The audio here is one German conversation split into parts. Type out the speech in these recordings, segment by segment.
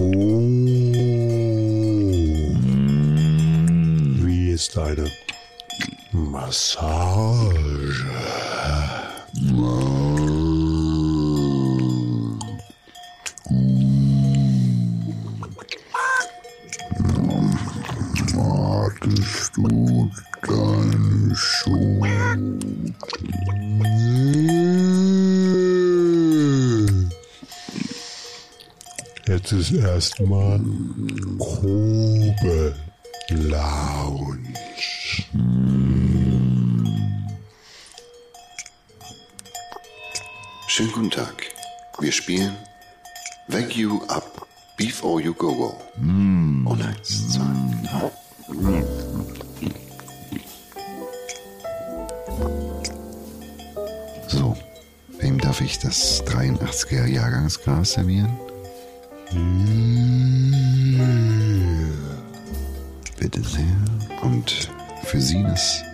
Oh. Wie ist deine Massage? Ist erstmal Probe Lounge. Schönen guten Tag. Wir spielen Wake You Up Before You Go Go. Und eins, zwei, drei. So, wem darf ich das 83er Jahrgangsglas servieren? Für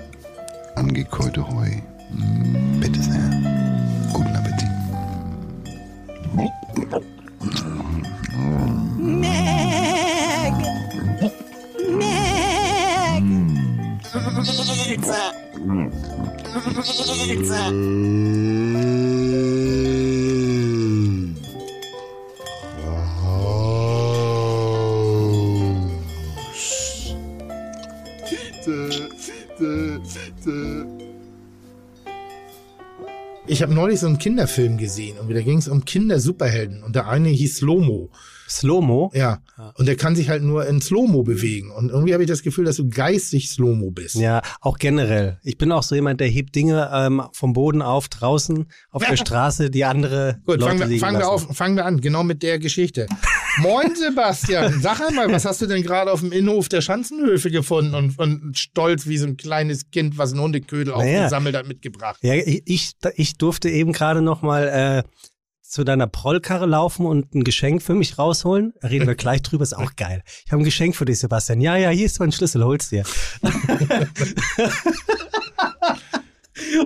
neulich so einen Kinderfilm gesehen und da ging es um Kinder-Superhelden und der eine hieß Slomo. Slow-Mo? Ja. Und der kann sich halt nur in Slow-Mo bewegen. Und irgendwie habe ich das Gefühl, dass du geistig Slow-Mo bist. Ja, auch generell. Ich bin auch so jemand, der hebt Dinge ähm, vom Boden auf, draußen, auf der Straße, die andere Gut, Leute fangen wir, fangen, wir auf, fangen wir an, genau mit der Geschichte. Moin Sebastian, sag einmal, was hast du denn gerade auf dem Innenhof der Schanzenhöfe gefunden und, und stolz wie so ein kleines Kind, was ein Hundeködel Naja. aufgesammelt hat, mitgebracht? Ja, ich, ich, durfte eben gerade noch mal äh, zu deiner Prollkarre laufen und ein Geschenk für mich rausholen. Reden wir gleich drüber, ist auch geil. Ich habe ein Geschenk für dich, Sebastian. Ja, ja, hier ist mein Schlüssel, hol's dir.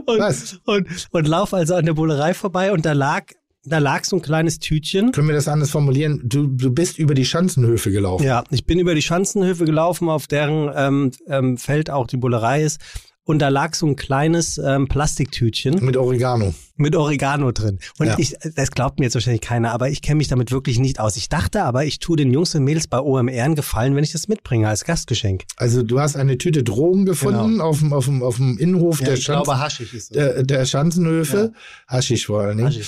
und, Was? Und, und lauf also an der Bullerei vorbei und da lag, da lag so ein kleines Tütchen. Können wir das anders formulieren? Du, du bist über die Schanzenhöfe gelaufen. Ja, ich bin über die Schanzenhöfe gelaufen, auf deren ähm, ähm, Feld auch die Bullerei ist. Und da lag so ein kleines ähm, Plastiktütchen Mit Oregano. mit Oregano drin. Und Ja. ich, das glaubt mir jetzt wahrscheinlich keiner, aber ich kenne mich damit wirklich nicht aus. Ich dachte aber, ich tue den Jungs und Mädels bei OMR einen Gefallen, wenn ich das mitbringe als Gastgeschenk. Also du hast eine Tüte Drogen gefunden auf, dem, auf, dem, auf dem Innenhof der, Schanz, Haschig ist der, der Schanzenhöfe. Haschisch vor allen Dingen.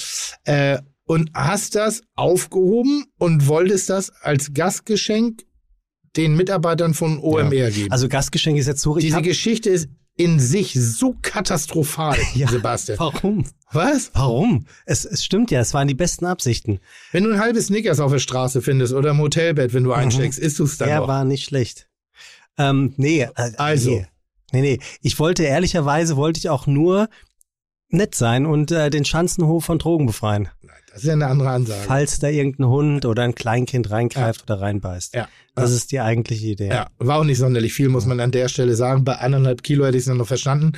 Äh, und hast das aufgehoben und wolltest das als Gastgeschenk den Mitarbeitern von OMR geben. Also Gastgeschenk ist jetzt so ich Diese Geschichte ist in sich so katastrophal, Ja. Sebastian. Warum? Was? Warum? Es, es stimmt ja, es waren die besten Absichten. Wenn du ein halbes Snickers auf der Straße findest oder im Hotelbett, wenn du einsteckst, isst du es dann Er war nicht schlecht. Ähm, nee, äh, Also. Nee. nee, nee. Ich wollte ehrlicherweise, wollte ich auch nur nett sein und äh, den Schanzenhof von Drogen befreien. Das ist ja eine andere Ansage. Falls da irgendein Hund oder ein Kleinkind reingreift oder reinbeißt. Ja. Das ist die eigentliche Idee. Ja, war auch nicht sonderlich viel, muss man an der Stelle sagen. Bei anderthalb Kilo hätte ich es noch verstanden.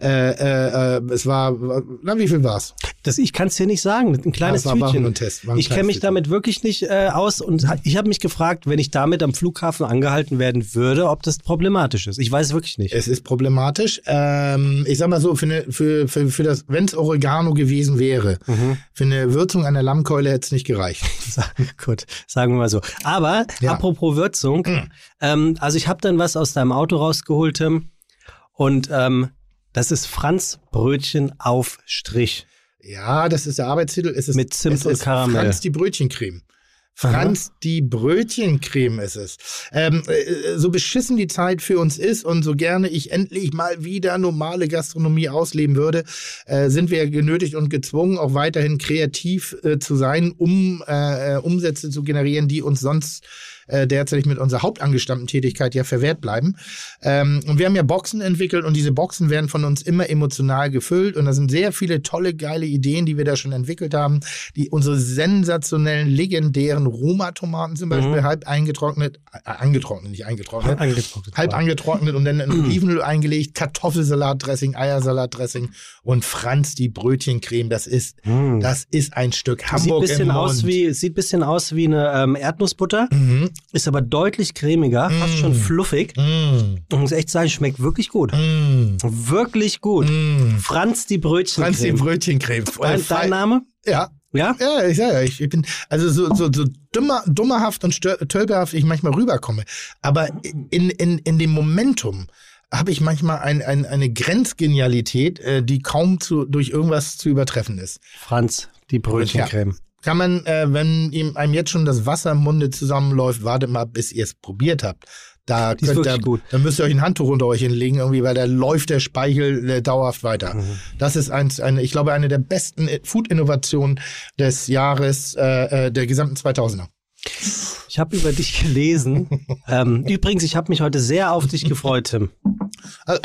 Äh, äh, äh, es war, na, wie viel war's? Das, ich kann es dir nicht sagen. Ein kleines Ja, Tütchen. ein Test, ein ich kenne mich damit wirklich nicht äh, aus und ich habe mich gefragt, wenn ich damit am Flughafen angehalten werden würde, ob das problematisch ist. Ich weiß wirklich nicht. Es ist problematisch. Ähm, ich sag mal so, für, eine, für, für, für das, wenn es Oregano gewesen wäre, Mhm. für eine Würzung einer Lammkeule hätte es nicht gereicht. Gut, sagen wir mal so. Aber Ja. apropos Würzung, ähm, also ich habe dann was aus deinem Auto rausgeholt, Tim, und ähm, das ist Franz Brötchen auf Strich. Ja, das ist der Arbeitstitel. Es ist, Mit Zimt es und ist Karamell. Franz die Brötchencreme. Franz die Brötchencreme ist es. Ähm, äh, so beschissen die Zeit für uns ist und so gerne ich endlich mal wieder normale Gastronomie ausleben würde, äh, sind wir genötigt und gezwungen, auch weiterhin kreativ äh, zu sein, um äh, äh, Umsätze zu generieren, die uns sonst äh, derzeit mit unserer hauptangestammten Tätigkeit ja verwehrt bleiben. Ähm, und wir haben ja Boxen entwickelt und diese Boxen werden von uns immer emotional gefüllt und da sind sehr viele tolle, geile Ideen, die wir da schon entwickelt haben. Die unsere sensationellen, legendären Roma-Tomaten zum Beispiel Mhm. halb eingetrocknet, äh, angetrocknet, nicht eingetrocknet, Angetrocknet. halb angetrocknet und dann in Olivenöl eingelegt, Kartoffelsalatdressing, Eiersalatdressing und Franz die Brötchencreme. Das ist, Mm. das ist ein Stück Sieht Hamburg bisschen im aus Mund. wie sieht bisschen aus wie eine ähm, Erdnussbutter, Mhm. Ist aber deutlich cremiger, fast schon fluffig. Mm. Ich muss echt sagen, schmeckt wirklich gut. Mm. Wirklich gut. Mm. Franz die Brötchen. Franz die Brötchencreme. Dein, Äh, dein Name? Ja. Ja? Ja, ich sage ja, ich, ich bin, also so, so, so dummer, dummerhaft und tölperhaft ich manchmal rüberkomme. Aber in, in, in dem Momentum habe ich manchmal ein, ein, eine Grenzgenialität, äh, die kaum zu, durch irgendwas zu übertreffen ist. Franz die Brötchencreme. Kann man, äh, wenn ihm, einem jetzt schon das Wasser im Munde zusammenläuft, wartet mal, bis ihr es probiert habt. Da Die könnt ihr, gut. dann müsst ihr euch ein Handtuch unter euch hinlegen, irgendwie, weil da läuft der Speichel äh, dauerhaft weiter. Mhm. Das ist eins, eine, ich glaube, eine der besten äh, Food-Innovationen des Jahres, äh, äh, der gesamten 2000er. Ich habe über dich gelesen. ähm, übrigens, ich habe mich heute sehr auf dich gefreut, Tim. Also,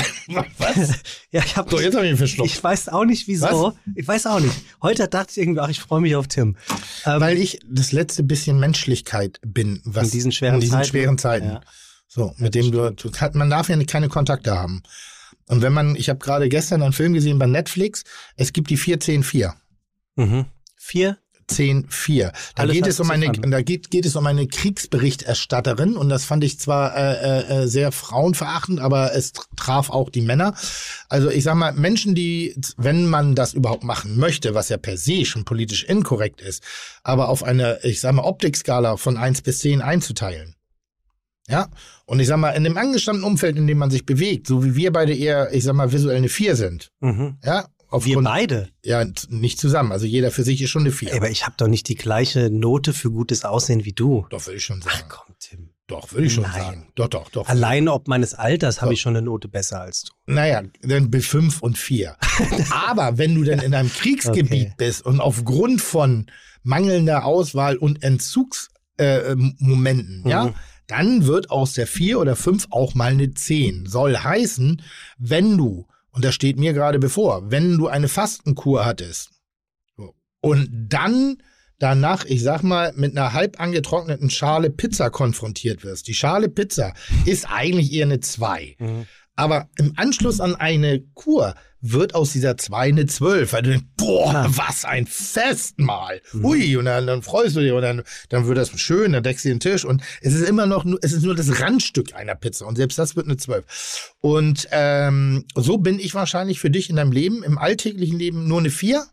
was? Ja, ich habe So, jetzt habe ich ihn verschluckt. Ich weiß auch nicht wieso. Ich weiß auch nicht. Heute dachte ich irgendwie, ach, ich freue mich auf Tim. Ähm, Weil ich das letzte bisschen Menschlichkeit bin, was In diesen schweren in diesen Zeiten. schweren Zeiten. Ja. So, mit dem du, du man darf ja keine Kontakte haben. Und wenn man, ich habe gerade gestern einen Film gesehen bei Netflix, es gibt die 410-4. mhm. Vier. 10-4. Da Alles geht es um eine, da geht, geht es um eine Kriegsberichterstatterin und das fand ich zwar äh, äh, äh, sehr frauenverachtend, aber es tr- traf auch die Männer. Also ich sag mal, Menschen, die, wenn man das überhaupt machen möchte, was ja per se schon politisch inkorrekt ist, aber auf eine, ich sag mal, Optikskala von 1 bis 10 einzuteilen. Ja, und ich sag mal, in dem angestammten Umfeld, in dem man sich bewegt, so wie wir beide eher, ich sag mal, visuell eine 4 sind, Mhm. ja, Wir aufgrund, beide. ja, nicht zusammen, also jeder für sich ist schon eine 4. Aber ich habe doch nicht die gleiche Note für gutes Aussehen wie du. Doch, würde ich schon sagen. Ach komm, Tim. Doch, würde ich schon Nein. sagen. Doch, doch, doch. Allein ob meines Alters habe ich schon eine Note besser als du. Naja, dann bis fünf und vier. Aber wenn du dann in einem Kriegsgebiet Okay. bist und aufgrund von mangelnder Auswahl und Entzugsmomenten, äh, Momenten, Mhm. ja, dann wird aus der vier oder fünf auch mal eine zehn. Soll heißen, wenn du, und das steht mir gerade bevor, wenn du eine Fastenkur hattest und dann danach, ich sag mal, mit einer halb angetrockneten Schale Pizza konfrontiert wirst. Die Schale Pizza ist eigentlich eher eine zwei. Aber im Anschluss an eine Kur wird aus dieser 2 eine 12. Weil du denkst, boah, Klar. was ein Festmahl. Ui, und dann, dann freust du dich und dann, dann wird das schön, dann deckst du den Tisch und es ist immer noch, nur, es ist nur das Randstück einer Pizza und selbst das wird eine 12. Und ähm, so bin ich wahrscheinlich für dich in deinem Leben, im alltäglichen Leben nur eine 4.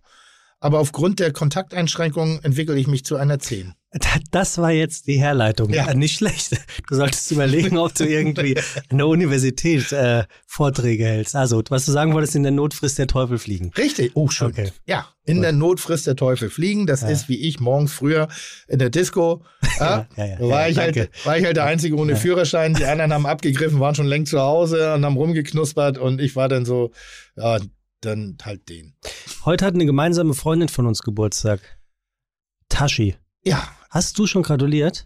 Aber aufgrund der Kontakteinschränkungen entwickle ich mich zu einer 10. Da- Das war jetzt die Herleitung. Ja. Ja. Nicht schlecht. Du solltest überlegen, ob du irgendwie an der Universität äh, Vorträge hältst. Also, was du sagen wolltest, in der Not frisst der Teufel fliegen. Richtig. Oh, schön. Okay. Ja, in der Not frisst der Teufel fliegen. Das ist wie ich morgens früher in der Disco. Ja, Ja, ja, ja, war, ja, ich halt, war ich halt der Einzige ohne Führerschein. Die anderen haben abgegriffen, waren schon längst zu Hause und haben rumgeknuspert. Und ich war dann so, ja, dann halt den. Heute hat eine gemeinsame Freundin von uns Geburtstag. Tashi. Ja, Hast du schon gratuliert?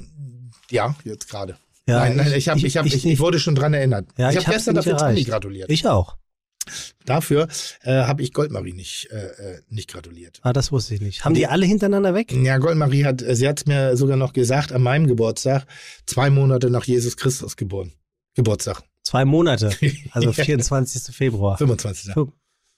ja, jetzt gerade. Ja, nein, nein, ich, hab, ich, hab, ich, ich, wurde schon dran erinnert. Ja, ich habe gestern dafür Toni gratuliert. Ich auch. Dafür äh, habe ich Goldmarie nicht, äh, äh, nicht gratuliert. Ah, das wusste ich nicht. Haben die alle hintereinander weg? Ja, Goldmarie hat, sie hat es mir sogar noch gesagt, an meinem Geburtstag, zwei Monate nach Jesus Christus geboren. Geburtstag, Zwei Monate. Also Ja. 24. Februar. 25.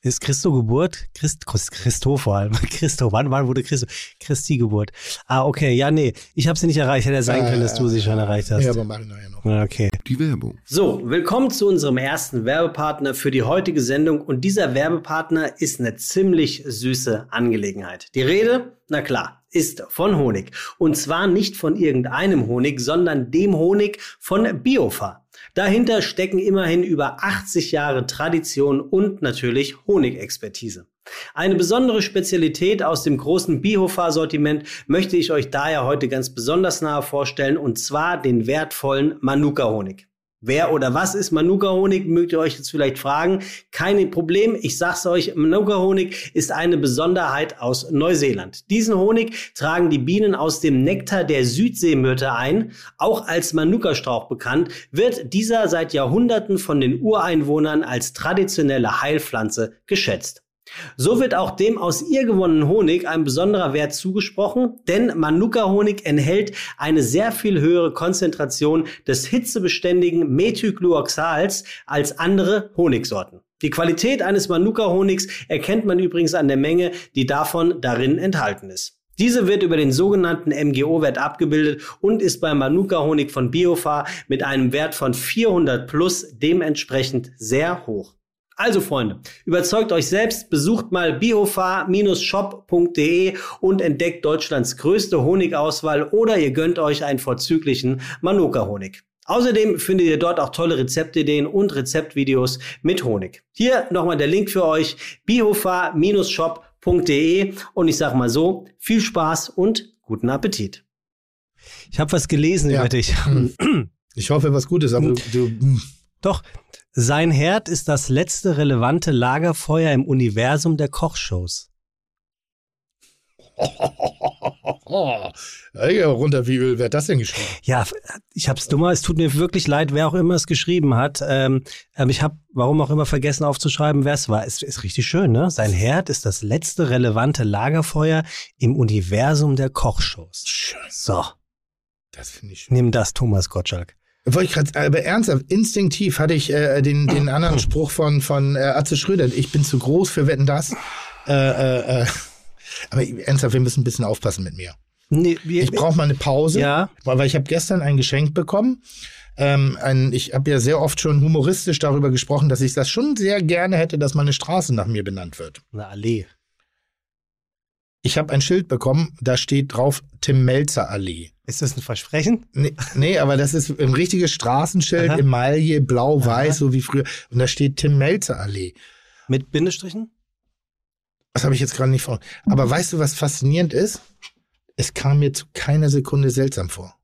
Ist Christo Geburt? Christ, Christ, Christo vor allem. Christo, wann, wann wurde Christo? Christi Geburt. Ah, okay, ja, nee. Ich habe sie nicht erreicht. Hätte ja sein können, dass du sie schon erreicht hast. Ja, aber mach ich nachher noch. Ja, Okay. Die Werbung. So, willkommen zu unserem ersten Werbepartner für die heutige Sendung. Und dieser Werbepartner ist eine ziemlich süße Angelegenheit. Die Rede, na klar, ist von Honig. Und zwar nicht von irgendeinem Honig, sondern dem Honig von Biofa. Dahinter stecken immerhin über 80 Jahre Tradition und natürlich Honigexpertise. Eine besondere Spezialität aus dem großen Biofa-Sortiment möchte ich euch daher heute ganz besonders nahe vorstellen, und zwar den wertvollen Manuka-Honig. Wer oder was ist Manuka-Honig, mögt ihr euch jetzt vielleicht fragen. Kein Problem, ich sag's euch, Manuka-Honig ist eine Besonderheit aus Neuseeland. Diesen Honig tragen die Bienen aus dem Nektar der Südseemyrte ein. Auch als Manuka-Strauch bekannt, wird dieser seit Jahrhunderten von den Ureinwohnern als traditionelle Heilpflanze geschätzt. So wird auch dem aus ihr gewonnenen Honig ein besonderer Wert zugesprochen, denn Manuka-Honig enthält eine sehr viel höhere Konzentration des hitzebeständigen Methylglyoxals als andere Honigsorten. Die Qualität eines Manuka-Honigs erkennt man übrigens an der Menge, die davon darin enthalten ist. Diese wird über den sogenannten MGO-Wert abgebildet und ist beim Manuka-Honig von Biofar mit einem Wert von 400 plus dementsprechend sehr hoch. Also Freunde, überzeugt euch selbst, besucht mal biofa-shop.de und entdeckt Deutschlands größte Honigauswahl oder ihr gönnt euch einen vorzüglichen Manuka-Honig. Außerdem findet ihr dort auch tolle Rezeptideen und Rezeptvideos mit Honig. Hier nochmal der Link für euch, biofa-shop.de und ich sag mal so, viel Spaß und guten Appetit. Ich habe was gelesen ja. über dich. Ich hoffe, was Gutes, aber du, du Doch, sein Herd ist das letzte relevante Lagerfeuer im Universum der Kochshows. ja, runter wie Öl, wer hat das denn geschrieben? Ja, ich hab's dummer, es tut mir wirklich leid, wer auch immer es geschrieben hat. Ähm, ähm ich habe, warum auch immer, vergessen aufzuschreiben, wer es war. Es ist richtig schön, ne? Sein Herd ist das letzte relevante Lagerfeuer im Universum der Kochshows. Schön. So. Das finde ich schön. Nimm das, Thomas Gottschalk. Wollte ich gerade, aber ernsthaft, instinktiv hatte ich äh, den, den anderen Spruch von, von äh, Atze Schröder. Ich bin zu groß für Wetten das. Äh, äh, äh. Aber ernsthaft, wir müssen ein bisschen aufpassen mit mir. Nee, wir, ich brauche mal eine Pause, ja. weil ich habe gestern ein Geschenk bekommen. Ähm, ein, ich habe ja sehr oft schon humoristisch darüber gesprochen, dass ich das schon sehr gerne hätte, dass meine Straße nach mir benannt wird. Eine Allee. Ich habe ein Schild bekommen, da steht drauf Tim Melzer Allee. Ist das ein Versprechen? Nee, nee aber das ist ein richtiges Straßenschild, Aha. Emaille, blau-weiß, so wie früher. Und da steht Tim Melzer Allee. Mit Bindestrichen? Das habe ich jetzt gerade nicht vor. Aber weißt du, was faszinierend ist? Es kam mir zu keiner Sekunde seltsam vor.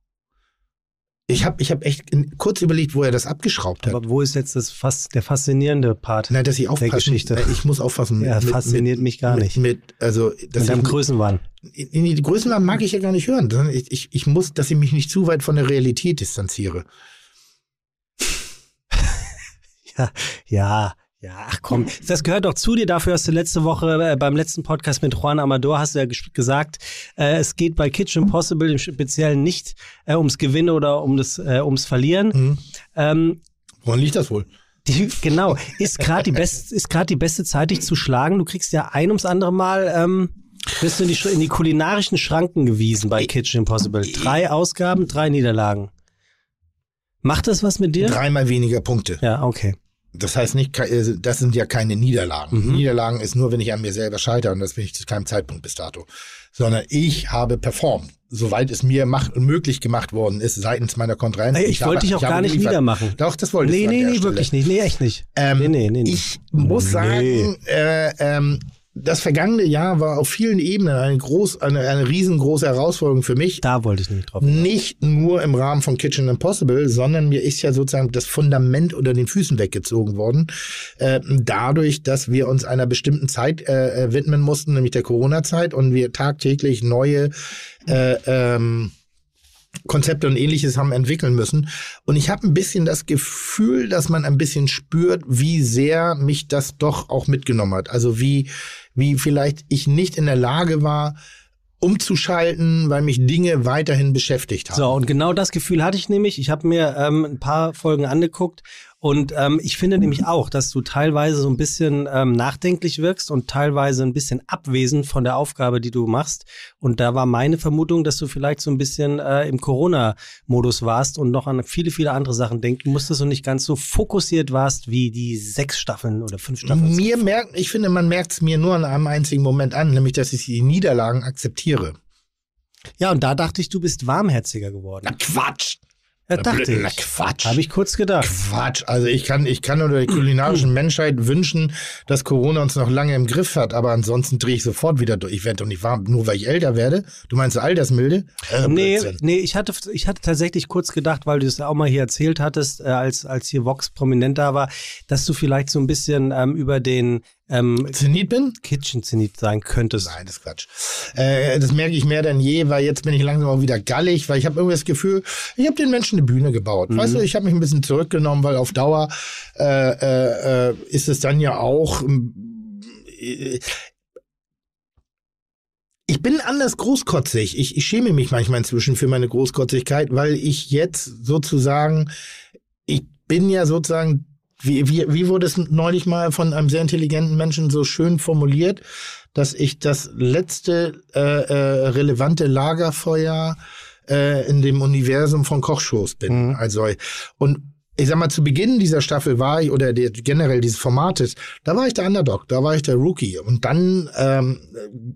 Ich habe ich hab echt kurz überlegt, wo er das abgeschraubt hat. Aber wo ist jetzt das fast der faszinierende Part Nein, dass ich aufpassen, der Geschichte? Ich muss aufpassen. Ja, mit, fasziniert mit, mich gar nicht. Mit, mit also, dass mit deinem Größenwahn. In die Größenwahn mag ich ja gar nicht hören. Ich, ich, ich muss, dass ich mich nicht zu weit von der Realität distanziere. ja, ja. Ja, ach komm, das gehört doch zu dir. Dafür hast du letzte Woche äh, beim letzten Podcast mit Juan Amador hast du ja gesagt, äh, es geht bei Kitchen Possible im Speziellen nicht äh, ums Gewinnen oder um das, äh, ums Verlieren. Mhm. Ähm, Woran liegt das wohl? Die, genau, ist gerade die, best, ist grad die beste Zeit, dich zu schlagen. Du kriegst ja ein ums andere Mal, ähm, bist du in die, in die kulinarischen Schranken gewiesen bei Kitchen Impossible. Drei Ausgaben, drei Niederlagen. Macht das was mit dir? Dreimal weniger Punkte. Ja, okay. Das heißt nicht, äh, das sind ja keine Niederlagen. Mhm. Niederlagen ist nur, wenn ich an mir selber scheitere und das bin ich zu keinem Zeitpunkt bis dato. Sondern ich habe performt, soweit es mir macht, möglich gemacht worden ist seitens meiner Kontrahenten. ich, ich wollte dich auch gar nicht geliefert. niedermachen. Doch, das wollte ich. Nee, nee, nee, wirklich nicht. Nee, echt nicht. Ähm, nee, nee, nee, nee. Ich muss sagen, äh, ähm, das vergangene Jahr war auf vielen Ebenen eine groß, eine, eine riesengroße Herausforderung für mich. Da wollte ich nicht drauf. Nicht nur im Rahmen von Kitchen Impossible, sondern mir ist ja sozusagen das Fundament unter den Füßen weggezogen worden. Äh, dadurch, dass wir uns einer bestimmten Zeit äh, äh widmen mussten, nämlich der Corona-Zeit und wir tagtäglich neue äh, ähm, Konzepte und ähnliches haben entwickeln müssen. Und ich habe ein bisschen das Gefühl, dass man ein bisschen spürt, wie sehr mich das doch auch mitgenommen hat. Also wie, wie vielleicht ich nicht in der Lage war, umzuschalten, weil mich Dinge weiterhin beschäftigt haben. So, und genau das Gefühl hatte ich nämlich. Ich habe mir ähm, ein paar Folgen angeguckt und ähm, ich finde nämlich auch, dass du teilweise so ein bisschen ähm, nachdenklich wirkst und teilweise ein bisschen abwesend von der Aufgabe, die du machst. Und da war meine Vermutung, dass du vielleicht so ein bisschen äh, im Corona-Modus warst und noch an viele, viele andere Sachen denken musstest und nicht ganz so fokussiert warst wie die sechs Staffeln oder fünf Staffeln. Mir merkt, ich finde, man merkt es mir nur an einem einzigen Moment an, nämlich, dass ich die Niederlagen akzeptiere. Ja, und da dachte ich, du bist warmherziger geworden. Na Quatsch! Ja, dachte na, ich. Quatsch. Habe ich kurz gedacht. Quatsch. Also ich kann, ich kann nur der kulinarischen Menschheit wünschen, dass Corona uns noch lange im Griff hat, aber ansonsten drehe ich sofort wieder durch. Ich werde doch nicht warm, nur weil ich älter werde. Du meinst Altersmilde? Äh, Nee, Blödsinn. nee ich, hatte, ich hatte tatsächlich kurz gedacht, weil du es auch mal hier erzählt hattest, äh, als, als hier Vox prominent da war, dass du vielleicht so ein bisschen ähm, über den ähm, Zenit bin? Kitchen Zenit sein könntest. Nein, das ist Quatsch. Äh, das merke ich mehr denn je, weil jetzt bin ich langsam auch wieder gallig, weil ich habe irgendwie das Gefühl, ich habe den Menschen eine Bühne gebaut. Weißt du, ich habe mich ein bisschen zurückgenommen, weil auf Dauer äh, äh, äh, ist es dann ja auch. Äh, ich bin anders großkotzig. Ich, ich schäme mich manchmal inzwischen für meine Großkotzigkeit, weil ich jetzt sozusagen, ich bin ja sozusagen, wie, wie, wie wurde es neulich mal von einem sehr intelligenten Menschen so schön formuliert, dass ich das letzte äh, äh, relevante Lagerfeuer äh, in dem Universum von Kochshows bin. Also und ich sag mal, zu Beginn dieser Staffel war ich, oder der, generell dieses Formates, da war ich der Underdog, da war ich der Rookie. Und dann ähm,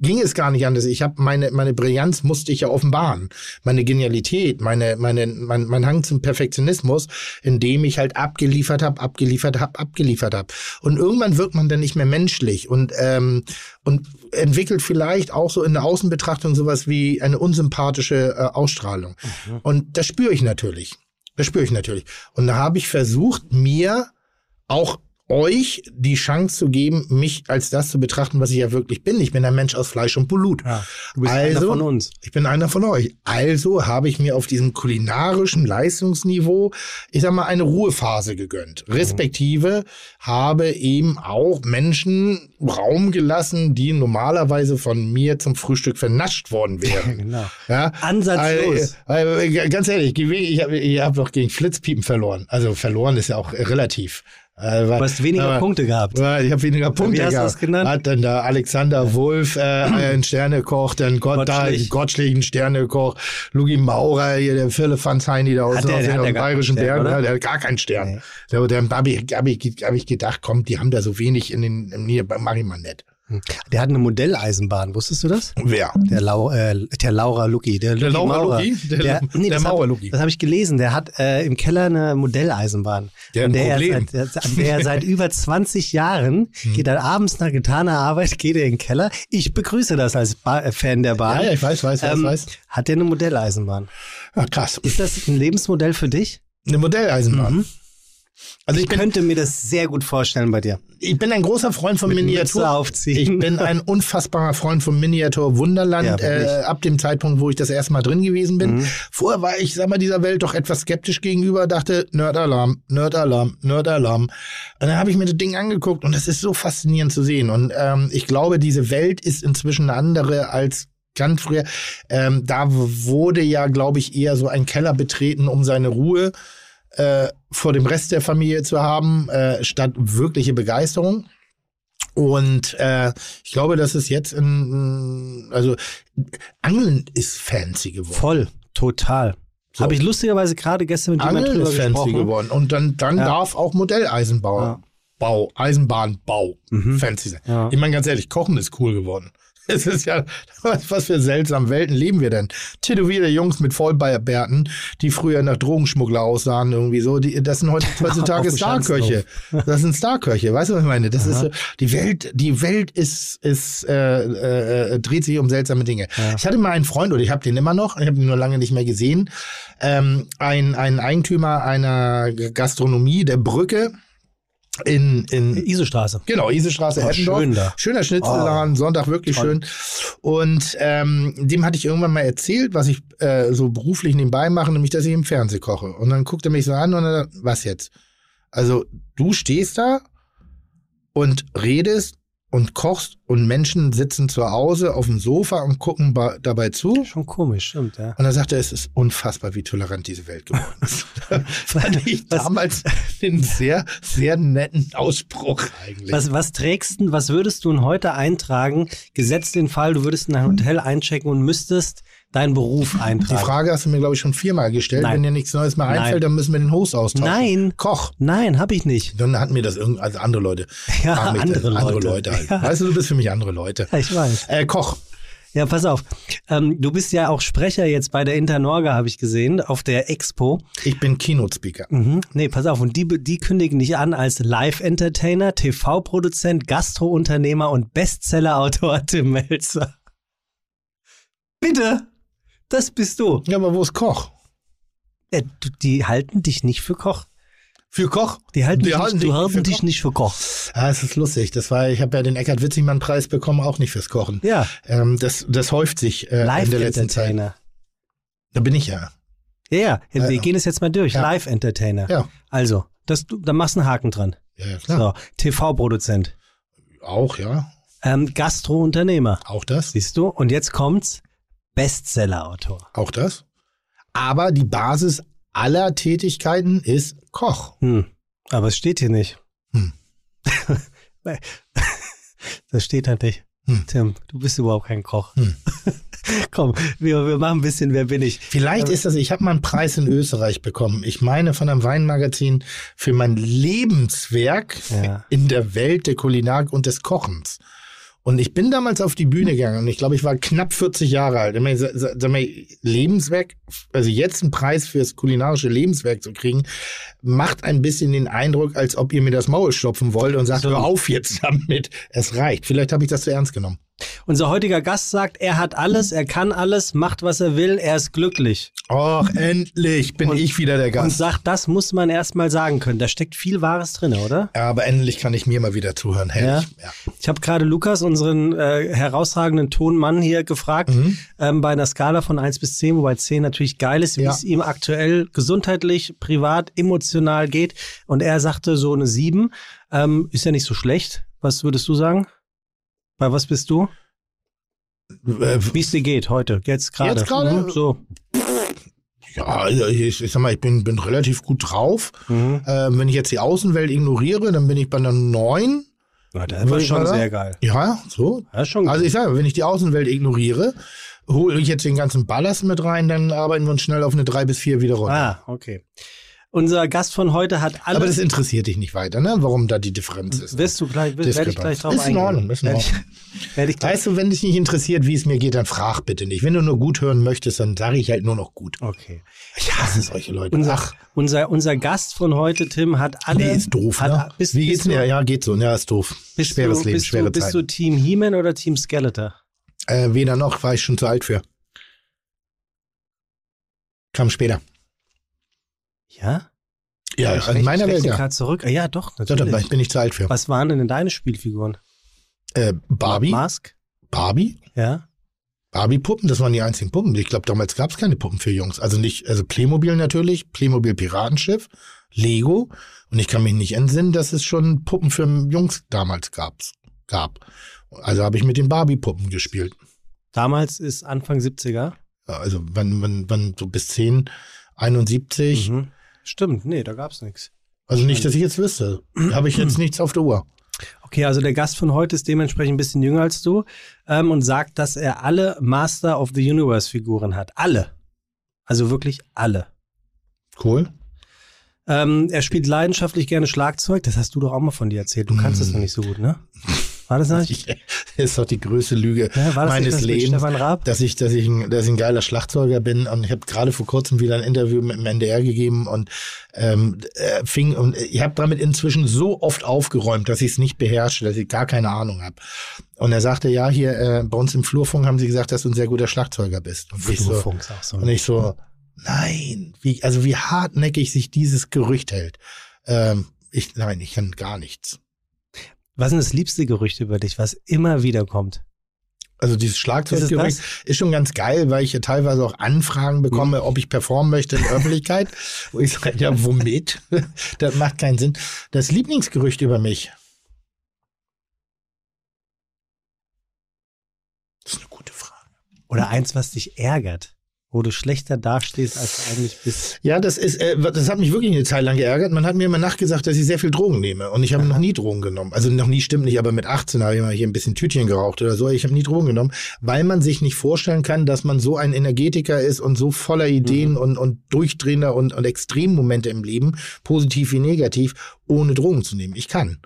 ging es gar nicht anders. Ich habe meine, meine Brillanz musste ich ja offenbaren. Meine Genialität, meine, meine, mein, mein Hang zum Perfektionismus, indem ich halt abgeliefert habe, abgeliefert habe, abgeliefert habe. Und irgendwann wird man dann nicht mehr menschlich und, ähm, und entwickelt vielleicht auch so in der Außenbetrachtung sowas wie eine unsympathische äh, Ausstrahlung. Und das spüre ich natürlich. Das spüre ich natürlich. Und da habe ich versucht, mir auch euch die Chance zu geben, mich als das zu betrachten, was ich ja wirklich bin. Ich bin ein Mensch aus Fleisch und Blut. Ja, du bist einer von uns. Ich bin einer von euch. Also habe ich mir auf diesem kulinarischen Leistungsniveau, ich sag mal, eine Ruhephase gegönnt. Respektive habe eben auch Menschen Raum gelassen, die normalerweise von mir zum Frühstück vernascht worden wären. Genau. Ja, Ansatzlos. Weil, ganz ehrlich, ich habe ich hab doch gegen Flitzpiepen verloren. Also verloren ist ja auch relativ. Äh, Du hast weniger Punkte gehabt. Ich habe weniger Punkte hast du gehabt. das genannt? Hat dann da Alexander Wolf äh, einen Sternekoch, dann Gott, da, Gottschlich. Gottschlich einen Sternekoch, Lugi Maurer, hier der Philipp van Heini da aus, den gar bayerischen keinen Stern, Bergen, der hat gar keinen Stern. Da, da habe ich, hab ich, hab ich gedacht, komm, die haben da so wenig in den, nee, mach ich mal nicht. Der hat eine Modelleisenbahn, wusstest du das? Wer? Der, Lau äh, der Laura Lucky. Der, Lucky Laura Maurer. Lucky? Der- der das Maurer hab- Lucky. Das habe ich gelesen. Der hat äh, im Keller eine Modelleisenbahn. Der An der er Problem. seit, der, an der er seit über 20 Jahren Hm. geht er abends nach getaner Arbeit, geht er in den Keller. Ich begrüße das als ba äh, Fan der Bahn. Ja, ja, ich weiß, weiß, weiß, Ähm, weiß. Hat der eine Modelleisenbahn? Ja, krass. Ist das ein Lebensmodell für dich? Eine Modelleisenbahn. Mhm. Also ich Ich bin, könnte mir das sehr gut vorstellen bei dir. ich bin ein großer Freund von Mit Miniatur. Ich bin ein unfassbarer Freund von Miniatur Wunderland. Ja, äh, ab dem Zeitpunkt, wo ich das erste Mal drin gewesen bin. Mhm. Vorher war ich, sag mal, dieser Welt doch etwas skeptisch gegenüber, dachte, Nerd-Alarm, Nerd-Alarm, Nerd-Alarm. Und dann habe ich mir das Ding angeguckt und das ist so faszinierend zu sehen. Und ähm, ich glaube, diese Welt ist inzwischen eine andere als ganz früher. Ähm, da wurde ja, glaube ich, eher so ein Keller betreten, um seine Ruhe äh, vor dem Rest der Familie zu haben, äh, statt wirkliche Begeisterung. Und äh, ich glaube, dass es jetzt in, also Angeln ist fancy geworden. Voll, total. So. Habe ich lustigerweise gerade gestern mit jemandem Angeln drüber ist fancy gesprochen. geworden. Und dann, dann Ja. darf auch Modelleisenbau, Ja. Bau, Eisenbahnbau Mhm. fancy sein. Ja. Ich meine, ganz ehrlich, Kochen ist cool geworden. Es ist ja, was, für seltsame Welten leben wir denn? Tätowierte Jungs mit Vollbärten, die früher nach Drogenschmuggler aussahen, irgendwie so, die, das sind heute, heutzutage Starköche. Das sind Starköche, weißt du, was ich meine? Das ist so, die Welt, die Welt ist, ist, äh, äh, dreht sich um seltsame Dinge. Ich hatte mal einen Freund, oder ich habe den immer noch, ich habe ihn nur lange nicht mehr gesehen, ähm, ein, ein Eigentümer einer Gastronomie der Brücke in, in Isestraße. Genau, Isestraße, Oh, Eppendorf. schön da. Schöner Schnitzelladen, Sonntag wirklich toll. schön. Und ähm, dem hatte ich irgendwann mal erzählt, was ich äh, so beruflich nebenbei mache, nämlich, dass ich im Fernsehen koche. Und dann guckt er mich so an und dann, was jetzt? Also, du stehst da und redest und kochst und Menschen sitzen zu Hause auf dem Sofa und gucken dabei zu. Schon komisch, stimmt, ja. Und dann sagt er, es ist unfassbar, wie tolerant diese Welt geworden ist. Fand ich Was- damals einen sehr, sehr netten Ausspruch eigentlich. Was, was trägst du, was würdest du denn heute eintragen, gesetzt den Fall, du würdest in ein Hotel einchecken und müsstest deinen Beruf Die eintragen? Frage hast du mir, glaube ich, schon viermal gestellt. Nein. Wenn dir nichts Neues mehr Nein. einfällt, dann müssen wir den Host austauschen. Nein. Koch. Nein, habe ich nicht. Dann hatten mir das irgendwie, also andere Leute. Ja, andere das, andere Leute. Leute halt. Ja. Weißt du, du bist für mich andere Leute. Ja, ich weiß. Äh, Koch. Ja, pass auf. Ähm, du bist ja auch Sprecher jetzt bei der Internorga, habe ich gesehen, auf der Expo. Ich bin Keynote-Speaker. Mhm. Nee, pass auf. Und die, die kündigen dich an als Live-Entertainer, TV-Produzent, Gastro-Unternehmer und Bestseller-Autor Tim Melzer. Bitte, das bist du. Ja, aber wo ist Koch? Äh, du- die halten dich nicht für Koch. Für Koch? Die halten, Die dich, halten nicht, dich halten für dich Koch? nicht für Koch. Ah, es ist lustig. Das war, ich habe ja den Eckhard Witzigmann Preis bekommen, auch nicht fürs Kochen. Ja, Ähm, das, das häuft sich äh, in der letzten Zeit. Da bin ich ja. Ja, ja, wir Ja, ja. gehen es jetzt mal durch. Ja. Live-Entertainer. Ja. Also, das, du, da machst du einen Haken dran. Ja, ja klar. So, TV-Produzent. Auch, ja. Ähm, Gastro-Unternehmer. Auch das. Siehst du? Und jetzt kommt's. Bestseller-Autor. Auch das. Aber die Basis aller Tätigkeiten ist Koch. Hm. Aber es steht hier nicht. Hm. das steht halt nicht. Hm. Tim, du bist überhaupt kein Koch. Hm. Komm, wir, wir machen ein bisschen Wer bin ich? Vielleicht ist das, ich habe mal einen Preis in Österreich bekommen. Ich meine von einem Weinmagazin für mein Lebenswerk Ja. in der Welt der Kulinarik und des Kochens. Und ich bin damals auf die Bühne gegangen und ich glaube, ich war knapp 40 Jahre alt. Ich meine, sa- sa- Sag mal, Lebenswerk, also jetzt einen Preis fürs kulinarische Lebenswerk zu kriegen, macht ein bisschen den Eindruck, als ob ihr mir das Maul stopfen wollt und sagt, So. hör auf jetzt damit. Es reicht. Vielleicht habe ich das zu ernst genommen. Unser heutiger Gast sagt, er hat alles, er kann alles, macht was er will, er ist glücklich. Och, endlich bin Und- ich wieder der Und Gast. sagt, das muss man erst mal sagen können. Da steckt viel Wahres drin, oder? Ja, aber endlich kann ich mir mal wieder zuhören. Herrlich. Ja. Ich habe gerade Lukas, unseren äh, herausragenden Tonmann hier gefragt, Mhm. ähm, bei einer Skala von 1 bis 10, wobei 10 natürlich geil ist, wie Ja. es ihm aktuell gesundheitlich, privat, emotional geht. Und er sagte so eine 7. Ähm, ist ja nicht so schlecht. Was würdest du sagen? Bei was bist du? Äh, Wie es dir geht heute? Jetzt gerade. Jetzt gerade? Mhm, so. ja, also ich, ich sag mal, ich bin, bin relativ gut drauf. Mhm. Ähm, wenn ich jetzt die Außenwelt ignoriere, dann bin ich bei einer 9. Ja, das war schon sehr geil. Ja, so. Das ist schon Also ich sage, wenn ich die Außenwelt ignoriere, hole ich jetzt den ganzen Ballast mit rein, dann arbeiten wir uns schnell auf eine 3 bis 4 wieder runter. Ah, okay. Unser Gast von heute hat alles. Aber das interessiert dich nicht weiter, ne? Warum da die Differenz ist. wirst du gleich, werde ich gleich drauf Ist in. Ordnung, ist in Ordnung. Werde ich Weißt du, wenn dich nicht interessiert, wie es mir geht, dann frag bitte nicht. Wenn du nur gut hören möchtest, dann sage ich halt nur noch gut. Okay. Ich hasse solche Leute. Unser, Ach, unser, unser Gast von heute, Tim, hat alle. nee, ist doof, hat, ne? Bist, wie bist geht's dir? Ja, geht so. Ja, ist doof. Bist Schweres du, Leben, bist schwere du, Bist Zeit. du Team He-Man oder Team Skeletor? Äh, weder noch, war ich schon zu alt für. Kam später. Ja? Ja, ich in meiner Welt, ja. zurück. Ah, Ja, doch, Ja, da natürlich. bin ich zu alt für. Was waren denn deine Spielfiguren? Äh, Barbie? Mask? Barbie? Ja. Barbie-Puppen, das waren die einzigen Puppen. Ich glaube, damals gab es keine Puppen für Jungs. Also nicht, also Playmobil natürlich, Playmobil Piratenschiff, Lego. Und ich kann mich nicht entsinnen, dass es schon Puppen für Jungs damals gab's, gab. Also habe ich mit den Barbie-Puppen gespielt. Damals ist Anfang 70er. Ja, Also wenn, wenn, wenn so bis 10, 71. Mhm. Stimmt, nee, da gab's nichts. Also nicht, dass ich jetzt wüsste. Habe ich jetzt nichts auf der Uhr. Okay, also der Gast von heute ist dementsprechend ein bisschen jünger als du ähm, und sagt, dass er alle Master of the Universe Figuren hat. Alle. Also wirklich alle. Cool. Ähm, er spielt leidenschaftlich gerne Schlagzeug. Das hast du doch auch mal von dir erzählt. Du kannst es noch nicht so gut, ne? War das nicht? Ich, das ist doch die größte Lüge Ja, meines Lebens. Dass ich, dass ich, ein, dass ich ein geiler Schlagzeuger bin und ich habe gerade vor kurzem wieder ein Interview mit dem NDR gegeben und ähm, äh, fing und ich habe damit inzwischen so oft aufgeräumt, dass ich es nicht beherrsche, dass ich gar keine Ahnung habe. Und er sagte, ja, hier äh, bei uns im Flurfunk haben sie gesagt, dass du ein sehr guter Schlagzeuger bist. Und ich so, Flurfunk ist auch so. und ich so, nein, wie, also wie hartnäckig sich dieses Gerücht hält. Ähm, ich, nein, ich kann gar nichts. Was ist denn das liebste Gerücht über dich, was immer wieder kommt? Also dieses Ist es Schlagzeuggerücht ist, schon ganz geil, weil ich ja teilweise auch Anfragen bekomme, ob ich performen möchte in der Öffentlichkeit. Wo ich sage, ja, womit? das macht keinen Sinn. Das Lieblingsgerücht über mich. Das ist eine gute Frage. Oder eins, was dich ärgert, wo du schlechter dastehst, als du eigentlich bist. Ja, das ist, äh, das hat mich wirklich eine Zeit lang geärgert. Man hat mir immer nachgesagt, dass ich sehr viel Drogen nehme. Und ich habe noch nie Drogen genommen. Also noch nie stimmt nicht, aber mit 18 habe ich mal hier ein bisschen Tütchen geraucht oder so. Ich habe nie Drogen genommen, weil man sich nicht vorstellen kann, dass man so ein Energetiker ist und so voller Ideen und, und Durchdrehender und, und Extremmomente im Leben, positiv wie negativ, ohne Drogen zu nehmen. Ich kann.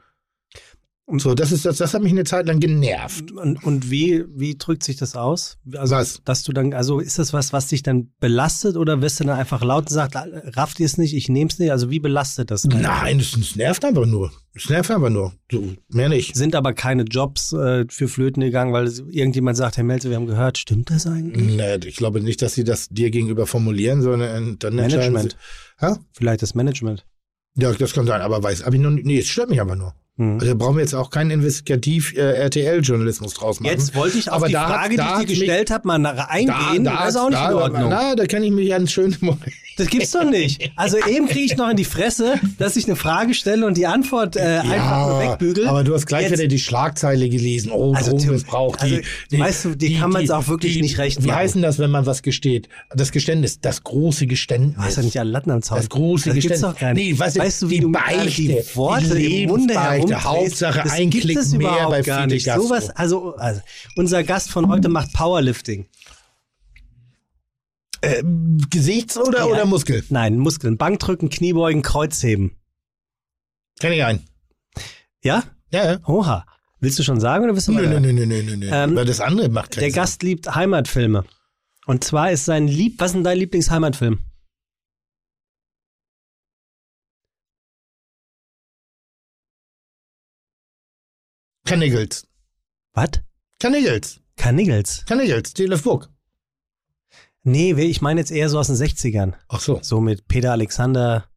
So, das ist das, das hat mich eine Zeit lang genervt. Und, und wie, wie drückt sich das aus? Also, Was? Dass du dann, also ist das was, was dich dann belastet oder wirst du dann einfach laut und sagst, rafft ihr es nicht, ich nehm's nicht? Also wie belastet das? einen? Nein, es, es nervt einfach nur. Es nervt einfach nur. So, mehr nicht. Sind aber keine Jobs äh, für Flöten gegangen, weil irgendjemand sagt, Herr Melzer, wir haben gehört, stimmt das eigentlich? Nee, ich glaube nicht, dass sie das dir gegenüber formulieren, sondern dann entscheiden Management. Sie? Vielleicht das Management. Ja, das kann sein, aber weiß, aber ich noch, nee, es stört mich aber nur. Hm. Also brauchen wir jetzt auch keinen Investigativ-RTL-Journalismus draus machen. Jetzt wollte ich auf Aber die da hat- Frage, da die hat ich dir gestellt habe, mal nach eingehen. das ist auch nicht da, in Ordnung. Na, da kann ich mich an schönen Das gibt's doch nicht. Also eben kriege ich noch in die Fresse, dass ich eine Frage stelle und die Antwort äh, einfach nur wegbügel. aber du hast gleich Jetzt- wieder die Schlagzeile gelesen. Oh, Also, Tim, Drogenmissbrauch. also, weißt du, die kann man's auch wirklich nicht recht Wie heißen das, wenn man was gesteht? Das Geständnis, das große Geständnis. Du hast ja nicht alle Latten am Zaun. Das große das gibt's Geständnis. doch gar nicht. Nee, weißt du, weißt du, wie die du Beichte, die Worte die im Munde Herumdrehst? Hauptsache das ein Klick es mehr überhaupt bei gar nicht. Gastro. Sowas, also, also, unser Gast von heute macht Powerlifting. Äh, Gesichts- oder, Ja. oder Muskel? Nein, Muskeln, Bankdrücken, Kniebeugen, Kreuzheben. Kenn ich einen. Ja? Ja, ja. Oha. Willst du schon sagen oder willst du Nö, mal? nö, nö, nö, nö, nö. Ähm, Weil das andere macht keinen Der Sinn. Gast liebt Heimatfilme. Und zwar ist sein Lieb, was ist denn dein Lieblingsheimatfilm? Kannigels. Was? Kannigels. Karniggels. Kannigels. Die Book. Nee, ich meine jetzt eher so aus den 60ern. Ach so. So mit Peter Alexander,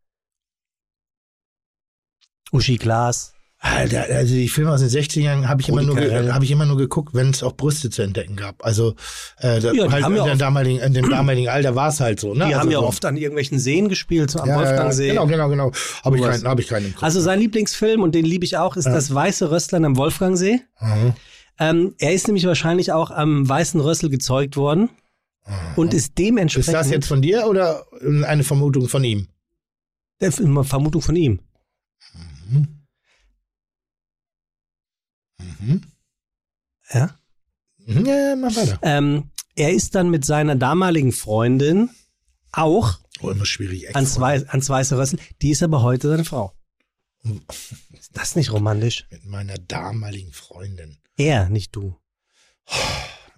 Uschi Glas. Alter, also die Filme aus den 60ern habe ich, immer Rudi nur hab ich immer nur geguckt, wenn es auch Brüste zu entdecken gab. Also äh, da, Ja, halt ja in, damaligen, dem damaligen Alter war es halt so. Ne? Die also haben ja so. oft an irgendwelchen Seen gespielt, so am ja, ja, Wolfgangsee. Genau, genau, genau. Habe ich, keinen, hab ich keinen. Also sein Lieblingsfilm, und den liebe ich auch, ist das Weiße Rösslein am Wolfgangsee. Mhm. Ähm, er ist nämlich wahrscheinlich auch am Weißen Rössel gezeugt worden und ist dementsprechend. Ist das jetzt von dir oder eine Vermutung von ihm? Film- Vermutung von ihm. Mhm. Ja. Mhm, Ja, mach weiter. Ähm, er ist dann mit seiner damaligen Freundin auch Oh, immer schwierig. ans, Wei ans Weiße Rössel. Die ist aber heute seine Frau. Ist das nicht romantisch? Mit meiner damaligen Freundin. Er, nicht du.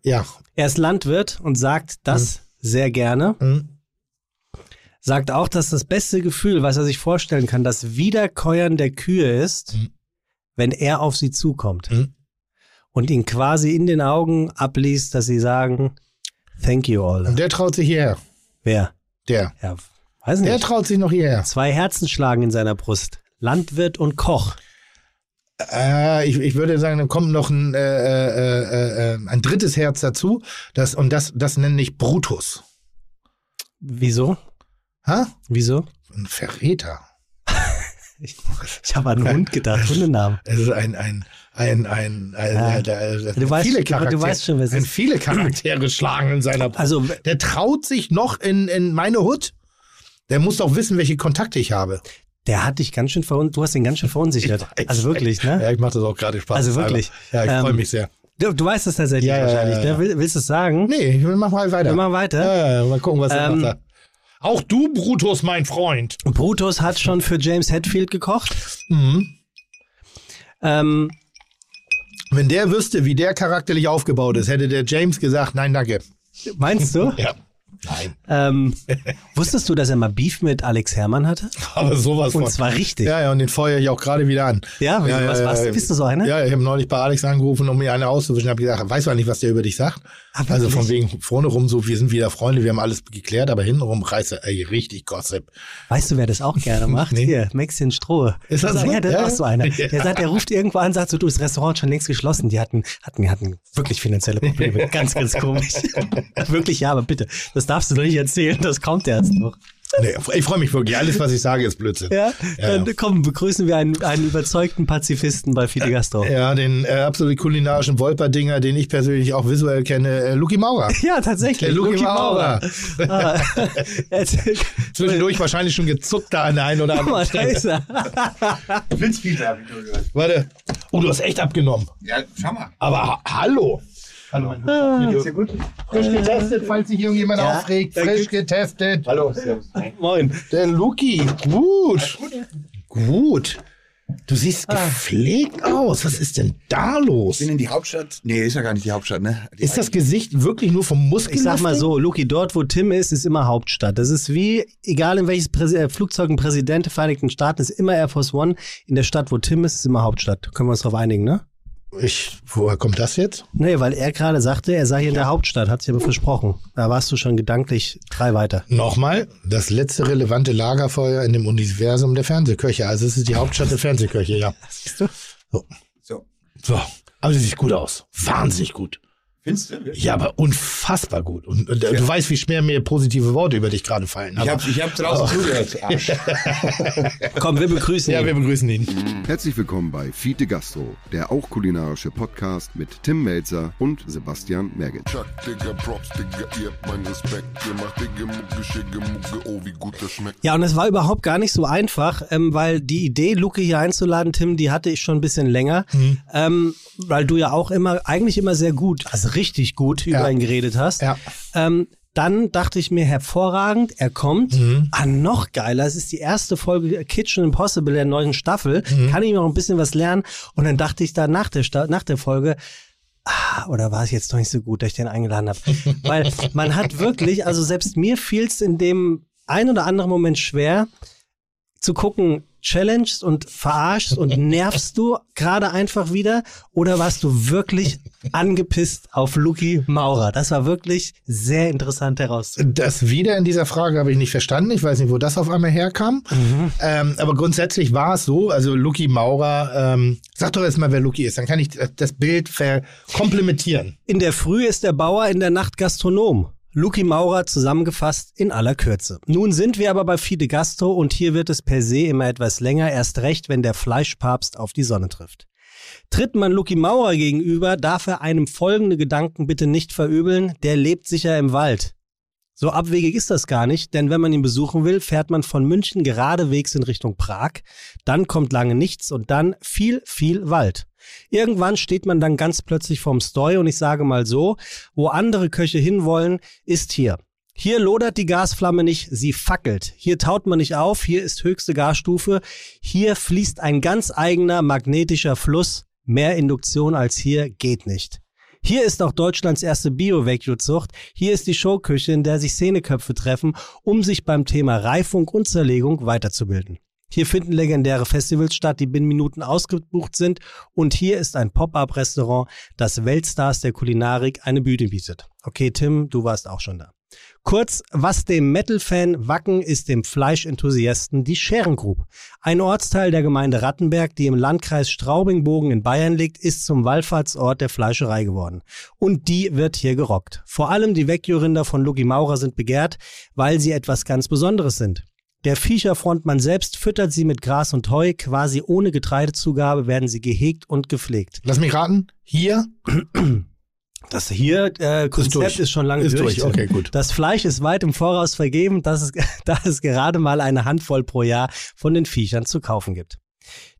Ja. Er ist Landwirt und sagt das sehr gerne. Mhm. Sagt auch, dass das beste Gefühl, was er sich vorstellen kann, das Wiederkäuern der Kühe ist, Mhm. Wenn er auf sie zukommt Mhm. und ihn quasi in den Augen abliest, dass sie sagen, thank you all. Und der traut sich hierher. Wer? Der. Ja, weiß Der nicht. traut sich noch hierher. Zwei Herzen schlagen in seiner Brust. Landwirt und Koch. Äh, ich, ich würde sagen, dann kommt noch ein, äh, äh, äh, äh, ein drittes Herz dazu. Das, und das, das nenne ich Brutus. Wieso? Ha? Wieso? Ein Verräter. Ich, ich habe an einen Hund gedacht, Hundenamen. Es ist ein, ein, ein, ein, ein Ja. da- Du weißt- viele du- du Charaktere, weißt schon, es ein viele Charaktere schlagen in seiner Brust. Also, Der traut sich noch in, in meine Hut. Der muss doch wissen, welche Kontakte ich habe. der hat dich ganz schön verunsichert. Du hast ihn ganz schön verunsichert. Ich. Also wirklich, ne? Ja, ich mache das auch gerade Spaß. Also wirklich. Ja, ich Ähm, freue mich sehr. Du, du weißt es tatsächlich Ja, wahrscheinlich. ja, ja. Ne? Will, willst du es sagen? Nee, ich mach mal weiter. Wir machen weiter. Ja, ja, mal gucken, was er Ähm, noch sagt. Auch du, Brutus, mein Freund. Brutus hat schon für James Hetfield gekocht. Mhm. Ähm, Wenn der wüsste, wie der charakterlich aufgebaut ist, hätte der James gesagt, nein, danke. meinst du? Ja. Nein. Ähm, wusstest du, dass er mal Beef mit Alex Herrmann hatte? Aber sowas Und von. zwar richtig. Ja, ja, und den feuere ich auch gerade wieder an. Ja, wieso? Was warst du? Bist du so einer? Ja, ich habe neulich bei Alex angerufen, um mir eine auszuwischen. habe gesagt, weißt du eigentlich, was der über dich sagt? Ah, also von wegen vorne rum so, wir sind wieder Freunde, wir haben alles geklärt, aber hintenrum reißt er ey, richtig Gossip. Weißt du, wer das auch gerne macht? Nee. Hier, Maxien Strohe. Ist das Sag, so? Ja, der Ja. ist auch so einer. Ja. Der sagt, er ruft irgendwo an, sagt so, du, das Restaurant schon längst geschlossen. Die hatten, hatten, hatten wirklich finanzielle Probleme. Ganz, ganz komisch. wirklich, ja, aber bitte, das darfst du doch nicht erzählen, das kommt erst noch. Nee, ich freue mich wirklich. Alles, was ich sage, ist Blödsinn. Ja, Ja, dann ja. komm, begrüßen wir einen, einen überzeugten Pazifisten bei Fide Gastro. Ja, den äh, absolut kulinarischen Wolperdinger, den ich persönlich auch visuell kenne, äh, Luki Maurer. Ja, tatsächlich. Der Luki Luki Maurer. Ah, erzähl- Zwischendurch wahrscheinlich schon gezuckt da an der einen oder Guck mal, anderen da Stelle. ist er. Flitzpieter, hab ich nur gehört. Warte. Oh, du hast echt abgenommen. Ja, schau mal. Aber ha hallo. Hallo, mein Geht's dir gut? Frisch getestet, falls sich irgendjemand Ja, aufregt. Frisch getestet. Hallo, servus. Moin. Der Luki. Gut. Gut. Du siehst gepflegt aus. Was ist denn da los? Bin in die Hauptstadt? Nee, ist ja gar nicht die Hauptstadt, ne? Die Ist das Gesicht wirklich nur vom Muskel? Ich sag mal so, Luki, dort wo Tim ist, ist immer Hauptstadt. Das ist wie, egal in welches Präsi äh, Flugzeug ein Präsident der Vereinigten Staaten ist, immer Air Force One. In der Stadt, wo Tim ist, ist immer Hauptstadt. Können wir uns darauf einigen, ne? Ich, woher kommt das jetzt? Nee, weil er gerade sagte, er sei hier in der Hauptstadt, hat sich aber versprochen. Da warst du schon gedanklich drei weiter. Nochmal, das letzte relevante Lagerfeuer in dem Universum der Fernsehköche. Also es ist die Hauptstadt der Fernsehköche, ja. Siehst du? So. So, aber sie sieht gut aus. Wahnsinnig gut. Findest du? Ja, aber unfassbar gut. Und, und äh, du weißt, wie schwer mir positive Worte über dich gerade fallen. Ich Aber- hab, ich hab draußen zugehört. Arsch. Komm, wir begrüßen ja, ihn. wir begrüßen ihn. Herzlich willkommen bei Fiete Gastro, der auch kulinarische Podcast mit Tim Melzer und Sebastian Merget. Chuck, Digga, Props, Digga, ihr habt meinen Respekt. Ihr macht Digga, Mucke, Schicke, Mucke, oh, wie gut das schmeckt. Ja, und es war überhaupt gar nicht so einfach, ähm, weil die Idee, Luke hier einzuladen, Tim, die hatte ich schon ein bisschen länger, ähm, weil du ja auch immer, eigentlich immer sehr gut, also richtig gut über Ja. ihn geredet hast. Ja. Ähm, dann dachte ich mir, hervorragend, er kommt. Ah, noch geiler, es ist die erste Folge Kitchen Impossible der neuen Staffel. Kann ich noch ein bisschen was lernen? Und dann dachte ich da nach der, Sta nach der Folge, ah, oder war es jetzt doch nicht so gut, dass ich den eingeladen habe? Weil man hat wirklich, also selbst mir fiel es in dem ein oder anderen Moment schwer, zu gucken, challengest und verarschst und nervst du gerade einfach wieder oder warst du wirklich angepisst auf Luki Maurer? Das war wirklich sehr interessant herauszufinden. Das wieder in dieser Frage habe ich nicht verstanden. Ich weiß nicht, wo das auf einmal herkam. Ähm, aber grundsätzlich war es so, also Luki Maurer, ähm, sag doch erst mal, wer Luki ist, dann kann ich das Bild verkomplementieren. In der Früh ist der Bauer, in der Nacht Gastronom. Luki Maurer zusammengefasst in aller Kürze. Nun sind wir aber bei Fide Gastro und hier wird es per se immer etwas länger, erst recht, wenn der Fleischpapst auf die Sonne trifft. Tritt man Luki Maurer gegenüber, darf er einem folgende Gedanken bitte nicht verübeln, der lebt sicher im Wald. So abwegig ist das gar nicht, denn wenn man ihn besuchen will, fährt man von München geradewegs in Richtung Prag, dann kommt lange nichts und dann viel, viel Wald. Irgendwann steht man dann ganz plötzlich vorm Steu und ich sage mal so, wo andere Köche hinwollen, ist hier. Hier lodert die Gasflamme nicht, sie fackelt. Hier taut man nicht auf, hier ist höchste Gasstufe. Hier fließt ein ganz eigener magnetischer Fluss. Mehr Induktion als hier geht nicht. Hier ist auch Deutschlands erste Bio-Vecchio-Zucht. Hier ist die Showküche, in der sich Szeneköpfe treffen, um sich beim Thema Reifung und Zerlegung weiterzubilden. Hier finden legendäre Festivals statt, die binnen Minuten ausgebucht sind. Und hier ist ein Pop-up-Restaurant, das Weltstars der Kulinarik eine Bühne bietet. Okay, Tim, du warst auch schon da. Kurz, was dem Metal-Fan Wacken ist dem Fleischenthusiasten die Scherengrub. Ein Ortsteil der Gemeinde Rattenberg, die im Landkreis Straubing-Bogen in Bayern liegt, ist zum Wallfahrtsort der Fleischerei geworden. Und die wird hier gerockt. Vor allem die Vecchio-Rinder von Lugi Maurer sind begehrt, weil sie etwas ganz Besonderes sind. Der Viecherfrontmann selbst füttert sie mit Gras und Heu, quasi ohne Getreidezugabe werden sie gehegt und gepflegt. Lass mich raten, hier Das hier äh, Konzept durch. ist, schon lange Ist durch. durch, okay, gut. Das Fleisch ist weit im Voraus vergeben, dass es, da es gerade mal eine Handvoll pro Jahr von den Viechern zu kaufen gibt.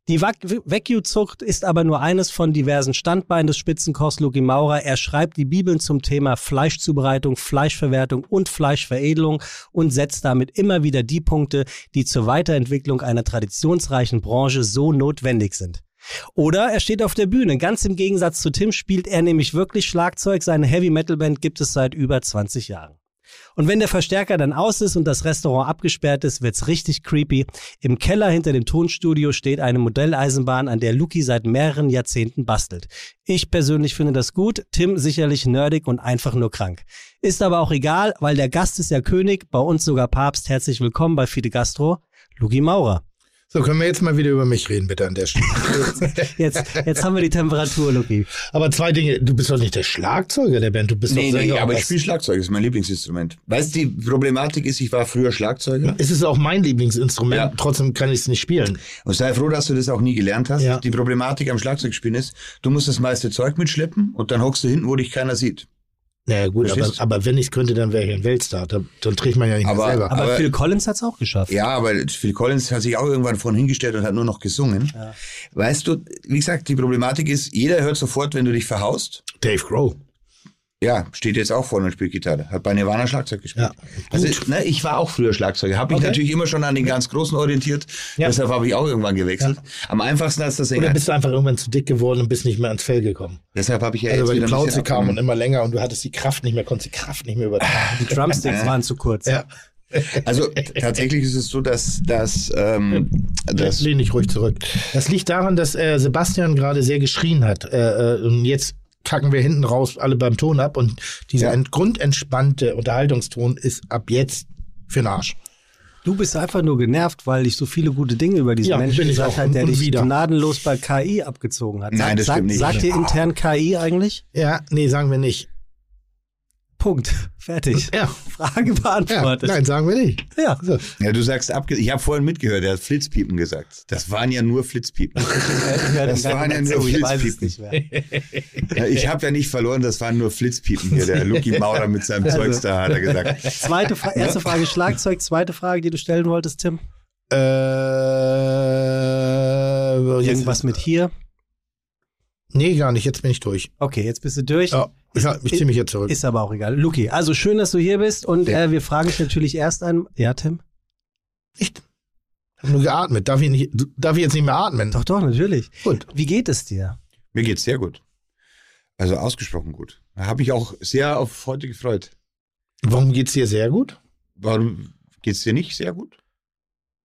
Die Vecchio-Zucht ist aber nur eines von diversen Standbeinen des Spitzenkochs Luki Maurer. Er schreibt die Bibeln zum Thema Fleischzubereitung, Fleischverwertung und Fleischveredelung und setzt damit immer wieder die Punkte, die zur Weiterentwicklung einer traditionsreichen Branche so notwendig sind. Oder er steht auf der Bühne. Ganz im Gegensatz zu Tim spielt er nämlich wirklich Schlagzeug. Seine Heavy Metal Band gibt es seit über 20 Jahren. Und wenn der Verstärker dann aus ist und das Restaurant abgesperrt ist, wird's richtig creepy. Im Keller hinter dem Tonstudio steht eine Modelleisenbahn, an der Luki seit mehreren Jahrzehnten bastelt. Ich persönlich finde das gut, Tim sicherlich nerdig und einfach nur krank. Ist aber auch egal, weil der Gast ist ja König, bei uns sogar Papst. Herzlich willkommen bei Fide Gastro, Luki Maurer. So, können wir jetzt mal wieder über mich reden, bitte an der Stelle. Jetzt, jetzt haben wir die Temperatur, Luki. Aber zwei Dinge, du bist doch nicht der Schlagzeuger der Band, du bist Nee, doch Sänger nee, aber ich spiele Schlagzeug, das ist mein Lieblingsinstrument. Weißt du, die Problematik ist, ich war früher Schlagzeuger. Es ist auch mein Lieblingsinstrument, Ja. trotzdem kann ich es nicht spielen. Und sei froh, dass du das auch nie gelernt hast. Ja. Die Problematik am Schlagzeugspielen ist, du musst das meiste Zeug mitschleppen und dann hockst du hinten, wo dich keiner sieht. Naja, gut, aber, aber wenn ich es könnte, dann wäre ich ein Weltstar. Da, dann trägt man ja nicht Aber- mehr selber. Aber, Aber- Phil Collins hat's auch geschafft. Ja, aber Phil Collins hat sich auch irgendwann vorhin hingestellt und hat nur noch gesungen. Weißt du, wie gesagt, die Problematik ist, jeder hört sofort, wenn du dich verhaust. Dave Grohl. Ja, steht jetzt auch vorne und spielt Gitarre. Hat bei Nirvana Schlagzeug gespielt. Ja, also, gut. ne, ich war auch früher Schlagzeuger. Habe mich Okay. natürlich immer schon an den ganz Großen orientiert. Ja. Deshalb habe ich auch irgendwann gewechselt. Am einfachsten als das Oder bist du einfach irgendwann zu dick geworden und bist nicht mehr ans Fell gekommen? Deshalb habe ich ja Also jetzt weil die Plauze kam und immer länger und du hattest die Kraft nicht mehr, konntest die Kraft nicht mehr übertragen. Die Drumsticks waren zu kurz. Ja. Also tatsächlich ist es so, dass, dass, ähm, dass Lehn dich ruhig zurück. Das liegt daran, dass äh, Sebastian gerade sehr geschrien hat. Äh, äh, und jetzt kacken wir hinten raus alle beim Ton ab und dieser Ja. ent- grundentspannte Unterhaltungston ist ab jetzt für den Arsch. Du bist einfach nur genervt, weil ich so viele gute Dinge über diesen Ja, Menschen gesagt habe, der dich wieder. gnadenlos bei KI abgezogen hat. Nein, das sagt, stimmt nicht. Sagt ihr intern KI eigentlich? Ja, nee, sagen wir nicht. Punkt. Fertig. Ja. Frage Ja, beantwortet. nein, sagen wir nicht. Ja. So. ja, du sagst abge ich habe vorhin mitgehört, der hat Flitzpiepen gesagt. Das waren ja nur Flitzpiepen. Das waren ja nur ich Flitzpiepen. Ja, ich habe ja nicht verloren, das waren nur Flitzpiepen hier. Der Lucky Maurer mit seinem Zeugs da, hat er gesagt. Zweite Fra erste Frage Schlagzeug, zweite Frage, die du stellen wolltest, Tim. Äh, Irgendwas mit hier. nee, gar nicht. Jetzt bin ich durch. Okay, jetzt bist du durch. Ja, ich, ich ziehe mich jetzt zurück. Ist aber auch egal. Luki, also schön, dass du hier bist und Ja. äh, wir fragen dich natürlich erst ein. Ja, Tim? Nicht. Ich habe nur geatmet. Darf ich, nicht, darf ich jetzt nicht mehr atmen? Doch, doch, natürlich. Gut. Wie geht es dir? Mir geht's sehr gut. Also ausgesprochen gut. Da habe ich auch sehr auf heute gefreut. Warum geht's dir sehr gut? Warum geht's dir nicht sehr gut?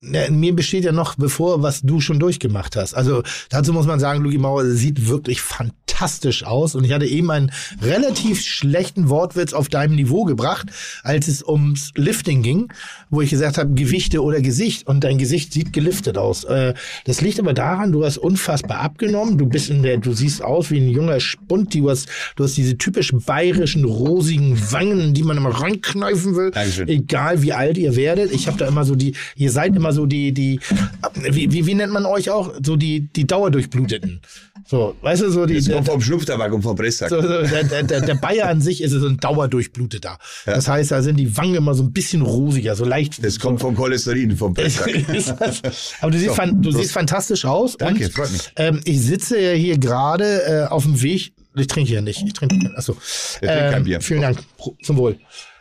Na, mir besteht ja noch bevor, was du schon durchgemacht hast. Also dazu muss man sagen, Lugi Mauer sieht wirklich fantastisch aus. Und ich hatte eben einen relativ schlechten Wortwitz auf deinem Niveau gebracht, als es ums Lifting ging, wo ich gesagt habe, Gewichte oder Gesicht. Und dein Gesicht sieht geliftet aus. Äh, Das liegt aber daran, du hast unfassbar abgenommen. Du bist in der, du siehst aus wie ein junger Spund. Du hast, du hast diese typisch bayerischen, rosigen Wangen, die man immer reinkneifen will. Dankeschön. Egal wie alt ihr werdet. Ich habe da immer so die, ihr seid immer so die, die, wie, wie, wie nennt man euch auch? So die, die Dauerdurchbluteten. So, weißt du, so die, Das kommt vom Schnupftabak und vom Presssack. so, so, der, der, der, Bayer an sich ist so ein Dauerdurchbluteter. Das heißt, da sind die Wangen immer so ein bisschen rosiger, so leicht. Das kommt vom Cholesterin, vom Presssack. Aber du siehst, So, fan, du siehst fantastisch aus. Danke, und, freut mich. Ähm, ich sitze ja hier gerade äh, auf dem Weg. Ich trinke ja nicht. Ich trinke. Achso. Der trinkt kein Ähm, Bier. Vielen Dank. Zum Wohl.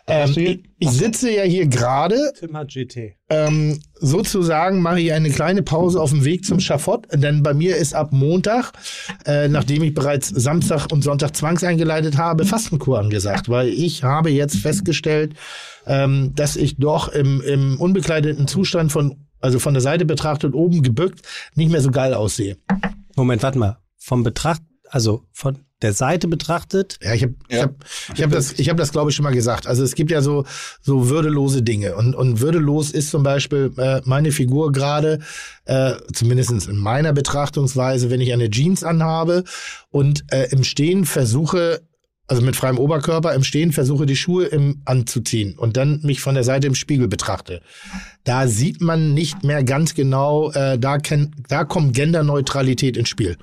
Ähm, ich, ich sitze ja hier gerade Tim hat GT. ähm, sozusagen mache ich eine kleine Pause auf dem Weg zum Schafott, denn bei mir ist ab Montag, äh, nachdem ich bereits Samstag und Sonntag zwangseingeleitet habe, Fastenkur angesagt, weil ich habe jetzt festgestellt, ähm, dass ich doch im, im unbekleideten Zustand von, also von der Seite betrachtet, oben gebückt, nicht mehr so geil aussehe. Moment, warte mal. Vom Betracht, also von der Seite betrachtet, Ja, ich habe ich Ja. hab, ich hab das, ich hab das glaube ich, schon mal gesagt. Also es gibt ja so, so würdelose Dinge. Und, und würdelos ist zum Beispiel äh, meine Figur gerade, äh, zumindest in meiner Betrachtungsweise, wenn ich eine Jeans anhabe und äh, im Stehen versuche, also mit freiem Oberkörper im Stehen versuche, die Schuhe im, anzuziehen und dann mich von der Seite im Spiegel betrachte. Da sieht man nicht mehr ganz genau, äh, da, ken, da kommt Genderneutralität ins Spiel.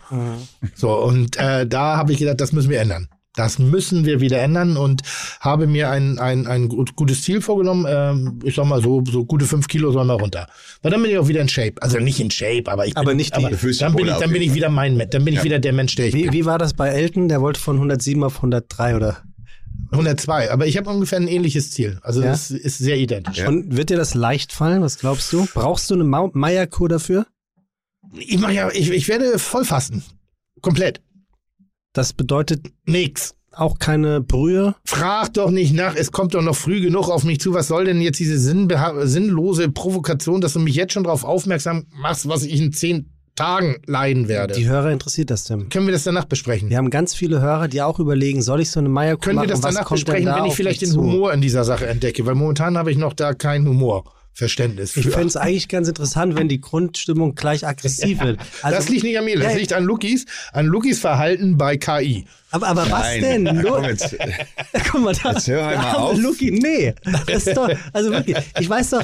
So, und äh, da habe ich gedacht, das müssen wir ändern. Das müssen wir wieder ändern und habe mir ein, ein, ein gut- gutes Ziel vorgenommen. Ähm, ich sag mal so, so gute fünf Kilo sollen wir runter. Weil dann bin ich auch wieder in Shape. Also nicht in Shape, aber ich bin, Aber nicht die- aber dann bin ich, dann bin ich wieder mein Mensch. Dann bin ich Ja. wieder der Mensch, der ich wie, bin. wie war das bei Elton? Der wollte von 107 auf 103 oder? 102. Aber ich habe ungefähr ein ähnliches Ziel. Also Ja? es ist sehr identisch. Ja. Und wird dir das leicht fallen? Was glaubst du? Brauchst du eine Meierkur dafür? Ich mach ja, ich, ich werde voll fasten. Komplett. Das bedeutet Nix. auch keine Brühe. Frag doch nicht nach, es kommt doch noch früh genug auf mich zu. Was soll denn jetzt diese sinnlose Provokation, dass du mich jetzt schon darauf aufmerksam machst, was ich in zehn Tagen leiden werde? Die Hörer interessiert das, Tim. Können wir das danach besprechen? Wir haben ganz viele Hörer, die auch überlegen, soll ich so eine Können machen? wir das danach besprechen, da wenn ich vielleicht den zu? Humor in dieser Sache entdecke? Weil momentan habe ich noch da kein Humorverständnis. Ich fände es eigentlich ganz interessant, wenn die Grundstimmung gleich aggressiv wird. Also, das liegt nicht an mir, das Ja, liegt an Lukis, an Lukis Verhalten bei KI. aber, aber was denn? Lu- Komm jetzt. Guck mal, da, Jetzt hör halt da auf. Luki, nee, das ist doch, also wirklich, ich weiß doch,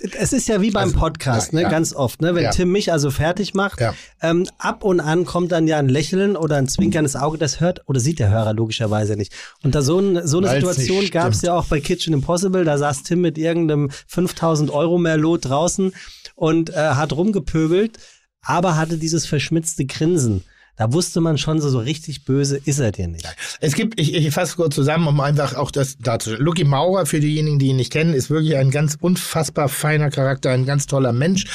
es ist ja wie beim Podcast, ja, ne, ja. ganz oft, ne, wenn Ja. Tim mich also fertig macht, ähm, ab und an kommt dann ja ein Lächeln oder ein zwinkerndes Auge, das hört oder sieht der Hörer logischerweise nicht. Und da so, ein, so eine Weil's Situation gab es ja auch bei Kitchen Impossible, da saß Tim mit irgendeinem 5000 Euro Merlot draußen und äh, hat rumgepöbelt, aber hatte dieses verschmitzte Grinsen. Da wusste man schon so, so richtig böse ist er dir nicht. Es gibt, ich, ich fasse kurz zusammen, um einfach auch das darzustellen. Lucky Maurer, für diejenigen, die ihn nicht kennen, ist wirklich ein ganz unfassbar feiner Charakter, ein ganz toller Mensch.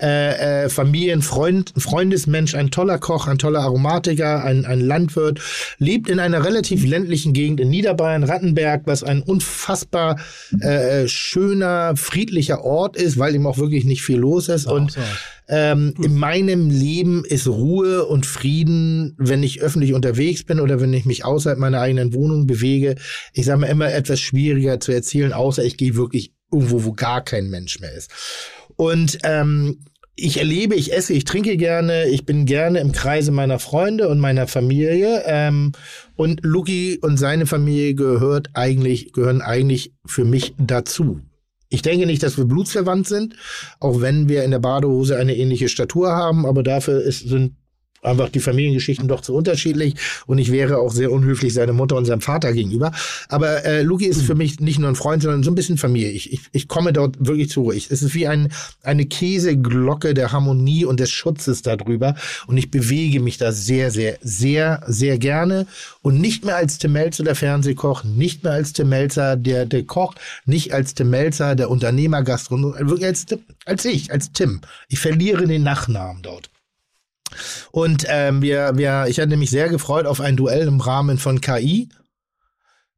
Äh, äh, Familienfreund, Freundesmensch, ein toller Koch, ein toller Aromatiker, ein, ein Landwirt, lebt in einer relativ ländlichen Gegend in Niederbayern, Rattenberg, was ein unfassbar äh, schöner, friedlicher Ort ist, weil ihm auch wirklich nicht viel los ist. Und so. Ähm, in meinem Leben ist Ruhe und Frieden, wenn ich öffentlich unterwegs bin oder wenn ich mich außerhalb meiner eigenen Wohnung bewege. Ich sage mal immer etwas schwieriger zu erzählen, außer ich gehe wirklich irgendwo, wo gar kein Mensch mehr ist. Und ähm, ich erlebe, ich esse, ich trinke gerne, ich bin gerne im Kreise meiner Freunde und meiner Familie. Ähm, und Luki und seine Familie gehört eigentlich, gehören eigentlich für mich dazu. Ich denke nicht, dass wir blutsverwandt sind, auch wenn wir in der Badehose eine ähnliche Statur haben, aber dafür ist, sind einfach die Familiengeschichten doch zu unterschiedlich und ich wäre auch sehr unhöflich seiner Mutter und seinem Vater gegenüber. Aber äh, Luki ist für mich nicht nur ein Freund, sondern so ein bisschen Familie. Ich, ich, ich komme dort wirklich zu. Ich, es ist wie ein, eine Käseglocke der Harmonie und des Schutzes darüber und ich bewege mich da sehr, sehr, sehr, sehr gerne und nicht mehr als Tim Melzer der Fernsehkoch, nicht mehr als Tim Melzer der, der Koch, nicht als Tim Melzer der Unternehmer, Gastronom, als, als ich, als Tim. Ich verliere den Nachnamen dort. Und ähm, wir, wir, ich hatte mich sehr gefreut auf ein Duell im Rahmen von KI.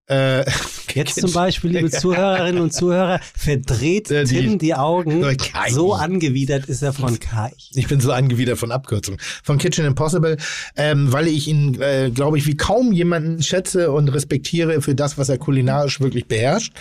Äh, Jetzt zum Beispiel, liebe Zuhörerinnen und Zuhörer, verdreht Ja, die- Tim die Augen. KI. So angewidert ist er von KI. Ich bin so angewidert von Abkürzung. Von Kitchen Impossible, ähm, weil ich ihn, äh, glaube ich, wie kaum jemanden schätze und respektiere für das, was er kulinarisch wirklich beherrscht.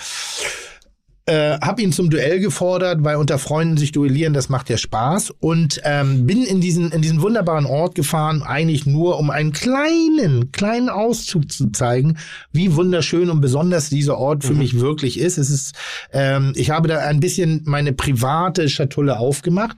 Äh, hab ihn zum Duell gefordert, weil unter Freunden sich duellieren, das macht ja Spaß. Und ähm, bin in diesen, in diesen wunderbaren Ort gefahren, eigentlich nur, um einen kleinen, kleinen Auszug zu zeigen, wie wunderschön und besonders dieser Ort für mich wirklich ist. Es ist, ähm, ich habe da ein bisschen meine private Schatulle aufgemacht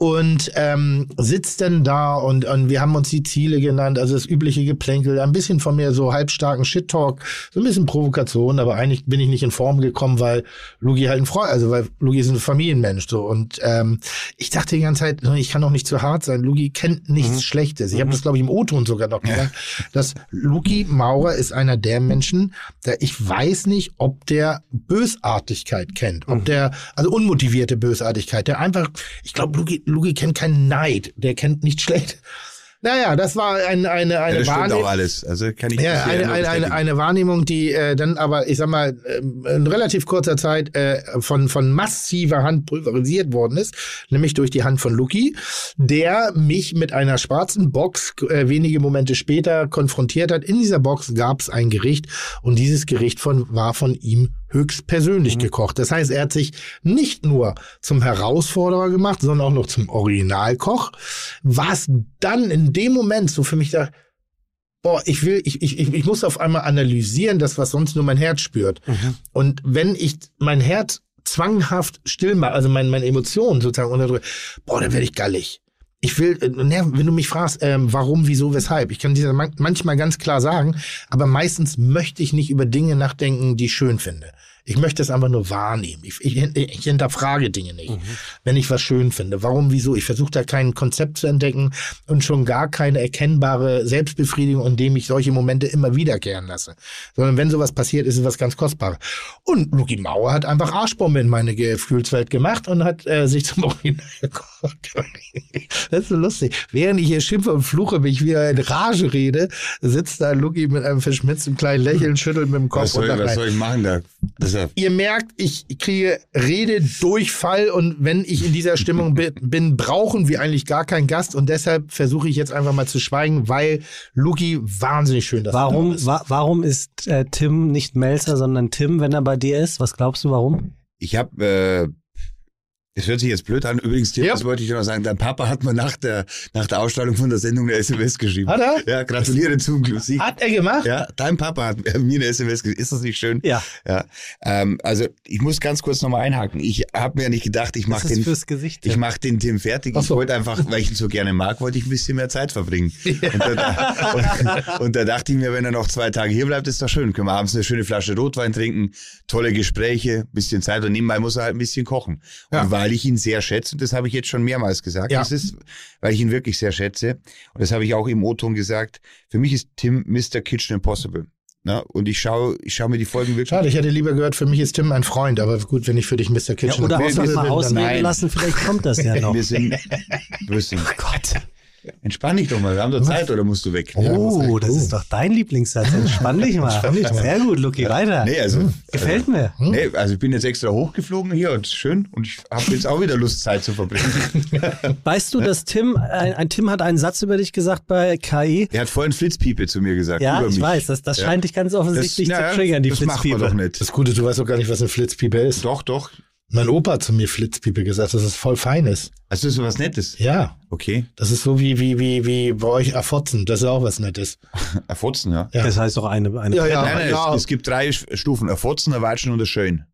und ähm, sitzt dann da und, und wir haben uns die Ziele genannt, also das übliche Geplänkel, ein bisschen von mir so halbstarken Shit-Talk, so ein bisschen Provokation, aber eigentlich bin ich nicht in Form gekommen, weil Lugi halt ein Freund, also weil Lugi ist ein Familienmensch so. Und ähm, ich dachte die ganze Zeit, ich kann doch nicht zu hart sein, Lugi kennt nichts Schlechtes. Ich habe das glaube ich im O-Ton sogar noch gesagt, dass Lugi Maurer ist einer der Menschen, der ich weiß nicht, ob der Bösartigkeit kennt, ob der, also unmotivierte Bösartigkeit, der einfach, ich glaube, Lugi, Lugi kennt keinen Neid, der kennt nicht schlecht. Naja, das war ein, eine, Ja, eine das stimmt Wahrnehmung. auch alles. Also kann ich Ja, bisher eine, eine, eine, eine Wahrnehmung, die äh, dann aber, ich sag mal, ähm, in relativ kurzer Zeit äh, von, von massiver Hand pulverisiert worden ist, nämlich durch die Hand von Luki, der mich mit einer schwarzen Box äh, wenige Momente später konfrontiert hat. In dieser Box gab es ein Gericht und dieses Gericht von, war von ihm höchstpersönlich gekocht. Das heißt, er hat sich nicht nur zum Herausforderer gemacht, sondern auch noch zum Originalkoch, was dann in dem Moment so für mich da, boah, ich will, ich, ich, ich muss auf einmal analysieren, das, was sonst nur mein Herz spürt. Und wenn ich mein Herz zwanghaft still mache, also mein, meine Emotionen sozusagen unterdrücke, boah, dann werde ich gallig. Ich will, äh, wenn du mich fragst, ähm, warum, wieso, weshalb, ich kann dir man manchmal ganz klar sagen, aber meistens möchte ich nicht über Dinge nachdenken, die ich schön finde. Ich möchte es einfach nur wahrnehmen. Ich, ich, ich hinterfrage Dinge nicht, wenn ich was schön finde. Warum, wieso? Ich versuche da kein Konzept zu entdecken und schon gar keine erkennbare Selbstbefriedigung, indem ich solche Momente immer wiederkehren lasse. Sondern wenn sowas passiert, ist es was ganz Kostbares. Und Luki Mauer hat einfach Arschbombe in meine Gefühlswelt gemacht und hat äh, sich zum Original gekocht. Das ist so lustig. Während ich hier schimpfe und fluche, mich wieder in Rage rede, sitzt da Luki mit einem verschmitzten kleinen Lächeln, schüttelt mit dem Kopf was, soll, und was soll ich machen da? Das ja, Ihr merkt, ich kriege Rededurchfall und wenn ich in dieser Stimmung bi- bin, brauchen wir eigentlich gar keinen Gast und deshalb versuche ich jetzt einfach mal zu schweigen, weil Luki wahnsinnig schön das Warum, wa warum ist äh, Tim nicht Melzer, sondern Tim, wenn er bei dir ist? Was glaubst du, warum? ich habe, äh, das hört sich jetzt blöd an. Übrigens, Tim, Ja. das wollte ich dir noch sagen. Dein Papa hat mir nach der, nach der Ausstrahlung von der Sendung eine SMS geschrieben. Hat er? Ja, gratuliere zum Sieg. Hat er gemacht? Ja, dein Papa hat mir eine SMS geschrieben. Ist das nicht schön? Ja. Ja. Ähm, also ich muss ganz kurz nochmal einhaken. Ich habe mir ja nicht gedacht, ich mache Das den, fürs Gesicht. ich mach den Tim fertig. Ach Ich so. wollte einfach, weil ich ihn so gerne mag, wollte ich ein bisschen mehr Zeit verbringen. Und, da, und, und da dachte ich mir, wenn er noch zwei Tage hier bleibt, ist doch schön. Können wir abends eine schöne Flasche Rotwein trinken, tolle Gespräche, bisschen Zeit und nebenbei muss er halt ein bisschen kochen. Ja. Und weil weil ich ihn sehr schätze und das habe ich jetzt schon mehrmals gesagt. Ja. Das ist, weil ich ihn wirklich sehr schätze und das habe ich auch im O-Ton gesagt. Für mich ist Tim Mr. Kitchen Impossible. Na, und ich schaue ich schaue mir die Folgen wirklich Schade, ich hätte lieber gehört, für mich ist Tim ein Freund, aber gut, wenn ich für dich Mr. Ja, Kitchen oder wir- auch wir noch mal ausreden nein. lassen, vielleicht kommt das ja noch. Wir sind, wir sind, Gott. Entspann dich doch mal, wir haben doch Zeit oder musst du weg? Oh, das ist doch dein Lieblingssatz. Entspann dich mal. Entspann dich mal. Sehr gut, Luki, weiter. Nee, also, Gefällt mir. nee, also ich bin jetzt extra hochgeflogen hier und schön und ich habe jetzt auch wieder Lust, Zeit zu verbringen. Weißt du, dass Tim, ein, ein Tim hat einen Satz über dich gesagt bei KI? Er hat vorhin Flitzpiepe zu mir gesagt. Ja, über ich mich. weiß, das, das Ja. scheint dich ganz offensichtlich na ja, zu triggern, die das macht man doch Flitzpiepe. nicht. Das Gute, du weißt doch gar nicht, was eine Flitzpiepe ist. Doch, doch. Mein Opa hat zu mir Flitzpiepe gesagt, dass es voll fein ist. Also das ist was Nettes. Ja, Okay. das ist so wie, wie, wie, wie bei euch Erfotzen. Das ist auch was Nettes. Erfotzen, ja. Ja. Das heißt doch eine, eine Ja, ja. Nein, nein, ja. es, es gibt drei Stufen. Erfotzen, Erwatschen und Erschön.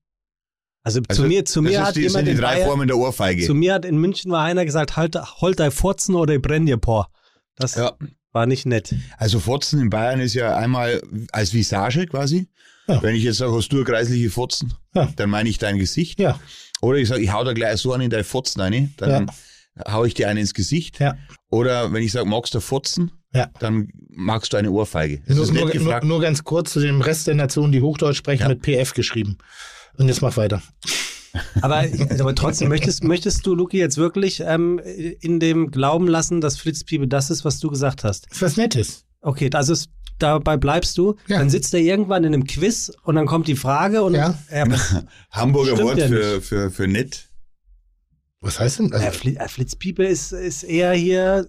Also, Also, zu mir, zu mir hat die, jemand sind die in drei Bayern, Formen der Ohrfeige. zu mir hat in München mal einer gesagt, halt, halt dein Furzen oder ich brenn dir por. Das Ja. war nicht nett. Also Fotzen in Bayern ist ja einmal als Visage quasi. Ja. Wenn ich jetzt sage, hast du eine kreisliche Fotzen, Ja. dann meine ich dein Gesicht. Ja, Oder ich sage, ich hau da gleich so an in dein Fotzen rein, dann hau ich dir einen ins Gesicht. ja. Oder wenn ich sage, magst du Fotzen, Ja. dann magst du eine Ohrfeige. Das Nur, ist nur, nur, ganz kurz zu dem Rest der Nation, die Hochdeutsch sprechen, Ja. mit PF geschrieben. Und jetzt mach weiter. Aber, aber trotzdem, möchtest, möchtest du, Luki, jetzt wirklich ähm, in dem Glauben lassen, dass Flitzpiepe das ist, was du gesagt hast? Ist was Nettes. Okay, das ist, dabei bleibst du. Ja. Dann sitzt er irgendwann in einem Quiz und dann kommt die Frage und Ja. er, Hamburger Wort ja für, für, für nett. Was heißt denn? Also, äh, Flitzpiepe ist, ist eher hier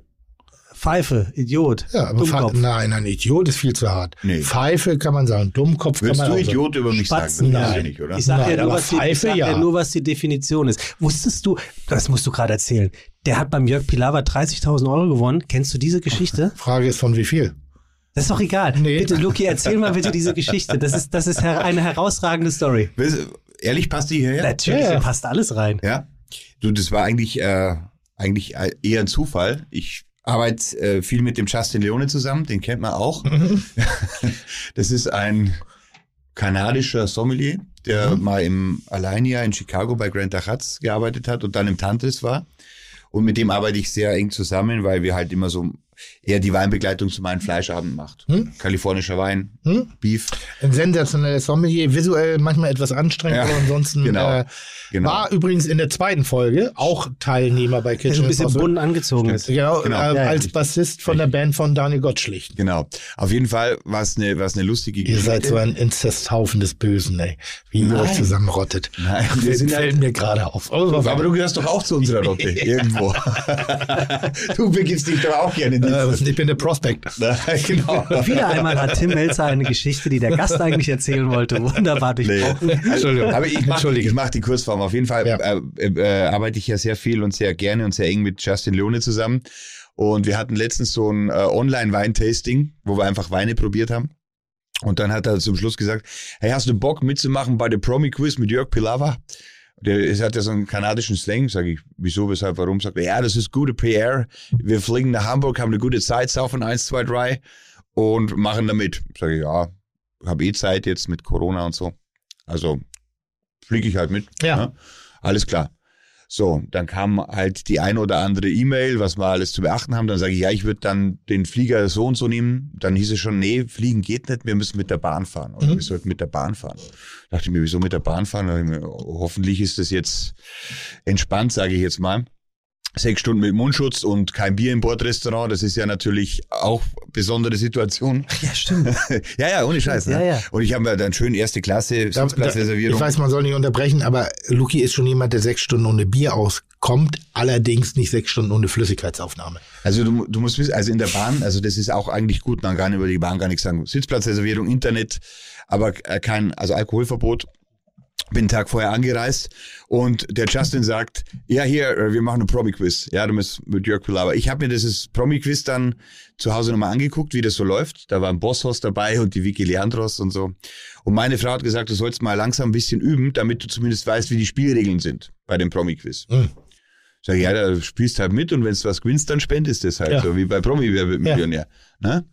Pfeife, Idiot, ja, aber Dummkopf. nein, ein Idiot ist viel zu hart. Nee. Pfeife kann man sagen, Dummkopf Würdest kann man du sagen. Idiot über mich Spatzen, sagen? Das nein. nicht, oder? Ich sage ja, nur, die, Pfeife, sag ja. ja. nur, was die Definition ist. Wusstest du, das musst du gerade erzählen, der hat beim Jörg Pilawa 30.000 Euro gewonnen. Kennst du diese Geschichte? Frage ist von wie viel? Das ist doch egal. Nee. Bitte, Luki, erzähl mal bitte diese Geschichte. Das ist, das ist her- eine herausragende Story. Ehrlich, passt die hierher? Natürlich, Ja, ja. da passt alles rein. Ja. Du, das war eigentlich, äh, eigentlich äh, eher ein Zufall. Ich arbeite äh, viel mit dem Justin Leone zusammen, den kennt man auch. das ist ein kanadischer Sommelier, der mal im Alainia in Chicago bei Grand Achatz gearbeitet hat und dann im Tantris war. Und mit dem arbeite ich sehr eng zusammen, weil wir halt immer so eher die Weinbegleitung zu meinen Fleischabend macht. Hm? Kalifornischer Wein, Hm? Beef. Ein sensationelles Sommelier, visuell manchmal etwas anstrengend, Ja, aber ansonsten genau, äh, genau. war übrigens in der zweiten Folge auch Teilnehmer bei Kitchen ein bisschen bunt angezogen ist. Genau, Genau. Äh, Ja, ja. als Bassist von der Band von Daniel Gottschlicht. Genau. Auf jeden Fall war es eine, eine lustige Ihr Geschichte. seid so ein Inzesthaufen des Bösen, ey. Wie ihr euch zusammenrottet. Nein, wir sind fällt halt- mir gerade auf. Oh, Aber du gehörst doch auch zu unserer Rotte, irgendwo. du begibst dich doch auch gerne in äh, ich bin der Prospect. genau. Wieder einmal hat Tim Melzer eine Geschichte, die der Gast eigentlich erzählen wollte. Wunderbar Nee. durchbrochen. Entschuldigung. Aber ich mache Entschuldige. ich mach die Kurzform. Auf jeden Fall Ja. äh, äh, arbeite ich ja sehr viel und sehr gerne und sehr eng mit Justin Leone zusammen. Und wir hatten letztens so ein äh, Online-Wein-Tasting, wo wir einfach Weine probiert haben. Und dann hat er zum Schluss gesagt, hey, hast du Bock mitzumachen bei der Promi-Quiz mit Jörg Pilawa? Der ist, hat ja so einen kanadischen Slang, sage ich, wieso, weshalb, warum? Sagt er, ja, das ist gute PR. Wir fliegen nach Hamburg, haben eine gute Zeit, saufen eins, zwei, drei und machen damit. Sage ich, ja, habe eh Zeit jetzt mit Corona und so. Also fliege ich halt mit. Ja. ne? Alles klar. So, dann kam halt die ein oder andere E-Mail, was wir alles zu beachten haben. Dann sage ich, ja, ich würde dann den Flieger so und so nehmen. Dann hieß es schon, nee, fliegen geht nicht, wir müssen mit der Bahn fahren. Oder Mhm. wir sollten mit der Bahn fahren. Da dachte ich mir, wieso mit der Bahn fahren? Mir, hoffentlich ist das jetzt entspannt, sage ich jetzt mal. Sechs Stunden mit Mundschutz und kein Bier im Bordrestaurant, das ist ja natürlich auch besondere Situation. Ja, stimmt. ja, ja, ohne Scheiß. Ne? Ja, ja. Und ich habe ja dann schön erste Klasse, Sitzplatzreservierung. ich weiß, man soll nicht unterbrechen, aber Luki ist schon jemand, der sechs Stunden ohne Bier auskommt, allerdings nicht sechs Stunden ohne Flüssigkeitsaufnahme. Also du, du musst wissen, also in der Bahn, also das ist auch eigentlich gut, man kann über die Bahn gar nichts sagen. Sitzplatzreservierung, Internet, aber äh, kein, also Alkoholverbot. Bin einen Tag vorher angereist und der Justin sagt, ja hier, äh, wir machen ein Promi-Quiz. Ja, du musst mit Jörg Pilawa. Ich habe mir dieses Promi-Quiz dann zu Hause nochmal angeguckt, wie das so läuft. Da war ein Bosshaus dabei und die Vicky Leandros und so. Und meine Frau hat gesagt, du sollst mal langsam ein bisschen üben, damit du zumindest weißt, wie die Spielregeln sind bei dem Promi-Quiz. Hm. Sag ich, ja, da spielst halt mit und wenn du was gewinnst, dann spendest du es halt, Ja. so wie bei Promi Wer wird Millionär. Ne?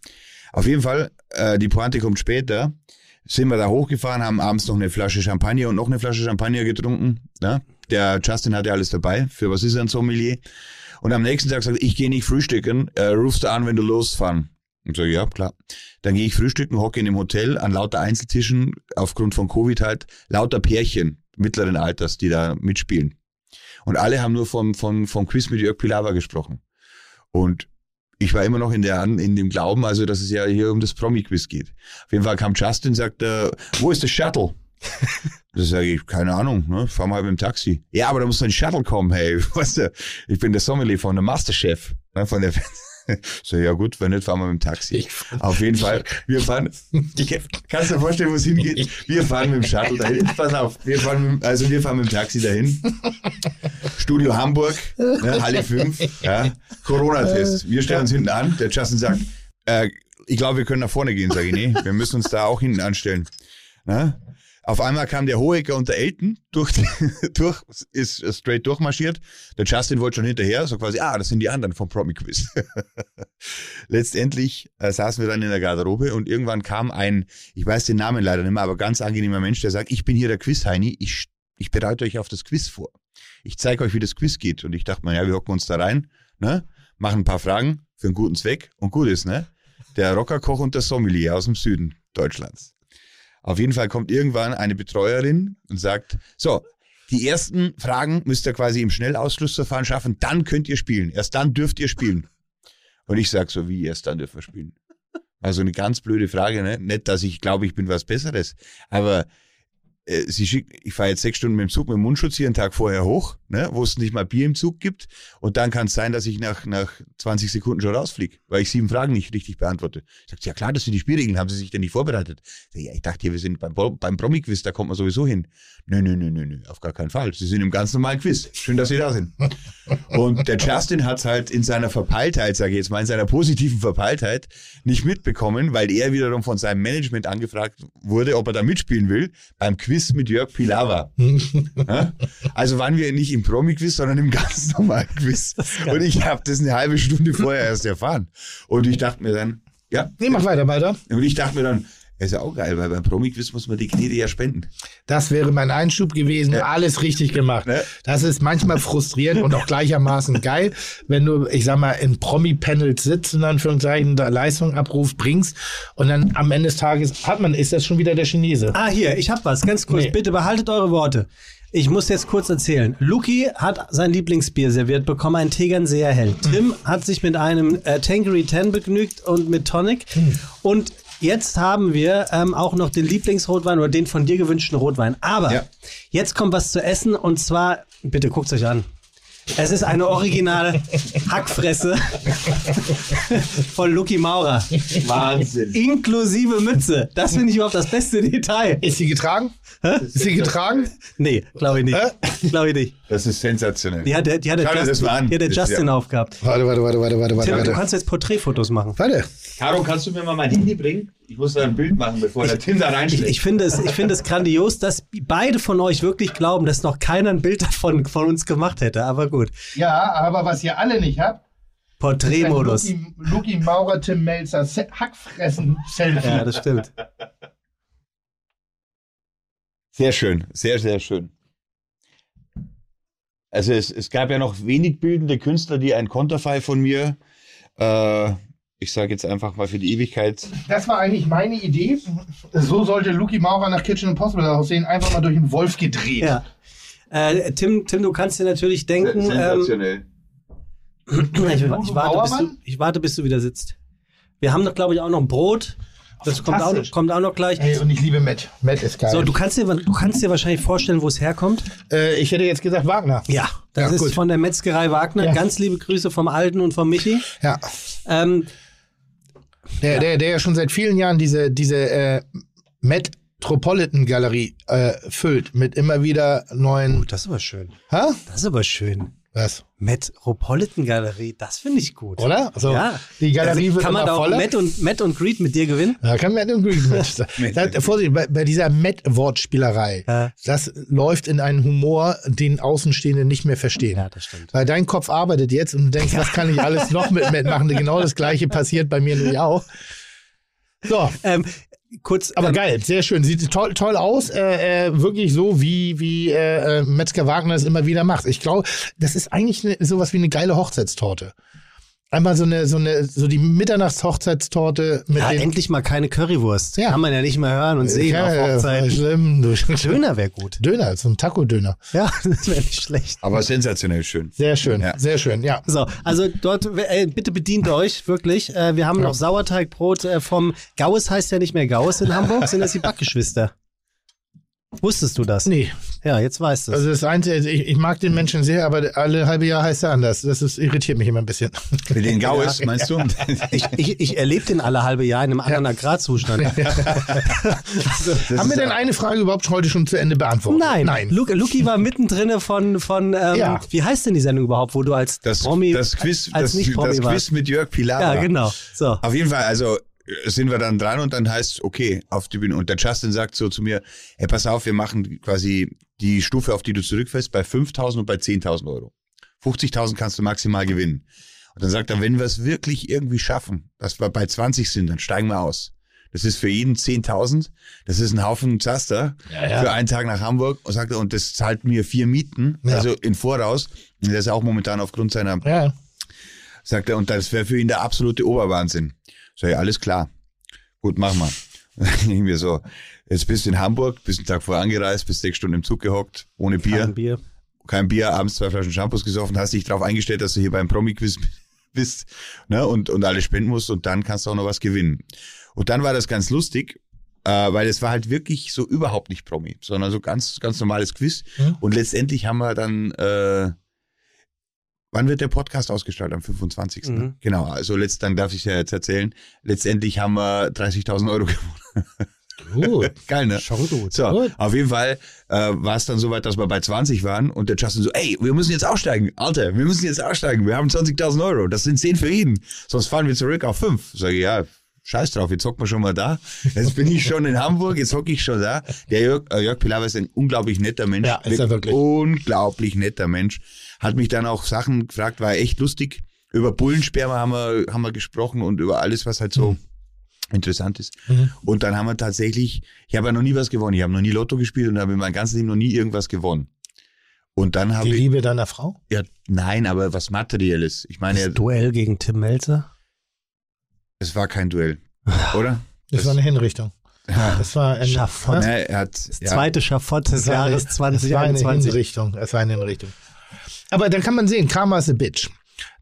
Auf jeden Fall, äh, die Pointe kommt später. Sind wir da hochgefahren, haben abends noch eine Flasche Champagner und noch eine Flasche Champagner getrunken. Ne? Der Justin hatte alles dabei. Für was ist er ein Sommelier? Und am nächsten Tag sagt ich gehe nicht frühstücken, äh, rufst du an, wenn du losfahren. Und sage, ja, klar. Dann gehe ich frühstücken, hocke in dem Hotel an lauter Einzeltischen, aufgrund von Covid halt, lauter Pärchen mittleren Alters, die da mitspielen. Und alle haben nur vom, vom, vom Quiz mit Jörg Pilawa gesprochen. Und ich war immer noch in, der, in dem Glauben, also dass es ja hier um das Promi-Quiz geht. Auf jeden Fall kam Justin und sagte, wo ist das Shuttle? Das sage ich, keine Ahnung, ne? fahr mal mit dem Taxi. Ja, aber da muss ein Shuttle kommen, hey. Weißt du, ich bin der Sommelier von der Masterchef, ne? von der so, ja gut, wenn nicht, fahren wir mit dem Taxi. Ich- Auf jeden Fall, wir fahren, ich, kannst du dir vorstellen, wo es hingeht? Wir fahren mit dem Shuttle dahin. Pass auf, wir fahren, mit, also wir fahren mit dem Taxi dahin. Studio Hamburg, ne, Halle 5, ja, Corona-Test. Wir stellen uns hinten an, der Justin sagt, äh, ich glaube, wir können nach vorne gehen, sage ich, nee, wir müssen uns da auch hinten anstellen. Ne? Auf einmal kam der Hohecker und der Elton durch, durch ist straight durchmarschiert. Der Justin wollte schon hinterher, so quasi, ah, das sind die anderen vom Promi Quiz. Letztendlich äh, saßen wir dann in der Garderobe und irgendwann kam ein, ich weiß den Namen leider nicht mehr, aber ganz angenehmer Mensch, der sagt, ich bin hier der Quiz-Heini, ich, ich bereite euch auf das Quiz vor. Ich zeige euch, wie das Quiz geht. Und ich dachte mir, ja, wir hocken uns da rein, ne? machen ein paar Fragen für einen guten Zweck und gut ist, ne? Der Rockerkoch und der Sommelier aus dem Süden Deutschlands. Auf jeden Fall kommt irgendwann eine Betreuerin und sagt, so, die ersten Fragen müsst ihr quasi im Schnellausschlussverfahren schaffen, dann könnt ihr spielen. Erst dann dürft ihr spielen. Und ich sag so, wie erst dann dürfen wir spielen? Also eine ganz blöde Frage, ne? Nicht, dass ich glaube, ich bin was Besseres, aber äh, sie schickt, ich fahre jetzt sechs Stunden mit dem Zug mit dem Mundschutz hier einen Tag vorher hoch, ne, wo es nicht mal Bier im Zug gibt. Und dann kann es sein, dass ich nach, nach 20 Sekunden schon rausfliege, weil ich sieben Fragen nicht richtig beantworte. Ich sag, ja klar, das sind die Spielregeln, haben Sie sich denn nicht vorbereitet? Ich sag, ja, ich dachte, hier, wir sind beim, beim Promi-Quiz, da kommt man sowieso hin. Nö, nö, nö, nö, nö, auf gar keinen Fall. Sie sind im ganz normalen Quiz. Schön, dass Sie da sind. Und der Justin hat halt in seiner Verpeiltheit, sage ich jetzt mal, in seiner positiven Verpeiltheit nicht mitbekommen, weil er wiederum von seinem Management angefragt wurde, ob er da mitspielen will, beim Quiz mit Jörg Pilawa. Ja? Also waren wir nicht im Promi-Quiz, sondern im ganz normalen Quiz. Und ich habe das eine halbe Stunde vorher erst erfahren. Und ich dachte mir dann, ja, Nee, mach weiter, weiter. und ich dachte mir dann, ist ja auch geil, weil beim Promi-Quiz muss man die Knete ja spenden. Das wäre mein Einschub gewesen. Alles richtig gemacht. Ne? Das ist manchmal frustrierend und auch gleichermaßen geil, wenn du, ich sag mal, in Promi-Panels sitzt und dann für Anführungszeichen da Leistung abrufst, bringst und dann am Ende des Tages hat man, ist das schon wieder der Chinese. Ah, hier, ich hab was, ganz kurz. Nee. Bitte behaltet eure Worte. Ich muss jetzt kurz erzählen. Luki hat sein Lieblingsbier serviert bekommen, ein Tegernseer Hell. Tim hat sich mit einem äh, Tankery 10 begnügt und mit Tonic. Und jetzt haben wir ähm, auch noch den Lieblingsrotwein oder den von dir gewünschten Rotwein. Aber Ja. jetzt kommt was zu essen und zwar, bitte guckt euch an. Es ist eine originale Hackfresse von Luki Maurer. Wahnsinn. Inklusive Mütze. Das finde ich überhaupt das beste Detail. Ist sie getragen? Ist sie getragen? Nee, glaube ich nicht. Glaube ich nicht. Das ist sensationell. Die hat der, die hat der Schau dir das Justin, mal an. die hat der Justin ja- aufgehabt. Warte, warte, warte, warte, warte, warte, du kannst jetzt Porträtfotos machen. Warte. Caro, kannst du mir mal mein Handy bringen? Ich muss da ein Bild machen, bevor der Tim da Ich, reinschlägt. ich, finde es, ich finde es grandios, dass beide von euch wirklich glauben, dass noch keiner ein Bild davon von uns gemacht hätte. Aber gut. Ja, aber was ihr alle nicht habt, Porträtmodus. Luki, Luki Maurer, Tim Melzer, Se- Hackfressen-Selfie. Ja, das stimmt. Sehr schön, sehr, sehr schön. Also es, es gab ja noch wenig bildende Künstler, die ein Konterfei von mir, äh, ich sage jetzt einfach mal für die Ewigkeit, Das war eigentlich meine Idee. So sollte Luki Maurer nach Kitchen Impossible aussehen. Einfach mal durch einen Wolf gedreht. Ja. Äh, Tim, Tim, du kannst dir natürlich denken, ähm, sensationell. ich, ich, warte, bis du, ich warte, bis du wieder sitzt. Wir haben doch, glaube ich, auch noch ein Brot. Das kommt auch, kommt auch noch gleich. Ey, und ich liebe Matt. Matt ist geil. So, du kannst dir, du kannst dir wahrscheinlich vorstellen, wo es herkommt. äh, ich hätte jetzt gesagt Wagner. Ja, das Ja, ist gut. von der Metzgerei Wagner. Ja. Ganz liebe Grüße vom Alten und vom Michi. Ja. Ähm, Der, der, der ja schon seit vielen Jahren diese, diese äh, Metropolitan Galerie äh, füllt mit immer wieder neuen. das ist aber schön. Hä? Das ist aber schön. Was? Metropolitan Galerie, das finde ich gut. Oder? So, Ja. Die Galerie Also, wird kann man da auch voller. Matt und, Matt und Greet mit dir gewinnen? Da kann Matt und Green mit. das, Vorsicht, bei, bei dieser Met-Wortspielerei, Ja. das läuft in einen Humor, den Außenstehende nicht mehr verstehen. Ja, das stimmt. Weil dein Kopf arbeitet jetzt und du denkst, was kann ich alles noch mit Matt machen? Genau das gleiche passiert bei mir nämlich auch. So, Ähm, kurz. Aber ähm, geil, sehr schön. Sieht toll, toll aus. Äh, äh, wirklich so, wie, wie äh, äh, Metzger Wagner es immer wieder macht. Ich glaube, das ist eigentlich ne, sowas wie eine geile Hochzeitstorte. Einmal so eine, so eine, so die Mitternachtshochzeitstorte mit Ja, den endlich mal keine Currywurst. Ja. Kann man ja nicht mehr hören und sehen Ja, auf ja, Hochzeiten. schlimm. Du- Döner wäre gut. Döner, so ein Taco-Döner. Ja, das wäre nicht schlecht. Aber sensationell schön. Sehr schön, Ja. sehr schön, ja. So, also dort, äh, bitte bedient euch, wirklich. Äh, wir haben noch Sauerteigbrot äh, vom Gaues heißt ja nicht mehr Gaues in Hamburg, sind das die Backgeschwister. Wusstest du das? Nee, Ja, jetzt weißt du es. also das Einzige, also ich, ich mag den Menschen sehr, aber alle halbe Jahr heißt er anders. Das ist, irritiert mich immer ein bisschen. Mit den Gaues, meinst du? ich ich, ich erlebe den alle halbe Jahr in einem anderen Agrarzustand. Haben wir denn eine Frage überhaupt heute schon zu Ende beantwortet? Nein, Nein. Lu Luki war mittendrin von, von ähm, Ja. wie heißt denn die Sendung überhaupt, wo du als Das, Promi, das Quiz, als das, nicht-Promi das Quiz mit Jörg Pilar. Ja, genau. So. Auf jeden Fall, also sind wir dann dran und dann heißt es, okay, auf die Bühne. Und der Justin sagt so zu mir, hey, pass auf, wir machen quasi die Stufe, auf die du zurückfällst, bei 5.000 und bei 10.000 Euro. 50.000 kannst du maximal gewinnen. Und dann sagt er, wenn wir es wirklich irgendwie schaffen, dass wir bei 20 sind, dann steigen wir aus. Das ist für jeden 10.000. Das ist ein Haufen Zaster für einen Tag nach Hamburg. Und sagt er, und das zahlt mir vier Mieten, Ja. also in Voraus. Und der ist auch momentan aufgrund seiner Ja, Sagt er, und das wäre für ihn der absolute Oberwahnsinn. Sag ich, alles klar. Gut, mach mal. Dann denke ich mir so, jetzt bist du in Hamburg, bist einen Tag vorher angereist, bist sechs Stunden im Zug gehockt, ohne Bier, Kein Bier. kein Bier, abends zwei Flaschen Shampoos gesoffen, hast dich darauf eingestellt, dass du hier beim Promi-Quiz bist ne, und, und alles spenden musst und dann kannst du auch noch was gewinnen. Und dann war das ganz lustig, äh, weil es war halt wirklich so überhaupt nicht Promi, sondern so ganz, ganz normales Quiz. Mhm. Und letztendlich haben wir dann, äh, wann wird der Podcast ausgestrahlt? Am 25. ne? Mhm. Genau, also letzt, dann darf ich ja jetzt erzählen. Letztendlich haben wir 30.000 Euro gewonnen. gut. Geil, ne? Schon gut. So, Gut. auf jeden Fall äh, war es dann so weit, dass wir bei 20 waren und der Justin so, ey, wir müssen jetzt aussteigen. Alter, wir müssen jetzt aussteigen. Wir haben 20.000 Euro. Das sind 10 für jeden. Sonst fahren wir zurück auf 5. Sag ich, ja, scheiß drauf, jetzt hocken wir schon mal da. Jetzt bin ich schon in Hamburg, jetzt hocke ich schon da. Der Jörg, äh, Jörg Pilawa ist ein unglaublich netter Mensch. Ja, ist er wirklich. Unglaublich netter Mensch. Hat mich dann auch Sachen gefragt, war echt lustig. Über Bullensperma haben wir, haben wir gesprochen und über alles, was halt so interessant ist. Mhm. Und dann haben wir tatsächlich, ich habe ja noch nie was gewonnen. Ich habe noch nie Lotto gespielt und habe in meinem ganzen Leben noch nie irgendwas gewonnen. Und dann habe Die ich, Liebe deiner Frau? ja, nein, aber was Materielles. Ich meine, Das Duell gegen Tim Melzer? es war kein Duell, oder? Das, war eine Hinrichtung. Das war ein Schafott. Ne, hat, Das ja, zweite Schafott des Es Jahres Es war eine 2021. Hinrichtung. Es war eine Hinrichtung. Aber dann kann man sehen, Karma is a bitch.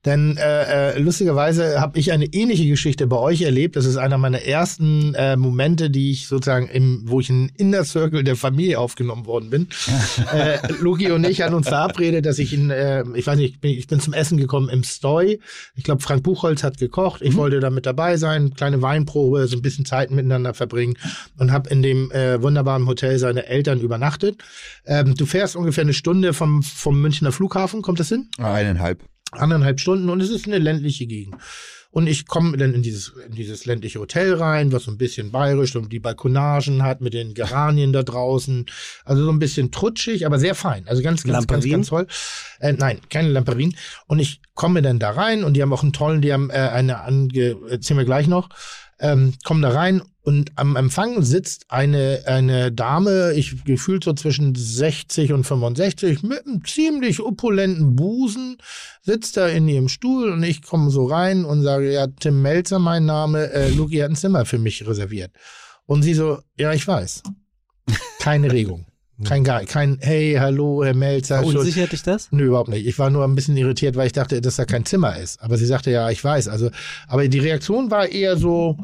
Denn äh, äh, lustigerweise habe ich eine ähnliche Geschichte bei euch erlebt. Das ist einer meiner ersten äh, Momente, die ich sozusagen im, wo ich in Inner Circle der Familie aufgenommen worden bin. äh, Loki und ich hatten uns verabredet, dass ich in, äh, ich weiß nicht, ich bin, ich bin zum Essen gekommen im Stoy. Ich glaube, Frank Buchholz hat gekocht. Ich wollte da mit dabei sein, kleine Weinprobe, so ein bisschen Zeit miteinander verbringen und habe in dem äh, wunderbaren Hotel seine Eltern übernachtet. Ähm, du fährst ungefähr eine Stunde vom, vom Münchner Flughafen, kommt das hin? eineinhalb. Anderthalb Stunden und es ist eine ländliche Gegend. Und ich komme dann in dieses, in dieses ländliche Hotel rein, was so ein bisschen bayerisch und die Balkonagen hat mit den Geranien da draußen. Also so ein bisschen trutschig, aber sehr fein. Also ganz, ganz, ganz, Lamperin? ganz toll. Äh, nein, keine Lamperin. Und ich komme dann da rein und die haben auch einen tollen, die haben äh, eine ange, erzählen wir gleich noch, ähm, kommen da rein und am Empfang sitzt eine, eine Dame, ich gefühlt so zwischen 60 und 65, mit einem ziemlich opulenten Busen, sitzt da in ihrem Stuhl und ich komme so rein und sage, ja, Tim Melzer, mein Name, äh, Luki hat ein Zimmer für mich reserviert. Und sie so, ja, ich weiß. Keine Regung. Kein, kein, hey, hallo, Herr Melzer. Verunsichert dich das? Nö, überhaupt nicht. Ich war nur ein bisschen irritiert, weil ich dachte, dass da kein Zimmer ist. Aber sie sagte, ja, ich weiß. Also, aber die Reaktion war eher so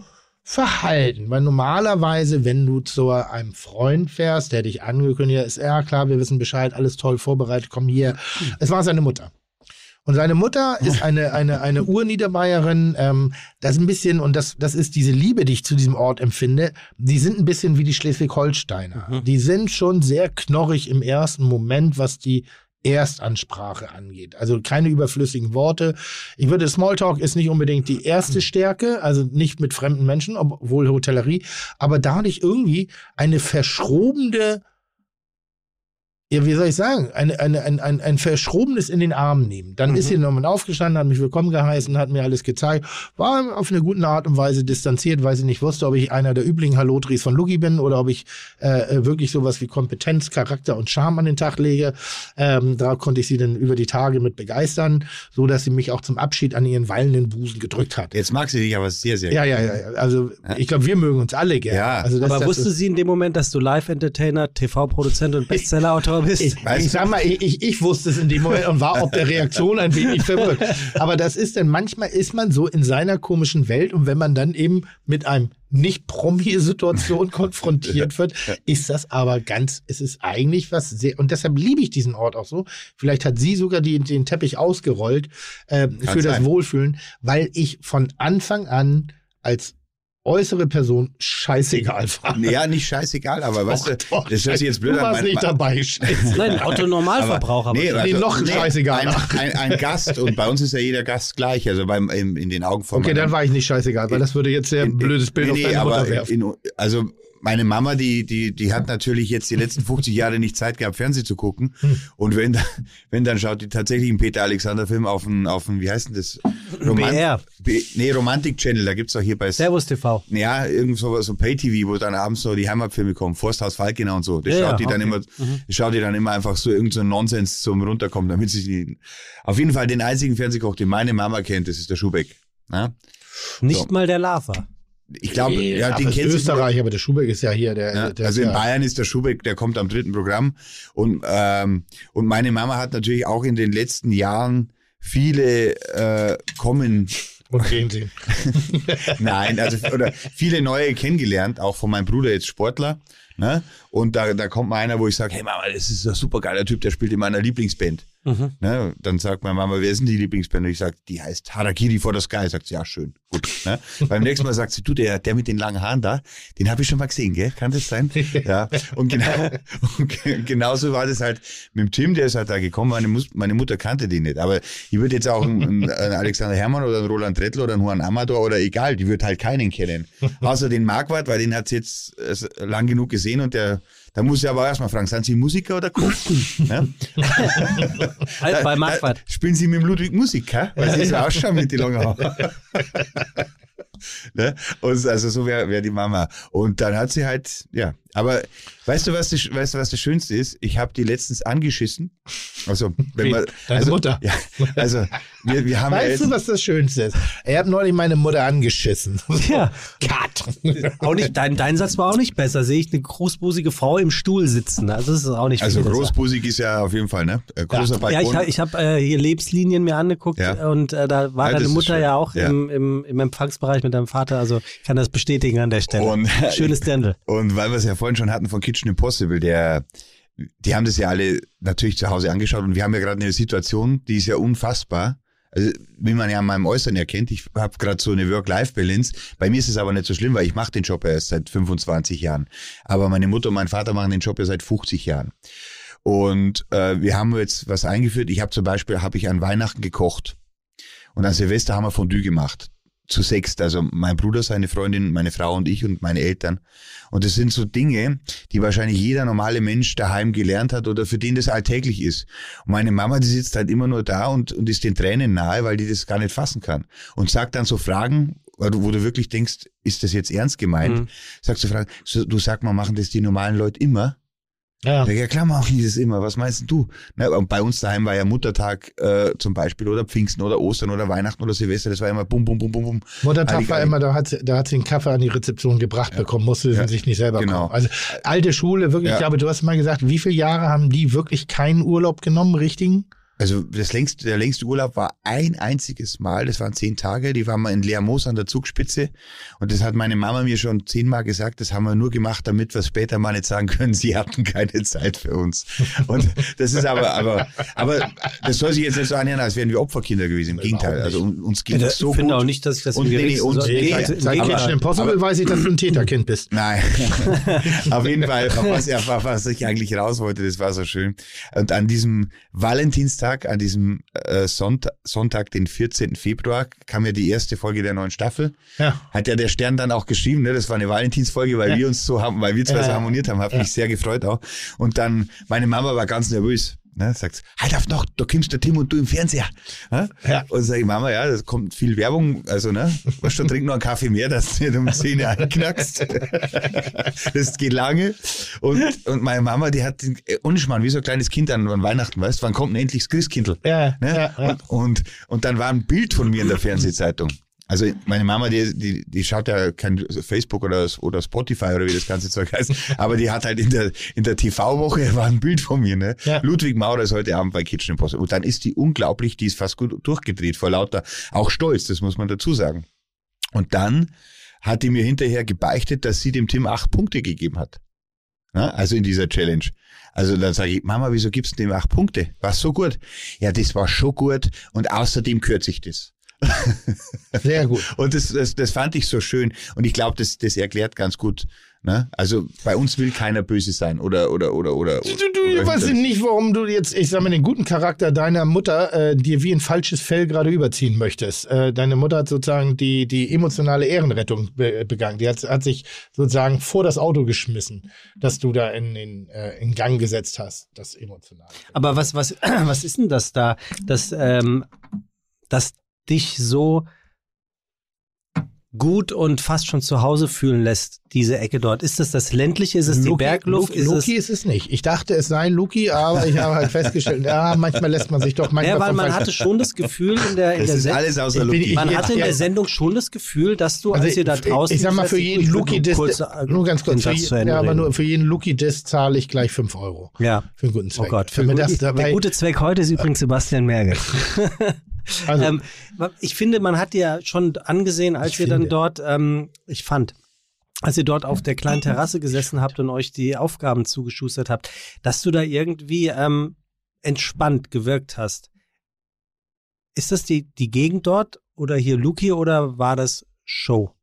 verhalten. Weil normalerweise, wenn du zu einem Freund fährst, der dich angekündigt hat, ist, ja klar, wir wissen Bescheid, alles toll vorbereitet, komm hier. Es war seine Mutter. Und seine Mutter ist eine, eine, eine Urniederbayerin, ähm, das ist ein bisschen, und das, das ist diese Liebe, die ich zu diesem Ort empfinde, die sind ein bisschen wie die Schleswig-Holsteiner. Die sind schon sehr knorrig im ersten Moment, was die Erstansprache angeht. Also keine überflüssigen Worte. Ich würde, Smalltalk ist nicht unbedingt die erste Stärke, also nicht mit fremden Menschen, obwohl Hotellerie, aber dadurch irgendwie eine verschrobene ja, wie soll ich sagen, eine, eine, ein, ein, ein Verschrobenes in den Arm nehmen. Dann ist sie nochmal aufgestanden, hat mich willkommen geheißen, hat mir alles gezeigt, war auf eine gute Art und Weise distanziert, weil sie nicht wusste, ob ich einer der üblichen Hallotris von Lugi bin oder ob ich äh, wirklich sowas wie Kompetenz, Charakter und Charme an den Tag lege. Ähm, da konnte ich sie dann über die Tage mit begeistern, so dass sie mich auch zum Abschied an ihren wallenden Busen gedrückt hat. Jetzt mag sie dich aber sehr, sehr Ja, ja, ja. ja. Also ich glaube, wir mögen uns alle gerne. Ja. Also das, Aber das wusste sie in dem Moment, dass du Live-Entertainer, TV-Produzent und Bestseller-Autor bist? Ich, ich sag mal, ich, ich, wusste es in dem Moment und war ob der Reaktion ein wenig verwirrt. Aber das ist denn, manchmal ist man so in seiner komischen Welt und wenn man dann eben mit einem Nicht-Promi-Situation konfrontiert wird, ist das aber ganz, es ist eigentlich was sehr, und deshalb liebe ich diesen Ort auch so. Vielleicht hat sie sogar die, den Teppich ausgerollt äh, für das sein. Wohlfühlen, weil ich von Anfang an als äußere Person scheißegal war. Ja, nicht scheißegal, aber weißt du, Doch, das sich jetzt blöd du warst mein- nicht dabei, scheiße. Nein, Autonormalverbraucher. Nee, aber- Nee, noch scheißegal. Ein, ein, ein Gast und bei uns ist ja jeder Gast gleich, also beim, in, in den Augen von Okay, dann war ich nicht scheißegal, weil das würde jetzt sehr ein blödes Bild nee, auf nee, deine aber Mutter werfen. in, also meine Mama, die, die, die hat natürlich jetzt die letzten 50 Jahre nicht Zeit gehabt, Fernsehen zu gucken. Hm. Und wenn, wenn dann schaut die tatsächlich einen Peter Alexander Film auf einen, auf einen, wie heißt denn das? BR. B, nee, Romantik Channel, da gibt's auch hier bei Servus TV. ja, irgend so, so Pay-TV, wo dann abends so die Heimatfilme kommen, Forsthaus Falkenau und so. Das Ja, schaut die dann okay. immer, das schaut die dann immer einfach so irgend so Nonsens zum runterkommen, damit sie die, auf jeden Fall den einzigen Fernsehkoch, den meine Mama kennt, das ist der Schubeck. Ja? Nicht So. mal der Lava. Ich glaube, ja, Ach, den kennst du. Österreich, aber der Schubeck ist ja hier, der, Ja, der also in ja, Bayern ist der Schubeck, der kommt am dritten Programm. Und, ähm, und meine Mama hat natürlich auch in den letzten Jahren viele äh, kommen, und gehen sie. nein, also oder viele neue kennengelernt, auch von meinem Bruder jetzt Sportler. Ne? Und da, da kommt mal einer, wo ich sage, hey Mama, das ist ein super geiler Typ, der spielt in meiner Lieblingsband. Ne? Dann sagt meine Mama, wer ist denn die Lieblingsband? Und ich sage, die heißt Harakiri for the Sky. Sagt sie, ja, schön, gut. Ne? Beim nächsten Mal sagt sie, du, der, der mit den langen Haaren da, den habe ich schon mal gesehen, gell? Kann das sein? ja. Und, genau, und ge- genauso war das halt mit dem Tim, der ist halt da gekommen. Meine, Mus meine Mutter kannte den nicht. Aber ich würde jetzt auch einen, einen Alexander Herrmann oder einen Roland Trettler oder einen Juan Amador oder egal, die wird halt keinen kennen. Außer den Marquardt, weil den hat sie jetzt äh, lang genug gesehen und der, da muss ich aber erstmal fragen, sind Sie Musiker oder Koch? ne? Halt bei. Da spielen Sie mit dem Ludwig Musik, hä? weil Sie so ausschauen mit den langen Haaren. ne? Und also so wäre wär die Mama. Und dann hat sie halt, ja. Aber weißt du, was das, weißt du, was das Schönste ist? Ich habe die letztens angeschissen. Also, wenn Wen? man. Deine also, Mutter? Ja, also, wir, wir haben ja Weißt jetzt. du, was das Schönste ist? Er hat neulich meine Mutter angeschissen. Ja. Cut. Auch nicht, dein, dein Satz war auch nicht besser. Sehe ich eine großbusige Frau im Stuhl sitzen. Also das ist auch nicht Also besser. großbusig ist ja auf jeden Fall, ne? Äh, Großer Ja, Balkon. ich, ich habe äh, hier Lebenslinien mir angeguckt Ja. und äh, da war Ja, deine Mutter ja auch Ja. Im, im, im Empfangsbereich mit deinem Vater. Also ich kann das bestätigen an der Stelle. Und- Schönes Dirndl. Und weil wir es ja vorhin schon hatten von Kitchen Impossible, der, die haben das ja alle natürlich zu Hause angeschaut und wir haben ja gerade eine Situation, die ist ja unfassbar. Also, wie man ja an meinem Äußeren erkennt, ich habe gerade so eine Work-Life-Balance. Bei mir ist es aber nicht so schlimm, weil ich mache den Job ja erst seit 25 Jahren. Aber meine Mutter und mein Vater machen den Job ja seit 50 Jahren. Und äh, wir haben jetzt was eingeführt. Ich habe zum Beispiel, habe ich an Weihnachten gekocht. Und an Silvester haben wir Fondue gemacht. Zu sechst. Also mein Bruder, seine Freundin, meine Frau und ich und meine Eltern. Und das sind so Dinge, die wahrscheinlich jeder normale Mensch daheim gelernt hat oder für den das alltäglich ist. Und meine Mama, die sitzt halt immer nur da und, und ist den Tränen nahe, weil die das gar nicht fassen kann. Und sagt dann so Fragen, wo du, wirklich denkst, ist das jetzt ernst gemeint? Mhm. Sagst du Fragen, du sag mal, machen das die normalen Leute immer? Ja. Ja, ja klar machen die das immer. Was meinst du? Und bei uns daheim war ja Muttertag äh, zum Beispiel oder Pfingsten oder Ostern oder Weihnachten oder Silvester. Das war immer bum, bum, bum, bum, bum. Muttertag Heilig, war immer, da hat, sie- da hat sie einen Kaffee an die Rezeption gebracht bekommen, musste sie Ja. sich nicht selber Genau. kaufen. Also alte Schule, wirklich, Ja. ich glaube, du hast mal gesagt, wie viele Jahre haben die wirklich keinen Urlaub genommen, richtigen? Also das längste, der längste Urlaub war ein einziges Mal, das waren zehn Tage, die waren wir in Leermoos an der Zugspitze und das hat meine Mama mir schon zehnmal gesagt, das haben wir nur gemacht, damit wir später mal nicht sagen können, sie hatten keine Zeit für uns. Und das ist aber, aber, aber das soll sich jetzt nicht so anhören, als wären wir Opferkinder gewesen, im Gegenteil. Also un- uns geht Ich es so finde gut. auch nicht, dass ich das Und nee, nee, und- so- nee, Im seit. Kitchen Impossible aber- weiß ich, dass du ein Täterkind bist. Nein, auf jeden Fall, auf was, auf was ich eigentlich raus wollte, das war so schön. Und an diesem Valentinstag Donnerstag, an diesem äh, Sonntag, Sonntag, den 14. Februar, kam ja die erste Folge der neuen Staffel. Ja. Hat ja der Stern dann auch geschrieben, ne? Das war eine Valentinsfolge, weil Ja. wir uns so haben, weil wir zwei Ja, so harmoniert haben, hat mich sehr gefreut auch. Und dann, meine Mama war ganz nervös. Ne, sagt, halt auf noch, da kommst der Tim und du im Fernseher. Ne? Ja. Und sag ich, Mama, ja, das kommt viel Werbung, also ne, weißt du, trink noch einen Kaffee mehr, dass du nicht um Zähne einknackst. das geht lange. Und, und meine Mama, die hat, den- äh, unschmarrn, wie so ein kleines Kind an, an Weihnachten, weißt wann kommt denn endlich das Christkindl? Ja, Ne? ja, ja. Und, und, und dann war ein Bild von mir in der Fernsehzeitung. Also meine Mama, die, die, die schaut ja kein Facebook oder, oder Spotify oder wie das ganze Zeug heißt, aber die hat halt in der, in der TV-Woche war ein Bild von mir, ne? Ja. Ludwig Maurer ist heute Abend bei Kitchen Impossible. Und dann ist die unglaublich, die ist fast gut durchgedreht vor lauter, auch stolz, das muss man dazu sagen. Und dann hat die mir hinterher gebeichtet, dass sie dem Tim acht Punkte gegeben hat. Na, also in dieser Challenge. Also dann sage ich, Mama, wieso gibst du dem acht Punkte? War so gut? Ja, das war schon gut und außerdem kürze ich das. Sehr gut. Und das, das, das fand ich so schön. Und ich glaube, das, das erklärt ganz gut. Ne? Also bei uns will keiner böse sein oder oder oder oder. Du, du, oder weißt hinter- nicht, warum du jetzt, ich sag mal, den guten Charakter deiner Mutter äh, dir wie ein falsches Fell gerade überziehen möchtest. Äh, deine Mutter hat sozusagen die, die emotionale Ehrenrettung be begangen. Die hat, hat sich sozusagen vor das Auto geschmissen, dass du da in, in, äh, in Gang gesetzt hast, das emotionale. Aber was, was, was ist denn das da, dass, ähm, dass dich so gut und fast schon zu Hause fühlen lässt, diese Ecke dort? Ist das das ländliche? Ist es die Luki- Bergluft? Luki, ist Luki ist es nicht. Ich dachte, es sei Luki, aber ich habe halt festgestellt, ja, manchmal lässt man sich doch es, manchmal ja, weil man hatte schon das Gefühl in der, in Das der ist Sendung, alles außer Ich Luki. ich- man hatte in der Sendung schon das Gefühl, dass du, Also als ihr da draußen Ich sag mal, für jeden Luki nur Disc, kurz, nur ganz kurz, für, je- Ende ja, aber nur für jeden Luki Disc zahle ich gleich 5 Euro. Ja. Für einen guten Oh Zweck. Gott, für Damit gut, das der dabei, gute Zweck heute ist übrigens Sebastian Merkel. also, ähm, ich finde, man hat dir schon angesehen, als Ich ihr dann finde. dort, ähm, ich fand, als ihr dort auf der kleinen Terrasse gesessen habt und euch die Aufgaben zugeschustert habt, dass du da irgendwie ähm, entspannt gewirkt hast. Ist das die, die Gegend dort oder hier Luki oder war das Show?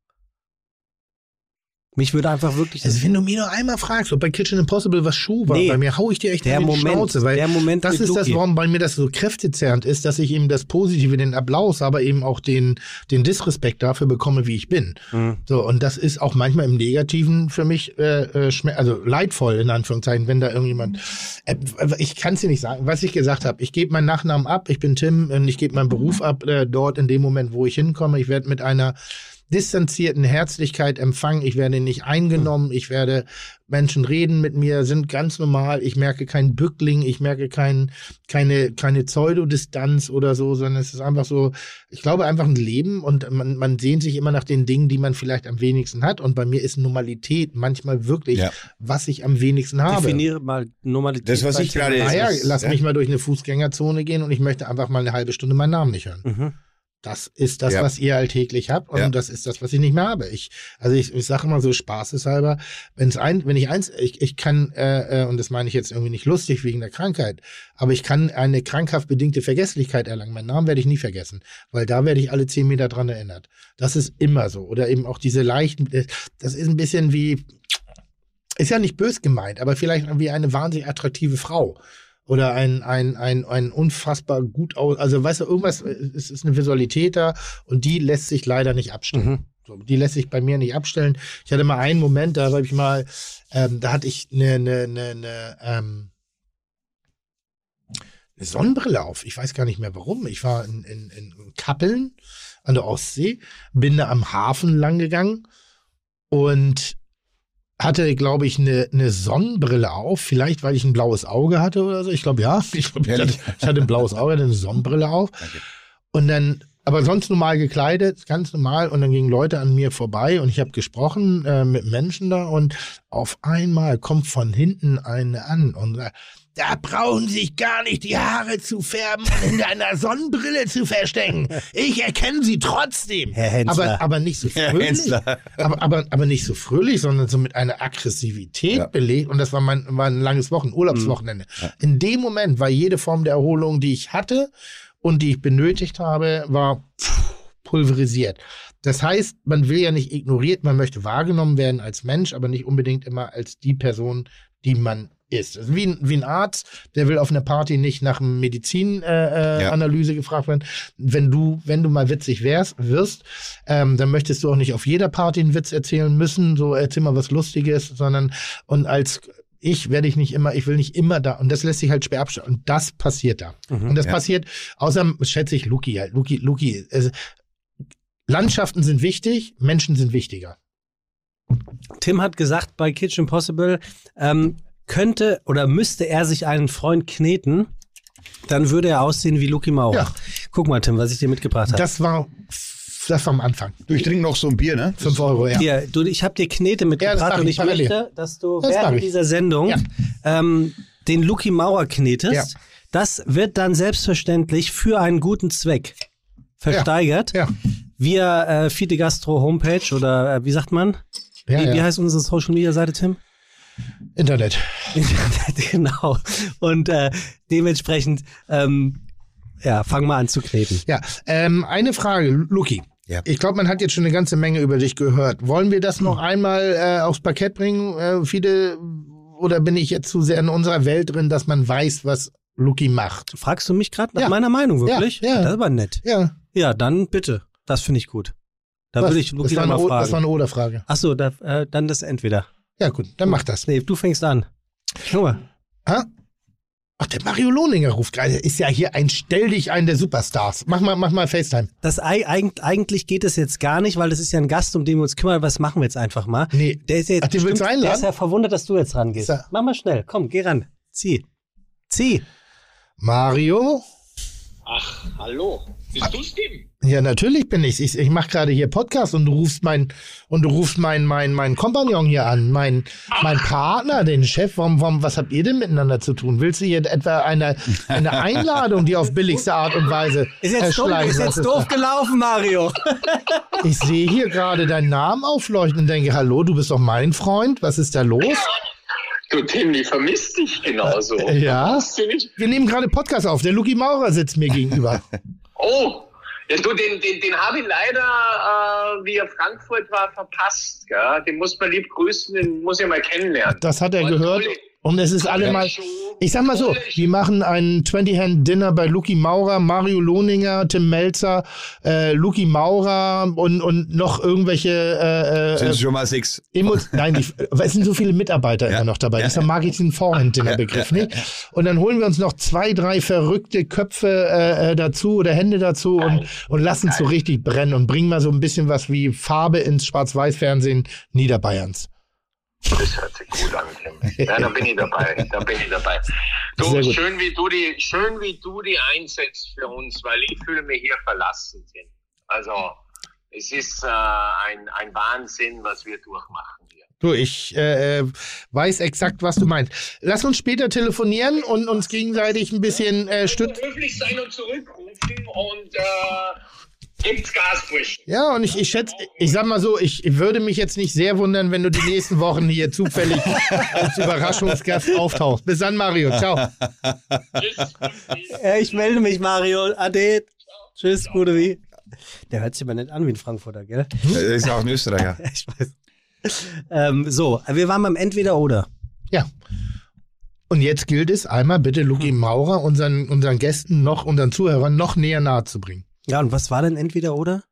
Mich würde einfach wirklich also wenn du mich nur einmal fragst, ob bei Kitchen Impossible was Schuh war, Nee. bei mir hau ich dir echt der in die Moment, Schnauze, weil der Moment das ist das, warum bei mir das so kräftezerrend ist, dass ich eben das Positive, den Applaus, aber eben auch den, den Disrespekt dafür bekomme, wie ich bin. Mhm. So, und das ist auch manchmal im Negativen für mich, äh, äh, also leidvoll in Anführungszeichen, wenn da irgendjemand, äh, ich kann es dir nicht sagen, was ich gesagt habe. Ich gebe meinen Nachnamen ab, ich bin Tim und ich gebe meinen Beruf ab, äh, dort in dem Moment, wo ich hinkomme. Ich werde mit einer distanzierten Herzlichkeit empfangen. Ich werde nicht eingenommen. Ich werde Menschen reden mit mir, sind ganz normal. Ich merke keinen Bückling. Ich merke kein, keine, keine Pseudodistanz oder so, sondern es ist einfach so, ich glaube einfach ein Leben und man, man sehnt sich immer nach den Dingen, die man vielleicht am wenigsten hat. Und bei mir ist Normalität manchmal wirklich, Ja. was ich am wenigsten habe. Definiere mal Normalität. Das, was ich gerade- Naja, lass ja. mich mal durch eine Fußgängerzone gehen und ich möchte einfach mal eine halbe Stunde meinen Namen nicht hören. Mhm. Das ist das, Ja. was ihr alltäglich habt und Ja. das ist das, was ich nicht mehr habe. Ich, also ich, ich sage immer so spaßeshalber, wenn's ein, wenn ich eins, ich, ich kann, äh, äh, und das meine ich jetzt irgendwie nicht lustig wegen der Krankheit, aber ich kann eine krankhaft bedingte Vergesslichkeit erlangen. Meinen Namen werde ich nie vergessen, weil da werde ich alle zehn Meter dran erinnert. Das ist immer so. Oder eben auch diese leichten, äh, das ist ein bisschen wie, ist ja nicht bös gemeint, aber vielleicht wie eine wahnsinnig attraktive Frau. Oder ein, ein, ein, ein unfassbar gut aus, also weißt du, irgendwas, äh, es ist eine Visualität da und die lässt sich leider nicht abstellen. Mhm. So, die lässt sich bei mir nicht abstellen. Ich hatte mal einen Moment, da habe ich mal, ähm, da hatte ich eine, eine, eine, eine, ähm, eine Sonnenbrille auf. Ich weiß gar nicht mehr warum. Ich war in, in, in Kappeln an der Ostsee, bin da am Hafen lang gegangen und hatte, glaube ich, eine, eine Sonnenbrille auf. Vielleicht, weil ich ein blaues Auge hatte oder so. Ich glaube, ja. Ich, ich, hatte, ich hatte ein blaues Auge, hatte eine Sonnenbrille auf. Und dann, aber sonst normal gekleidet, ganz normal. Und dann gingen Leute an mir vorbei und ich habe gesprochen äh, mit Menschen da und auf einmal kommt von hinten eine an und sagt, da brauchen Sie sich gar nicht die Haare zu färben und hinter einer Sonnenbrille zu verstecken. Ich erkenne Sie trotzdem. Herr Hensler. Aber, aber nicht so fröhlich. Aber, aber, aber nicht so fröhlich, sondern so mit einer Aggressivität Ja. belegt. Und das war mein war ein langes Wochen, Urlaubswochenende. In dem Moment war jede Form der Erholung, die ich hatte und die ich benötigt habe, war pulverisiert. Das heißt, man will ja nicht ignoriert, man möchte wahrgenommen werden als Mensch, aber nicht unbedingt immer als die Person, die man ist. Also wie, ein- wie ein Arzt, der will auf einer Party nicht nach einer Medizinanalyse äh, Ja. Analyse gefragt werden. Wenn du, wenn du mal witzig wärst, wirst, ähm, dann möchtest du auch nicht auf jeder Party einen Witz erzählen müssen, so erzähl mal was Lustiges, sondern und als ich werde ich nicht immer, ich will nicht immer da. Und das lässt sich halt schwer abstellen. Und das passiert da. und das ja. passiert, außer schätze ich Luki halt. Luki, Luki, also, Landschaften sind wichtig, Menschen sind wichtiger. Tim hat gesagt bei Kitchen Possible, ähm, könnte oder müsste er sich einen Freund kneten, dann würde er aussehen wie Lucky Maurer. Ja. Guck mal, Tim, was ich dir mitgebracht habe. Das war, das war am Anfang. Du, ich trinke noch so ein Bier, ne? Fünf Euro, ja. Hier, du, ich habe dir Knete mitgebracht mach und ich parallel. möchte, dass du Das während dieser Sendung Ja. ähm, den Lucky Maurer knetest. Ja. Das wird dann selbstverständlich für einen guten Zweck versteigert. Ja. Via äh, Fide Gastro Homepage oder äh, wie sagt man? Ja, wie, ja. wie heißt unsere Social Media Seite, Tim? Internet. Internet, genau. Und äh, dementsprechend, ähm, ja, fang mal an zu kneten. Ja, ähm, eine Frage, Luki. Ja. Ich glaube, man hat jetzt schon eine ganze Menge über dich gehört. Wollen wir das noch einmal äh, aufs Parkett bringen? Äh, viele, oder bin ich jetzt zu sehr in unserer Welt drin, dass man weiß, was Luki macht? Fragst du mich gerade nach Ja. meiner Meinung wirklich? Ja, ja. Das ist aber nett. Ja, Ja, dann bitte. Das finde ich gut. Da würde ich Luki war dann eine, mal O- das war fragen. eine Oder-Frage. Ach so, da, äh, dann das entweder. Ja, gut, dann mach das. Nee, du fängst an. Guck mal. Ha? Ach, der Mario Lohninger ruft gerade. Ist ja hier ein Stell dich ein der Superstars. Mach mal, mach mal FaceTime. Das ei- eig eigentlich geht es jetzt gar nicht, weil das ist ja ein Gast, um den wir uns kümmern. Was machen wir jetzt einfach mal? Nee. Der ist ja jetzt Ach, den willst du einladen? Der ist ja verwundert, dass du jetzt rangehst. Er- Mach mal schnell. Komm, geh ran. Zieh. Zieh. Mario? Ach, hallo. Bist du Tim? Ja, natürlich bin ich. Ich, ich mache gerade hier Podcast und du rufst mein und du rufst mein mein mein Kompagnon hier an, mein mein Partner, den Chef. Warum, warum was habt ihr denn miteinander zu tun? Willst du hier etwa eine eine Einladung, die auf billigste Art und Weise Ist jetzt, doof, erschleichen ist jetzt lässt? doof gelaufen, Mario. Ich sehe hier gerade deinen Namen aufleuchten und denke, hallo, du bist doch mein Freund. Was ist da los? Du, Tim, ich vermisse dich genauso. Ja. Wir nehmen gerade Podcast auf. Der Luki Maurer sitzt mir gegenüber. Oh, ja, du, den, den, den habe ich leider, äh, wie er Frankfurt war, verpasst. Gell? Den muss man lieb grüßen, den muss ich mal kennenlernen. Das hat er Und gehört. tolle- Und es ist alle tolle mal. Show, Ich sag mal so, wir machen ein 20-Hand-Dinner bei Luki Maurer, Mario Lohninger, Tim Melzer, äh, Luki Maurer und, und noch irgendwelche äh, Sind äh, es schon mal sechs? Emo Nein, die, es sind so viele Mitarbeiter Ja. immer noch dabei. Ja. Deshalb mag ich den Vorhand-Dinner-Begriff Ja, nicht. Und dann holen wir uns noch zwei, drei verrückte Köpfe äh, äh, dazu oder Hände dazu und, und lassen es so richtig brennen und bringen mal so ein bisschen was wie Farbe ins Schwarz-Weiß-Fernsehen Niederbayerns. Das hört sich gut an, Tim. Ja, da bin ich dabei. Da bin ich dabei. Du, schön wie du die, schön wie du die einsetzt für uns, weil ich fühle mich hier verlassen, Tim. Also, es ist äh, ein, ein Wahnsinn, was wir durchmachen hier. Du, ich äh, äh, weiß exakt, was du meinst. Lass uns später telefonieren und uns gegenseitig ein bisschen äh, stützen. Höflich sein und zurückrufen und äh, gibt's Gasbrüche. Ja, und ich, ich schätze, ich sag mal so, ich würde mich jetzt nicht sehr wundern, wenn du die nächsten Wochen hier zufällig als Überraschungsgast auftauchst. Bis dann, Mario. Ciao. Tschüss. Ja, ich melde mich, Mario. Ade. Tschüss, gute wie. Der hört sich aber nicht an wie ein Frankfurter, gell? Das ist auch ein Österreicher. Ich weiß. Ähm, so, wir waren beim Entweder-Oder. Ja. Und jetzt gilt es einmal bitte Luki Maurer unseren, unseren Gästen noch, unseren Zuhörern noch näher nahe zu bringen. Ja, und was war denn Entweder-Oder?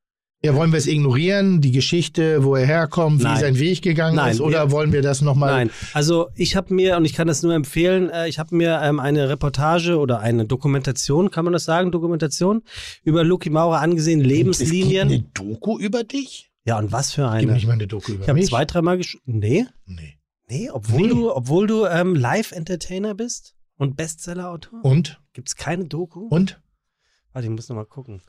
Ja, wollen wir es ignorieren, die Geschichte, wo er herkommt, wie Nein. sein Weg gegangen Nein, ist, oder wir- wollen wir das nochmal? Nein, also ich habe mir, und ich kann das nur empfehlen, äh, ich habe mir ähm, eine Reportage oder eine Dokumentation, kann man das sagen, Dokumentation, über Lucky Maurer angesehen, Es gibt Lebenslinien. eine Doku über dich? Ja, und was für Gib eine? nicht mal eine Doku über Ich habe mich. zwei, dreimal gesch... Nee, Nee. nee, obwohl Nee. du, obwohl du ähm, Live-Entertainer bist und Bestseller-Autor, Und? gibt's keine Doku? Und? Warte, ich muss noch mal gucken.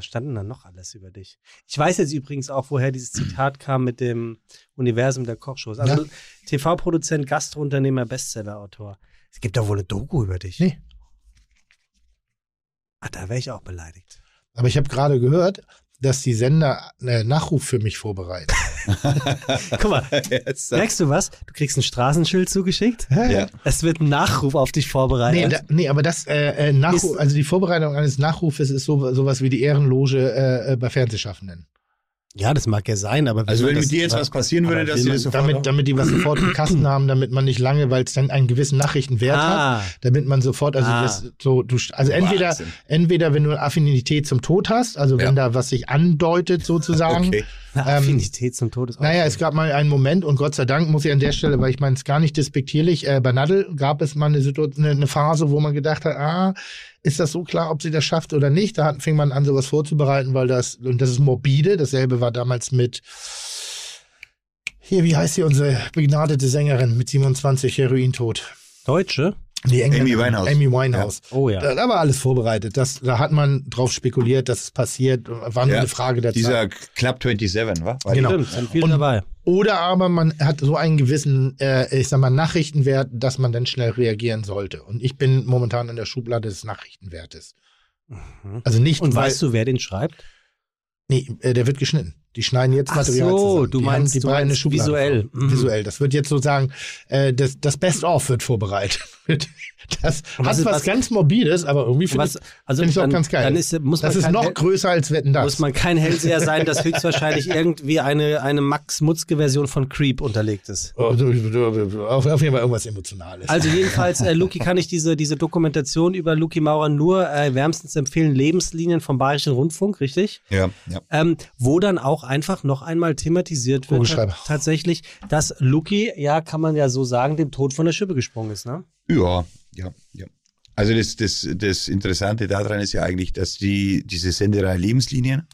Was stand denn da noch alles über dich? Ich weiß jetzt übrigens auch, woher dieses Zitat kam mit dem Universum der Kochshows. Also TV-Produzent, Gastrounternehmer, Bestseller-Autor. Es gibt doch wohl eine Doku über dich. Nee. Ah, da wäre ich auch beleidigt. Aber ich habe gerade gehört, dass die Sender einen Nachruf für mich vorbereiten. Guck mal, Jetzt, merkst du was? Du kriegst ein Straßenschild zugeschickt. ja. Es wird ein Nachruf auf dich Nee, vorbereitet. da, nee, aber das äh, äh, Nachruf, Ist- also die Vorbereitung eines Nachrufes ist so, sowas wie die Ehrenloge äh, äh, bei Fernsehschaffenden. Ja, das mag ja sein, aber Also wenn mit dir jetzt was passieren würde, dass man das sofort Damit, damit die was sofort im Kasten haben, damit man nicht lange, weil es dann einen gewissen Nachrichtenwert Ah. hat, damit man sofort, also Ah. das so, du, also entweder, Wahnsinn. entweder wenn du eine Affinität zum Tod hast, also wenn Ja. da was sich andeutet sozusagen. Okay. Eine Affinität zum Tod ist auch Naja, schön. es gab mal einen Moment und Gott sei Dank muss ich an der Stelle, weil ich meine es gar nicht despektierlich, äh, bei Nadel gab es mal eine, Situation, eine, eine Phase, wo man gedacht hat, ah, ist das so klar, ob sie das schafft oder nicht? Da fing man an, sowas vorzubereiten, weil das, und das ist morbide, dasselbe war damals mit, hier, wie heißt sie, unsere begnadete Sängerin mit 27 Herointod? Deutsche? Die Engländerin, Amy Winehouse. Amy Winehouse. Oh ja. Da, da war alles vorbereitet. Das, da hat man drauf spekuliert, dass es passiert. War nur Ja. eine Frage der Zeit. Dieser Club 27, wa? War Genau. Stimmt, sind viel Und- dabei. Oder aber man hat so einen gewissen, äh, ich sag mal, Nachrichtenwert, dass man dann schnell reagieren sollte. Und ich bin momentan in der Schublade des Nachrichtenwertes. Also nicht, Und weil, weißt du, wer den schreibt? nee, äh, der wird geschnitten. Die schneiden jetzt Ach Material so, zusammen. du die meinst- die du meinst Schublade. visuell. Mhm. Visuell. Das wird jetzt sozusagen, äh, das, das Best-of wird vorbereitet. das was hat ist- was, was- ganz Morbides, aber irgendwie finde ich, also find ich auch dann, ganz geil. Dann ist, muss man das ist kein noch Hel- größer als Wetten das. muss man kein Hellseher sein, dass höchstwahrscheinlich irgendwie eine, eine Max-Mutzke-Version von Creep unterlegt ist. Oh, du- du- du- auf, auf jeden Fall irgendwas Emotionales. Also jedenfalls, äh, Luki, kann ich diese, diese Dokumentation über Luki Maurer nur äh, wärmstens empfehlen. Lebenslinien vom Bayerischen Rundfunk, richtig? Ja, ja. Ähm, wo dann auch einfach noch einmal thematisiert wird, ta- tatsächlich, dass Luki, ja, kann man ja so sagen, dem Tod von der Schippe gesprungen ist, ne? Ja, ja, ja. Also das, das, das Interessante daran ist ja eigentlich, dass die, diese Senderei Lebenslinien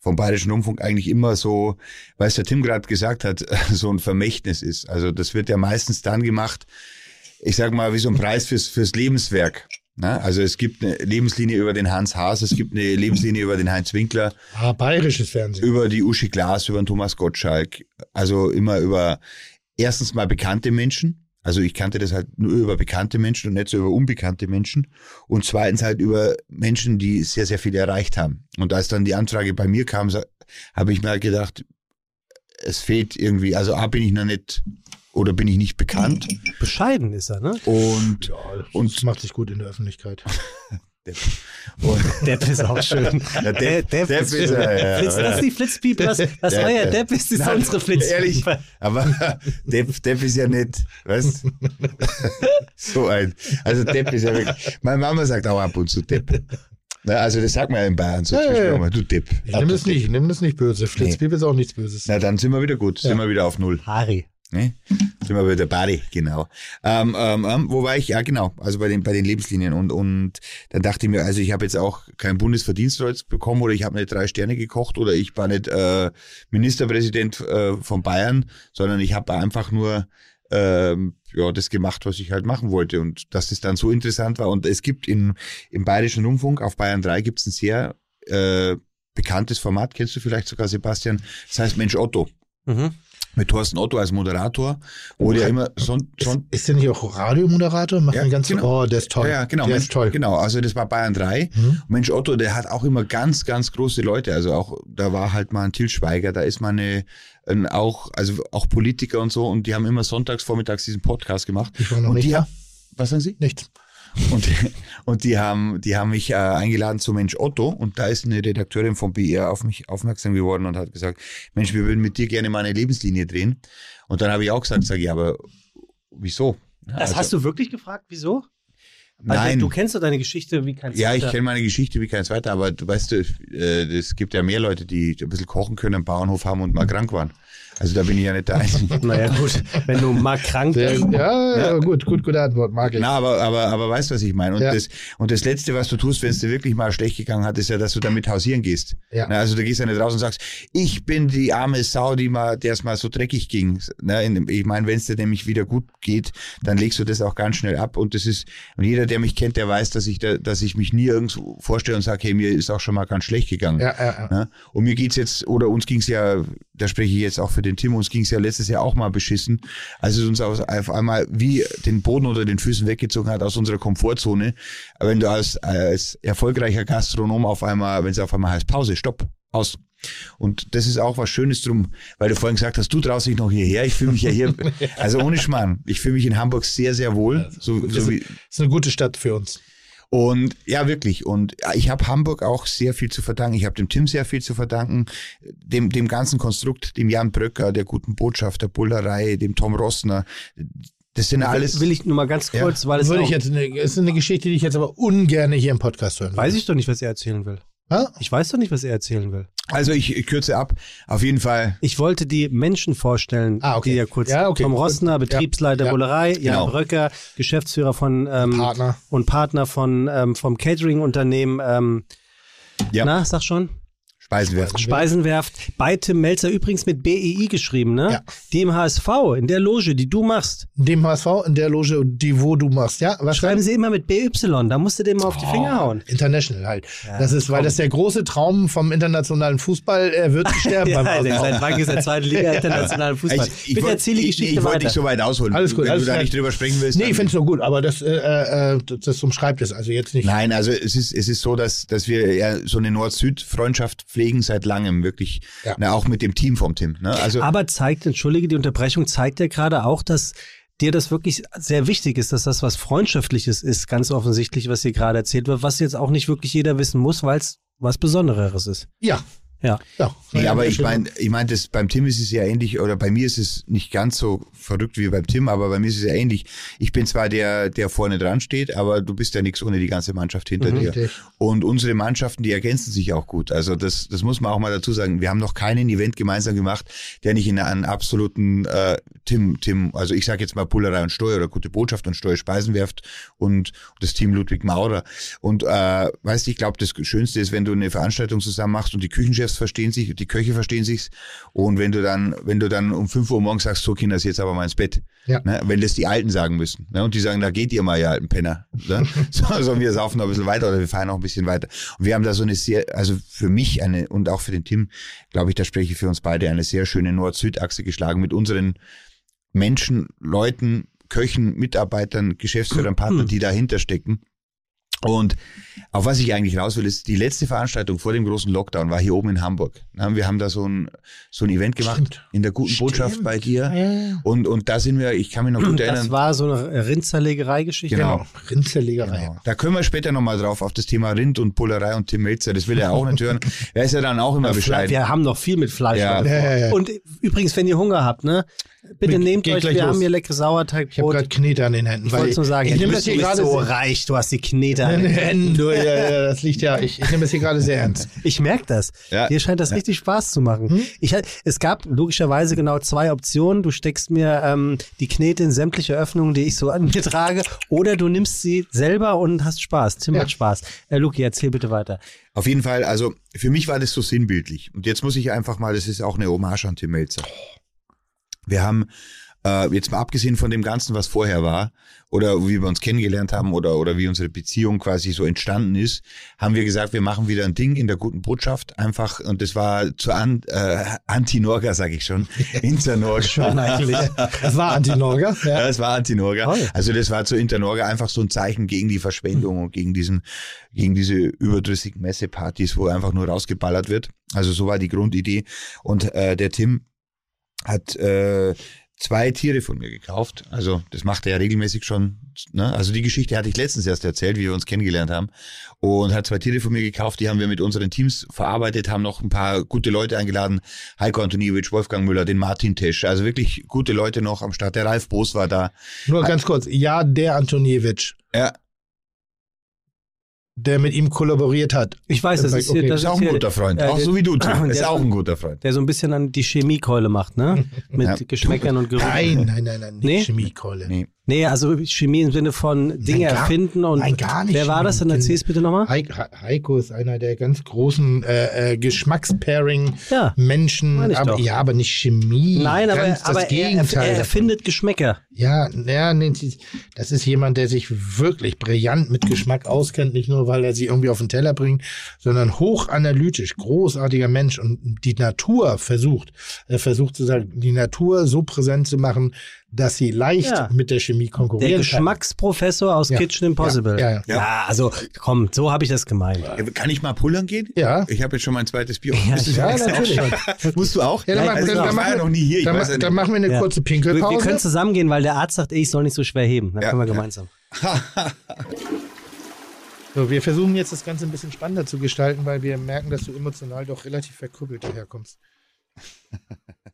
vom Bayerischen Rundfunk eigentlich immer so, weil es der Tim gerade gesagt hat, so ein Vermächtnis ist. Also das wird ja meistens dann gemacht, ich sag mal, wie so ein Preis fürs, fürs Lebenswerk. Ne? Also es gibt eine Lebenslinie über den Hans Haas, es gibt eine Lebenslinie über den Heinz Winkler, ah, bayerisches Fernsehen. über die Uschi Glas, über den Thomas Gottschalk, also immer über erstens mal bekannte Menschen. Also ich kannte das halt nur über bekannte Menschen und nicht so über unbekannte Menschen. Und zweitens halt über Menschen, die sehr, sehr viel erreicht haben. Und als dann die Anfrage bei mir kam, habe ich mir halt gedacht, es fehlt irgendwie, also A, bin ich noch nicht oder bin ich nicht bekannt. Bescheiden ist er, ne? Und, Und das macht sich gut in der Öffentlichkeit. und Depp ist auch schön. Ja, Depp- Depp ist er, ja. Flitz, das ist die Flitzpiepe. Was, was Der- euer Depp ist, ist Nein, unsere Flitzpiepe. Ehrlich, aber Depp, Depp ist ja nicht, weißt So ein. Also Depp ist ja wirklich. Meine Mama sagt auch ab und zu Depp. Na, also das sagt man ja in Bayern so Ja, ja, ja. mal, du Depp. Ich nimm das nicht, nimm das nicht böse. Flitzpiepe ist auch nichts Böses. Na, dann sind wir wieder gut, sind wir wieder auf Null. Harry. Ne? Sind wir wieder Bari, genau. Ähm, ähm, ähm, wo war ich? Ja, genau. Also bei den, bei den Lebenslinien. Und, und dann dachte ich mir, also ich habe jetzt auch kein Bundesverdienstkreuz bekommen oder ich habe nicht drei Sterne gekocht oder ich war nicht äh, Ministerpräsident äh, von Bayern, sondern ich habe einfach nur ähm, ja, das gemacht, was ich halt machen wollte. Und dass das dann so interessant war. Und es gibt in, im Bayerischen Rundfunk auf Bayern 3 gibt es ein sehr äh, bekanntes Format, kennst du vielleicht sogar, Sebastian? Das heißt Mensch Otto Mhm. Mit Thorsten Otto als Moderator, wo der immer so, so Ist der nicht auch Radiomoderator? Macht Ja, einen ganz, genau. oh, der ist toll. Ja, ja, genau. Der Mensch, ist toll. Genau, also das war Bayern 3. Mhm. Mensch Otto, der hat auch immer ganz, ganz große Leute. Also auch, da war halt mal ein Til Schweiger, da ist mal eine, ein, auch, also auch Politiker und so und die haben immer sonntags vormittags diesen Podcast gemacht. Ich war noch und nicht die, da. was sagen Sie? Nichts. Und, und die haben, die haben mich äh, eingeladen zu Mensch Otto und da ist eine Redakteurin vom BR auf mich aufmerksam geworden und hat gesagt, Mensch, wir würden mit dir gerne mal eine Lebenslinie drehen. Und dann habe ich auch gesagt, sag ich, aber wieso? Das hast du wirklich gefragt, wieso? Weil Nein. Du kennst doch deine Geschichte wie kein Ja, ich Zweiter. kenne meine Geschichte wie kein zweiter, aber du weißt, äh, es gibt ja mehr Leute, die ein bisschen kochen können, einen Bauernhof haben und mal krank waren. Also da bin ich ja nicht der Einzige. Naja, gut, wenn du mal krank bist. ja, ja, gut, gut, gute Antwort, mag ich. Na, aber, aber, aber weißt du, was ich meine? Und, Ja. das, und das Letzte, was du tust, wenn es dir wirklich mal schlecht gegangen hat, ist ja, dass du damit hausieren gehst. Ja. Na, also du gehst ja nicht raus und sagst, ich bin die arme Sau, die mal, der es mal so dreckig ging. Na, in, ich meine, wenn es dir nämlich wieder gut geht, dann legst du das auch ganz schnell ab. Und das ist, und jeder, der mich kennt, der weiß, dass ich, da, dass ich mich nie irgendwo vorstelle und sage, hey, mir ist auch schon mal ganz schlecht gegangen. Ja, ja, ja. Ne? Und mir geht's jetzt, oder uns ging's ja, da spreche ich jetzt auch für den Tim, uns ging's ja letztes Jahr auch mal beschissen, als es uns auf einmal wie den Boden unter den Füßen weggezogen hat aus unserer Komfortzone. Aber wenn du als, als erfolgreicher Gastronom auf einmal, wenn es auf einmal heißt, Pause, Stopp, aus. Und das ist auch was Schönes drum, weil du vorhin gesagt hast, du traust dich noch hierher. Ich fühle mich ja hier, also ohne Schmarrn, ich fühle mich in Hamburg sehr, sehr wohl. So, so wie, Ist eine gute Stadt für uns. Und ja, wirklich. Und ich habe Hamburg auch sehr viel zu verdanken. Ich habe dem Tim sehr viel zu verdanken, dem, dem ganzen Konstrukt, dem Jan Bröcker, der guten Botschaft, der Bullerei, dem Tom Rossner. Das sind alles. Will ich nur mal ganz kurz, weil es Würde ich jetzt eine, ist eine Geschichte, die ich jetzt aber ungern hier im Podcast hören Weiß würde. ich doch nicht, was er erzählen will. Ha? Ich weiß doch nicht, was er erzählen will. Also ich, ich kürze ab. Auf jeden Fall. Ich wollte die Menschen vorstellen, Ah, okay. die ja kurz. Ja, okay. Tom Rossner, Ja, Betriebsleiter ja. Bullerei, Jan Genau. Bröcker, Geschäftsführer von ähm, Partner. und Partner von ähm, vom Catering-Unternehmen. Ähm, Ja. Na, sag schon. Speisenwerft. Speisenwerft. Bei Tim Melzer übrigens mit BEI geschrieben, ne? Ja. Die im HSV, in der Loge, die du machst. Dem HSV in der Loge, die wo du machst, ja? Was Schreiben sie immer mit BY, da musst du dem mal auf die Finger hauen. International halt. das ist, weil das der große Traum vom internationalen Fußball, er wird sterben beim Ja, der HSV. seit wann ist der zweite Liga internationalen Fußball? Ich, ich, Bitte wollt- erzähl die ich, Geschichte ich wollte weiter. nicht so weit ausholen. Alles gut, Wenn alles du da nicht drüber sprechen willst. Nee, ich finde es nur gut, aber das, äh, äh, das umschreibt es also jetzt nicht. Nein, also es ist, es ist so, dass, dass wir ja so eine Nord-Süd-Freundschaft pflegen seit langem, wirklich, Ja. na, auch mit dem Team vom Tim. Ne? Also, Aber zeigt, entschuldige die Unterbrechung, zeigt ja gerade auch, dass dir das wirklich sehr wichtig ist, dass das was Freundschaftliches ist, ganz offensichtlich, was hier gerade erzählt wird, was jetzt auch nicht wirklich jeder wissen muss, weil es was Besondereres ist. Ja. Ja. ja. nee, aber ich meine, ich meine, das beim Tim ist es ja ähnlich, oder bei mir ist es nicht ganz so verrückt wie beim Tim, aber bei mir ist es ja ähnlich. Ich bin zwar der, der vorne dran steht, aber du bist ja nichts ohne die ganze Mannschaft hinter dir. Richtig. Und unsere Mannschaften, die ergänzen sich auch gut. Also das, das muss man auch mal dazu sagen. Wir haben noch keinen Event gemeinsam gemacht, der nicht in einen absoluten äh, Tim, Tim, also ich sage jetzt mal Pullerei und Steuer oder gute Botschaft und Steuer Speisenwerft und das Team Ludwig Maurer. Und äh, weißt du, ich glaube, das Schönste ist, wenn du eine Veranstaltung zusammen machst und die Küchenchefs verstehen sich, die Köche verstehen sich's. Und wenn du dann, wenn du dann um 5 Uhr morgens sagst, so Kinder, jetzt aber mal ins Bett. Ja. Ne? Wenn das die Alten sagen müssen. Ne? Und die sagen, da geht ihr mal, ihr alten Penner. Ne? so, also wir saufen noch ein bisschen weiter oder wir fahren noch ein bisschen weiter. Und wir haben da so eine sehr, also für mich eine und auch für den Tim, glaube ich, da spreche ich für uns beide, eine sehr schöne Nord-Süd-Achse geschlagen mit unseren Menschen, Leuten, Köchen, Mitarbeitern, Geschäftsführern, Partnern, die dahinter stecken. Und auf was ich eigentlich raus will, ist, die letzte Veranstaltung vor dem großen Lockdown war hier oben in Hamburg. Wir haben da so ein, so ein Event gemacht Stimmt. in der guten Stimmt. Botschaft bei dir. Ja. Und, und da sind wir, ich kann mich noch gut Das erinnern. war so eine Rindzerlegerei-Geschichte. Genau. Rindzerlegerei. Genau. Da können wir später nochmal drauf auf das Thema Rind und Bullerei und Tim Melzer. Das will er auch nicht hören. Er ist ja dann auch immer Fle- Bescheid. Wir haben noch viel mit Fleisch. Ja, ja. Und übrigens, wenn ihr Hunger habt, ne? Bitte Mir nehmt euch, wir gleich haben los. hier leckeres Ich habe gerade Knete an den Händen. Ich wollte nur sagen, ich du nehme das hier gerade so sehr- reich, du hast die Knete an den den Händen. Du, ja, ja, das liegt ja, ich, ich nehme das hier gerade sehr ernst. Ich merke das. Ja. Dir scheint das richtig Spaß zu machen. Ich, es gab logischerweise genau zwei Optionen. Du steckst mir ähm, die Knete in sämtliche Öffnungen, die ich so an mir trage, oder du nimmst sie selber und hast Spaß. Tim Ja. hat Spaß. Äh, Luki, erzähl bitte weiter. Auf jeden Fall, also für mich war das so sinnbildlich. Und jetzt muss ich einfach mal, das ist auch eine Hommage an Tim Melzer. Wir haben äh, jetzt mal abgesehen von dem Ganzen, was vorher war, oder wie wir uns kennengelernt haben oder, oder wie unsere Beziehung quasi so entstanden ist, haben wir gesagt, wir machen wieder ein Ding in der guten Botschaft. Einfach, und das war zu an, äh, Anti-Norga, sag ich schon. Inter-Norga. Schon eigentlich. Das war Anti-Norga. Ja, Ja. das war Antinorga. Toll. Also das war zu Internorga einfach so ein Zeichen gegen die Verschwendung und gegen diesen, gegen diese überdrüssigen Messepartys, wo einfach nur rausgeballert wird. Also so war die Grundidee. Und äh, der Tim hat äh, zwei Tiere von mir gekauft. Also das macht er ja regelmäßig schon. Ne? Also die Geschichte hatte ich letztens erst erzählt, wie wir uns kennengelernt haben. Und hat zwei Tiere von mir gekauft. Die haben wir mit unseren Teams verarbeitet, haben noch ein paar gute Leute eingeladen. Heiko Antoniewicz, Wolfgang Müller, den Martin Tesch. Also wirklich gute Leute noch am Start. Der Ralf Boos war da. Nur ganz kurz. Ja, der Antoniewicz, Ja, der mit ihm kollaboriert hat. Ich weiß, das ist, Okay. hier, das ist auch ein hier, guter Freund. äh, auch so wie du, Tim. der Ist ist- auch ein guter Freund. der so ein bisschen an die Chemiekeule macht, ne? Mit Ja. Geschmäckern und Gerüchen. Nein, nein, nein, nein. Nicht Nee? Chemiekeule. Nee. Nee, also Chemie im Sinne von Dinge gar- erfinden und. nein, gar nicht Wer war das denn? Chemie. Erzähl's bitte nochmal. Heik- He- Heiko ist einer der ganz großen äh, äh, Geschmackspairing-Menschen. Ja, aber, ja, aber nicht Chemie. Nein, aber, Ganz das aber er, er, Gegenteil er davon. erfindet Geschmäcker. Ja, ja, nee, das ist jemand, der sich wirklich brillant mit Geschmack auskennt, nicht nur, weil er sie irgendwie auf den Teller bringt, sondern hochanalytisch, großartiger Mensch und die Natur versucht, er versucht sozusagen die Natur so präsent zu machen, dass sie leicht Ja. mit der Chemie Der konkurrieren kann. Geschmacksprofessor aus Ja. Kitchen Impossible. Ja, ja, ja. also komm, so habe ich das gemeint. Kann ich mal pullern gehen? Ja. Ich habe jetzt schon mein zweites Bier. Ja, Ja, schon natürlich. Musst du auch? Ja, dann, also dann, ich dann, war ja machen, noch nie hier. Ich dann, dann machen wir eine Ja. kurze Wir, wir Pinkelpause. können zusammengehen, weil der Arzt sagt, ey, ich soll nicht so schwer heben. Dann Ja, können wir ja. gemeinsam. So, wir versuchen jetzt das Ganze ein bisschen spannender zu gestalten, weil wir merken, dass du emotional doch relativ verkrüppelt daherkommst.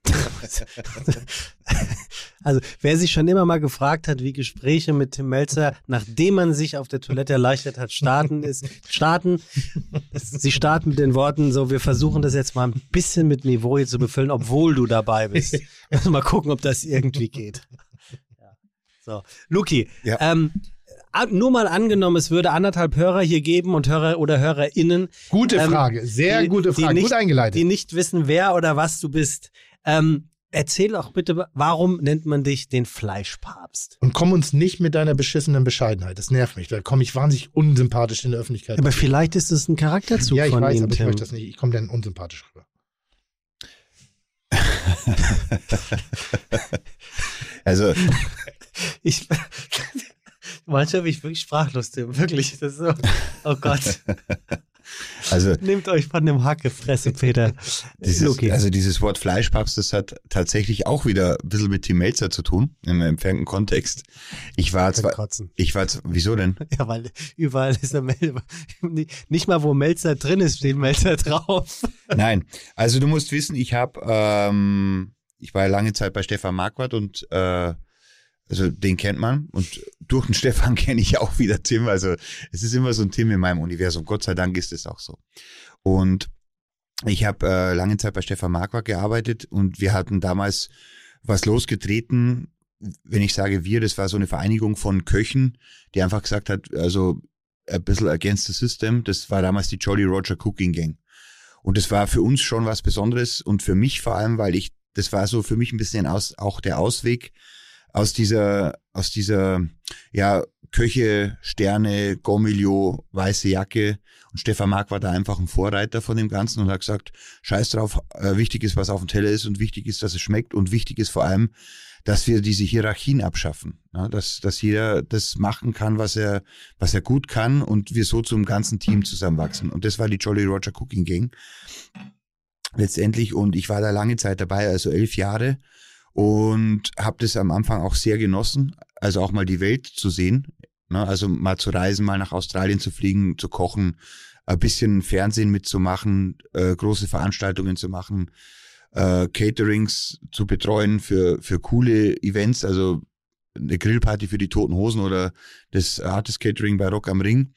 Also, wer sich schon immer mal gefragt hat, wie Gespräche mit Tim Melzer, nachdem man sich auf der Toilette erleichtert hat, starten ist, starten, sie starten mit den Worten, so, wir versuchen das jetzt mal ein bisschen mit Niveau hier zu befüllen, obwohl du dabei bist. Also mal gucken, ob das irgendwie geht. Ja. So, Luki, Ja. ähm, nur mal angenommen, es würde anderthalb Hörer hier geben und Hörer oder HörerInnen, Gute Ähm, Frage, sehr die- gute Frage, nicht- gut eingeleitet. die nicht wissen, wer oder was du bist. Ähm, erzähl auch bitte, warum nennt man dich den Fleischpapst? Und komm uns nicht mit deiner beschissenen Bescheidenheit. Das nervt mich. Da komme ich wahnsinnig unsympathisch in der Öffentlichkeit. Aber vielleicht ist es ein Charakterzug ja, ich von weiß, ihm, aber ich Tim. möchte das nicht. Ich komme dann unsympathisch rüber. Also, Ich, manchmal bin ich wirklich sprachlos, Tim. Wirklich. Das ist so, oh Gott. also Nehmt euch von dem Hackefresse, Peter. Dieses, Luki. Also dieses Wort Fleischpapst, das hat tatsächlich auch wieder ein bisschen mit Tim Melzer zu tun, im entfernten Kontext. Ich war zwar, Kotzen. ich war, wieso denn? Ja, weil überall ist der Melzer. Nicht mal, wo Melzer drin ist, steht Melzer drauf. Nein, also du musst wissen, ich habe, ähm, ich war ja lange Zeit bei Stefan Marquardt und äh, also den kennt man und durch den Stefan kenne ich auch wieder Tim. Also es ist immer so ein Tim in meinem Universum. Gott sei Dank ist es auch so. Und ich habe äh, lange Zeit bei Stefan Marquardt gearbeitet und wir hatten damals was losgetreten. Wenn ich sage wir, das war so eine Vereinigung von Köchen, die einfach gesagt hat, also ein bisschen against the system. Das war damals die Jolly Roger Cooking Gang. Und das war für uns schon was Besonderes und für mich vor allem, weil ich, das war so für mich ein bisschen aus, auch der Ausweg aus dieser, aus dieser, ja, Köche, Sterne, Gomilio, weiße Jacke. Und Stefan Mark war da einfach ein Vorreiter von dem Ganzen und hat gesagt, scheiß drauf, äh, wichtig ist, was auf dem Teller ist und wichtig ist, dass es schmeckt und wichtig ist vor allem, dass wir diese Hierarchien abschaffen. Ja, dass, dass jeder das machen kann, was er, was er gut kann und wir so zum ganzen Team zusammenwachsen. Und das war die Jolly Roger Cooking Gang letztendlich. Und ich war da lange Zeit dabei, also elf Jahre und habe das am Anfang auch sehr genossen, also auch mal die Welt zu sehen. Ne? Also mal zu reisen, mal nach Australien zu fliegen, zu kochen, ein bisschen Fernsehen mitzumachen, äh, große Veranstaltungen zu machen, äh, Caterings zu betreuen für, für coole Events, also eine Grillparty für die Toten Hosen oder das Artist Catering bei Rock am Ring.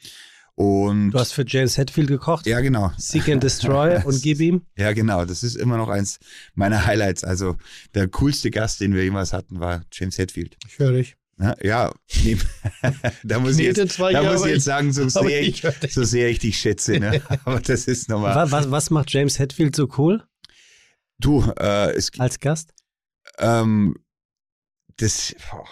Und Du hast für James Hetfield gekocht. ja, genau. Seek and Destroy und gib ihm. Ja, genau. Das ist immer noch eins meiner Highlights. Also der coolste Gast, den wir jemals hatten, war James Hetfield. Ich höre dich. Ja, ja nee. da muss ich jetzt, zwei da Jahre, muss ich jetzt sagen, so sehr, ich ich, so sehr ich dich schätze. Ne? Aber das ist nochmal. Was, was, was macht James Hetfield so cool Du, äh, es, als Gast? ähm, das boah,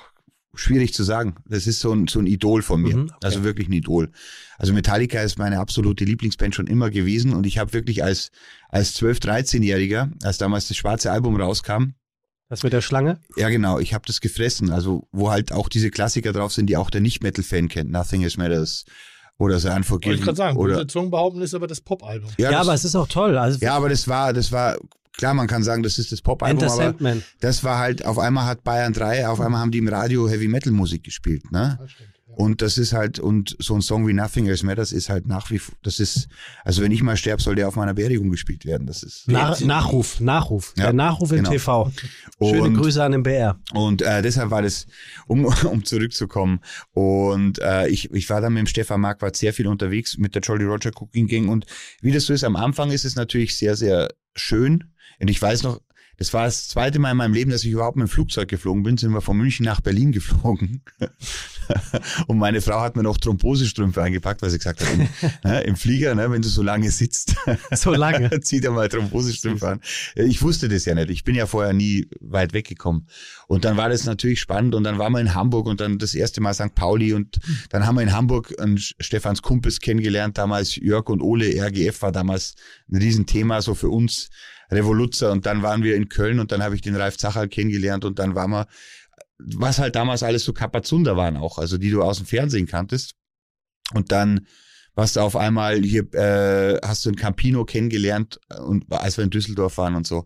schwierig zu sagen. Das ist so ein, so ein Idol von mir. Mhm, okay. Also wirklich ein Idol. Also Metallica ist meine absolute Lieblingsband schon immer gewesen und ich habe wirklich als, als 12-, 13-Jähriger, als damals das schwarze Album rauskam, Das mit der Schlange? Ja, genau. Ich habe das gefressen. Also, wo halt auch diese Klassiker drauf sind, die auch der Nicht-Metal-Fan kennt. Nothing Else Matters oder The Wollte Unforgiven. ich gerade sagen, oder, böse Zungen behaupten, ist aber das Pop-Album. ja, Ja, das, aber es ist auch toll. Also ja, aber das war, das war, klar, man kann sagen, das ist das Pop-Album, Enter aber Sandman. das war halt, auf einmal hat Bayern 3, auf einmal haben die im Radio Heavy-Metal-Musik gespielt, ne? Das stimmt. Und das ist halt, und so ein Song wie Nothing Else Matters ist halt nach wie vor, das ist, also wenn ich mal sterbe, soll der auf meiner Beerdigung gespielt werden. Das ist. Nach, Nachruf, Nachruf. Ja, der Nachruf im genau. TV. Schöne Und- Grüße an den BR. Und äh, deshalb war das, um, um zurückzukommen. Und äh, ich, ich war dann mit dem Stefan Marquardt sehr viel unterwegs mit der Jolly Roger Cooking Gang. Und wie das so ist, am Anfang ist es natürlich sehr, sehr schön. Und ich weiß noch, das war das zweite Mal in meinem Leben, dass ich überhaupt mit dem Flugzeug geflogen bin. Sind wir von München nach Berlin geflogen. Und meine Frau hat mir noch Thrombosestrümpfe eingepackt, weil sie gesagt hat, im, ne, im Flieger, ne, wenn du so lange sitzt, So lange. Zieh dir mal Thrombosestrümpfe an. Ich wusste das ja nicht. Ich bin ja vorher nie weit weggekommen. Und dann war das natürlich spannend und dann waren wir in Hamburg und dann das erste Mal St. Pauli und dann haben wir in Hamburg einen Stefans Kumpels kennengelernt, damals Jörg und Ole, RGF war damals ein Riesenthema so für uns, Revoluzzer und dann waren wir in Köln und dann habe ich den Ralf Zachal kennengelernt und dann waren wir, was halt damals alles so Kapazunder waren auch, also die du aus dem Fernsehen kanntest. Und dann warst du auf einmal hier, äh, hast du in Campino kennengelernt und als wir in Düsseldorf waren und so.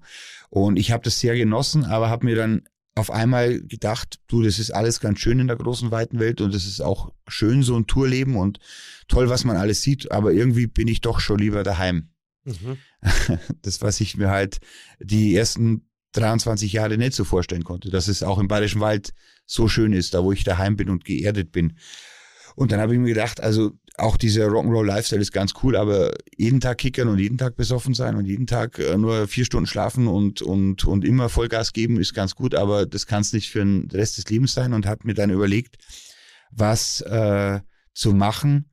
Und ich habe das sehr genossen, aber habe mir dann auf einmal gedacht, du, das ist alles ganz schön in der großen, weiten Welt und es ist auch schön, so ein Tourleben und toll, was man alles sieht, aber irgendwie bin ich doch schon lieber daheim. Mhm. Das, was ich mir halt die ersten 23 Jahre nicht so vorstellen konnte, dass es auch im Bayerischen Wald so schön ist, da wo ich daheim bin und geerdet bin. Und dann habe ich mir gedacht, also auch dieser Rock'n'Roll Lifestyle ist ganz cool, aber jeden Tag kickern und jeden Tag besoffen sein und jeden Tag äh, nur vier Stunden schlafen und, und, und immer Vollgas geben ist ganz gut, aber das kann es nicht für den Rest des Lebens sein und habe mir dann überlegt, was äh, zu machen,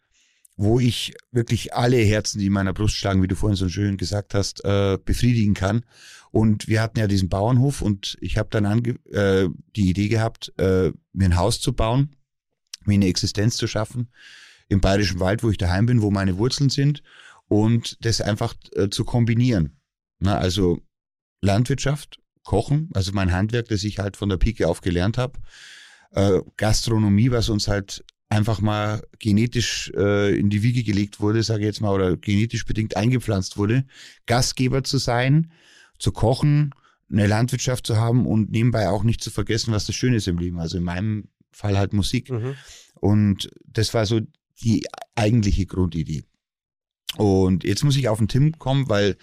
wo ich wirklich alle Herzen, die in meiner Brust schlagen, wie du vorhin so schön gesagt hast, äh, befriedigen kann. Und wir hatten ja diesen Bauernhof und ich habe dann ange äh, die Idee gehabt, äh, mir ein Haus zu bauen, mir eine Existenz zu schaffen im Bayerischen Wald, wo ich daheim bin, wo meine Wurzeln sind und das einfach äh, zu kombinieren. Na, also Landwirtschaft, Kochen, also mein Handwerk, das ich halt von der Pike auf gelernt habe, äh, Gastronomie, was uns halt einfach mal genetisch äh, in die Wiege gelegt wurde, sage ich jetzt mal, oder genetisch bedingt eingepflanzt wurde, Gastgeber zu sein, zu kochen, eine Landwirtschaft zu haben und nebenbei auch nicht zu vergessen, was das Schöne ist im Leben. Also in meinem Fall halt Musik. Mhm. Und das war so die eigentliche Grundidee. Und jetzt muss ich auf den Tim kommen, weil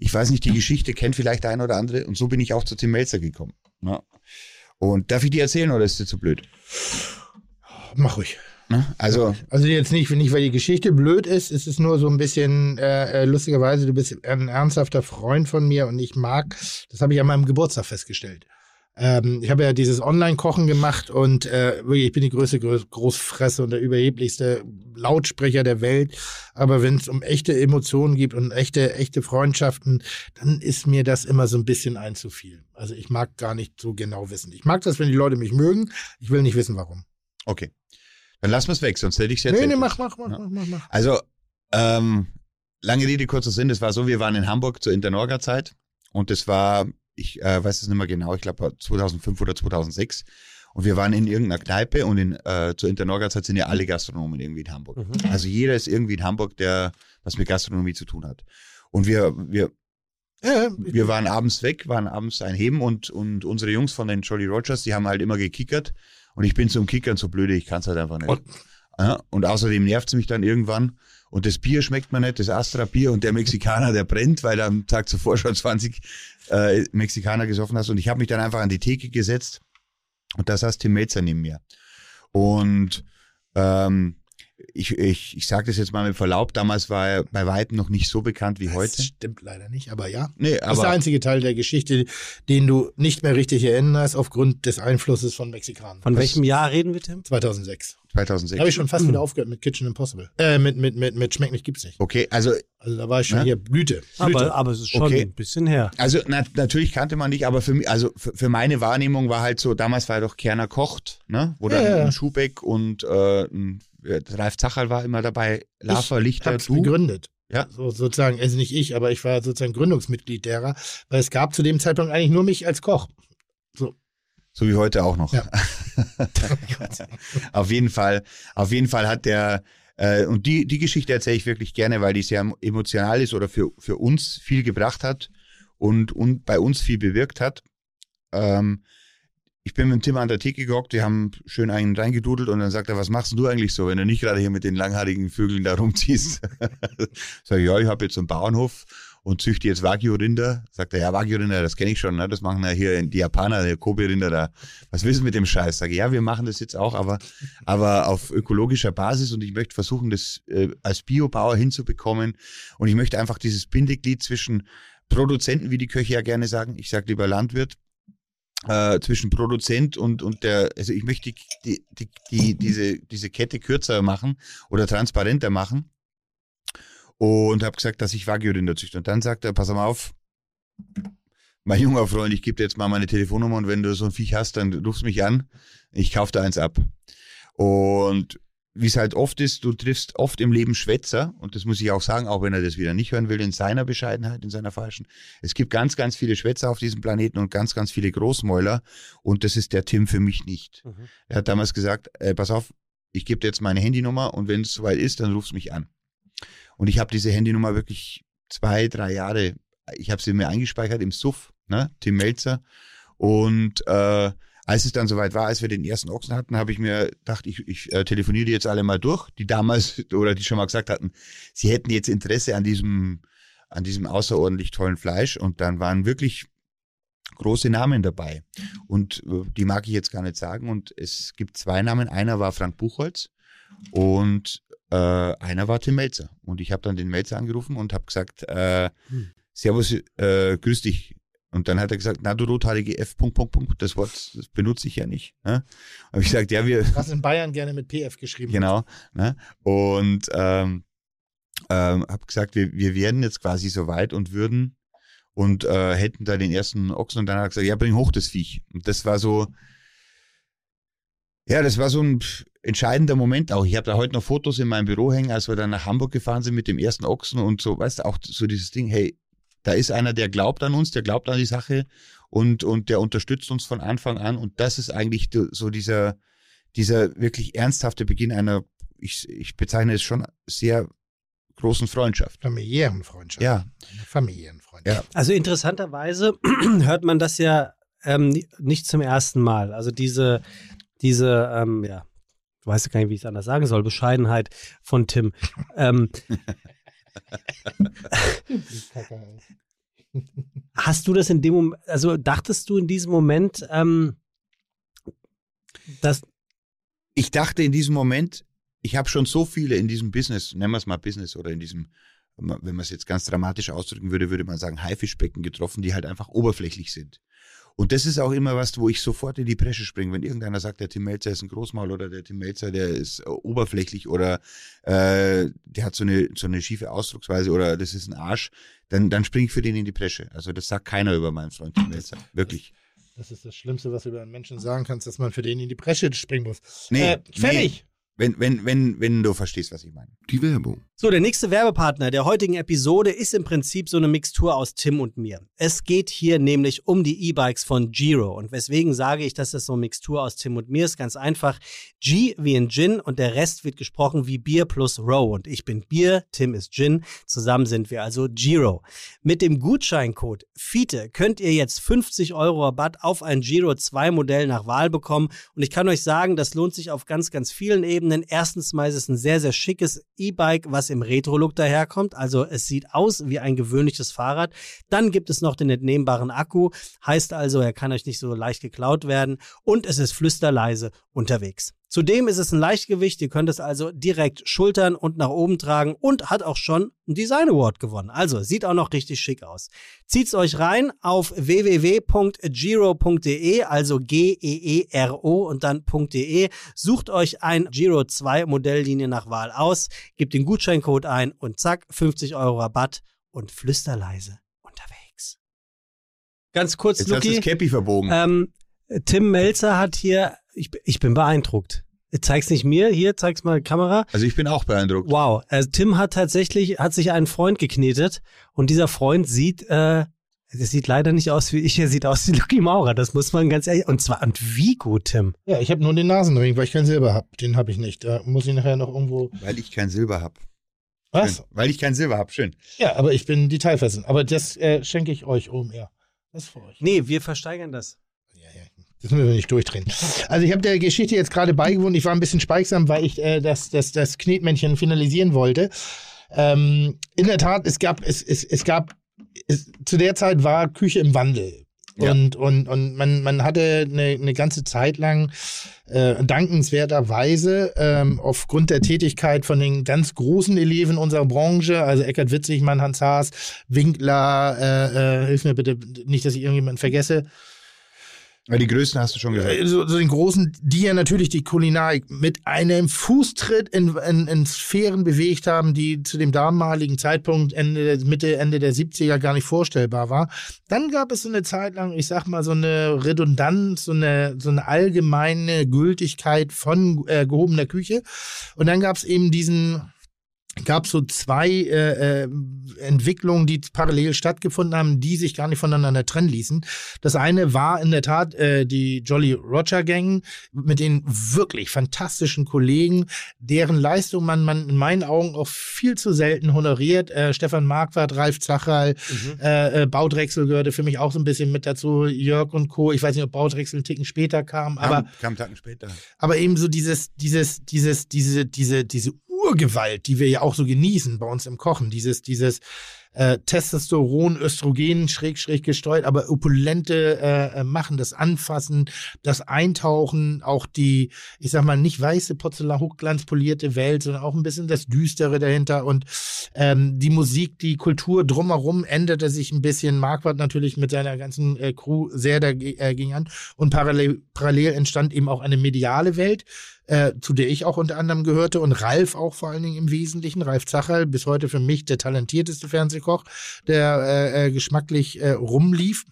ich weiß nicht, die Geschichte kennt vielleicht der ein oder andere. Und so bin ich auch zu Tim Melzer gekommen. Ja. Und darf ich dir erzählen oder ist dir zu blöd? Mach ruhig. Ne? Also, Also jetzt nicht, nicht, weil die Geschichte blöd ist, es ist nur so ein bisschen äh, äh, lustigerweise, du bist ein ernsthafter Freund von mir und ich mag, das habe ich an meinem Geburtstag festgestellt. Ähm, ich habe ja dieses Online-Kochen gemacht und äh, wirklich, ich bin die größte Groß Großfresse und der überheblichste Lautsprecher der Welt. Aber wenn es um echte Emotionen gibt und echte, echte Freundschaften, dann ist mir das immer so ein bisschen ein zu viel. Also ich mag gar nicht so genau wissen. Ich mag das, wenn die Leute mich mögen. Ich will nicht wissen, warum. okay. Dann lassen wir es weg, sonst hätte ich es jetzt. Nee, nee, mach, mach, mach, Ja. mach, mach, mach. Also, ähm, lange Rede, kurzer Sinn. Das war so, wir waren in Hamburg zur Internorga-Zeit und das war, ich äh, weiß es nicht mehr genau, ich glaube 2005 oder 2006. Und wir waren in irgendeiner Kneipe und in, äh, zur Internorga-Zeit sind ja alle Gastronomen irgendwie in Hamburg. Mhm. Also jeder ist irgendwie in Hamburg, der was mit Gastronomie zu tun hat. Und wir, wir, Ja, wir waren abends weg, waren abends einheben und, und unsere Jungs von den Jolly Rogers, die haben halt immer gekickert. Und ich bin zum Kickern so blöde, ich kann es halt einfach nicht. Und- Ja, und außerdem nervt es mich dann irgendwann. Und das Bier schmeckt mir nicht, das Astra-Bier und der Mexikaner, der brennt, weil er am Tag zuvor schon 20 äh, Mexikaner gesoffen hast. Und ich habe mich dann einfach an die Theke gesetzt und da saß Tim Melzer neben mir. Und ähm, ich, ich, ich sage das jetzt mal mit Verlaub, damals war er bei Weitem noch nicht so bekannt wie heute. Das stimmt leider nicht, aber ja. Nee, Das ist der aber einzige Teil der Geschichte, den du nicht mehr richtig erinnerst, aufgrund des Einflusses von Mexikanern. Von Das- welchem Jahr reden wir, Tim? 2006. 2006. Da habe ich schon fast wieder aufgehört mit Kitchen Impossible. Äh, mit, mit, mit, mit Schmeckt nicht, gibt's nicht. Okay, also Also da war ich schon Ja? hier Blüte. Blüte. Aber, aber es ist schon Okay. ein bisschen her. Also na, natürlich kannte man dich, aber für mich, also für, für meine Wahrnehmung war halt so, damals war ja doch Kerner kocht, ne? Wo dann Ja, ja. ein Schubeck und äh, ein, Ralf Zacherl war immer dabei, ich Lichter, hab's du. gegründet. Ja. So, sozusagen, also nicht ich, aber ich war sozusagen Gründungsmitglied derer, weil es gab zu dem Zeitpunkt eigentlich nur mich als Koch. So wie heute auch noch. Ja. auf jeden Fall, auf jeden Fall hat der, äh, und die, die Geschichte erzähle ich wirklich gerne, weil die sehr emotional ist oder für, für uns viel gebracht hat und, und bei uns viel bewirkt hat. Ähm, ich bin mit dem Tim an der Theke gehockt, wir haben schön einen reingedudelt und dann sagt er, was machst du eigentlich so, wenn du nicht gerade hier mit den langhaarigen Vögeln da rumziehst? Sag ich, ja, ich habe jetzt so einen Bauernhof und züchte jetzt Wagyu-Rinder. Sagt er, ja, Wagyu-Rinder, das kenne ich schon, ne? das machen ja hier die Japaner, der Kobe-Rinder da. Was du mit dem Scheiß? Sag ich, ja, wir machen das jetzt auch, aber, aber auf ökologischer Basis und ich möchte versuchen, das äh, als Biobauer hinzubekommen und ich möchte einfach dieses Bindeglied zwischen Produzenten, wie die Köche ja gerne sagen, ich sage lieber Landwirt, äh, zwischen Produzent und, und der, also ich möchte die, die, die, diese, diese Kette kürzer machen oder transparenter machen und habe gesagt, dass ich Wagyu-Rinder züchte. Und dann sagt er, pass mal auf, mein junger Freund, ich gebe dir jetzt mal meine Telefonnummer und wenn du so ein Viech hast, dann rufst mich an, ich kaufe da eins ab. Und wie es halt oft ist, du triffst oft im Leben Schwätzer und das muss ich auch sagen, auch wenn er das wieder nicht hören will, in seiner Bescheidenheit, in seiner falschen. Es gibt ganz, ganz viele Schwätzer auf diesem Planeten und ganz, ganz viele Großmäuler und das ist der Tim für mich nicht. Mhm. Er hat damals gesagt, äh, pass auf, ich gebe dir jetzt meine Handynummer und wenn es soweit ist, dann rufst mich an. Und ich habe diese Handynummer wirklich zwei, drei Jahre, ich habe sie mir eingespeichert im Suff, ne, Tim Melzer. Und äh, als es dann soweit war, als wir den ersten Ochsen hatten, habe ich mir gedacht, ich, ich äh, telefoniere jetzt alle mal durch, die damals oder die schon mal gesagt hatten, sie hätten jetzt Interesse an diesem, an diesem außerordentlich tollen Fleisch. Und dann waren wirklich große Namen dabei. Und äh, die mag ich jetzt gar nicht sagen. Und es gibt zwei Namen. Einer war Frank Buchholz und äh, einer war Tim Melzer. Und ich habe dann den Melzer angerufen und habe gesagt, äh, Hm. Servus, äh, grüß dich. Und dann hat er gesagt, na du rothaalige F, Punkt, Punkt, Punkt, das Wort das benutze ich ja nicht. Ne? Habe ich gesagt, ja, wir, Was in Bayern gerne mit PF geschrieben. Genau. Ne? Und ähm, ähm, habe gesagt, wir, wir werden jetzt quasi so weit und würden und äh, hätten da den ersten Ochsen und dann hat er gesagt, ja, bring hoch das Viech. Und das war so, ja, das war so ein entscheidender Moment auch. Ich habe da heute noch Fotos in meinem Büro hängen, als wir dann nach Hamburg gefahren sind mit dem ersten Ochsen und so, weißt du, auch so dieses Ding, hey, da ist einer, der glaubt an uns, der glaubt an die Sache und, und der unterstützt uns von Anfang an. Und das ist eigentlich so dieser, dieser wirklich ernsthafte Beginn einer, ich, ich bezeichne es schon sehr großen Freundschaft. Familiären Freundschaft. Ja, Familiären Freundschaft. Ja. Also interessanterweise hört man das ja ähm, ni- nicht zum ersten Mal. Also diese, diese, ähm, ja, ich weiß gar nicht, wie ich es anders sagen soll, Bescheidenheit von Tim. ähm, hast du das in dem Moment, also dachtest du in diesem Moment, ähm, dass, ich dachte in diesem Moment, ich habe schon so viele in diesem Business, nennen wir es mal Business oder in diesem, wenn man es jetzt ganz dramatisch ausdrücken würde, würde man sagen Haifischbecken getroffen, die halt einfach oberflächlich sind. Und das ist auch immer was, wo ich sofort in die Bresche springe. Wenn irgendeiner sagt, der Tim Melzer ist ein Großmaul oder der Tim Melzer, der ist äh, oberflächlich oder äh, der hat so eine, so eine schiefe Ausdrucksweise oder das ist ein Arsch, dann, dann springe ich für den in die Bresche. Also das sagt keiner über meinen Freund Tim Melzer. Wirklich. Das ist das Schlimmste, was du über einen Menschen sagen kannst, dass man für den in die Bresche springen muss. Nee, äh, fertig. Wenn, wenn, wenn, wenn du verstehst, was ich meine. Die Werbung. So, der nächste Werbepartner der heutigen Episode ist im Prinzip so eine Mixtur aus Tim und mir. Es geht hier nämlich um die E-Bikes von Giro. Und weswegen sage ich, dass das so eine Mixtur aus Tim und mir ist? Ganz einfach. G wie in Gin und der Rest wird gesprochen wie Bier plus Row. Und ich bin Bier, Tim ist Gin. Zusammen sind wir also Giro. Mit dem Gutscheincode FITE könnt ihr jetzt 50 Euro Rabatt auf ein Giro 2 Modell nach Wahl bekommen. Und ich kann euch sagen, das lohnt sich auf ganz, ganz vielen Ebenen. Erstens mal ist es ein sehr, sehr schickes E-Bike, was im Retro-Look daherkommt. Also es sieht aus wie ein gewöhnliches Fahrrad. Dann gibt es noch den entnehmbaren Akku. Heißt also, er kann euch nicht so leicht geklaut werden. Und es ist flüsterleise unterwegs. Zudem ist es ein Leichtgewicht. Ihr könnt es also direkt schultern und nach oben tragen und hat auch schon einen Design Award gewonnen. Also sieht auch noch richtig schick aus. Zieht's euch rein auf www.giro.de, also G-E-E-R-O und dann .de. Sucht euch ein Giro 2 Modelllinie nach Wahl aus, gebt den Gutscheincode ein und zack, 50 Euro Rabatt und flüsterleise unterwegs. Ganz kurz, Jetzt hast du Luki. das Cappy verbogen. Ähm, Tim Melzer hat hier, ich, ich bin beeindruckt. Zeig's nicht mir, hier, zeig's mal Kamera. Also ich bin auch beeindruckt. Wow, also Tim hat tatsächlich, hat sich einen Freund geknetet und dieser Freund sieht, äh, das sieht leider nicht aus wie ich, er sieht aus wie Lucky Maurer, das muss man ganz ehrlich, und zwar, und wie gut, Tim. Ja, ich habe nur den Nasenring, weil ich kein Silber habe. Den habe ich nicht. Da muss ich nachher noch irgendwo. Weil ich kein Silber hab. Was? Schön. Weil ich kein Silber hab, schön. Ja, aber ich bin detailversessen. Aber das äh, schenke ich euch oben, ja. Das ist für euch. Nee, wir versteigern das. Das müssen wir nicht durchdrehen. Also ich habe der Geschichte jetzt gerade beigewohnt. Ich war ein bisschen speigsam, weil ich äh, das, das, das Knetmännchen finalisieren wollte. Ähm, in der Tat, es gab, es, es, es gab, es, zu der Zeit war Küche im Wandel. Ja. Und, und, und man, man hatte eine, eine ganze Zeit lang äh, dankenswerterweise ähm, aufgrund der Tätigkeit von den ganz großen Eleven unserer Branche, also Eckert Witzigmann, Hans Haas, Winkler, äh, äh, hilf mir bitte nicht, dass ich irgendjemanden vergesse, Weil die Größten hast du schon gesagt. äh, so, so den großen, die ja natürlich die Kulinarik mit einem Fußtritt in, in, in Sphären bewegt haben, die zu dem damaligen Zeitpunkt Ende, Mitte, Ende der 70er gar nicht vorstellbar war. Dann gab es so eine Zeit lang, ich sag mal, so eine Redundanz, so eine, so eine allgemeine Gültigkeit von äh, gehobener Küche. Und dann gab es eben diesen gab so zwei äh, äh, Entwicklungen, die parallel stattgefunden haben, die sich gar nicht voneinander trennen ließen. Das eine war in der Tat äh, die Jolly Roger Gang mit den wirklich fantastischen Kollegen, deren Leistung man, man in meinen Augen auch viel zu selten honoriert. Äh, Stefan Marquardt, Ralf Zacherl, mhm. äh, äh, Baudrechsel gehörte für mich auch so ein bisschen mit dazu, Jörg und Co. Ich weiß nicht, ob Baudrechsel einen Ticken später kam, kam aber kam einen Tacken später. Aber eben so dieses, dieses, dieses, diese, diese, diese Urgewalt, die wir ja auch so genießen bei uns im Kochen, dieses, dieses äh, Testosteron, Östrogen schräg, schräg gesteuert, aber opulente äh, äh, Machen, das Anfassen, das Eintauchen, auch die, ich sag mal, nicht weiße Porzellan, hochglanzpolierte Welt, sondern auch ein bisschen das Düstere dahinter und ähm, die Musik, die Kultur drumherum änderte sich ein bisschen. Marquardt natürlich mit seiner ganzen äh, Crew sehr dagegen äh, an und parallel, parallel entstand eben auch eine mediale Welt, äh, zu der ich auch unter anderem gehörte und Ralf auch vor allen Dingen im Wesentlichen. Ralf Zacherl, bis heute für mich der talentierteste Fernsehkoch, der äh, äh, geschmacklich äh, rumlief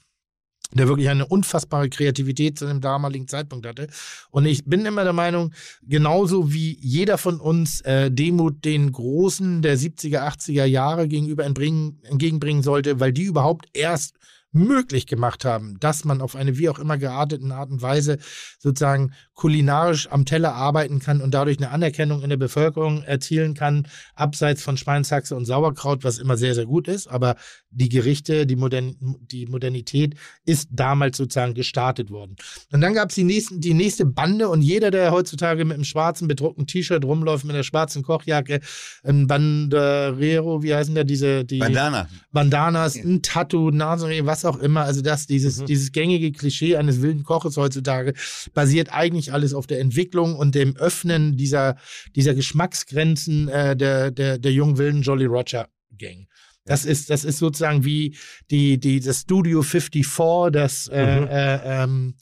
der wirklich eine unfassbare Kreativität zu dem damaligen Zeitpunkt hatte. Und ich bin immer der Meinung, genauso wie jeder von uns äh, Demut den Großen der 70er, 80er Jahre gegenüber entgegenbringen sollte, weil die überhaupt erst möglich gemacht haben, dass man auf eine wie auch immer gearteten Art und Weise sozusagen kulinarisch am Teller arbeiten kann und dadurch eine Anerkennung in der Bevölkerung erzielen kann, abseits von Schweinshaxe und Sauerkraut, was immer sehr, sehr gut ist. Aber die Gerichte, die, Modern die Modernität ist damals sozusagen gestartet worden. Und dann gab es die, nächsten, die nächste Bande und jeder, der heutzutage mit einem schwarzen bedruckten T-Shirt rumläuft, mit einer schwarzen Kochjacke, ein Banderero, wie heißen da diese? Die Bandana. Bandanas, ein Tattoo, Nasenring, was auch immer. Also das, dieses, mhm. dieses gängige Klischee eines wilden Koches heutzutage basiert eigentlich alles auf der Entwicklung und dem Öffnen dieser, dieser Geschmacksgrenzen äh, der, der, der jungen wilden Jolly Roger Gang. Das ist, das ist sozusagen wie die, die, das Studio 54, das, äh, mhm. äh, ähm,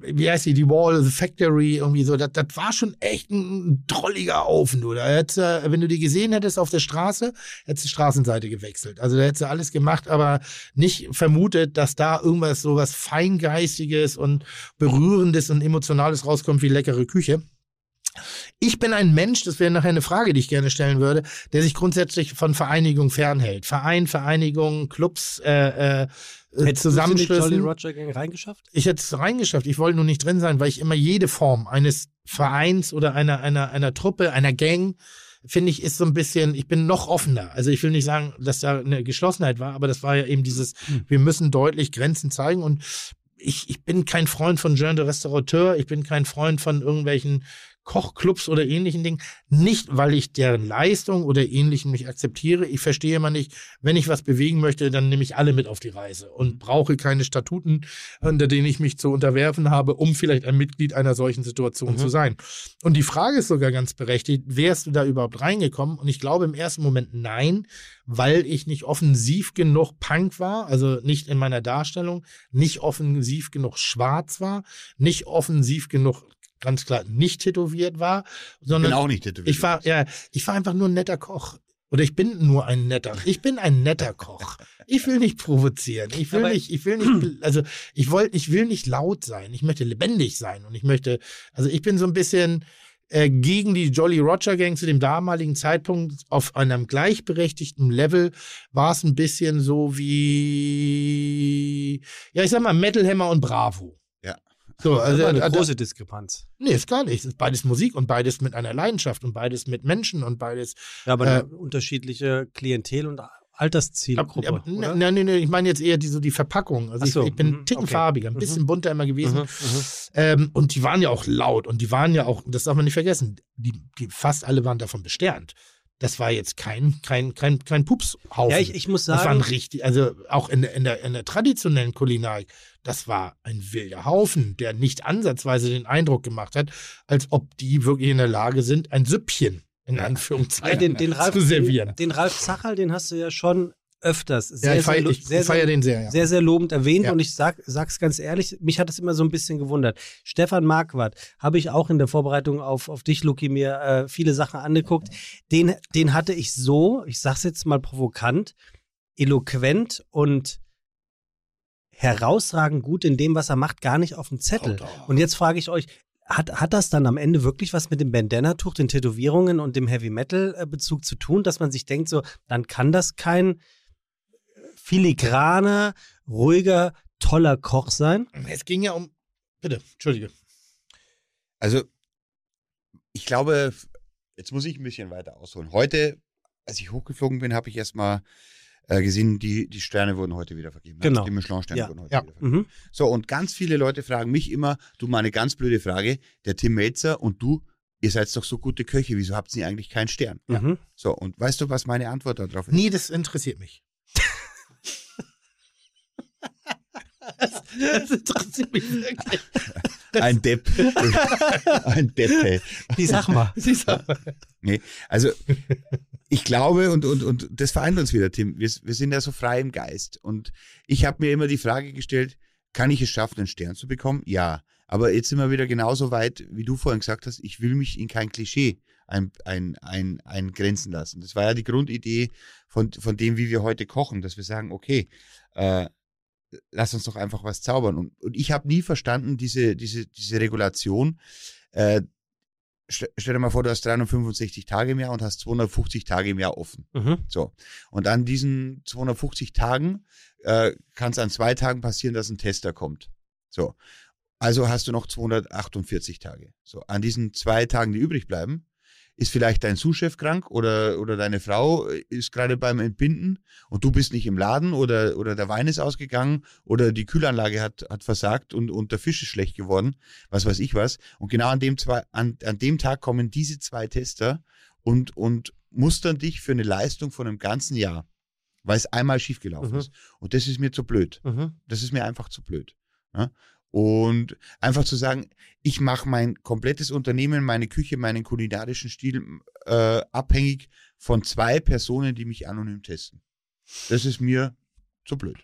wie heißt die, die Wall, the Factory, irgendwie so. Das, das war schon echt ein drolliger Ofen, du. Da hättest, äh, wenn du die gesehen hättest auf der Straße, hättest du die Straßenseite gewechselt. Also da hättest du alles gemacht, aber nicht vermutet, dass da irgendwas so was Feingeistiges und Berührendes und Emotionales rauskommt wie leckere Küche. Ich bin ein Mensch, das wäre nachher eine Frage, die ich gerne stellen würde, der sich grundsätzlich von Vereinigung fernhält. Verein, Vereinigung, Clubs, äh, äh, Hättest Zusammenschlüssen. Jolly Roger Gang reingeschafft? Ich hätte es reingeschafft. Ich wollte nur nicht drin sein, weil ich immer jede Form eines Vereins oder einer, einer, einer Truppe, einer Gang, finde ich, ist so ein bisschen, ich bin noch offener. Also ich will nicht sagen, dass da eine Geschlossenheit war, aber das war ja eben dieses, hm. wir müssen deutlich Grenzen zeigen und ich, ich bin kein Freund von Jean de Restaurateur, ich bin kein Freund von irgendwelchen Kochclubs oder ähnlichen Dingen. Nicht, weil ich deren Leistung oder ähnlichem nicht akzeptiere. Ich verstehe immer nicht, wenn ich was bewegen möchte, dann nehme ich alle mit auf die Reise und brauche keine Statuten, unter denen ich mich zu unterwerfen habe, um vielleicht ein Mitglied einer solchen Situation mhm. zu sein. Und die Frage ist sogar ganz berechtigt, wärst du da überhaupt reingekommen? Und ich glaube im ersten Moment nein, weil ich nicht offensiv genug Punk war, also nicht in meiner Darstellung, nicht offensiv genug schwarz war, nicht offensiv genug ganz klar nicht tätowiert war, sondern ich bin auch nicht tätowiert. Ich war ja, ich war einfach nur ein netter Koch. Oder ich bin nur ein netter. Ich bin ein netter Koch. Ich will nicht provozieren. Ich will Aber nicht, ich will nicht, also ich wollte, ich will nicht laut sein. Ich möchte lebendig sein und ich möchte, also ich bin so ein bisschen äh, gegen die Jolly Roger Gang zu dem damaligen Zeitpunkt auf einem gleichberechtigten Level war es ein bisschen so wie, ja, ich sag mal Metal Hammer und Bravo. So, also eine große Diskrepanz. Nee, ist gar nicht. Es ist beides Musik und beides mit einer Leidenschaft und beides mit Menschen und beides. Ja, aber äh, unterschiedliche Klientel und Alterszielgruppe. Ab, ab, nein, nein, nein, ich meine jetzt eher die, so die Verpackung. Also so, ich, ich, bin mhm, ticken okay. farbiger, ein bisschen mhm. bunter immer gewesen. Mhm, mhm, ähm, und die waren ja auch laut und die waren ja auch, das darf man nicht vergessen, die, die fast alle waren davon besternt das war jetzt kein, kein, kein, kein Pupshaufen. Ja, ich, ich muss sagen. Das waren richtig, also auch in, in, der, in der traditionellen Kulinarik, das war ein wilder Haufen, der nicht ansatzweise den Eindruck gemacht hat, als ob die wirklich in der Lage sind, ein Süppchen in Anführungszeichen ja, den, den Ralf, zu servieren. Den, den Ralf Zacherl, den hast du ja schon öfters sehr, ja, ich feier, sehr, sehr, sehr, den sehr, ja. sehr, sehr lobend erwähnt. Ja. Und ich sag, sag's ganz ehrlich, mich hat es immer so ein bisschen gewundert. Stefan Marquardt habe ich auch in der Vorbereitung auf, auf dich, Luki, mir äh, viele Sachen angeguckt. Den, den hatte ich so, ich sag's jetzt mal provokant, eloquent und herausragend gut in dem, was er macht, gar nicht auf dem Zettel. Und jetzt frage ich euch, hat, hat das dann am Ende wirklich was mit dem Bandana-Tuch, den Tätowierungen und dem Heavy-Metal-Bezug zu tun, dass man sich denkt, so, dann kann das kein filigraner, ruhiger, toller Koch sein? Es ging ja um. Bitte, Entschuldige. Also, ich glaube, jetzt muss ich ein bisschen weiter ausholen. Heute, als ich hochgeflogen bin, habe ich erstmal äh, gesehen, die, die Sterne wurden heute wieder vergeben. Genau. Also die Michelin-Sterne Ja. wurden heute Ja. wieder vergeben. Mhm. So, und ganz viele Leute fragen mich immer, du mal eine ganz blöde Frage, der Tim Melzer und du, ihr seid doch so gute Köche, wieso habt ihr eigentlich keinen Stern? Mhm. So, und weißt du, was meine Antwort darauf ist? Nee, das interessiert mich. Das, das interessiert mich wirklich. Ein Depp. Ein Depp, hey. Die sag mal. Siehst du? Nee, also ich glaube, und, und, und das vereint uns wieder, Tim, wir, wir sind ja so frei im Geist. Und ich habe mir immer die Frage gestellt, kann ich es schaffen, einen Stern zu bekommen? Ja. Aber jetzt sind wir wieder genauso weit, wie du vorhin gesagt hast, ich will mich in kein Klischee ein, ein, ein, eingrenzen lassen. Das war ja die Grundidee von, von dem, wie wir heute kochen, dass wir sagen, okay, äh, lass uns doch einfach was zaubern. Und, und ich habe nie verstanden, diese, diese, diese Regulation. Äh, stell, dir mal vor, du hast 365 Tage im Jahr und hast 250 Tage im Jahr offen. Mhm. So. Und an diesen 250 Tagen äh, kann es an zwei Tagen passieren, dass ein Tester kommt. So. Also hast du noch 248 Tage. So. An diesen zwei Tagen, die übrig bleiben, ist vielleicht dein Sous-Chef krank oder, oder deine Frau ist gerade beim Entbinden und du bist nicht im Laden oder, oder der Wein ist ausgegangen oder die Kühlanlage hat, hat versagt und, und der Fisch ist schlecht geworden, was weiß ich was. Und genau an dem, zwei, an, an dem Tag kommen diese zwei Tester und, und mustern dich für eine Leistung von einem ganzen Jahr, weil es einmal schiefgelaufen Mhm. ist. Und das ist mir zu blöd. Mhm. Das ist mir einfach zu blöd. Ja? Und einfach zu sagen, ich mache mein komplettes Unternehmen, meine Küche, meinen kulinarischen Stil äh, abhängig von zwei Personen, die mich anonym testen. Das ist mir zu blöd.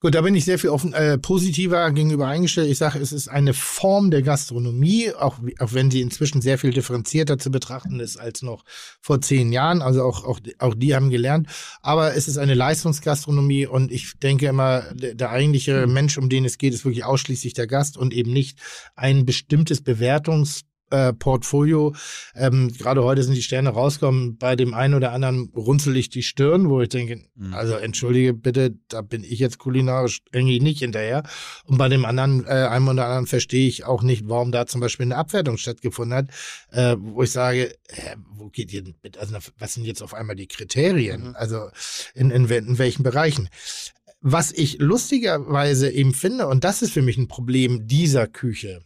Gut, da bin ich sehr viel offen, äh, positiver gegenüber eingestellt. Ich sage, es ist eine Form der Gastronomie, auch, auch wenn sie inzwischen sehr viel differenzierter zu betrachten ist als noch vor zehn Jahren. Also auch, auch, auch die haben gelernt. Aber es ist eine Leistungsgastronomie und ich denke immer, der, der eigentliche Mensch, um den es geht, ist wirklich ausschließlich der Gast und eben nicht ein bestimmtes Bewertungs äh, Portfolio. Ähm, Gerade heute sind die Sterne rausgekommen. Bei dem einen oder anderen runzel ich die Stirn, wo ich denke, Mhm. also entschuldige bitte, da bin ich jetzt kulinarisch irgendwie nicht hinterher. Und bei dem anderen, äh, einem oder anderen verstehe ich auch nicht, warum da zum Beispiel eine Abwertung stattgefunden hat, äh, wo ich sage, äh, wo geht ihr denn mit, also was sind jetzt auf einmal die Kriterien? Mhm. Also in, in, in welchen Bereichen? Was ich lustigerweise eben finde, und das ist für mich ein Problem dieser Küche,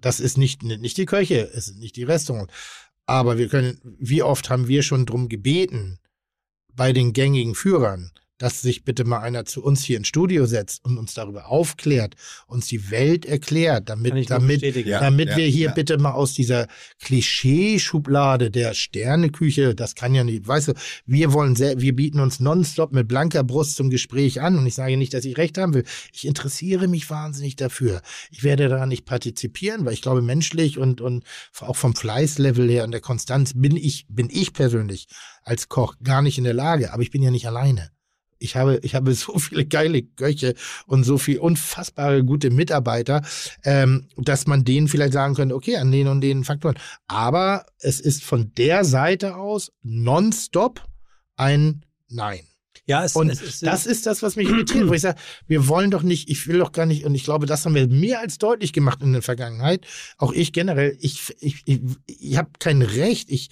das ist nicht, nicht die Köche, es ist nicht die Restaurants. Aber wir können, wie oft haben wir schon drum gebeten, bei den gängigen Führern, dass sich bitte mal einer zu uns hier ins Studio setzt und uns darüber aufklärt, uns die Welt erklärt, damit, damit, bestätigen. Ja. damit wir hier ja. bitte mal aus dieser Klischeeschublade der Sterneküche, das kann ja nicht, weißt du, wir wollen sehr, wir bieten uns nonstop mit blanker Brust zum Gespräch an und ich sage nicht, dass ich recht haben will. Ich interessiere mich wahnsinnig dafür. Ich werde da nicht partizipieren, weil ich glaube, menschlich und, und auch vom Fleißlevel her und der Konstanz bin ich, bin ich persönlich als Koch gar nicht in der Lage, aber ich bin ja nicht alleine. Ich habe, ich habe so viele geile Köche und so viel unfassbare gute Mitarbeiter, ähm, dass man denen vielleicht sagen könnte, okay, an den und den Faktoren. Aber es ist von der Seite aus nonstop ein Nein. Ja, es, Und es ist, das ist das, was mich irritiert, wo ich sage, wir wollen doch nicht, ich will doch gar nicht, und ich glaube, das haben wir mehr als deutlich gemacht in der Vergangenheit. Auch ich generell, ich, ich, ich, ich habe kein Recht, ich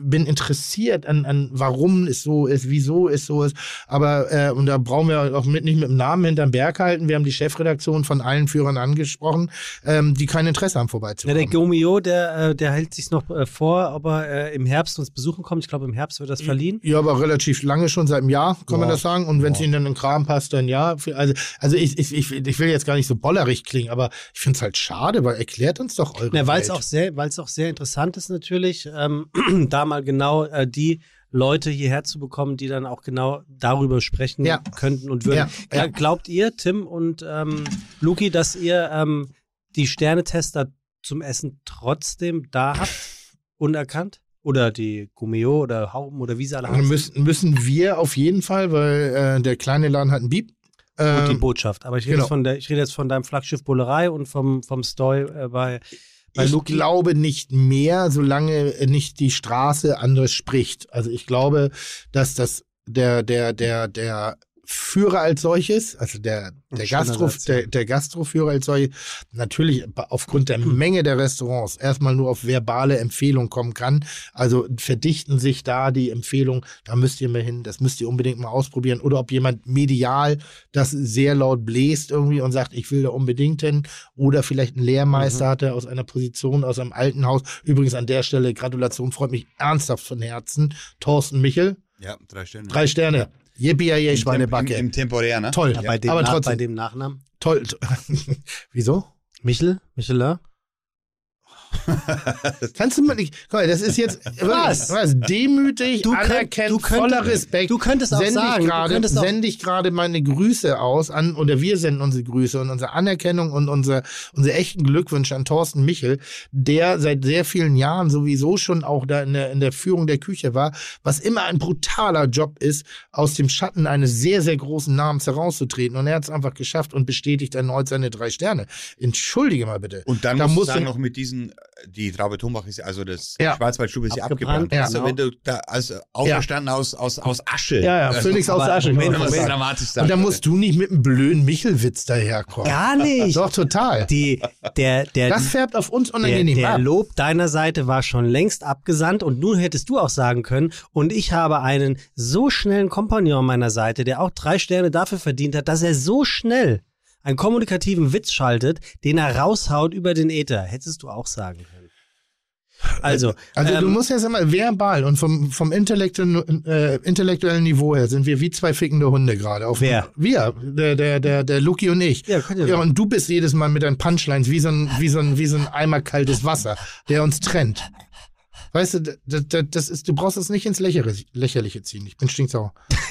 bin interessiert an, an warum es so ist, wieso es so ist. Aber äh, und da brauchen wir auch mit, nicht mit dem Namen hinterm Berg halten. Wir haben die Chefredaktion von allen Führern angesprochen, ähm, die kein Interesse haben, Ja, vorbeizukommen. der Gomio, der, äh, der hält sich noch äh, vor, ob er äh, im Herbst uns besuchen kommt. Ich glaube, im Herbst wird das verliehen. Ja, aber relativ lange schon, seit einem Jahr, kann man Ja. das sagen. Und wenn es Ja. Ihnen dann in den Kram passt, dann ja. Also, also ich, ich, ich, ich will jetzt gar nicht so bollerig klingen, aber ich finde es halt schade, weil erklärt uns doch eure Ja, weil es auch sehr, weil es auch sehr interessant ist natürlich, ähm, da mal genau äh, die Leute hierher zu bekommen, die dann auch genau darüber sprechen Ja. könnten und würden. Ja, ja. Ja, Glaubt ihr, Tim und ähm, Luki, dass ihr ähm, die Sternetester zum Essen trotzdem da habt, unerkannt? Oder die Gumeo oder Hauben oder wie sie alle heißen? müssen, müssen wir auf jeden Fall, weil äh, der kleine Laden hat einen Beep. Und die Ähm, Botschaft. Aber ich rede, genau. jetzt von der, ich rede jetzt von deinem Flaggschiff Bullerei und vom, vom Stoy äh, bei, ich Luki- glaube nicht mehr, solange nicht die Straße anders spricht. Also ich glaube, dass das der, der, der, der Führer als solches, also der, der, Gastro, der, der Gastroführer als solches, natürlich aufgrund der Hm. Menge der Restaurants erstmal nur auf verbale Empfehlung kommen kann. Also verdichten sich da die Empfehlungen, da müsst ihr mal hin, das müsst ihr unbedingt mal ausprobieren. Oder ob jemand medial das sehr laut bläst irgendwie und sagt, ich will da unbedingt hin. Oder vielleicht ein Lehrmeister Mhm. hat, der aus einer Position, aus einem alten Haus. Übrigens an der Stelle Gratulation, freut mich ernsthaft von Herzen. Thorsten Michel, Ja, drei Sterne. drei Sterne. Yippie, Im, Schweinebacke. im, Im Temporär, ne? Toll. Ja, bei, dem aber trotzdem, bei dem Nachnamen. toll. Wieso? Michel? Michelin? Kannst du mal nicht. Guck mal, das ist jetzt Was? was demütig, Du könnt- anerkennt, du könnt- voller Respekt. du könntest auch sende sagen, ich du gerade, könntest auch- sende ich gerade meine Grüße aus an oder wir senden unsere Grüße und unsere Anerkennung und unsere unsere echten Glückwünsche an Thorsten Michel, der seit sehr vielen Jahren sowieso schon auch da in der in der Führung der Küche war, was immer ein brutaler Job ist, aus dem Schatten eines sehr sehr großen Namens herauszutreten und er hat es einfach geschafft und bestätigt erneut seine drei Sterne. Entschuldige mal bitte. Und dann Da muss sagen, noch mit diesen, die Traube Tombach ist ja, also das Ja. Schwarzwaldstube ist ja Abgebrannt, abgebrannt. ja. Also wenn du da als auferstanden aus, aus, aus Asche. Ja, ja, also, Phoenix aus der Asche. Moment, es sagen. dramatisch. Und da musst du nicht mit einem blöden Michelwitz daherkommen. Gar nicht. Doch, total. Die, der, der, Das färbt auf uns der, unangenehm der ab. Lob deiner Seite war schon längst abgesandt und nun hättest du auch sagen können, und ich habe einen so schnellen Kompagnon an meiner Seite, der auch drei Sterne dafür verdient hat, dass er so schnell einen kommunikativen Witz schaltet, den er raushaut über den Äther. Hättest du auch sagen können. Also, Also du ähm, musst jetzt einmal verbal und vom, vom intellektuellen, äh, intellektuellen Niveau her sind wir wie zwei fickende Hunde gerade. Auf Wer? Wir, der, der, der, der Luki und ich. Ja, könnt ihr ja, doch. und du bist jedes Mal mit deinen Punchlines wie so ein, wie so ein, wie so ein Eimer kaltes Wasser, der uns trennt. Weißt du, das, das, das ist, du brauchst es nicht ins Lächerliche, Lächerliche ziehen. Ich bin stinksauer.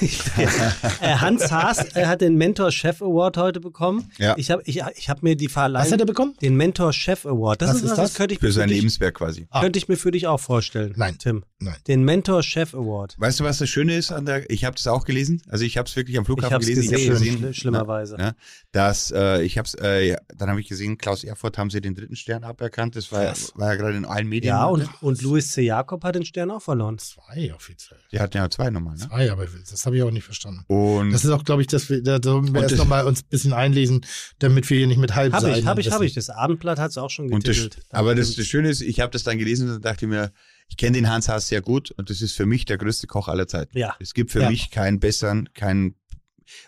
äh, Hans Haas äh, hat den Mentor Chef Award heute bekommen. Ja. Ich habe ich, ich hab mir die Verleihung. Was hat er bekommen? Den Mentor Chef Award. Das Was ist ist was, das? das könnte ich, für mir sein Lebenswerk quasi. könnte ich mir für dich auch vorstellen. Nein. Tim. Nein. Den Mentor Chef Award. Weißt du, was das Schöne ist an der, ich habe das auch gelesen, also ich habe es wirklich am Ich Flughafen habe es gelesen, gesehen, ich schli- hab gesehen schlimmerweise. Ja, dass äh, ich habe es, äh, ja, dann habe ich gesehen, Klaus Erfurt haben sie den dritten Stern aberkannt, das war, war ja gerade in allen Medien. Ja, und, und Luis C. Jakob hat den Stern auch verloren. Zwei offiziell. Die hatten ja zwei nochmal, ne? Zwei, aber das habe ich auch nicht verstanden. Und Das ist auch, glaube ich, dass wir, da sollten wir erst das- nochmal uns ein bisschen einlesen, damit wir hier nicht mit Habe Halbseiten. ich, habe ich, habe ich. Das Abendblatt hat es auch schon Und das, getitelt. aber das, das Schöne ist, ich habe das dann gelesen und dachte mir, ich kenne den Hans Haas sehr gut und das ist für mich der größte Koch aller Zeiten. Ja. Es gibt für Ja. mich keinen besseren, keinen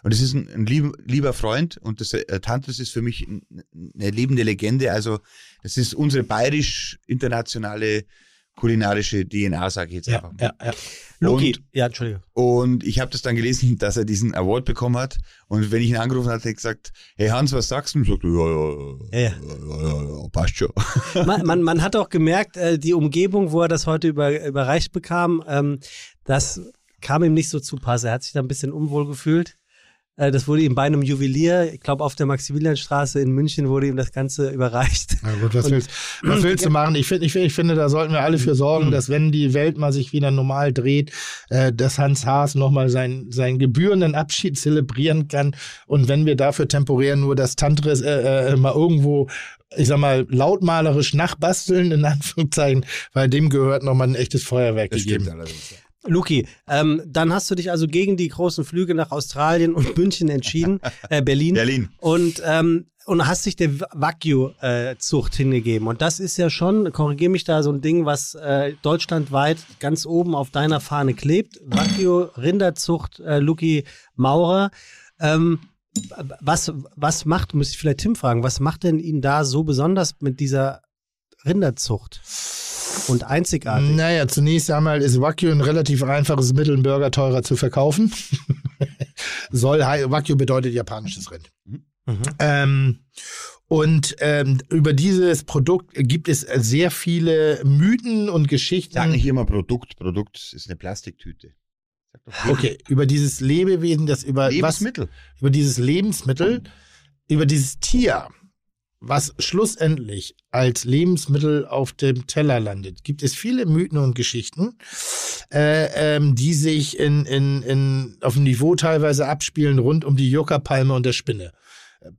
und es ist ein, ein lieb, lieber Freund und das äh, Tantris ist für mich ein, eine lebende Legende. Also das ist unsere bayerisch-internationale kulinarische DNA, sage ich jetzt Ja, einfach. mal. ja, ja. Luki, Und- ja, Entschuldige. Und ich habe das dann gelesen, dass er diesen Award bekommen hat. Und wenn ich ihn angerufen hatte, hat er gesagt, hey Hans, was sagst du? Und Ja, ja, ja, ja, ja, passt schon. man, man, man hat auch gemerkt, äh, die Umgebung, wo er das heute über, überreicht bekam, ähm, das kam ihm nicht so zu Pass. Er hat sich da ein bisschen unwohl gefühlt. Äh, das wurde ihm bei einem Juwelier, ich glaube auf der Maximilianstraße in München, wurde ihm das Ganze überreicht. Na gut, was Und- willst, was willst du machen? Ich, find, ich, ich finde, da sollten wir alle für sorgen, dass wenn die Welt mal sich wieder normal dreht, äh, dass Hans Haas nochmal seinen, seinen gebührenden Abschied zelebrieren kann. Und wenn wir dafür temporär nur das Tantris äh, äh, mal irgendwo, ich sag mal, lautmalerisch nachbasteln, in Anführungszeichen, weil dem gehört nochmal ein echtes Feuerwerk Das gegeben. stimmt allerdings. ja. Luki, ähm, dann hast du dich also gegen die großen Flüge nach Australien und München entschieden, äh, Berlin. Berlin. Und, ähm, und hast dich der Wagyu-Zucht hingegeben. Und das ist ja schon, korrigiere mich da, so ein Ding, was äh, deutschlandweit ganz oben auf deiner Fahne klebt. Wagyu-Rinderzucht, äh, Luki Maurer. Ähm, was, was macht, muss ich vielleicht Tim fragen, was macht denn ihn da so besonders mit dieser Rinderzucht? Und einzigartig. Naja, zunächst einmal ist Wagyu ein relativ einfaches Mittel, einen Burger teurer zu verkaufen. Soll, Wagyu bedeutet japanisches Rind. Mhm. Ähm, und ähm, über dieses Produkt gibt es sehr viele Mythen und Geschichten. Sag nicht immer Produkt. Produkt ist eine Plastiktüte. Sag doch Okay, über dieses Lebewesen, das über was, Lebensmittel. über dieses Lebensmittel, über dieses Tier, was schlussendlich als Lebensmittel auf dem Teller landet, gibt es viele Mythen und Geschichten, äh, ähm, die sich in, in, in, auf dem Niveau teilweise abspielen rund um die Yucca-Palme und der Spinne.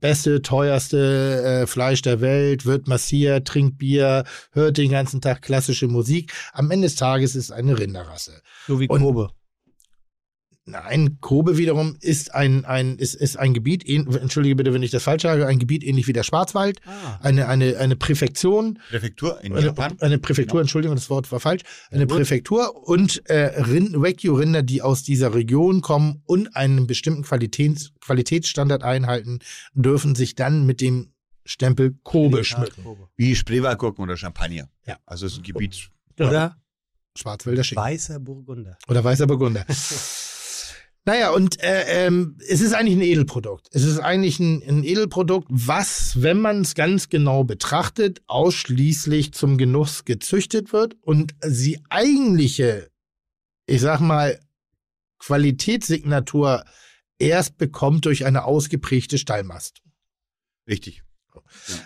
beste, teuerste äh, Fleisch der Welt, wird massiert, trinkt Bier, hört den ganzen Tag klassische Musik. Am Ende des Tages ist es eine Rinderrasse. So wie Kobe. Nein, Kobe wiederum ist ein, ein, ist, ist ein Gebiet, entschuldige bitte, wenn ich das falsch sage, ein Gebiet ähnlich wie der Schwarzwald, Ah. eine, eine, eine Präfektion, Präfektur in eine, Japan. eine Präfektur, Entschuldigung, das Wort war falsch, eine Präfektur und äh, Rind, Wagyu-Rinder, die aus dieser Region kommen und einen bestimmten Qualitäts, Qualitätsstandard einhalten, dürfen sich dann mit dem Stempel Kobe schmücken. Wie Spreewaldgurken oder Champagner. Ja. Also es ist ein Gebiet. Oder Schwarzwälder Schinken. weißer Burgunder. Oder weißer Burgunder. naja, und äh, ähm, es ist eigentlich ein Edelprodukt. Es ist eigentlich ein, ein Edelprodukt, was, wenn man es ganz genau betrachtet, ausschließlich zum Genuss gezüchtet wird und sie eigentliche, ich sag mal, Qualitätssignatur erst bekommt durch eine ausgeprägte Stallmast. Richtig.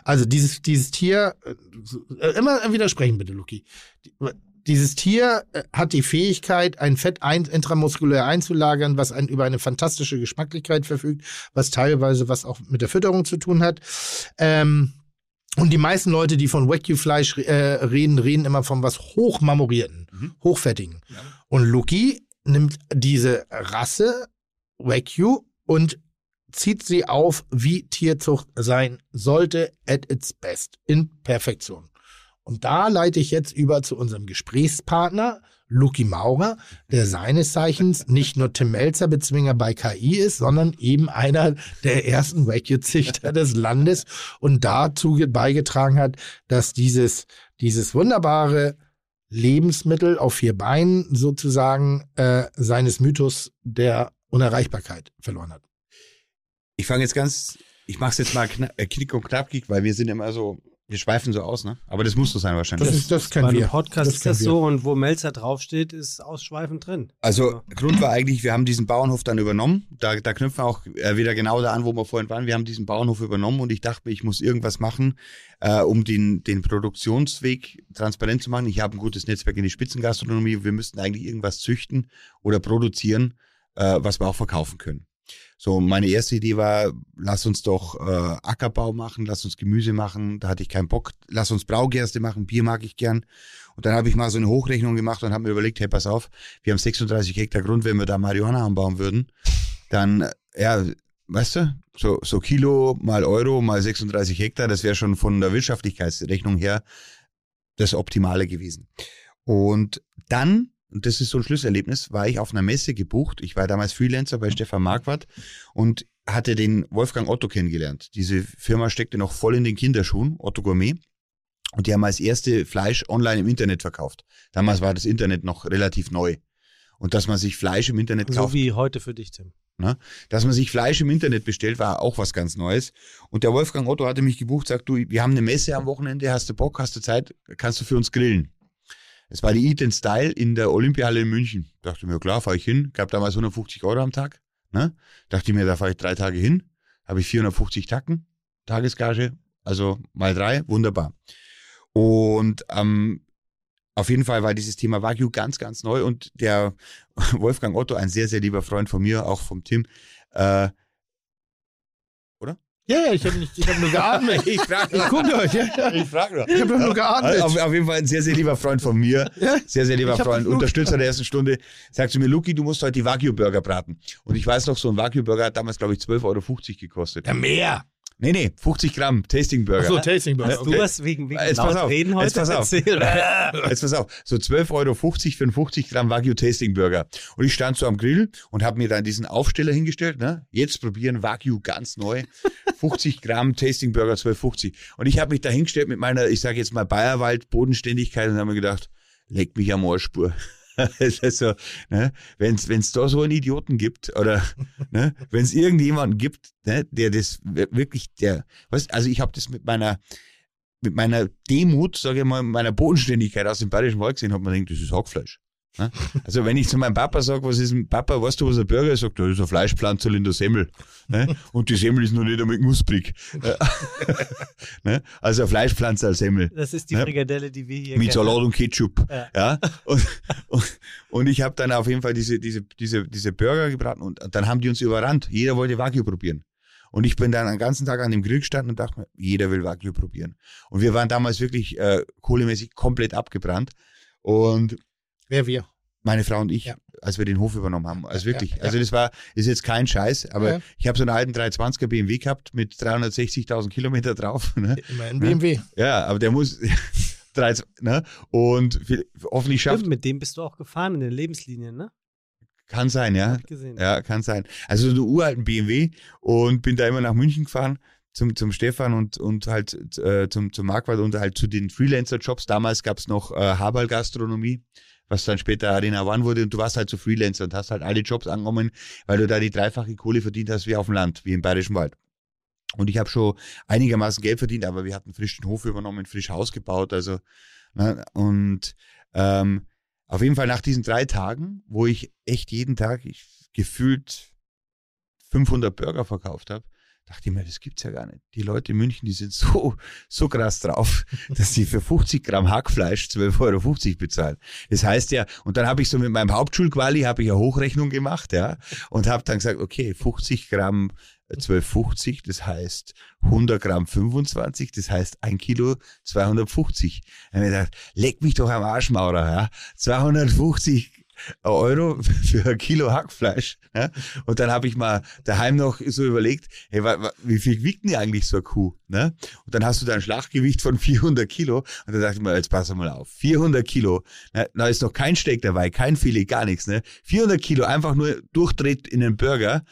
Also dieses, dieses Tier, äh, immer widersprechen bitte, Luki. Die- Dieses Tier äh, hat die Fähigkeit, ein Fett ein, intramuskulär einzulagern, was ein, über eine fantastische Geschmacklichkeit verfügt, was teilweise was auch mit der Fütterung zu tun hat. Ähm, und die meisten Leute, die von Wagyu-Fleisch äh, reden, reden immer von was hochmarmorierten, Mhm. hochfettigen. Und Luki nimmt diese Rasse Wagyu und zieht sie auf, wie Tierzucht sein sollte, at its best, in Perfektion. Und da leite ich jetzt über zu unserem Gesprächspartner, Luki Maurer, der seines Zeichens nicht nur Tim Melzer Bezwinger bei KI ist, sondern eben einer der ersten Wagyu-Züchter des Landes und dazu ge- beigetragen hat, dass dieses, dieses wunderbare Lebensmittel auf vier Beinen sozusagen äh, seines Mythos der Unerreichbarkeit verloren hat. Ich fange jetzt ganz, ich mache es jetzt mal kna äh, knick und knackig, weil wir sind immer so, wir schweifen so aus, ne? Aber das muss so sein wahrscheinlich. Das, ist, das Bei können einem wir. Podcast Das ist das so und wo Melzer draufsteht, ist ausschweifend drin. Also Grund war eigentlich, wir haben diesen Bauernhof dann übernommen. Da, da knüpfen wir auch äh, wieder genau da an, wo wir vorhin waren. Wir haben diesen Bauernhof übernommen und ich dachte mir, ich muss irgendwas machen, äh, um den, den Produktionsweg transparent zu machen. Ich habe ein gutes Netzwerk in die Spitzengastronomie. Wir müssten eigentlich irgendwas züchten oder produzieren, äh, was wir auch verkaufen können. So, meine erste Idee war, lass uns doch äh, Ackerbau machen, lass uns Gemüse machen. Da hatte ich keinen Bock. Lass uns Braugerste machen, Bier mag ich gern. Und dann habe ich mal so eine Hochrechnung gemacht und habe mir überlegt, hey, pass auf, wir haben 36 Hektar Grund, wenn wir da Marihuana anbauen würden, dann, ja, weißt du, so, so Kilo mal Euro mal 36 Hektar, das wäre schon von der Wirtschaftlichkeitsrechnung her das Optimale gewesen. Und dann, und das ist so ein Schlüsselerlebnis, war ich auf einer Messe gebucht. Ich war damals Freelancer bei Stefan Marquardt und hatte den Wolfgang Otto kennengelernt. Diese Firma steckte noch voll in den Kinderschuhen, Otto Gourmet. Und die haben als erste Fleisch online im Internet verkauft. Damals war das Internet noch relativ neu. Und dass man sich Fleisch im Internet So kauft, wie heute für dich, Tim. ne? dass man sich Fleisch im Internet bestellt, war auch was ganz Neues. Und der Wolfgang Otto hatte mich gebucht, sagt, du, wir haben eine Messe am Wochenende, hast du Bock, hast du Zeit, kannst du für uns grillen? Es war die Eat and Style in der Olympiahalle in München. Dachte mir, klar, fahre ich hin. Gab damals 150 Euro am Tag. Ne? Dachte mir, da fahre ich drei Tage hin. Habe ich 450 Tacken, Tagesgage, also mal drei, wunderbar. Und ähm, auf jeden Fall war dieses Thema Wagyu ganz, ganz neu und der Wolfgang Otto, ein sehr, sehr lieber Freund von mir, auch vom Tim, äh, Ja, ja, ich habe hab nur geatmet. ich frage Ich gucke euch. Ja, ich frage nur. Ich habe nur geatmet. Auf, auf jeden Fall ein sehr, sehr lieber Freund von mir. Ja. Sehr, sehr lieber Freund. Unterstützer der ersten Stunde. Sagt zu mir, Luki, du musst heute die Wagyu-Burger braten. Und ich weiß noch, so ein Wagyu-Burger hat damals, glaube ich, 12,50 Euro gekostet. Ja, mehr. Nee, nee, 50 Gramm Tasting-Burger. Achso, Tasting Burger. Ja, Du hast wegen, wegen Jetzt pass auf, Reden heute jetzt pass auf. erzählt. Jetzt pass auf, so 12,50 Euro für einen 50 Gramm Wagyu Tasting Burger. Und ich stand so am Grill und habe mir dann diesen Aufsteller hingestellt, ne? Jetzt probieren Wagyu ganz neu. 50 Gramm Tasting Burger 12,50. Und ich habe mich da hingestellt mit meiner, ich sage jetzt mal Bayerwald Bodenständigkeit und habe mir gedacht, leck mich am Ohrspur. Es ist so, ne, wenn es da so einen Idioten gibt oder ne, wenn es irgendjemanden gibt, ne, der das wir- wirklich, der, was, also ich habe das mit meiner mit meiner Demut, sage ich mal, mit meiner Bodenständigkeit aus dem Bayerischen Wald gesehen, hat man gedacht, das ist Hackfleisch. Ne? Also wenn ich zu meinem Papa sage, was ist ein Papa, weißt du, was ein Burger ist? Sagt, er, das ist ein Fleischpflanzerl in der Semmel. Ne? Und die Semmel ist noch nicht einmal knusprig. Ne? Also ein Fleischpflanzerl Semmel Das ist die. Frikadelle, die wir hier mit kennen. Salat und Ketchup. Ja. Ja. Und, und, und ich habe dann auf jeden Fall diese, diese, diese, diese Burger gebraten und dann haben die uns überrannt. Jeder wollte Wagyu probieren. Und ich bin dann den ganzen Tag an dem Grill gestanden und dachte mir, jeder will Wagyu probieren. Und wir waren damals wirklich äh, kohlemäßig komplett abgebrannt. Und Wer wir? meine Frau und ich, Ja. als wir den Hof übernommen haben. Also wirklich. ja, ja. Also das war, ist jetzt kein Scheiß, aber Ja. ich habe so einen alten 320er BMW gehabt mit 360.000 Kilometer drauf. Ne? Immer ein BMW. Ja, aber der muss 13, ne? Und viel- hoffentlich schafft, mit dem bist du auch gefahren in den Lebenslinien, ne? kann sein, ja. Ja, kann sein. Also so einen uralten BMW und bin da immer nach München gefahren zum, zum Stefan und, und halt äh, zum, zum Marquardt und halt zu den Freelancer-Jobs. Damals gab es noch äh, Haberl-Gastronomie, was dann später Arena One wurde und du warst halt so Freelancer und hast halt alle Jobs angenommen, weil du da die dreifache Kohle verdient hast wie auf dem Land, wie im Bayerischen Wald. Und ich habe schon einigermaßen Geld verdient, aber wir hatten frisch den Hof übernommen, frisch Haus gebaut, also ne, und ähm, auf jeden Fall nach diesen drei Tagen, wo ich echt jeden Tag ich, gefühlt 500 Burger verkauft habe, dachte ich mir, das gibt's ja gar nicht. Die Leute in München, die sind so, so krass drauf, dass sie für 50 Gramm Hackfleisch 12,50 Euro bezahlen. Das heißt ja, und dann habe ich so mit meinem Hauptschulquali, habe ich eine Hochrechnung gemacht, ja, und habe dann gesagt, okay, 50 Gramm äh, 12,50, das heißt 100 Gramm 25, das heißt ein Kilo 250. Dann habe ich gedacht, leck mich doch am Arsch, Maurer, ja, 250 Euro für ein Kilo Hackfleisch. Ja? Und dann habe ich mal daheim noch so überlegt, hey, wie viel wiegt denn eigentlich so eine Kuh? Ne? Und dann hast du da ein Schlaggewicht von 400 Kilo. Und dann dachte ich mir, jetzt pass mal auf, 400 Kilo, ne? da ist noch kein Steak dabei, kein Filet, gar nichts. Ne? 400 Kilo einfach nur durchdreht in den Burger.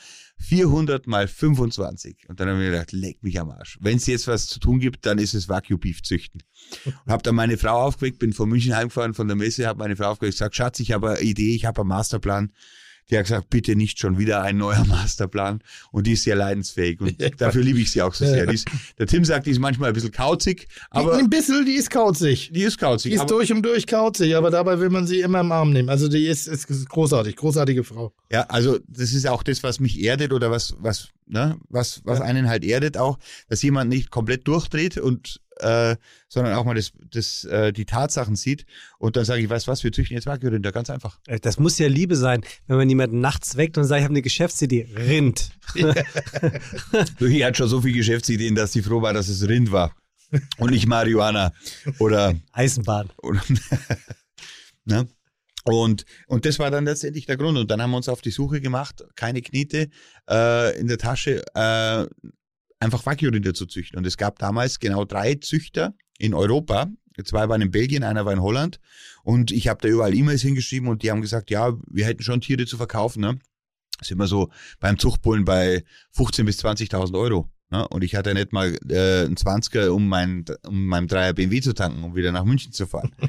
400 mal 25. Und dann habe ich mir gedacht, leck mich am Arsch. Wenn es jetzt was zu tun gibt, dann ist es Wagyu Beef züchten. Und habe dann meine Frau aufgeweckt, bin von München heimgefahren von der Messe, habe meine Frau aufgeweckt, gesagt, Schatz, ich habe eine Idee, ich habe einen Masterplan. Die hat gesagt, bitte nicht schon wieder ein neuer Masterplan. Und die ist sehr leidensfähig. Und dafür liebe ich sie auch so sehr. Ist, der Tim sagt, die ist manchmal ein bisschen kauzig, aber ein bisschen, die ist kauzig. die ist kauzig. Die ist durch und durch kauzig, aber dabei will man sie immer im Arm nehmen. Also die ist, ist großartig, großartige Frau. Ja, also das ist auch das, was mich erdet oder was, was, ne, was, was Ja. einen halt erdet auch, dass jemand nicht komplett durchdreht und äh, sondern auch mal das, das, äh, die Tatsachen sieht und dann sage ich, weißt du was, wir züchten jetzt Wagyu-Rinder, ganz einfach. Äh, Das muss ja Liebe sein, wenn man jemanden nachts weckt und sagt, ich habe eine Geschäftsidee. Rind. Ich hatte schon so viele Geschäftsideen, dass sie froh war, dass es Rind war und nicht Marihuana oder Eisenbahn. oder ne? Und, und das war dann letztendlich der Grund. Und dann haben wir uns auf die Suche gemacht, keine Knete äh, in der Tasche, äh, einfach Wagyu-Rinder zu züchten. Und es gab damals genau drei Züchter in Europa. Zwei waren in Belgien, einer war in Holland. Und ich habe da überall E-Mails hingeschrieben und die haben gesagt, ja, wir hätten schon Tiere zu verkaufen. Ne? Sind wir so beim Zuchtbullen bei 15.000 bis 20.000 Euro. Ne? Und ich hatte nicht mal äh, einen 20er, um, mein, um meinem Dreier BMW zu tanken, um wieder nach München zu fahren.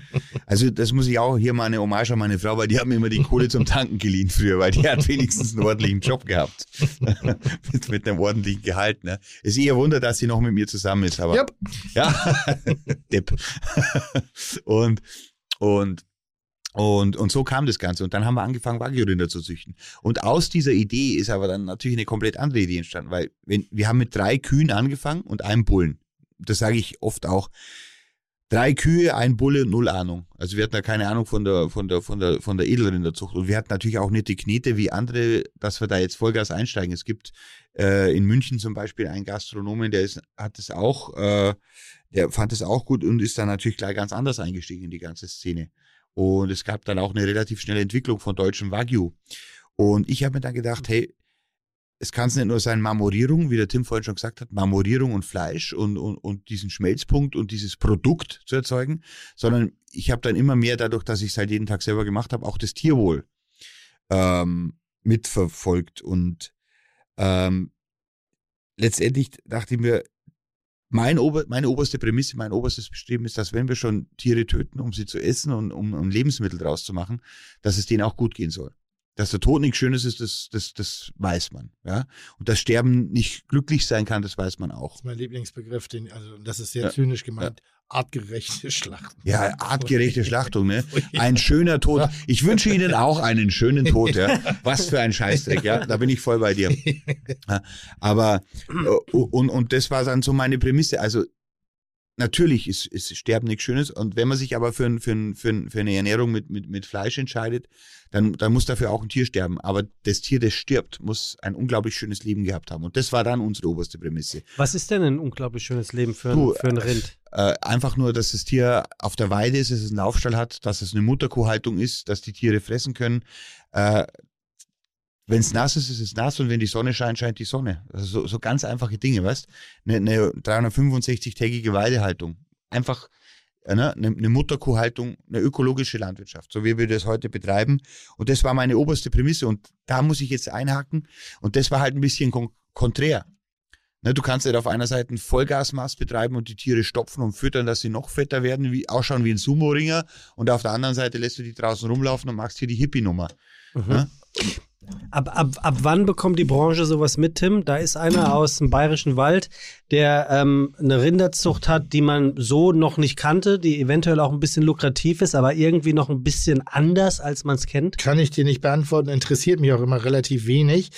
Also das muss ich auch hier mal eine Hommage an meine Frau, weil die hat mir immer die Kohle zum Tanken geliehen früher, weil die hat wenigstens einen ordentlichen Job gehabt. mit, mit einem ordentlichen Gehalt. Ne? Ist eher Wunder, dass sie noch mit mir zusammen ist. Aber Yep. ja, Depp. und, und, und, und so kam das Ganze. Und dann haben wir angefangen, Wagyu-Rinder zu züchten. Und aus dieser Idee ist aber dann natürlich eine komplett andere Idee entstanden, weil wenn, wir haben mit drei Kühen angefangen und einem Bullen. Das sage ich oft auch. Drei Kühe, ein Bulle, null Ahnung. Also wir hatten da keine Ahnung von der, von der, von der, von der Edelrinderzucht. Und wir hatten natürlich auch nicht die Knete wie andere, dass wir da jetzt Vollgas einsteigen. Es gibt äh, in München zum Beispiel einen Gastronomen, der ist, hat es auch, äh, der fand es auch gut und ist dann natürlich gleich ganz anders eingestiegen in die ganze Szene. Und es gab dann auch eine relativ schnelle Entwicklung von deutschem Wagyu. Und ich habe mir dann gedacht, hey, es kann es nicht nur sein Marmorierung, wie der Tim vorhin schon gesagt hat, Marmorierung und Fleisch und, und, und diesen Schmelzpunkt und dieses Produkt zu erzeugen, sondern ich habe dann immer mehr dadurch, dass ich es halt jeden Tag selber gemacht habe, auch das Tierwohl ähm, mitverfolgt. Und ähm, letztendlich dachte ich mir, mein Ober, meine oberste Prämisse, mein oberstes Bestreben ist, dass wenn wir schon Tiere töten, um sie zu essen und um, um Lebensmittel draus zu machen, dass es denen auch gut gehen soll. Dass der Tod nichts Schönes ist, das, das, das weiß man. Ja? Und dass Sterben nicht glücklich sein kann, das weiß man auch. Das ist mein Lieblingsbegriff, den, also das ist sehr Ja. zynisch gemeint. Artgerechte Schlachten. Ja, artgerechte Schlachtung, ne? Ein schöner Tod. Ich wünsche Ihnen auch einen schönen Tod, ja. Was für ein Scheißdreck, ja. Da bin ich voll bei dir. Aber, äh, und, und das war dann so meine Prämisse. Also, natürlich ist, ist Sterben nichts Schönes. Und wenn man sich aber für, ein- für, ein- für, ein- für eine Ernährung mit, mit, mit Fleisch entscheidet, dann, dann muss dafür auch ein Tier sterben. Aber das Tier, das stirbt, muss ein unglaublich schönes Leben gehabt haben. Und das war dann unsere oberste Prämisse. Was ist denn ein unglaublich schönes Leben für ein, Du, für ein Rind? Äh, einfach nur, dass das Tier auf der Weide ist, dass es einen Laufstall hat, dass es eine Mutterkuhhaltung ist, dass die Tiere fressen können. Äh, wenn es nass ist, ist es nass und wenn die Sonne scheint, scheint die Sonne. Also so, so ganz einfache Dinge, weißt Eine, eine 365-tägige Weidehaltung. Einfach äh, ne, eine, eine Mutterkuhhaltung, eine ökologische Landwirtschaft, so wie wir das heute betreiben. Und das war meine oberste Prämisse. Und da muss ich jetzt einhaken. Und das war halt ein bisschen kon konträr. Ne, du kannst nicht auf einer Seite einen Vollgasmast betreiben und die Tiere stopfen und füttern, dass sie noch fetter werden, wie, ausschauen wie ein Sumo-Ringer. Und auf der anderen Seite lässt du die draußen rumlaufen und machst hier die Hippie-Nummer. Ne? Ab, ab, ab wann bekommt die Branche sowas mit, Tim? Da ist einer aus dem Bayerischen Wald, der ähm, eine Rinderzucht hat, die man so noch nicht kannte, die eventuell auch ein bisschen lukrativ ist, aber irgendwie noch ein bisschen anders, als man es kennt. Kann ich dir nicht beantworten, interessiert mich auch immer relativ wenig.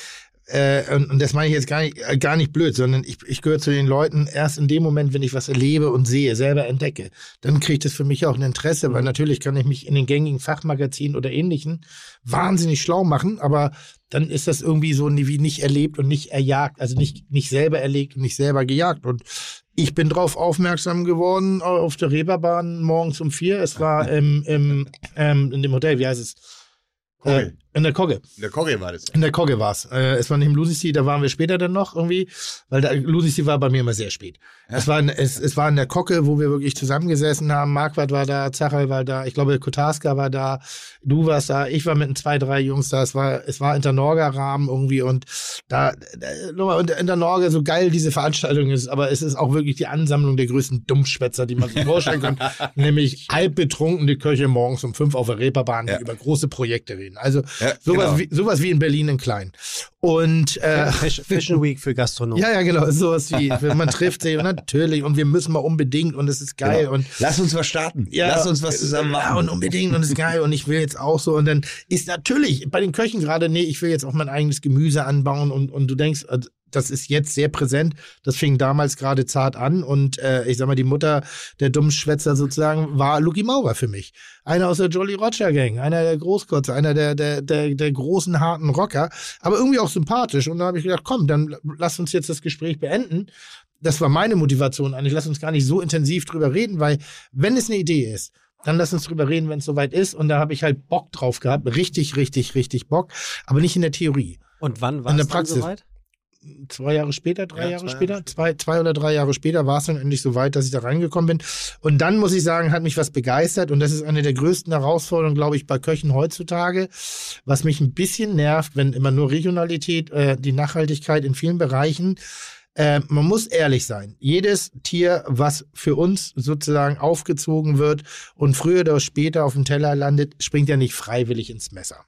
Äh, und, und das meine ich jetzt gar nicht, äh, gar nicht blöd, sondern ich, ich gehöre zu den Leuten erst in dem Moment, wenn ich was erlebe und sehe, selber entdecke. Dann kriegt es für mich auch ein Interesse, weil natürlich kann ich mich in den gängigen Fachmagazinen oder ähnlichen wahnsinnig schlau machen, aber dann ist das irgendwie so wie nicht erlebt und nicht erjagt, also nicht, nicht selber erlegt und nicht selber gejagt. Und ich bin drauf aufmerksam geworden auf der Reeperbahn morgens um vier. Es war im, im, ähm, in dem Hotel, wie heißt es? Äh, in der Kogge. Der Kogge war das. In der Kogge war's. Äh, es war nicht im Lucy, da waren wir später dann noch irgendwie, weil der Lucy war bei mir immer sehr spät. Es, war in, es, es war in der Kogge, wo wir wirklich zusammengesessen haben. Marquardt war da, Zachal war da, ich glaube Kotarska war da, du warst da, ich war mit den zwei, drei Jungs da. Es war, es war Internorga-Rahmen irgendwie und da, da nochmal, und Internorga, so geil diese Veranstaltung ist, aber es ist auch wirklich die Ansammlung der größten Dummschwätzer, die man sich vorstellen kann. nämlich halbbetrunkene Köche morgens um fünf auf der Reeperbahn, Ja. die über große Projekte reden. Also Ja, sowas, genau. wie, sowas wie in Berlin in klein. Und äh, Fash- Fashion Week für Gastronomen. ja, ja, genau, sowas wie, man trifft sich und natürlich und wir müssen mal unbedingt und es ist geil Genau. und Lass uns was starten. ja, Lass uns was zusammen Ja, machen. und unbedingt und es ist geil und ich will jetzt auch so und dann ist natürlich bei den Köchen gerade, nee, ich will jetzt auch mein eigenes Gemüse anbauen und, und du denkst, äh, das ist jetzt sehr präsent. Das fing damals gerade zart an und äh, ich sag mal, die Mutter der dummen Schwätzer sozusagen war Lucky Maurer für mich. Einer aus der Jolly Roger Gang, einer der Großkotze, einer der, der, der, der großen, harten Rocker, aber irgendwie auch sympathisch. Und da habe ich gedacht, komm, dann lass uns jetzt das Gespräch beenden. Das war meine Motivation eigentlich. Lass uns gar nicht so intensiv drüber reden, weil wenn es eine Idee ist, dann lass uns drüber reden, wenn es soweit ist. Und da habe ich halt Bock drauf gehabt. Richtig, richtig, richtig Bock. Aber nicht in der Theorie. Und wann war In der es soweit? Zwei Jahre später, drei Ja, Jahre zwei Jahre später, zwei, zwei oder drei Jahre später war es dann endlich so weit, dass ich da reingekommen bin. Und dann muss ich sagen, hat mich was begeistert. Und das ist eine der größten Herausforderungen, glaube ich, bei Köchen heutzutage. Was mich ein bisschen nervt, wenn immer nur Regionalität, äh, die Nachhaltigkeit in vielen Bereichen. Äh, man muss ehrlich sein. Jedes Tier, was für uns sozusagen aufgezogen wird und früher oder später auf dem Teller landet, springt ja nicht freiwillig ins Messer.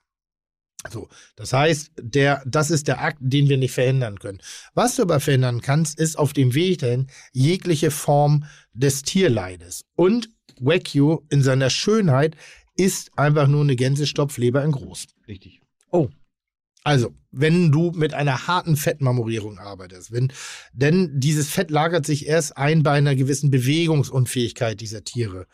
So, das heißt, der, das ist der Akt, den wir nicht verhindern können. Was du aber verhindern kannst, ist auf dem Weg dahin jegliche Form des Tierleides. Und Wagyu in seiner Schönheit ist einfach nur eine Gänsestopfleber in groß. Richtig. Also, wenn du mit einer harten Fettmarmorierung arbeitest, wenn, denn dieses Fett lagert sich erst ein bei einer gewissen Bewegungsunfähigkeit dieser Tiere.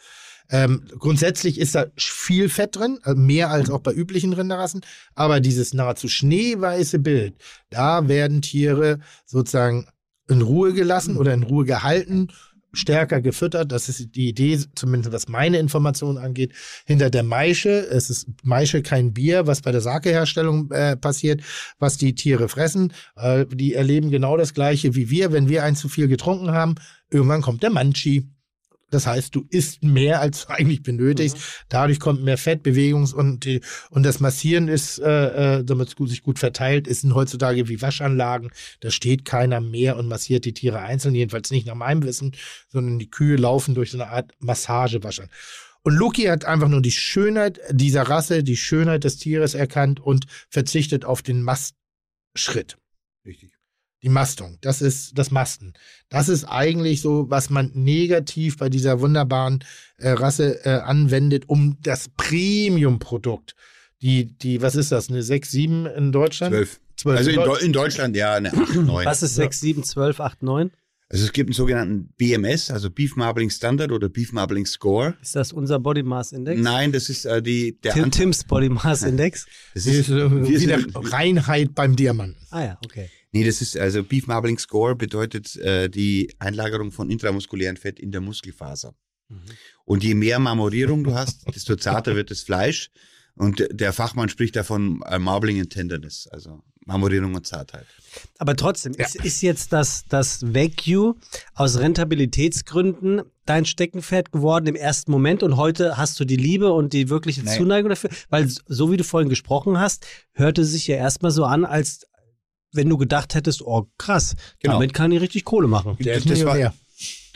Ähm, grundsätzlich ist da viel Fett drin, äh, mehr als auch bei üblichen Rinderrassen, aber dieses nahezu schneeweiße Bild, da werden Tiere sozusagen in Ruhe gelassen oder in Ruhe gehalten, stärker gefüttert. Das ist die Idee, zumindest was meine Informationen angeht, hinter der Maische. Es ist Maische kein Bier, was bei der Sakeherstellung äh, passiert, was die Tiere fressen. Äh, die erleben genau das Gleiche wie wir. Wenn wir ein zu viel getrunken haben, irgendwann kommt der Manchi. Das heißt, du isst mehr, als du eigentlich benötigst. Dadurch kommt mehr Fett, Bewegungs- und, und das Massieren ist, äh, äh, damit es gut, sich gut verteilt, ist heutzutage wie Waschanlagen. Da steht keiner mehr und massiert die Tiere einzeln, jedenfalls nicht nach meinem Wissen, sondern die Kühe laufen durch so eine Art Massagewaschern. Und Luki hat einfach nur die Schönheit dieser Rasse, die Schönheit des Tieres erkannt und verzichtet auf den Mastschritt. Richtig. Die Mastung, das ist das Masten. Das ist eigentlich so, was man negativ bei dieser wunderbaren äh, Rasse äh, anwendet, um das Premium-Produkt, die, die, was ist das, eine 6, 7 in Deutschland? Zwölf. 12. Also in, Deu- in Deutschland ja eine 8, 9. Was ist 6, 7, 12, 8, 9? Also es gibt einen sogenannten BMS, also Beef Marbling Standard oder Beef Marbling Score. Ist das unser Body Mass Index? Nein, das ist äh, die der Tim, Ant- Tims Body Mass Index? das Das ist, ist äh, wieder Reinheit beim Diamanten. Ah ja, okay. Nee, das ist also Beef Marbling Score bedeutet äh, die Einlagerung von intramuskulären Fett in der Muskelfaser. Und je mehr Marmorierung du hast, desto zarter wird das Fleisch. Und der Fachmann spricht davon äh, Marbling and Tenderness, also Marmorierung und Zartheit. Aber trotzdem, ist, ist jetzt das, das Wagyu aus Rentabilitätsgründen dein Steckenpferd geworden im ersten Moment und heute hast du die Liebe und die wirkliche Nein. Zuneigung dafür? Weil so wie du vorhin gesprochen hast, hörte sich ja erstmal so an, als wenn du gedacht hättest, oh krass, Genau. damit kann ich richtig Kohle machen. Der ist Das war-.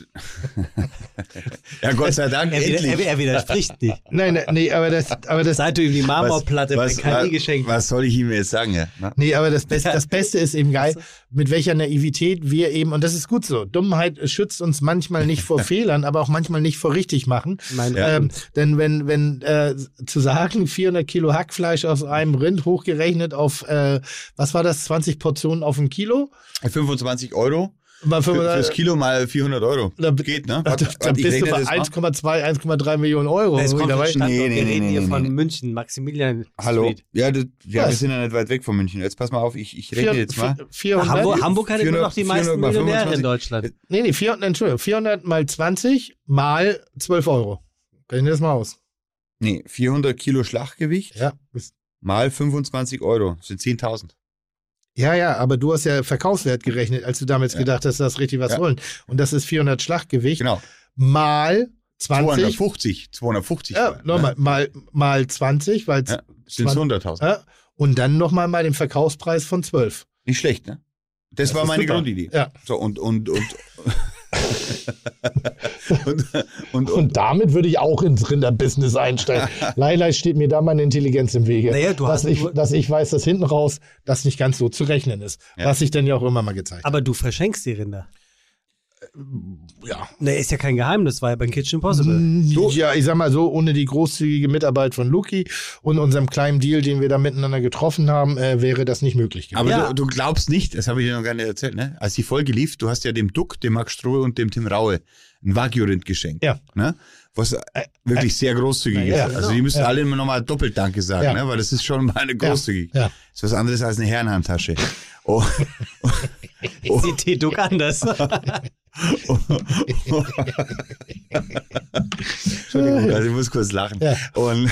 Ja, Gott sei Dank, Er, er, er widerspricht nicht. Nein, nein, nee, aber das, aber das, Seit du ihm die Marmorplatte bei was, KI was, geschenkt hast. was soll ich ihm jetzt sagen? Ja? Na? nee, aber das Beste, das Beste ist eben geil, mit welcher Naivität wir eben, und das ist gut so, Dummheit schützt uns manchmal nicht vor Fehlern, aber auch manchmal nicht vor richtig machen. Mein Ähm, denn wenn, wenn äh, zu sagen, 400 Kilo Hackfleisch aus einem Rind hochgerechnet auf, äh, was war das, 20 Portionen auf ein Kilo? 25 Euro Mal für, 500 fürs Kilo mal 400 Euro. Da- Geht, ne? Da, Warte, da bist du bei das mal. 1,2, 1,3 Millionen Euro. Es kommt dabei. ein Standort. Nee, nee, Wir nee, reden nee, hier nee, von nee. München, Maximilian Hallo? Ja, das, ja wir sind ja nicht weit weg von München. Jetzt pass mal auf, ich, ich rechne jetzt mal. vier- 400, Hamburg, Hamburg hat immer 400 noch die meisten 400 mal Millionäre 25. in Deutschland. Nee, nee, 400, Entschuldigung, 400 mal 20 mal 12 Euro. Rechne das mal aus. Nee, 400 Kilo Schlachtgewicht Ja, mal 25 Euro sind 10.000. ja, ja, aber du hast ja Verkaufswert gerechnet, als du damals Ja. gedacht hast, das richtig was Ja. wollen. Und das ist 400 Schlachtgewicht Genau. mal 20. 250. 250. Ja, mal, nochmal, ne? mal, mal 20, weil Ja, sind 100.000. ja, und dann nochmal mal den Verkaufspreis von 12. Nicht schlecht, ne? Das, Das war meine super. Grundidee. Ja. So, und, und, und, und, und, und, Und damit würde ich auch ins Rinderbusiness einsteigen. Leider steht mir da meine Intelligenz im Wege. Naja, du dass, hast- ich, dass ich weiß, dass hinten raus das nicht ganz so zu rechnen ist. Ja. Was ich dann ja auch immer mal gezeigt. Aber du verschenkst die Rinder. Ja. Ne, ist ja kein Geheimnis, war ja beim Kitchen Impossible. So, ja, ich sag mal so, ohne die großzügige Mitarbeit von Luki und unserem kleinen Deal, den wir da miteinander getroffen haben, äh, wäre das nicht möglich gewesen. aber Ja. du, du glaubst nicht, das habe ich dir noch gar nicht erzählt, ne? Als die Folge lief, du hast ja dem Duck, dem Max Strohe und dem Tim Raue ein Wagyu-Rind geschenkt. Ja. Ne? Was wirklich sehr großzügig ja, ist. genau. Also die müssen Ja. alle immer nochmal doppelt Danke sagen, Ja. ne? weil das ist schon mal eine großzügig. Ja. ist was anderes als eine Herrenhandtasche. Oh. Ich sehe T-Duck anders. Entschuldigung, also ich muss kurz lachen. Ja. Und,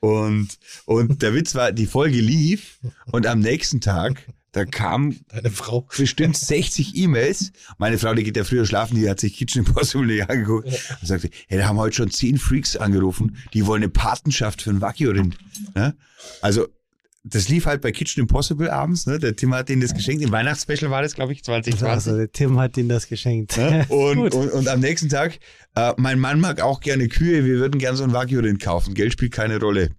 und, und der Witz war, die Folge lief und am nächsten Tag, da kam Deine Frau. bestimmt 60 E-Mails. Meine Frau, die geht ja früher schlafen, die hat sich Kitchen Impossible nicht angeguckt. Und sagte, hey, da haben heute schon 10 Freaks angerufen, die wollen eine Patenschaft für ein Wagyu-Rind. Ne? Also, das lief halt bei Kitchen Impossible abends. Ne? Der Tim hat denen das geschenkt. Im Weihnachtsspecial war das, glaube ich, 2020. Also, der Tim hat ihnen das geschenkt. Ne? Und, Gut. und, und am nächsten Tag, äh, mein Mann mag auch gerne Kühe, wir würden gerne so ein Wagyu-Rind kaufen. Geld spielt keine Rolle.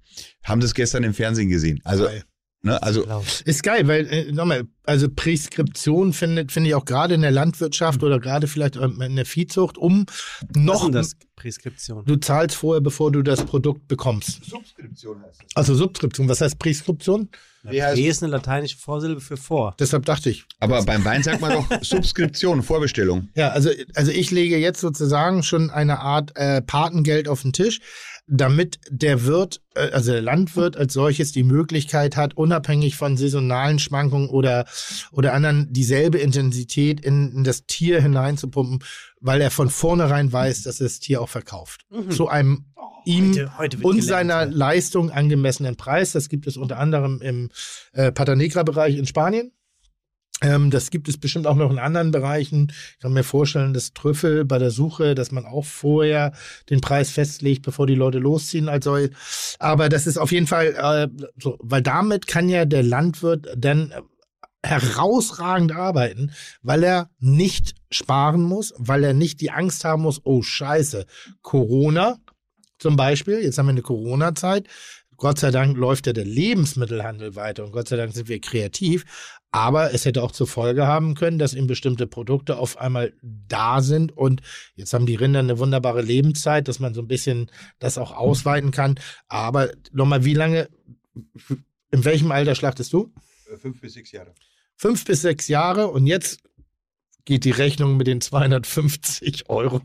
Haben das gestern im Fernsehen gesehen. Also, Geil. Ne, also Ist geil, weil, äh, nochmal, also Präskription finde finde ich auch gerade in der Landwirtschaft oder gerade vielleicht in der Viehzucht, um Was noch. ist denn das Präskription? Du zahlst vorher, bevor du das Produkt bekommst. Subskription heißt das. Also Subskription, was heißt Präskription? Wie heißt- P ist eine lateinische Vorsilbe für vor. Deshalb dachte ich. Aber beim Wein sagt man doch Subskription, Vorbestellung. Ja, also, also ich lege jetzt sozusagen schon eine Art äh, Patengeld auf den Tisch, damit der Wirt, äh, also der Landwirt als solches die Möglichkeit hat, unabhängig von saisonalen Schwankungen oder, oder anderen dieselbe Intensität in, in das Tier hineinzupumpen, weil er von vornherein weiß, dass er das Tier auch verkauft. Zu einem ihm Heute- heute und seiner Leistung angemessenen Preis. Das gibt es unter anderem im äh, Patanegra-Bereich in Spanien. Ähm, das gibt es bestimmt auch noch in anderen Bereichen. Ich kann mir vorstellen, dass Trüffel bei der Suche, dass man auch vorher den Preis festlegt, bevor die Leute losziehen als soll. Aber das ist auf jeden Fall äh, so, weil damit kann ja der Landwirt dann herausragend arbeiten, weil er nicht sparen muss, weil er nicht die Angst haben muss, oh Scheiße, Corona zum Beispiel, jetzt haben wir eine Corona-Zeit, Gott sei Dank läuft ja der Lebensmittelhandel weiter und Gott sei Dank sind wir kreativ. Aber es hätte auch zur Folge haben können, dass eben bestimmte Produkte auf einmal da sind und jetzt haben die Rinder eine wunderbare Lebenszeit, dass man so ein bisschen das auch ausweiten kann. Aber nochmal, wie lange, in welchem Alter schlachtest du? Fünf bis sechs Jahre. Fünf bis sechs Jahre und jetzt geht die Rechnung mit den 250 Euro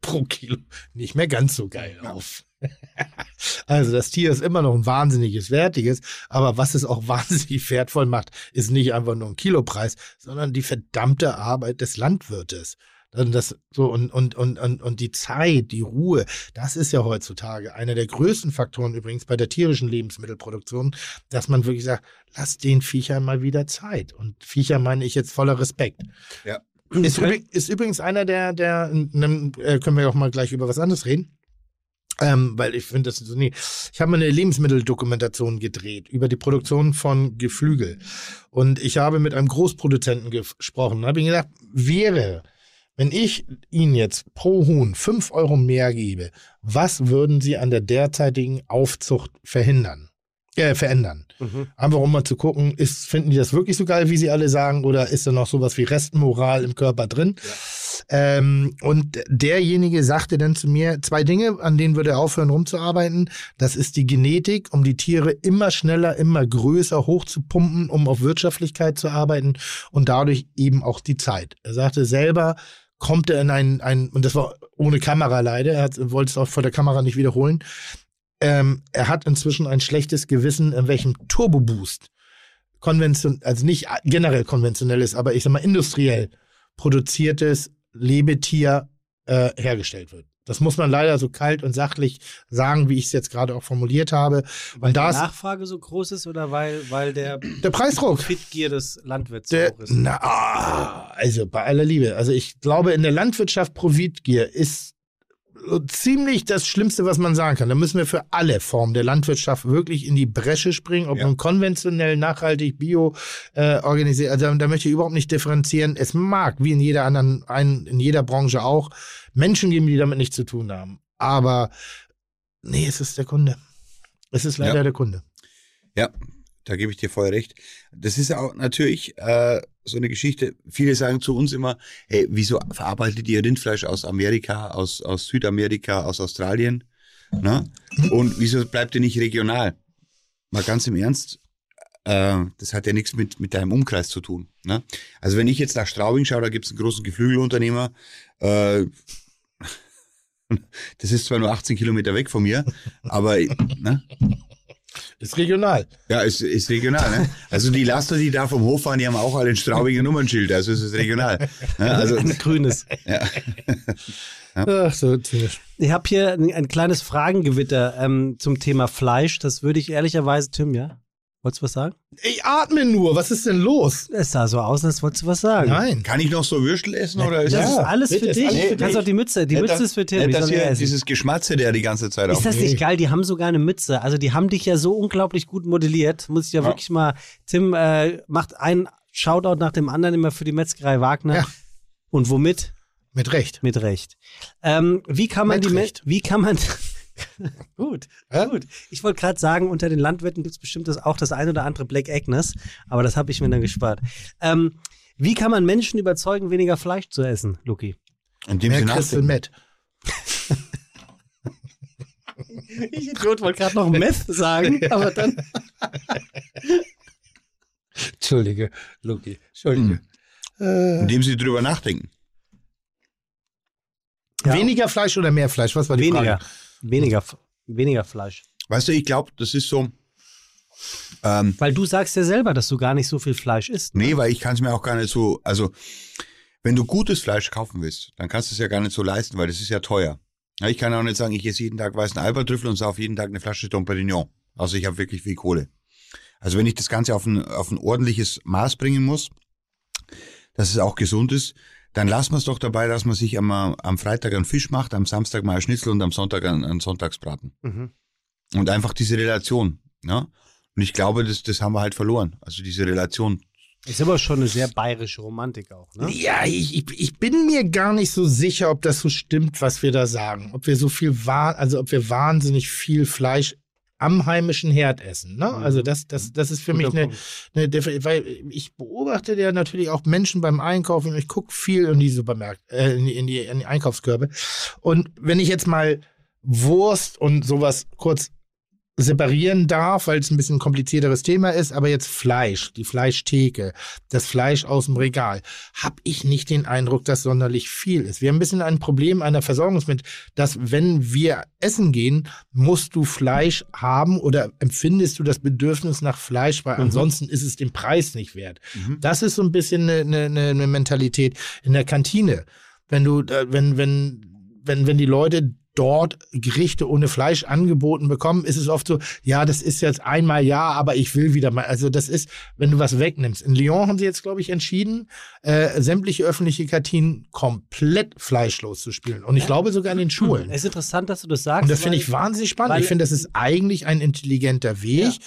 pro Kilo nicht mehr ganz so geil auf. Also das Tier ist immer noch ein wahnsinniges Wertiges, aber was es auch wahnsinnig wertvoll macht, ist nicht einfach nur ein Kilopreis, sondern die verdammte Arbeit des Landwirtes. Dann Das, so, und, und, und, und, und die Zeit, die Ruhe, das ist ja heutzutage einer der größten Faktoren übrigens bei der tierischen Lebensmittelproduktion, dass man wirklich sagt, lass den Viechern mal wieder Zeit. Und Viecher meine ich jetzt voller Respekt. Ja. Ist, ist übrigens einer der, der, äh, können wir auch mal gleich über was anderes reden. Ähm, weil ich finde das so nie. Ich habe eine Lebensmitteldokumentation gedreht über die Produktion von Geflügel. Und ich habe mit einem Großproduzenten gesprochen. Da habe ich gedacht, wäre, wenn ich Ihnen jetzt pro Huhn fünf Euro mehr gebe, was würden Sie an der derzeitigen Aufzucht verhindern? Äh, verändern. Mhm. Einfach um mal zu gucken, ist, finden die das wirklich so geil, wie sie alle sagen, oder ist da noch sowas wie Restmoral im Körper drin? Ja. Ähm, und derjenige sagte dann zu mir zwei Dinge, an denen würde er aufhören rumzuarbeiten. Das ist die Genetik, um die Tiere immer schneller, immer größer hochzupumpen, um auf Wirtschaftlichkeit zu arbeiten und dadurch eben auch die Zeit. Er sagte selber, kommt er in ein, ein und das war ohne Kamera leider, er wollte es auch vor der Kamera nicht wiederholen. Ähm, er hat inzwischen ein schlechtes Gewissen, in welchem Turbo-Boost konvention, also nicht generell konventionelles, aber ich sag mal industriell produziertes Lebetier äh, hergestellt wird. Das muss man leider so kalt und sachlich sagen, wie ich es jetzt gerade auch formuliert habe. Weil die Nachfrage so groß ist oder weil, weil der, der Preisdruck Fitgier des Landwirts der, hoch ist? Na, also bei aller Liebe. Also ich glaube, in der Landwirtschaft Profitgier ist ziemlich das Schlimmste, was man sagen kann. Da müssen wir für alle Formen der Landwirtschaft wirklich in die Bresche springen, ob ja. nun konventionell, nachhaltig, bio äh, organisiert. Also da möchte ich überhaupt nicht differenzieren. Es mag, wie in jeder anderen, ein, in jeder Branche auch, Menschen geben, die damit nichts zu tun haben. Aber nee, es ist der Kunde. Es ist leider ja. der Kunde. Ja, da gebe ich dir voll recht. Das ist auch natürlich äh, so eine Geschichte. Viele sagen zu uns immer, hey, wieso verarbeitet ihr Rindfleisch aus Amerika, aus, aus Südamerika, aus Australien? Ne? Und wieso bleibt ihr nicht regional? Mal ganz im Ernst, äh, das hat ja nichts mit, mit deinem Umkreis zu tun. Ne? Also wenn ich jetzt nach Straubing schaue, da gibt es einen großen Geflügelunternehmer, äh, das ist zwar nur 18 Kilometer weg von mir, aber ne? Ist regional. Ja, ist, ist regional. Ne? Also die Laster, die da vom Hof fahren, die haben auch alle ein Straubinger Nummernschild. Also es ist regional. Ne? Also, ein grünes. Ja. ja. Ach so, zynisch. Ich habe hier ein, ein, kleines Fragengewitter ähm, zum Thema Fleisch. Das würde ich ehrlicherweise, Tim, ja? Wolltest du was sagen? Ich atme nur. Was ist denn los? Es sah so aus, als wolltest du was sagen. Nein. Kann ich noch so Würstel essen? Oder ist das ja, ist alles für dich. Alles du kannst auch die Mütze. Die Mütze das, ist für Tim. Das hier, dieses Geschmatze, der die ganze Zeit Ist das nicht geil? Die haben sogar eine Mütze. Also die haben dich ja so unglaublich gut modelliert. Muss ich ja, ja. wirklich mal. Tim äh, macht einen Shoutout nach dem anderen immer für die Metzgerei Wagner. Ja. Und womit? Mit Recht. Mit Recht. Ähm, wie kann man Mit die Recht. Wie kann man gut, ja? gut. Ich wollte gerade sagen, unter den Landwirten gibt es bestimmt das auch das ein oder andere Black Agnes, aber das habe ich mir dann gespart. Ähm, wie kann man Menschen überzeugen, weniger Fleisch zu essen, Luki? Indem Mehr Crystal Meth. ich Idiot wollte gerade noch Meth sagen, aber dann. Entschuldige, Luki. Entschuldige. Hm. Indem sie drüber nachdenken. Ja. Weniger Fleisch oder mehr Fleisch? Was war die weniger. Frage? Weniger, weniger Fleisch. Weißt du, ich glaube, das ist so. Ähm, weil du sagst ja selber, dass du gar nicht so viel Fleisch isst. Ne? Nee, weil ich kann es mir auch gar nicht so. Also, wenn du gutes Fleisch kaufen willst, dann kannst du es ja gar nicht so leisten, weil das ist ja teuer. Ja, ich kann auch nicht sagen, ich esse jeden Tag weißen Albertrüffel und sauf jeden Tag eine Flasche Dom Perignon. Also ich habe wirklich viel Kohle. Also wenn ich das Ganze auf ein, auf ein ordentliches Maß bringen muss, dass es auch gesund ist, dann lassen wir es doch dabei, dass man sich am, am Freitag einen Fisch macht, am Samstag mal ein Schnitzel und am Sonntag einen, einen Sonntagsbraten. Mhm. Und einfach diese Relation. Ja? Und ich glaube, das, das haben wir halt verloren. Also diese Relation. Ist aber schon eine sehr bayerische Romantik auch, ne? Ja, ich, ich, ich bin mir gar nicht so sicher, ob das so stimmt, was wir da sagen. Ob wir so viel, also ob wir wahnsinnig viel Fleisch am heimischen Herd essen. Ne? Mhm. Also das, das, das ist für Guter mich eine, eine, weil ich beobachte ja natürlich auch Menschen beim Einkaufen und ich gucke viel in die Supermärkte, äh, in, die, in, die, in die Einkaufskörbe. Und wenn ich jetzt mal Wurst und sowas kurz separieren darf, weil es ein bisschen ein komplizierteres Thema ist, aber jetzt Fleisch, die Fleischtheke, das Fleisch aus dem Regal, habe ich nicht den Eindruck, dass sonderlich viel ist. Wir haben ein bisschen ein Problem einer Versorgungsmittel, dass wenn wir essen gehen, musst du Fleisch haben oder empfindest du das Bedürfnis nach Fleisch, weil mhm. ansonsten ist es den Preis nicht wert. Mhm. Das ist so ein bisschen eine, eine, eine Mentalität in der Kantine. Wenn du, äh, wenn, wenn, wenn, wenn die Leute dort Gerichte ohne Fleisch angeboten bekommen, ist es oft so, ja, das ist jetzt einmal ja, aber ich will wieder mal. Also das ist, wenn du was wegnimmst. In Lyon haben sie jetzt, glaube ich, entschieden, äh, sämtliche öffentliche Kantinen komplett fleischlos zu spielen. Und ich glaube sogar in den Schulen. Es ist interessant, dass du das sagst. Und das finde ich wahnsinnig spannend. Ich finde, das ist eigentlich ein intelligenter Weg. Ja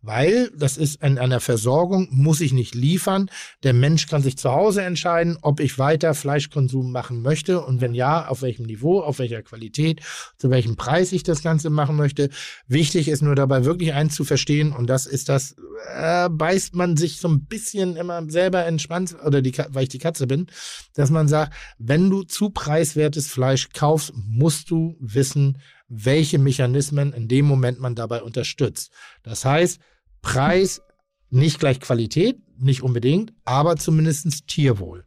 weil das ist in einer Versorgung, muss ich nicht liefern. Der Mensch kann sich zu Hause entscheiden, ob ich weiter Fleischkonsum machen möchte und wenn ja, auf welchem Niveau, auf welcher Qualität, zu welchem Preis ich das Ganze machen möchte. Wichtig ist nur dabei wirklich eins zu verstehen und das ist das, äh, beißt man sich so ein bisschen immer selber entspannt oder die, weil ich die Katze bin, dass man sagt, wenn du zu preiswertes Fleisch kaufst, musst du wissen, welche Mechanismen in dem Moment man dabei unterstützt. Das heißt, Preis nicht gleich Qualität, nicht unbedingt, aber zumindest Tierwohl.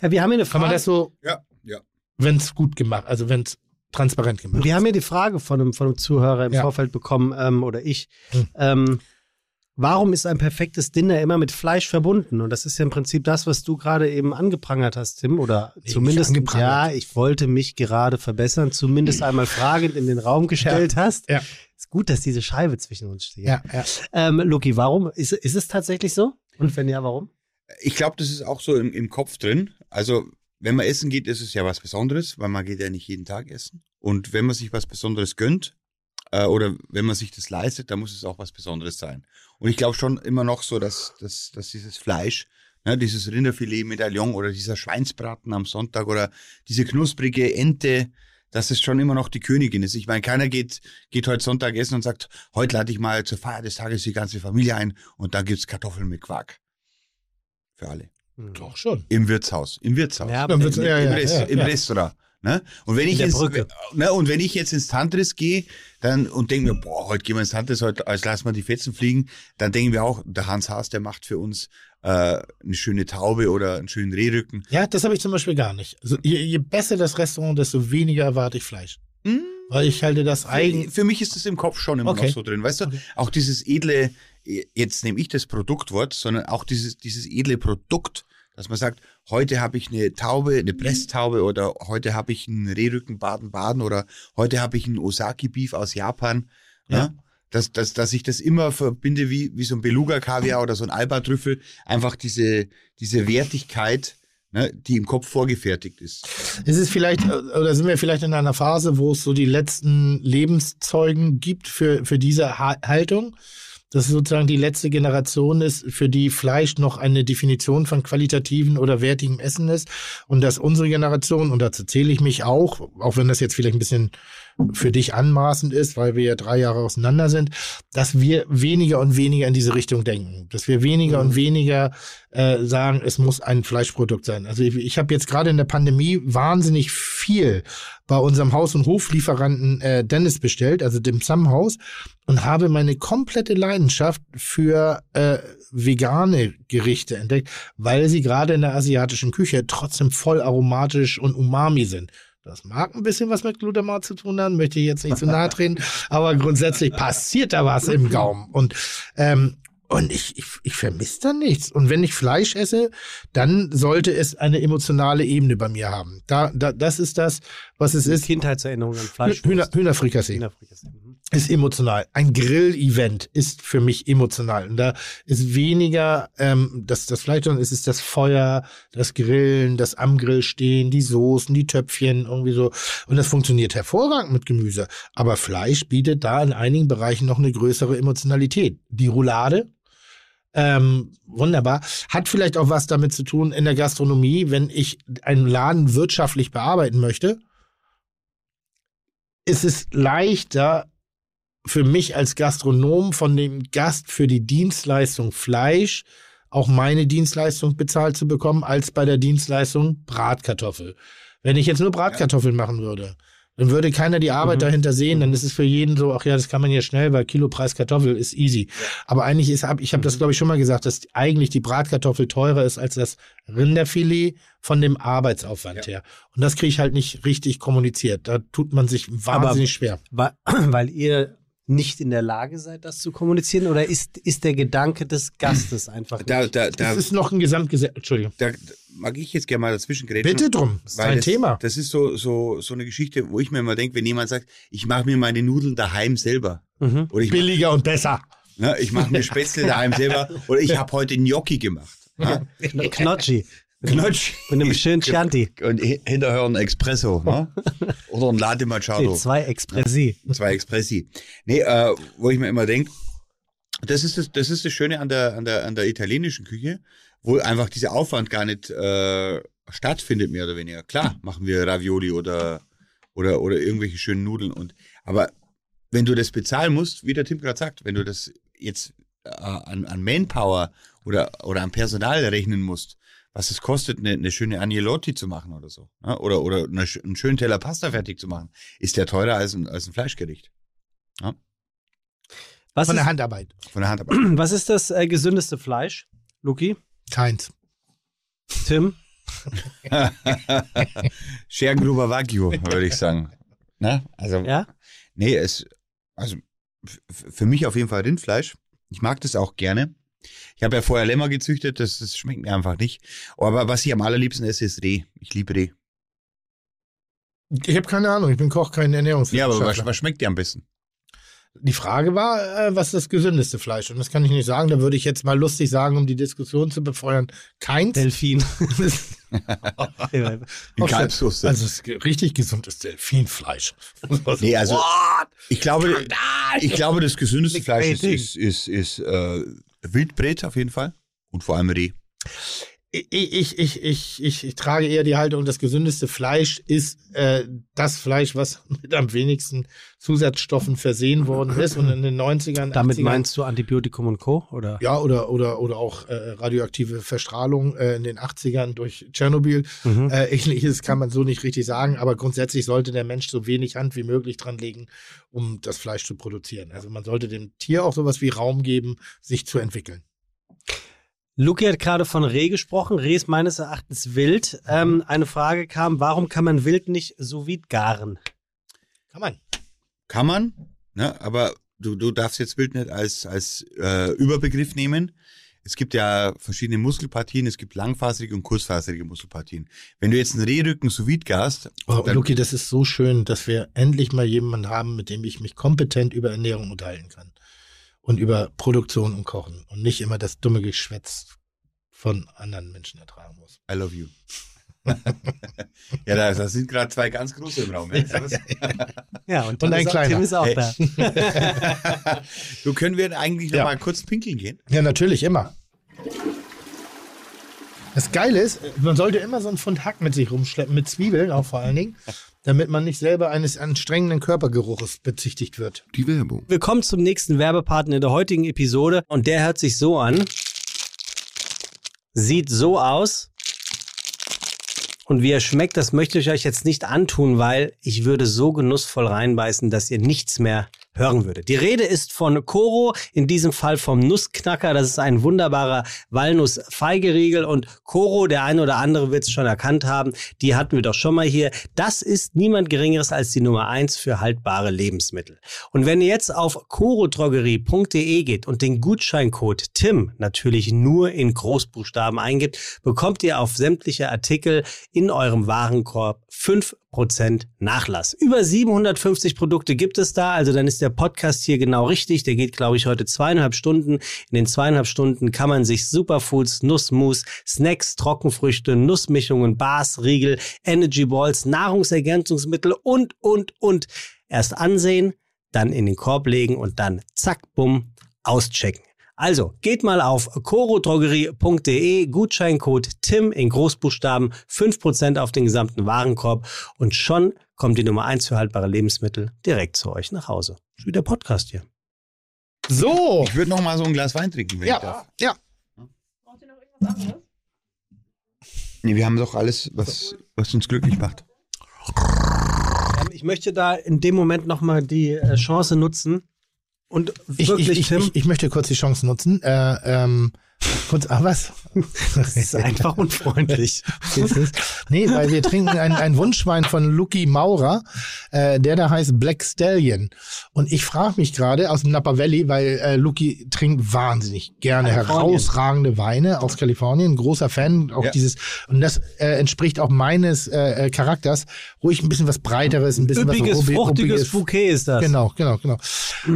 Ja, wir haben hier eine Frage. Kann man das so, ja, ja. wenn es gut gemacht, also wenn es transparent gemacht Wir haben hier die Frage von einem, von einem Zuhörer im ja. Vorfeld bekommen, ähm, oder ich. Hm. Ähm, warum ist ein perfektes Dinner immer mit Fleisch verbunden? Und das ist ja im Prinzip das, was du gerade eben angeprangert hast, Tim, oder nee, zumindest, ja, ich wollte mich gerade verbessern, zumindest einmal fragend in den Raum gestellt ja. hast. Ja. Ist gut, dass diese Scheibe zwischen uns steht. Ja, ja. Ähm, Luki, warum? Ist, ist es tatsächlich so? Und wenn ja, warum? Ich glaube, das ist auch so im, im Kopf drin. Also, wenn man essen geht, ist es ja was Besonderes, weil man geht ja nicht jeden Tag essen. Und wenn man sich was Besonderes gönnt, äh, oder wenn man sich das leistet, dann muss es auch was Besonderes sein. Und ich glaube schon immer noch so, dass, dass, dass dieses Fleisch, ne, dieses Rinderfilet Medaillon oder dieser Schweinsbraten am Sonntag oder diese knusprige Ente, dass es schon immer noch die Königin ist. Ich meine, keiner geht, geht heute Sonntag essen und sagt, heute lade ich mal zur Feier des Tages die ganze Familie ein und dann gibt's Kartoffeln mit Quark. Für alle. Doch schon. Im Wirtshaus. Im Wirtshaus. Ja, im, Wirtshaus, ja, ja, im, Rest, im Restaurant. Ne? Und wenn ich jetzt, ne, und wenn ich jetzt ins Tantris gehe, dann und denke mir, boah, heute gehen wir ins Tantris, heute als lassen wir die Fetzen fliegen, dann denken wir auch, der Hans Haas, der macht für uns äh, eine schöne Taube oder einen schönen Rehrücken. Ja, das habe ich zum Beispiel gar nicht. Also, je, je, besser das Restaurant, desto weniger erwarte ich Fleisch. Mm. Weil ich halte das eigen. Für, für, mich ist das im Kopf schon immer okay. noch so drin, weißt du? Okay. Auch dieses edle, jetzt nehme ich das Produktwort, sondern auch dieses, dieses edle Produkt, dass man sagt, heute habe ich eine Taube, eine Presstaube oder heute habe ich einen Rehrücken Baden-Baden oder heute habe ich einen Osaki-Beef aus Japan. Ja. Ne? Dass, dass, dass ich das immer verbinde wie, wie so ein Beluga-Kaviar oder so ein Alba-Trüffel. Einfach diese, diese Wertigkeit, ne, die im Kopf vorgefertigt ist. Ist es vielleicht, oder sind wir vielleicht in einer Phase, wo es so die letzten Lebenszeugen gibt für, für diese Haltung? Dass es sozusagen die letzte Generation ist, für die Fleisch noch eine Definition von qualitativen oder wertigem Essen ist und dass unsere Generation, und dazu zähle ich mich auch, auch wenn das jetzt vielleicht ein bisschen für dich anmaßend ist, weil wir ja drei Jahre auseinander sind, dass wir weniger und weniger in diese Richtung denken. Dass wir weniger mhm. und weniger äh, sagen, es muss ein Fleischprodukt sein. Also ich, ich habe jetzt gerade in der Pandemie wahnsinnig viel bei unserem Haus- und Hoflieferanten äh, Dennis bestellt, also dem Sam-Haus, und habe meine komplette Leidenschaft für äh, vegane Gerichte entdeckt, weil sie gerade in der asiatischen Küche trotzdem voll aromatisch und umami sind. Das mag ein bisschen was mit Glutamat zu tun haben, möchte ich jetzt nicht zu nahe treten, aber grundsätzlich passiert da was im Gaumen. Und ähm, und ich, ich, ich vermisse da nichts. Und wenn ich Fleisch esse, dann sollte es eine emotionale Ebene bei mir haben. Da, da, das ist das, was es ist. Kindheitserinnerung an Fleisch. Hühner, Hühnerfrikassee. Hühnerfrikassee. Mhm. Ist emotional. Ein Grill-Event ist für mich emotional. Und da ist weniger ähm, das, das Fleisch, sondern es ist das Feuer, das Grillen, das am Grill stehen, die Soßen, die Töpfchen, irgendwie so. Und das funktioniert hervorragend mit Gemüse. Aber Fleisch bietet da in einigen Bereichen noch eine größere Emotionalität. Die Roulade, ähm, wunderbar. Hat vielleicht auch was damit zu tun in der Gastronomie, wenn ich einen Laden wirtschaftlich bearbeiten möchte, ist es leichter für mich als Gastronom von dem Gast für die Dienstleistung Fleisch auch meine Dienstleistung bezahlt zu bekommen, als bei der Dienstleistung Bratkartoffel. Wenn ich jetzt nur Bratkartoffeln machen würde, Dann würde keiner die Arbeit Mhm. dahinter sehen, dann ist es für jeden so, ach ja, das kann man ja schnell, weil Kilopreis Kartoffel ist easy. Aber eigentlich ist, ich habe das Mhm. glaube ich schon mal gesagt, dass eigentlich die Bratkartoffel teurer ist als das Rinderfilet von dem Arbeitsaufwand her. Und das kriege ich halt nicht richtig kommuniziert. Da tut man sich wahnsinnig schwer. Weil, weil ihr nicht in der Lage seid, das zu kommunizieren? Oder ist, ist der Gedanke des Gastes einfach Da, nicht? da, da, Das ist noch ein Gesamtgesetz. Entschuldigung. da mag ich jetzt gerne mal dazwischen grätschen. Bitte drum, das ist Weil dein das, Thema. Das ist so, so, so eine Geschichte, wo ich mir immer denke, wenn jemand sagt, ich mache mir meine Nudeln daheim selber. Mhm. Oder ich, mach, Billiger und besser. ne, ich mache mir Spätzle daheim selber. Oder ich habe heute Gnocchi gemacht. Knotschi. Knotsch. Mit einem schönen Chianti. Und hi- hinterher ein Espresso. Ne? Oder ein Latte Machado. Nee, zwei Expressi. Zwei Expressi. Nee, äh, wo ich mir immer denke, das ist das, das ist das Schöne an der, an der, an der italienischen Küche, wo einfach dieser Aufwand gar nicht äh, stattfindet, mehr oder weniger. Klar, machen wir Ravioli oder, oder, oder irgendwelche schönen Nudeln. Und, aber wenn du das bezahlen musst, wie der Tim gerade sagt, wenn du das jetzt äh, an, an Manpower oder, oder an Personal rechnen musst, was es kostet, eine, eine schöne Agnolotti zu machen oder so. Ne? Oder, oder eine, einen schönen Teller Pasta fertig zu machen, ist der teurer als ein, als ein Fleischgericht. Was Von der ist, Handarbeit. Von der Hand aber. was ist das äh, gesündeste Fleisch, Luki? Keins. Tim? Scherengruber Wagyu, würde ich sagen. Ne? Also, Ja? nee, es, also für mich auf jeden Fall Rindfleisch. Ich mag das auch gerne. Ich habe ja vorher Lämmer gezüchtet, das, das schmeckt mir einfach nicht. Aber was ich am allerliebsten esse, ist Reh. Ich liebe Reh. Ich habe keine Ahnung, ich bin Koch, kein Ja, aber Ernährungswissenschaftler. was, was schmeckt dir am besten? Die Frage war, äh, was ist das gesündeste Fleisch? Und das kann ich nicht sagen. Da würde ich jetzt mal lustig sagen, um die Diskussion zu befeuern. Keins. Delfin. Die Kalbssoße. Also richtig gesundes Delfinfleisch. Nee, also ich glaube, ich glaube, das gesündeste Fleisch ist, ist, ist, ist äh, Wildbret auf jeden Fall. Und vor allem Reh. Ich, ich, ich, ich, ich, ich trage eher die Haltung, das gesündeste Fleisch ist äh, das Fleisch, was mit am wenigsten Zusatzstoffen versehen worden ist. Und in den 90ern, Damit 80ern, meinst du Antibiotikum und Co. Oder? ja, oder, oder, oder auch äh, radioaktive Verstrahlung äh, in den 80ern durch Tschernobyl. Mhm. Äh, ähnliches kann man so nicht richtig sagen, aber grundsätzlich sollte der Mensch so wenig Hand wie möglich dran legen, um das Fleisch zu produzieren. Also man sollte dem Tier auch sowas wie Raum geben, sich zu entwickeln. Luki hat gerade von Reh gesprochen. Reh ist meines Erachtens wild. Ähm, eine Frage kam, warum kann man Wild nicht sous vide garen? Kann man. Kann man, ne? aber du, du darfst jetzt Wild nicht als, als äh, Überbegriff nehmen. Es gibt ja verschiedene Muskelpartien, es gibt langfaserige und kurzfaserige Muskelpartien. Wenn du jetzt einen Rehrücken sous vide garst, Oh, Luki, das ist so schön, dass wir endlich mal jemanden haben, mit dem ich mich kompetent über Ernährung unterhalten kann. Und über Produktion und Kochen. Und nicht immer das dumme Geschwätz von anderen Menschen ertragen muss. I love you. ja, da, da sind gerade zwei ganz große im Raum. Ja, Ja, und, Und ein ist auch, kleiner. Tim ist auch Hey. da. du können wir eigentlich noch Ja. mal kurz pinkeln gehen? Ja, natürlich, immer. Das Geile ist, man sollte immer so einen Pfund Hack mit sich rumschleppen, mit Zwiebeln auch vor allen Dingen, damit man nicht selber eines anstrengenden Körpergeruches bezichtigt wird. Die Werbung. Willkommen zum nächsten Werbepartner der heutigen Episode. Und der hört sich so an. Sieht so aus. Und wie er schmeckt, das möchte ich euch jetzt nicht antun, weil ich würde so genussvoll reinbeißen, dass ihr nichts mehr hören würdet. Die Rede ist von Koro, in diesem Fall vom Nussknacker. Das ist ein wunderbarer Walnuss-Feigeriegel. Und Koro, der eine oder andere wird es schon erkannt haben, die hatten wir doch schon mal hier. Das ist niemand Geringeres als die Nummer eins für haltbare Lebensmittel. Und wenn ihr jetzt auf korodrogerie.de geht und den Gutscheincode TIM natürlich nur in Großbuchstaben eingibt, bekommt ihr auf sämtliche Artikel in eurem Warenkorb 5% Nachlass. Über 750 Produkte gibt es da, also dann ist der Podcast hier genau richtig. Der geht, glaube ich, heute zweieinhalb Stunden. In den zweieinhalb Stunden kann man sich Superfoods, Nussmus, Snacks, Trockenfrüchte, Nussmischungen, Bars, Riegel, Energy Balls, Nahrungsergänzungsmittel und, und, und erst ansehen, dann in den Korb legen und dann zack, bumm, auschecken. Also, geht mal auf corodrogerie.de, Gutscheincode TIM in Großbuchstaben, 5% auf den gesamten Warenkorb und schon kommt die Nummer 1 für haltbare Lebensmittel direkt zu euch nach Hause. Ist wie der Podcast hier. So! Ich würde noch mal so ein Glas Wein trinken, wenn ich Ja, darf. ja. Nee, wir haben doch alles, was, was uns glücklich macht. Ähm, ich möchte da in dem Moment nochmal die äh, Chance nutzen und Ich, wirklich, ich, ich, Tim, ich, ich möchte kurz die Chance nutzen. Äh, ähm, kurz, ah, was? das ist einfach unfreundlich. Nee, weil wir trinken ein, ein Wunschwein von Lucky Maurer, äh, der da heißt Black Stallion. Und ich frage mich gerade aus dem Napa Valley, weil äh, Lucky trinkt wahnsinnig gerne herausragende Weine aus Kalifornien, großer Fan, auch Ja. dieses, und das äh, entspricht auch meines äh, äh, Charakters, ruhig ein bisschen was Breiteres, ein bisschen Üppiges, was Rubi- fruchtiges Ruppiges. Bouquet ist das. Genau, genau, genau.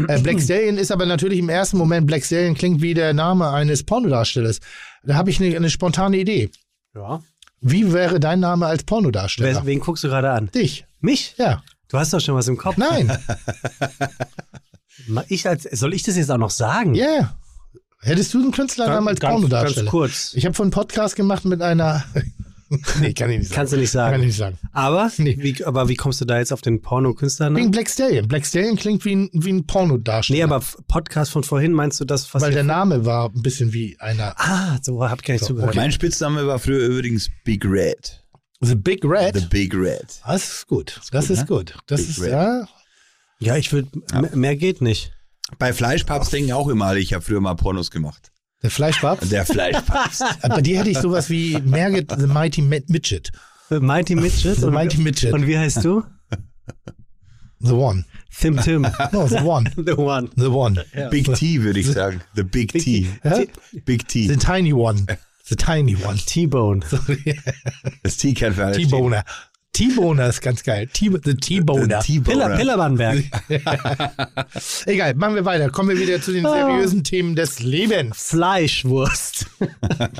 Äh, Black Stallion ist aber natürlich im ersten Moment, Black Stallion klingt wie der Name eines Pornodarstellers. Da habe ich eine, eine spontane Idee. Ja. Wie wäre dein Name als Pornodarsteller? Wer, wen guckst du gerade an? Dich. Mich? Ja. Du hast doch schon was im Kopf. Nein. Ich als, soll ich das jetzt auch noch sagen? Ja. Yeah. Hättest du einen Künstlernamen als ganz, Pornodarsteller? ganz kurz. Ich habe von einen Podcast gemacht mit einer. Nee, kann ich nicht sagen. Kannst du nicht sagen. Kann ich nicht sagen. Aber, Nee. wie, aber wie kommst du da jetzt auf den Porno-Künstler? Wegen Black Stallion. Black Stallion klingt wie ein, wie ein Pornodarsteller. Nee, aber Podcast von vorhin meinst du das, was Weil der Name war ein bisschen wie einer. Ah, so hab ich gar nicht So, zugehört. Mein Spitzname war früher übrigens Big Red. The Big Red. The Big Red. das ist gut. Das ist gut. Das ist, Red. ja. Ja, ich würde, mehr geht nicht. Bei Fleischpapst denken auch immer alle, ich habe früher mal Pornos gemacht. Der Fleischpapst. Der Fleischpapst. Bei dir hätte ich sowas wie Merget the Mighty Mi- Midget. Mighty Midget. The Mighty Midget. und wie heißt du? The One. Tim Tim. No, the One. The One. The One. Big T würde ich sagen. The Big T. Ja? Big T. The Tiny One. The Tiny One. T-Bone. Das T alle stehen. T-Boner. T-Boner ist ganz geil. T the T-Boner. Piller, T-Boner. Pillermannberg. Egal, machen wir weiter. Kommen wir wieder zu den seriösen Themen des Lebens. Fleischwurst.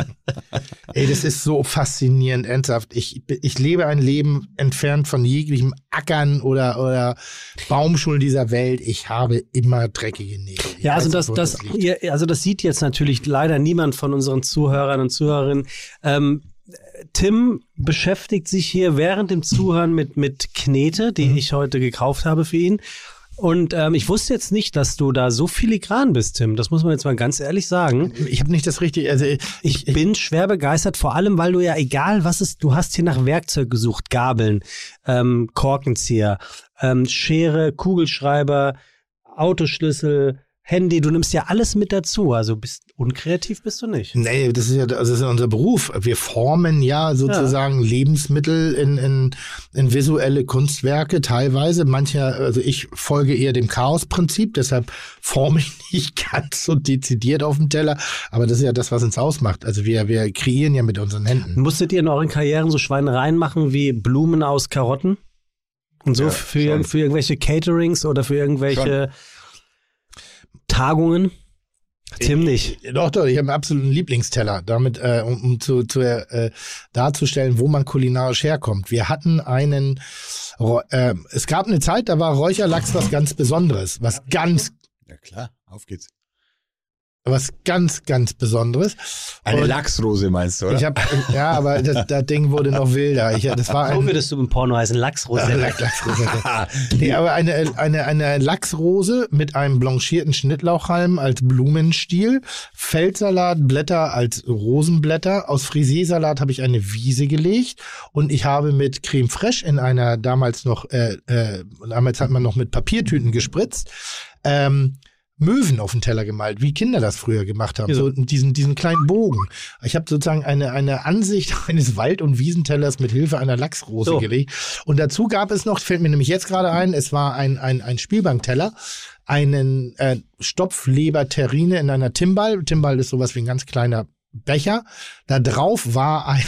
Ey, das ist so faszinierend, ernsthaft. Ich, ich lebe ein Leben entfernt von jeglichem Ackern oder, oder Baumschulen dieser Welt. Ich habe immer dreckige Nägel. Ja, also weiß das, das, ja, also das sieht jetzt natürlich leider niemand von unseren Zuhörern und Zuhörerinnen. Ähm, Tim beschäftigt sich hier während dem Zuhören mit, mit Knete, die ich heute gekauft habe für ihn. Und ähm, ich wusste jetzt nicht, dass du da so filigran bist, Tim. Das muss man jetzt mal ganz ehrlich sagen. Ich habe nicht das richtige, also ich, Ich bin schwer begeistert, vor allem, weil du ja egal was ist, du hast hier nach Werkzeug gesucht, Gabeln, ähm, Korkenzieher, ähm, Schere, Kugelschreiber, Autoschlüssel, Handy, du nimmst ja alles mit dazu. Also bist unkreativ bist du nicht. Nee, das ist ja das ist ja unser Beruf. Wir formen ja sozusagen Lebensmittel in, in, in visuelle Kunstwerke teilweise. Manche, also ich folge eher dem Chaos-Prinzip, deshalb forme ich nicht ganz so dezidiert auf dem Teller. Aber das ist ja das, was uns ausmacht. Also wir, wir kreieren ja mit unseren Händen. Musstet ihr in euren Karrieren so Schweinereien machen wie Blumen aus Karotten? Und so Ja, für, schon. für irgendwelche Caterings oder für irgendwelche Tagungen? Tim nicht. Doch, doch, ich habe einen absoluten Lieblingsteller, damit, äh, um, um zu, zu äh, darzustellen, wo man kulinarisch herkommt. Wir hatten einen, äh, es gab eine Zeit, da war Räucherlachs was ganz Besonderes, was ganz, Ja klar, auf geht's. Was ganz, ganz Besonderes. Eine Und Lachsrose meinst du, oder? Ich habe, ja, aber das, das Ding wurde noch wilder. Ich, das war So ein, würdest du im Porno heißen, Lachsrose. Lachs- Lachsrose. Nee, aber eine, eine, eine Lachsrose mit einem blanchierten Schnittlauchhalm als Blumenstiel, Feldsalat, Blätter als Rosenblätter. Aus Frisiersalat habe ich eine Wiese gelegt und ich habe mit Creme Fraiche in einer damals noch, äh, äh, damals hat man noch mit Papiertüten gespritzt, ähm, Möwen auf den Teller gemalt, wie Kinder das früher gemacht haben. Ja. So diesen, diesen kleinen Bogen. Ich habe sozusagen eine, eine Ansicht eines Wald- und Wiesentellers mit Hilfe einer Lachsrose So. gelegt. Und dazu gab es noch, fällt mir nämlich jetzt gerade ein, es war ein, ein, ein Spielbankteller, einen äh, Stopfleber-Terrine in einer Timbal. Timbal ist sowas wie ein ganz kleiner Becher. Da drauf war ein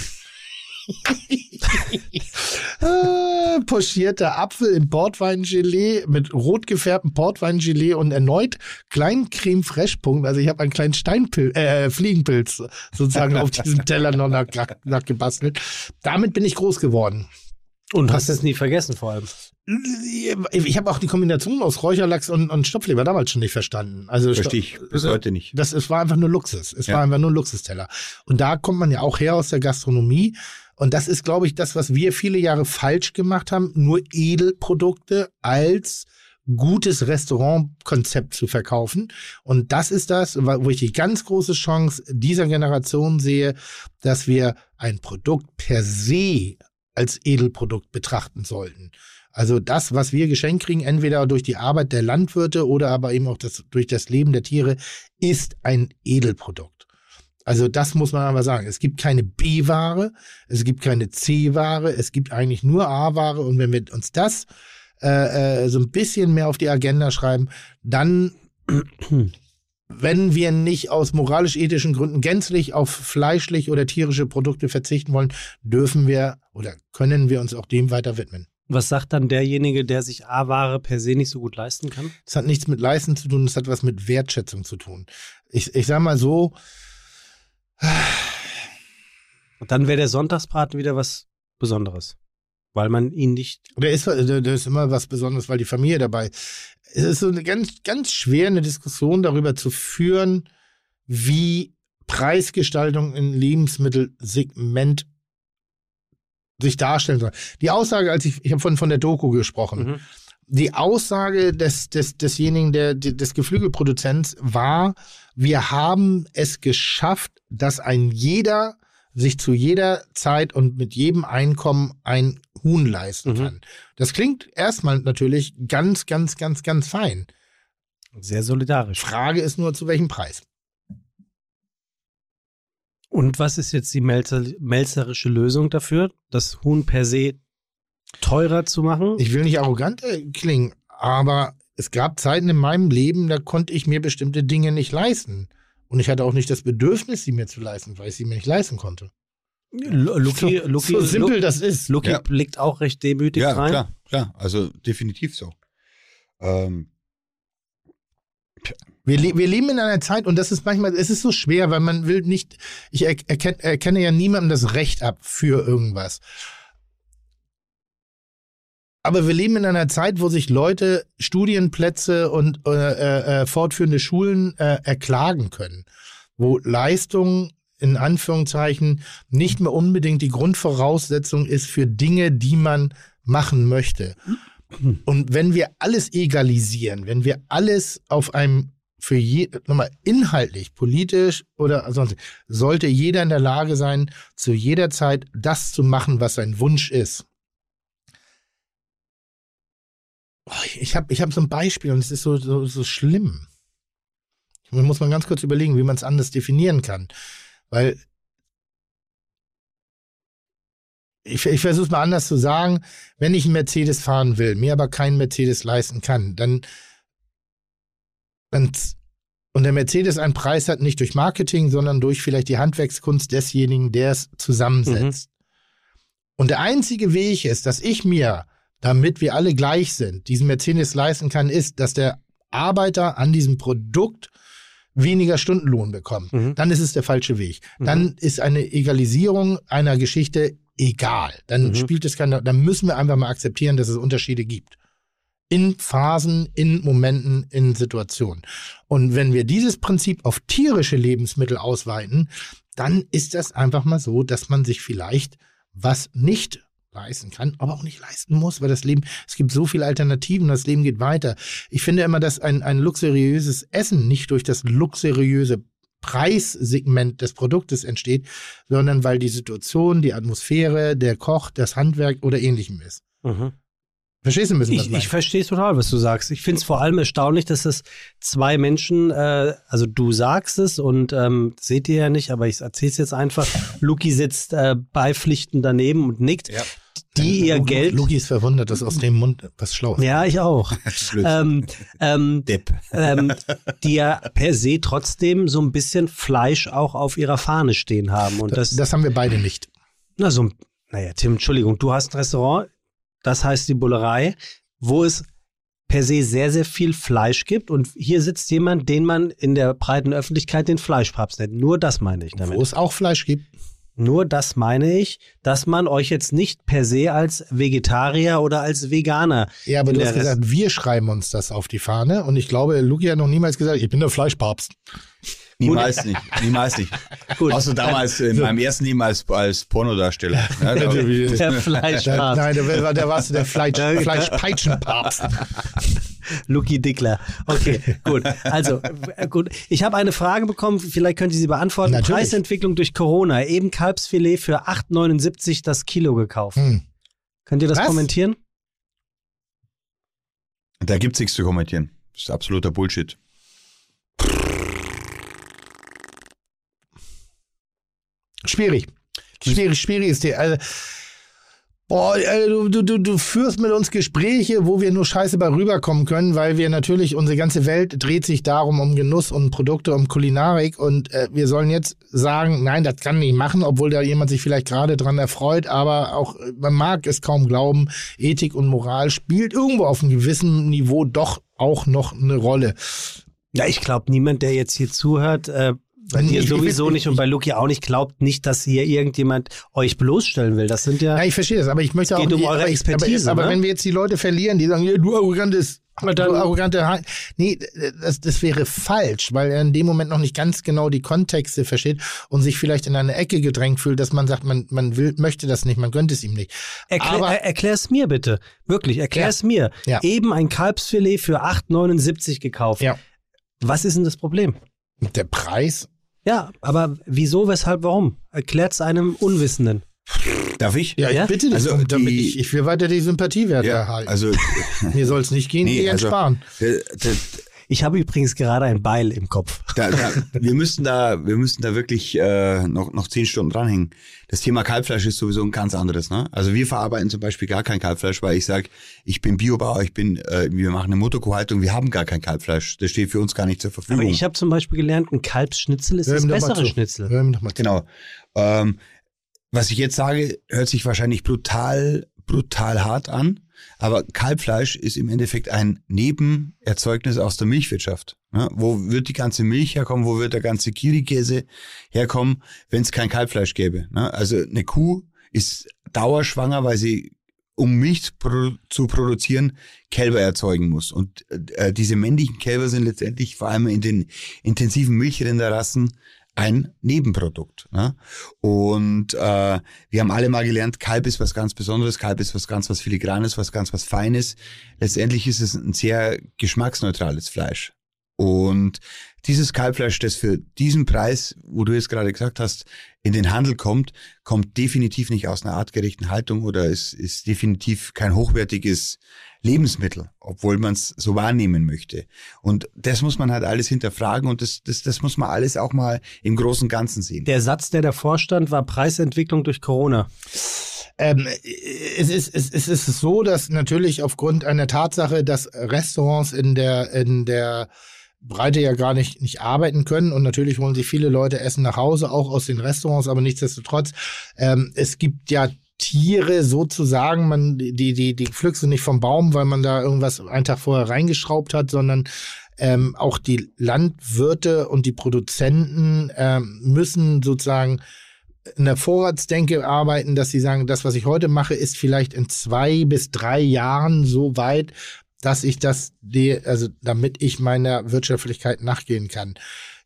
äh, pochierter Apfel im Portweingelee mit rot gefärbtem Portweingelee und erneut kleinen Creme Fraiche Punkt. Also ich habe einen kleinen Steinpilz, äh, Fliegenpilz sozusagen auf diesem Teller noch nach, nachgebastelt. Damit bin ich groß geworden. Und hast es nie vergessen vor allem. Ich habe auch die Kombination aus Räucherlachs und, und Stopfleber damals schon nicht verstanden. Also Verstehe ich bis heute nicht. das es war einfach nur Luxus. Es Ja. war einfach nur ein Luxusteller. Und da kommt man ja auch her aus der Gastronomie. Und das ist, glaube ich, das, was wir viele Jahre falsch gemacht haben, nur Edelprodukte als gutes Restaurantkonzept zu verkaufen. Und das ist das, wo ich die ganz große Chance dieser Generation sehe, dass wir ein Produkt per se als Edelprodukt betrachten sollten. Also das, was wir geschenkt kriegen, entweder durch die Arbeit der Landwirte oder aber eben auch das, durch das Leben der Tiere, ist ein Edelprodukt. Also das muss man aber sagen. Es gibt keine B-Ware, es gibt keine C-Ware, es gibt eigentlich nur A-Ware. Und wenn wir uns das äh, äh, so ein bisschen mehr auf die Agenda schreiben, dann wenn wir nicht aus moralisch-ethischen Gründen gänzlich auf fleischlich oder tierische Produkte verzichten wollen, dürfen wir oder können wir uns auch dem weiter widmen. Was sagt dann derjenige, der sich A-Ware per se nicht so gut leisten kann? Das hat nichts mit Leisten zu tun, das hat was mit Wertschätzung zu tun. Ich, ich sag mal so. Und dann wäre der Sonntagsbraten wieder was Besonderes. Weil man ihn nicht. Der ist, der ist immer was Besonderes, weil die Familie dabei. Es ist so eine ganz, ganz schwer, eine Diskussion darüber zu führen, wie Preisgestaltung im Lebensmittelsegment sich darstellen soll. Die Aussage, als ich, ich habe von, von der Doku gesprochen, Mhm. die Aussage des, des, desjenigen, der, des Geflügelproduzents war, wir haben es geschafft, dass ein jeder sich zu jeder Zeit und mit jedem Einkommen ein Huhn leisten Mhm. kann. Das klingt erstmal natürlich ganz, ganz, ganz, ganz fein. Sehr solidarisch. Frage ist nur, zu welchem Preis? Und was ist jetzt die Melzer, melzerische Lösung dafür, das Huhn per se teurer zu machen? Ich will nicht arrogant äh, klingen, aber es gab Zeiten in meinem Leben, da konnte ich mir bestimmte Dinge nicht leisten. Und ich hatte auch nicht das Bedürfnis, sie mir zu leisten, weil ich sie mir nicht leisten konnte. Lu- Luki, so, Luki, so simpel Lu- das ist. Luki Ja. blickt auch recht demütig Ja, rein. klar, klar. Also definitiv so. Ähm, Wir, le wir leben in einer Zeit und das ist manchmal, es ist so schwer, weil man will nicht, ich er erken erkenne ja niemandem das Recht ab für irgendwas. Aber wir leben in einer Zeit, wo sich Leute Studienplätze und äh, äh, fortführende Schulen äh, erklagen können, wo Leistung in Anführungszeichen nicht mehr unbedingt die Grundvoraussetzung ist für Dinge, die man machen möchte. Und wenn wir alles egalisieren, wenn wir alles auf einem für je, nochmal inhaltlich, politisch oder sonst, sollte jeder in der Lage sein, zu jeder Zeit das zu machen, was sein Wunsch ist. Oh, Ich habe ich hab so ein Beispiel und es ist so, so, so schlimm. Da muss man ganz kurz überlegen, wie man es anders definieren kann. Weil ich, ich versuche es mal anders zu sagen, wenn ich einen Mercedes fahren will, mir aber keinen Mercedes leisten kann, dann, dann und der Mercedes einen Preis hat, nicht durch Marketing, sondern durch vielleicht die Handwerkskunst desjenigen, der es zusammensetzt. Und der einzige Weg ist, dass ich mir, damit wir alle gleich sind, diesen Mercedes leisten kann, ist, dass der Arbeiter an diesem Produkt weniger Stundenlohn bekommt. Mhm. Dann ist es der falsche Weg. Dann ist eine Egalisierung einer Geschichte egal. Dann Mhm. spielt es keine, dann müssen wir einfach mal akzeptieren, dass es Unterschiede gibt. In Phasen, in Momenten, in Situationen. Und wenn wir dieses Prinzip auf tierische Lebensmittel ausweiten, dann ist das einfach mal so, dass man sich vielleicht was nicht leisten kann, aber auch nicht leisten muss, weil das Leben, es gibt so viele Alternativen, das Leben geht weiter. Ich finde immer, dass ein, ein luxuriöses Essen nicht durch das luxuriöse Preissegment des Produktes entsteht, sondern weil die Situation, die Atmosphäre, der Koch, das Handwerk oder ähnlichem ist. Mhm. Verstehst du ein bisschen, was Ich, ich verstehe total, was du sagst. Ich finde es vor allem erstaunlich, dass es zwei Menschen, äh, also du sagst es und ähm, seht ihr ja nicht, aber ich erzähle es jetzt einfach. Luki sitzt äh, beipflichtend daneben und nickt. Ja. Die ihr Lu- Geld. Luki ist verwundert, dass aus dem Mund was schlau ist. Ja, ich auch. Ähm, ähm, Depp. ähm, die ja per se trotzdem so ein bisschen Fleisch auch auf ihrer Fahne stehen haben. Und das, Das haben wir beide nicht. na so, naja, Tim, Entschuldigung, du hast ein Restaurant, das heißt die Bullerei, wo es per se sehr, sehr viel Fleisch gibt. Und hier sitzt jemand, den man in der breiten Öffentlichkeit den Fleischpapst nennt. Nur das meine ich damit. Wo es auch Fleisch gibt. Nur das meine ich, dass man euch jetzt nicht per se als Vegetarier oder als Veganer. Ja, aber du hast gesagt, wir schreiben uns das auf die Fahne. Und ich glaube, Luki hat noch niemals gesagt, ich bin der Fleischpapst. Niemals nicht. Niemals nicht. Gut. Außer damals in meinem ersten Leben als, als Pornodarsteller. Ja, da, Der Da, Fleischpapst. nein, da, war- da warst du der Fleisch, Fleischpeitschenpapst. Lucky Dickler. Okay, gut. Also, gut. Ich habe eine Frage bekommen, vielleicht könnt ihr sie beantworten. Natürlich. Preisentwicklung durch Corona. Eben Kalbsfilet für 8,79 das Kilo gekauft. Hm. Könnt ihr das Was? kommentieren? Da gibt's nichts zu kommentieren. Das ist absoluter Bullshit. Schwierig. Schwierig, schwieriges Thema. Also, boah, äh, du, du, du, führst mit uns Gespräche, wo wir nur scheiße bei rüberkommen können, weil wir natürlich, unsere ganze Welt dreht sich darum, um Genuss und Produkte, um Kulinarik und äh, wir sollen jetzt sagen, nein, das kann nicht machen, obwohl da jemand sich vielleicht gerade dran erfreut, aber auch, man mag es kaum glauben, Ethik und Moral spielt irgendwo auf einem gewissen Niveau doch auch noch eine Rolle. Ja, ich glaube, niemand, der jetzt hier zuhört, äh, bei dir ich- sowieso ich- nicht und bei Luki auch nicht, glaubt nicht, dass hier irgendjemand euch bloßstellen will. Das sind ja. Ja, ich verstehe das, aber ich möchte auch. geht um nicht- eure aber Expertise, Aber, aber ne? wenn wir jetzt die Leute verlieren, die sagen, ja, du arrogantes, dann- du arrogante. Ha nee, das, das wäre falsch, weil er in dem Moment noch nicht ganz genau die Kontexte versteht und sich vielleicht in eine Ecke gedrängt fühlt, dass man sagt, man, man will, möchte das nicht, man gönnt es ihm nicht. Erklär, aber- er, erklär es mir bitte. Wirklich, erklär Ja. es mir. Ja. Eben ein Kalbsfilet für 8,79 gekauft. Ja. Was ist denn das Problem? Der Preis? Ja, aber wieso, weshalb, warum? Erklärt es einem Unwissenden. Darf ich? Ja, ich Ja? bitte dich, Also damit, damit die- ich, ich will weiter die Sympathiewerte Ja, erhalten. also, Mir soll es nicht gehen, nee, eher also, sparen. der, der, Ich habe übrigens gerade ein Beil im Kopf. da, da, wir müssen da, wir müssen da wirklich äh, noch noch zehn Stunden dranhängen. Das Thema Kalbfleisch ist sowieso ein ganz anderes. Ne? Also wir verarbeiten zum Beispiel gar kein Kalbfleisch, weil ich sage, ich bin Biobauer, ich bin, äh, wir machen eine Motokuhhaltung, wir haben gar kein Kalbfleisch. Das steht für uns gar nicht zur Verfügung. Aber ich habe zum Beispiel gelernt, ein Kalbsschnitzel ist das bessere zu. Schnitzel. Hör doch mal zu. Genau. Ähm, was ich jetzt sage, hört sich wahrscheinlich brutal, brutal hart an. Aber Kalbfleisch ist im Endeffekt ein Nebenerzeugnis aus der Milchwirtschaft. Ne? Wo wird die ganze Milch herkommen? Wo wird der ganze Kirikäse herkommen, wenn es kein Kalbfleisch gäbe? Ne? Also eine Kuh ist dauerschwanger, weil sie um Milch zu produzieren, Kälber erzeugen muss. Und äh, diese männlichen Kälber sind letztendlich vor allem in den intensiven Milchrinderrassen ein Nebenprodukt. Ne? Und äh, wir haben alle mal gelernt, Kalb ist was ganz Besonderes, Kalb ist was ganz was Filigranes, was ganz was Feines. Letztendlich ist es ein sehr geschmacksneutrales Fleisch. Und dieses Kalbfleisch, das für diesen Preis, wo du jetzt gerade gesagt hast, in den Handel kommt, kommt definitiv nicht aus einer artgerechten Haltung oder ist, ist definitiv kein hochwertiges Lebensmittel, obwohl man es so wahrnehmen möchte. Und das muss man halt alles hinterfragen und das, das, das muss man alles auch mal im großen und Ganzen sehen. Der Satz, der davor stand, war Preisentwicklung durch Corona. Ähm, es, ist, es, es ist so, dass natürlich aufgrund einer Tatsache, dass Restaurants in der, in der Breite ja gar nicht, nicht arbeiten können und natürlich holen sich viele Leute Essen nach Hause, auch aus den Restaurants, aber nichtsdestotrotz, ähm, es gibt ja Tiere sozusagen, man, die, die, die pflückst du nicht vom Baum, weil man da irgendwas einen Tag vorher reingeschraubt hat, sondern ähm, auch die Landwirte und die Produzenten ähm, müssen sozusagen in der Vorratsdenke arbeiten, dass sie sagen, das, was ich heute mache, ist vielleicht in zwei bis drei Jahren so weit, dass ich das, also damit ich meiner Wirtschaftlichkeit nachgehen kann.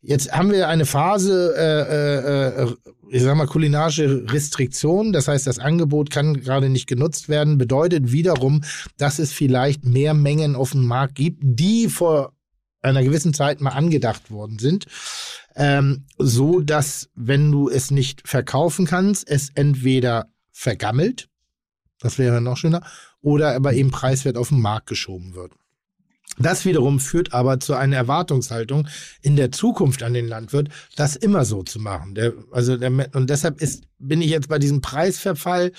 Jetzt haben wir eine Phase, äh, äh, ich sag mal, kulinarische Restriktion. Das heißt, das Angebot kann gerade nicht genutzt werden. Bedeutet wiederum, dass es vielleicht mehr Mengen auf dem Markt gibt, die vor einer gewissen Zeit mal angedacht worden sind. Ähm, so dass, wenn du es nicht verkaufen kannst, es entweder vergammelt, das wäre noch schöner, oder aber eben preiswert auf den Markt geschoben wird. Das wiederum führt aber zu einer Erwartungshaltung in der Zukunft an den Landwirt, das immer so zu machen. Der, also der, und deshalb ist, bin ich jetzt bei diesem Preisverfall,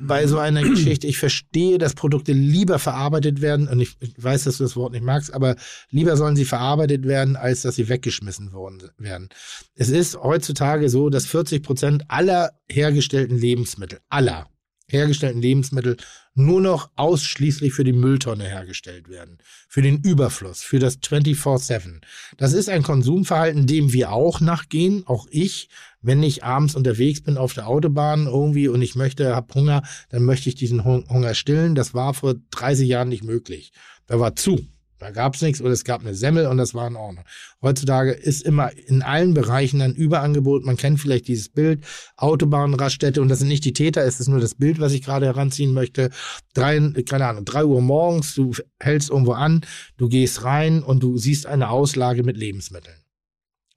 bei so einer Geschichte. Ich verstehe, dass Produkte lieber verarbeitet werden, und ich, ich weiß, dass du das Wort nicht magst, aber lieber sollen sie verarbeitet werden, als dass sie weggeschmissen worden werden. Es ist heutzutage so, dass 40 Prozent aller hergestellten Lebensmittel, aller hergestellten Lebensmittel nur noch ausschließlich für die Mülltonne hergestellt werden. Für den Überfluss, für das 24-7. Das ist ein Konsumverhalten, dem wir auch nachgehen, auch ich. Wenn ich abends unterwegs bin auf der Autobahn irgendwie und ich möchte, hab Hunger, dann möchte ich diesen Hun- Hunger stillen. Das war vor 30 Jahren nicht möglich. Da war zu. Da gab's nichts oder es gab eine Semmel und das war in Ordnung. Heutzutage ist immer in allen Bereichen ein Überangebot. Man kennt vielleicht dieses Bild, Autobahnraststätte und das sind nicht die Täter, es ist nur das Bild, was ich gerade heranziehen möchte. Drei, keine Ahnung, drei Uhr morgens, du hältst irgendwo an, du gehst rein und du siehst eine Auslage mit Lebensmitteln.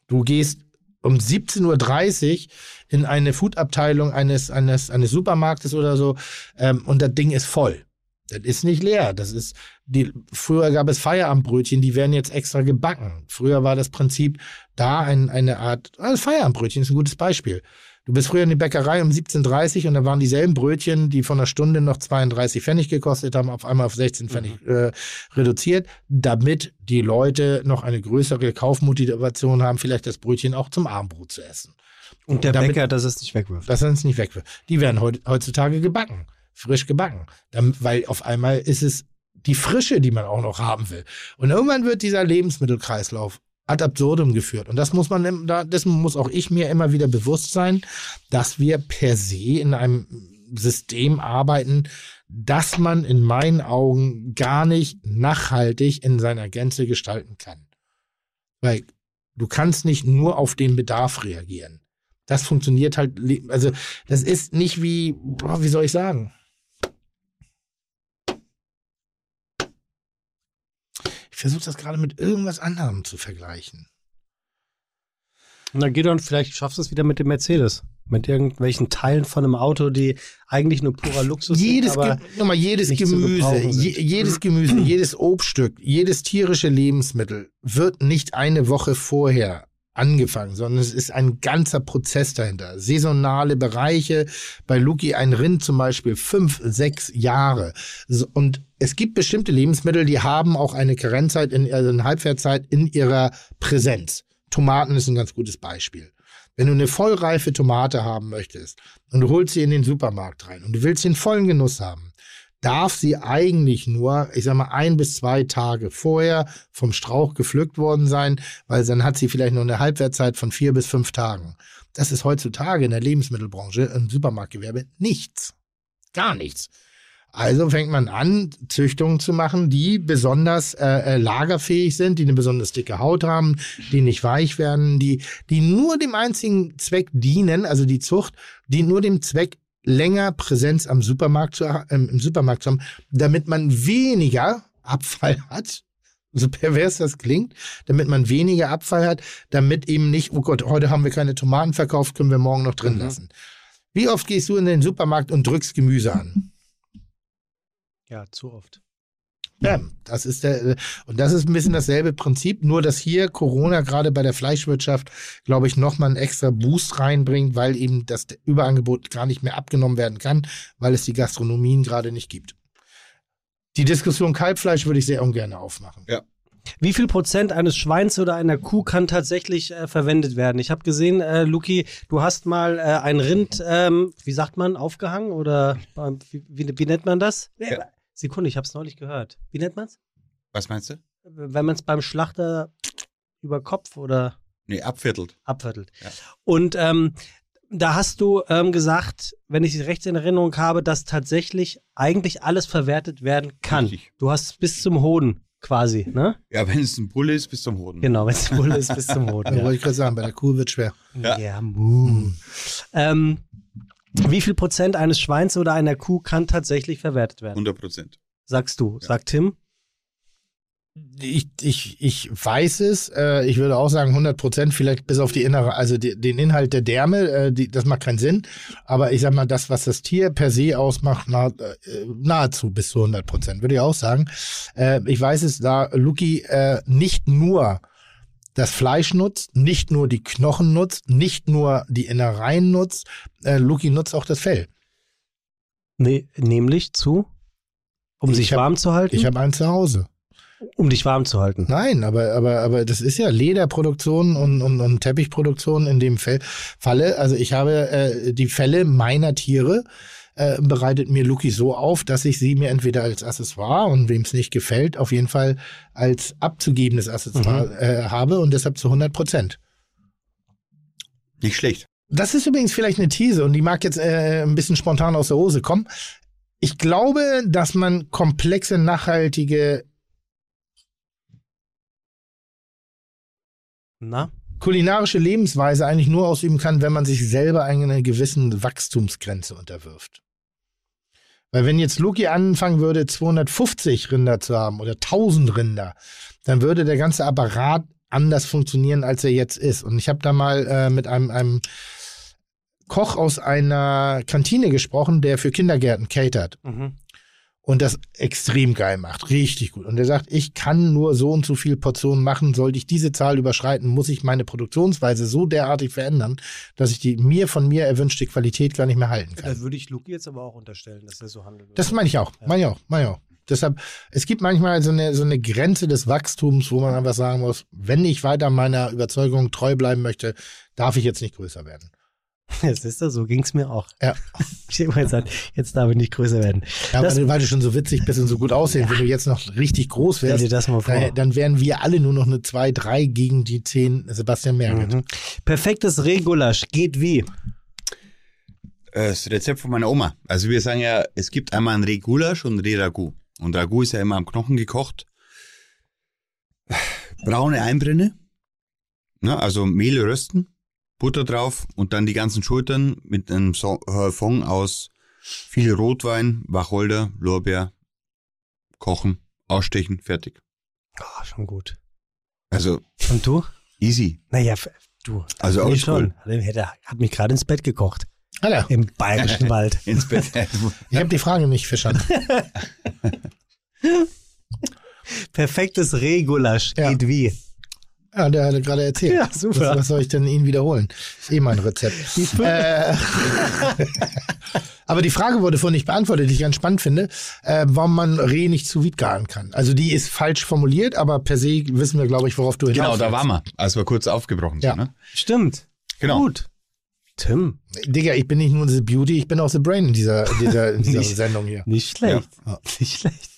Du gehst um 17.30 Uhr in eine Foodabteilung eines, eines, eines Supermarktes oder so ähm, und das Ding ist voll. Das ist nicht leer. Das ist, die, früher gab es Feierabendbrötchen, die werden jetzt extra gebacken. Früher war das Prinzip da ein, eine Art, also Feierabendbrötchen ist ein gutes Beispiel. Du bist früher in die Bäckerei um 17.30 und da waren dieselben Brötchen, die von einer Stunde noch 32 Pfennig gekostet haben, auf einmal auf 16 Pfennig Mhm. äh, reduziert, damit die Leute noch eine größere Kaufmotivation haben, vielleicht das Brötchen auch zum Abendbrot zu essen. Und der Damit- Bäcker, dass es nicht wegwirft. dass er es nicht weg will. Die werden heut, heutzutage gebacken, frisch gebacken, Dann, weil auf einmal ist es die Frische, die man auch noch haben will. Und irgendwann wird dieser Lebensmittelkreislauf ad absurdum geführt. Und das muss man, im- da, dessen muss auch ich mir immer wieder bewusst sein, dass wir per se in einem System arbeiten, das man in meinen Augen gar nicht nachhaltig in seiner Gänze gestalten kann. Weil du kannst nicht nur auf den Bedarf reagieren. Das funktioniert halt, also das ist nicht wie, boah, wie soll ich sagen? Ich versuche das gerade mit irgendwas anderem zu vergleichen. Und dann geh doch, vielleicht schaffst du es wieder mit dem Mercedes. Mit irgendwelchen Teilen von einem Auto, die eigentlich nur purer Luxus jedes, sind, Ge nochmal, jedes Gemüse, je, jedes Gemüse, jedes Obststück, jedes tierische Lebensmittel wird nicht eine Woche vorher angefangen, sondern es ist ein ganzer Prozess dahinter. Saisonale Bereiche, bei Luki ein Rind zum Beispiel fünf, sechs Jahre. Und es gibt bestimmte Lebensmittel, die haben auch eine Karenzzeit, in, also eine Halbwertzeit in ihrer Präsenz. Tomaten ist ein ganz gutes Beispiel. Wenn du eine vollreife Tomate haben möchtest und du holst sie in den Supermarkt rein und du willst den vollen Genuss haben, darf sie eigentlich nur, ich sag mal, ein bis zwei Tage vorher vom Strauch gepflückt worden sein, weil dann hat sie vielleicht nur eine Halbwertzeit von vier bis fünf Tagen. Das ist heutzutage in der Lebensmittelbranche, im Supermarktgewerbe nichts. Gar nichts. Also fängt man an, Züchtungen zu machen, die besonders äh, äh, lagerfähig sind, die eine besonders dicke Haut haben, die nicht weich werden, die, die nur dem einzigen Zweck dienen, also die Zucht, die nur dem Zweck länger Präsenz am Supermarkt zu, ähm, im Supermarkt zu haben, damit man weniger Abfall hat. So pervers das klingt, damit man weniger Abfall hat, damit eben nicht, oh Gott, heute haben wir keine Tomaten verkauft, können wir morgen noch drin lassen. Wie oft gehst du in den Supermarkt und drückst Gemüse an? ja, zu oft. Ja, das ist der, und das ist ein bisschen dasselbe Prinzip, nur dass hier Corona gerade bei der Fleischwirtschaft, glaube ich, nochmal einen extra Boost reinbringt, weil eben das Überangebot gar nicht mehr abgenommen werden kann, weil es die Gastronomien gerade nicht gibt. Die Diskussion Kalbfleisch würde ich sehr ungern aufmachen. Wie viel Prozent eines Schweins oder einer Kuh kann tatsächlich äh, verwendet werden? Ich habe gesehen, äh, Luki, du hast mal äh, ein Rind, ähm, wie sagt man, aufgehangen oder äh, wie, wie, wie nennt man das? Ja. Sekunde, ich habe es neulich gehört. Wie nennt man es? Was meinst du? Wenn man es beim Schlachter über Kopf oder Nee, abviertelt. abviertelt. Ja. Und ähm, da hast du ähm, gesagt, wenn ich es recht in Erinnerung habe, dass tatsächlich eigentlich alles verwertet werden kann. Richtig. Du hast bis zum Hoden quasi, ne? Ja, wenn es ein Bulle ist, bis zum Hoden. Genau, wenn es Bulle ist, bis zum Hoden. Ja. wollte ich gerade sagen, bei der Kuh wird schwer. Ja. Ja, mu. Ähm, wie viel Prozent eines Schweins oder einer Kuh kann tatsächlich verwertet werden? 100 Prozent. Sagst du, sagt Tim? Ich, ich, ich weiß es. Äh, ich würde auch sagen 100 Prozent, vielleicht bis auf die innere, also die, den Inhalt der Därme. Äh, die, das macht keinen Sinn. Aber ich sag mal, das, was das Tier per se ausmacht, nah, äh, nahezu bis zu 100 Prozent, würde ich auch sagen. Äh, ich weiß es, da Luki äh, nicht nur das Fleisch nutzt, nicht nur die Knochen nutzt, nicht nur die Innereien nutzt, äh, Luki nutzt auch das Fell. Nee, nämlich zu? Um Ich sich hab- warm zu halten? Ich habe einen zu Hause. um dich warm zu halten. Nein, aber, aber, aber das ist ja Lederproduktion und, und, und Teppichproduktion in dem Fall- Falle. Also ich habe äh, die Fälle meiner Tiere äh, bereitet mir Luki so auf, dass ich sie mir entweder als Accessoire und wem es nicht gefällt, auf jeden Fall als abzugebendes Accessoire äh, habe und deshalb zu 100 Prozent. Nicht schlecht. Das ist übrigens vielleicht eine These und die mag jetzt äh, ein bisschen spontan aus der Hose kommen. Ich glaube, dass man komplexe, nachhaltige Na? kulinarische Lebensweise eigentlich nur ausüben kann, wenn man sich selber einer gewissen Wachstumsgrenze unterwirft. Weil wenn jetzt Luki anfangen würde, 250 Rinder zu haben oder 1000 Rinder, dann würde der ganze Apparat anders funktionieren, als er jetzt ist. Und ich habe da mal äh, mit einem, einem Koch aus einer Kantine gesprochen, der für Kindergärten catert. Mhm. Und das extrem geil macht. Richtig gut. Und er sagt, ich kann nur so und so viel Portionen machen. Sollte ich diese Zahl überschreiten, muss ich meine Produktionsweise so derartig verändern, dass ich die mir von mir erwünschte Qualität gar nicht mehr halten kann. Da würde ich Luki jetzt aber auch unterstellen, dass er so handelt. Das meine ich auch. Meine ich auch. Meine ich auch. Deshalb, es gibt manchmal so eine, so eine Grenze des Wachstums, wo man einfach sagen muss, wenn ich weiter meiner Überzeugung treu bleiben möchte, darf ich jetzt nicht größer werden. Es ist das, so ging es mir auch. Ja. Ich habe immer gesagt, jetzt darf ich nicht größer werden. Ja, Das- weil, du- weil du schon so witzig bist und so gut aussehen. Wenn du jetzt noch richtig groß wärst, dir das mal vor. dann, dann wären wir alle nur noch eine 2, 3 gegen die 10 Sebastian Merget. Mhm. Perfektes Rehgulasch geht wie? Äh, Das Rezept von meiner Oma. Also wir sagen ja, es gibt einmal ein Reh-Gulasch und ein Reh-Ragout. Und Ragout ist ja immer am Knochen gekocht. Braune Einbrenne, ne, also Mehl rösten, Butter drauf und dann die ganzen Schultern mit einem so äh, Fond aus viel Rotwein, Wacholder, Lorbeer, kochen, ausstechen, fertig. Oh, schon gut. Also Und du? easy. Naja, du. Also oldschool. schon. Der hat mich gerade ins Bett gekocht. Alter, Im bayerischen Wald. Ins Bett. ich habe die Frage nicht verstanden. Perfektes Rehgulasch Ja. geht wie? Ja, der hat gerade erzählt. Ja, super. Was, was soll ich denn Ihnen wiederholen? Ist eh mein Rezept. äh, aber die Frage wurde vorhin nicht beantwortet, die ich ganz spannend finde, äh, warum man Reh nicht zu vide garen kann. Also die ist falsch formuliert, aber per se wissen wir, glaube ich, worauf du hinaus Genau, da waren wir, als wir kurz aufgebrochen sind. Ja. Ne? Stimmt. Genau. Gut. Tim, Digga, ich bin nicht nur the Beauty, ich bin auch the Brain in dieser, dieser, in dieser Nicht- Sendung hier. nicht schlecht. Nicht schlecht.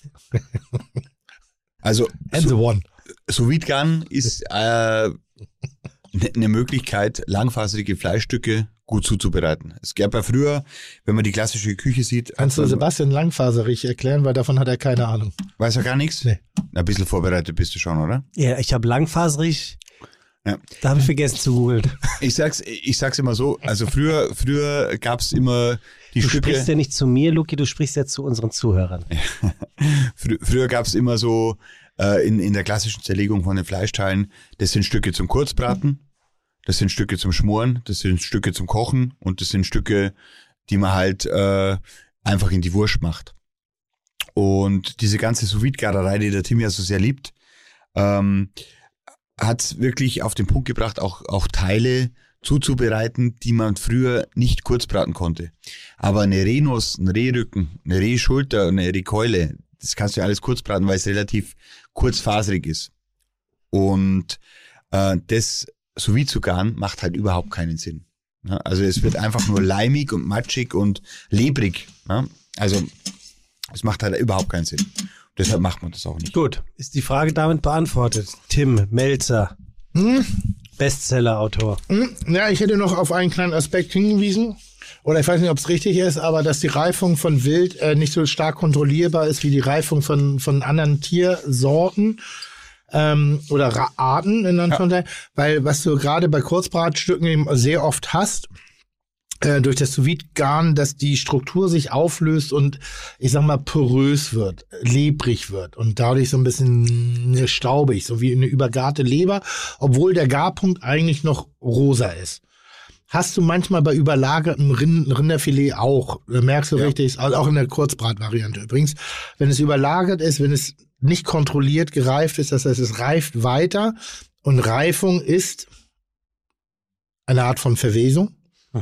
Also And the one. Sous garen ist äh, eine Möglichkeit, langfaserige Fleischstücke gut zuzubereiten. Es gab ja früher, wenn man die klassische Küche sieht, Kannst du Sebastian langfaserig erklären, weil davon hat er keine Ahnung. weiß er gar nichts? Nee. Ein bisschen vorbereitet bist du schon, oder? Ja, ich habe langfaserig. Ja. Da habe ich vergessen zu googeln. Ich sag's, ich sag's immer so, also früher, früher gab's immer die Du Stücke, sprichst ja nicht zu mir, Luki, du sprichst ja zu unseren Zuhörern. frü früher gab's immer so äh, in, in der klassischen Zerlegung von den Fleischteilen, das sind Stücke zum Kurzbraten, das sind Stücke zum Schmoren, das sind Stücke zum Kochen und das sind Stücke, die man halt äh, einfach in die Wurst macht. Und diese ganze sous garerei die der Tim ja so sehr liebt, ähm, hat wirklich auf den Punkt gebracht, auch, auch Teile zuzubereiten, die man früher nicht kurz braten konnte. Aber eine Rehnuss, ein Rehrücken, eine Rehschulter, eine Rehkeule, das kannst du ja alles kurz braten, weil es relativ kurzfaserig ist. Und äh, das sous zu garen macht halt überhaupt keinen Sinn. Ja, also es wird einfach nur leimig und matschig und lebrig. Ja? Also es macht halt überhaupt keinen Sinn. Deshalb macht man das auch nicht. Gut, ist die Frage damit beantwortet. Tim Melzer, Hm? Bestseller-Autor. Hm, Ja, ich hätte noch auf einen kleinen Aspekt hingewiesen. Oder ich weiß nicht, ob es richtig ist, aber dass die Reifung von Wild äh, nicht so stark kontrollierbar ist wie die Reifung von, von anderen Tiersorten ähm, oder Ra Arten in Anführungszeichen. Weil was du gerade bei Kurzbratstücken eben sehr oft hast, äh, durch das sous garn dass die Struktur sich auflöst und ich sag mal porös wird, lebrig wird und dadurch so ein bisschen ne, staubig, so wie eine übergarte Leber, obwohl der Garpunkt eigentlich noch rosa ist. Hast du manchmal bei überlagertem Rind Rinderfilet auch, da merkst du richtig, also auch in der Kurzbratvariante übrigens, wenn es überlagert ist, wenn es nicht kontrolliert gereift ist, das heißt, es reift weiter und Reifung ist eine Art von Verwesung.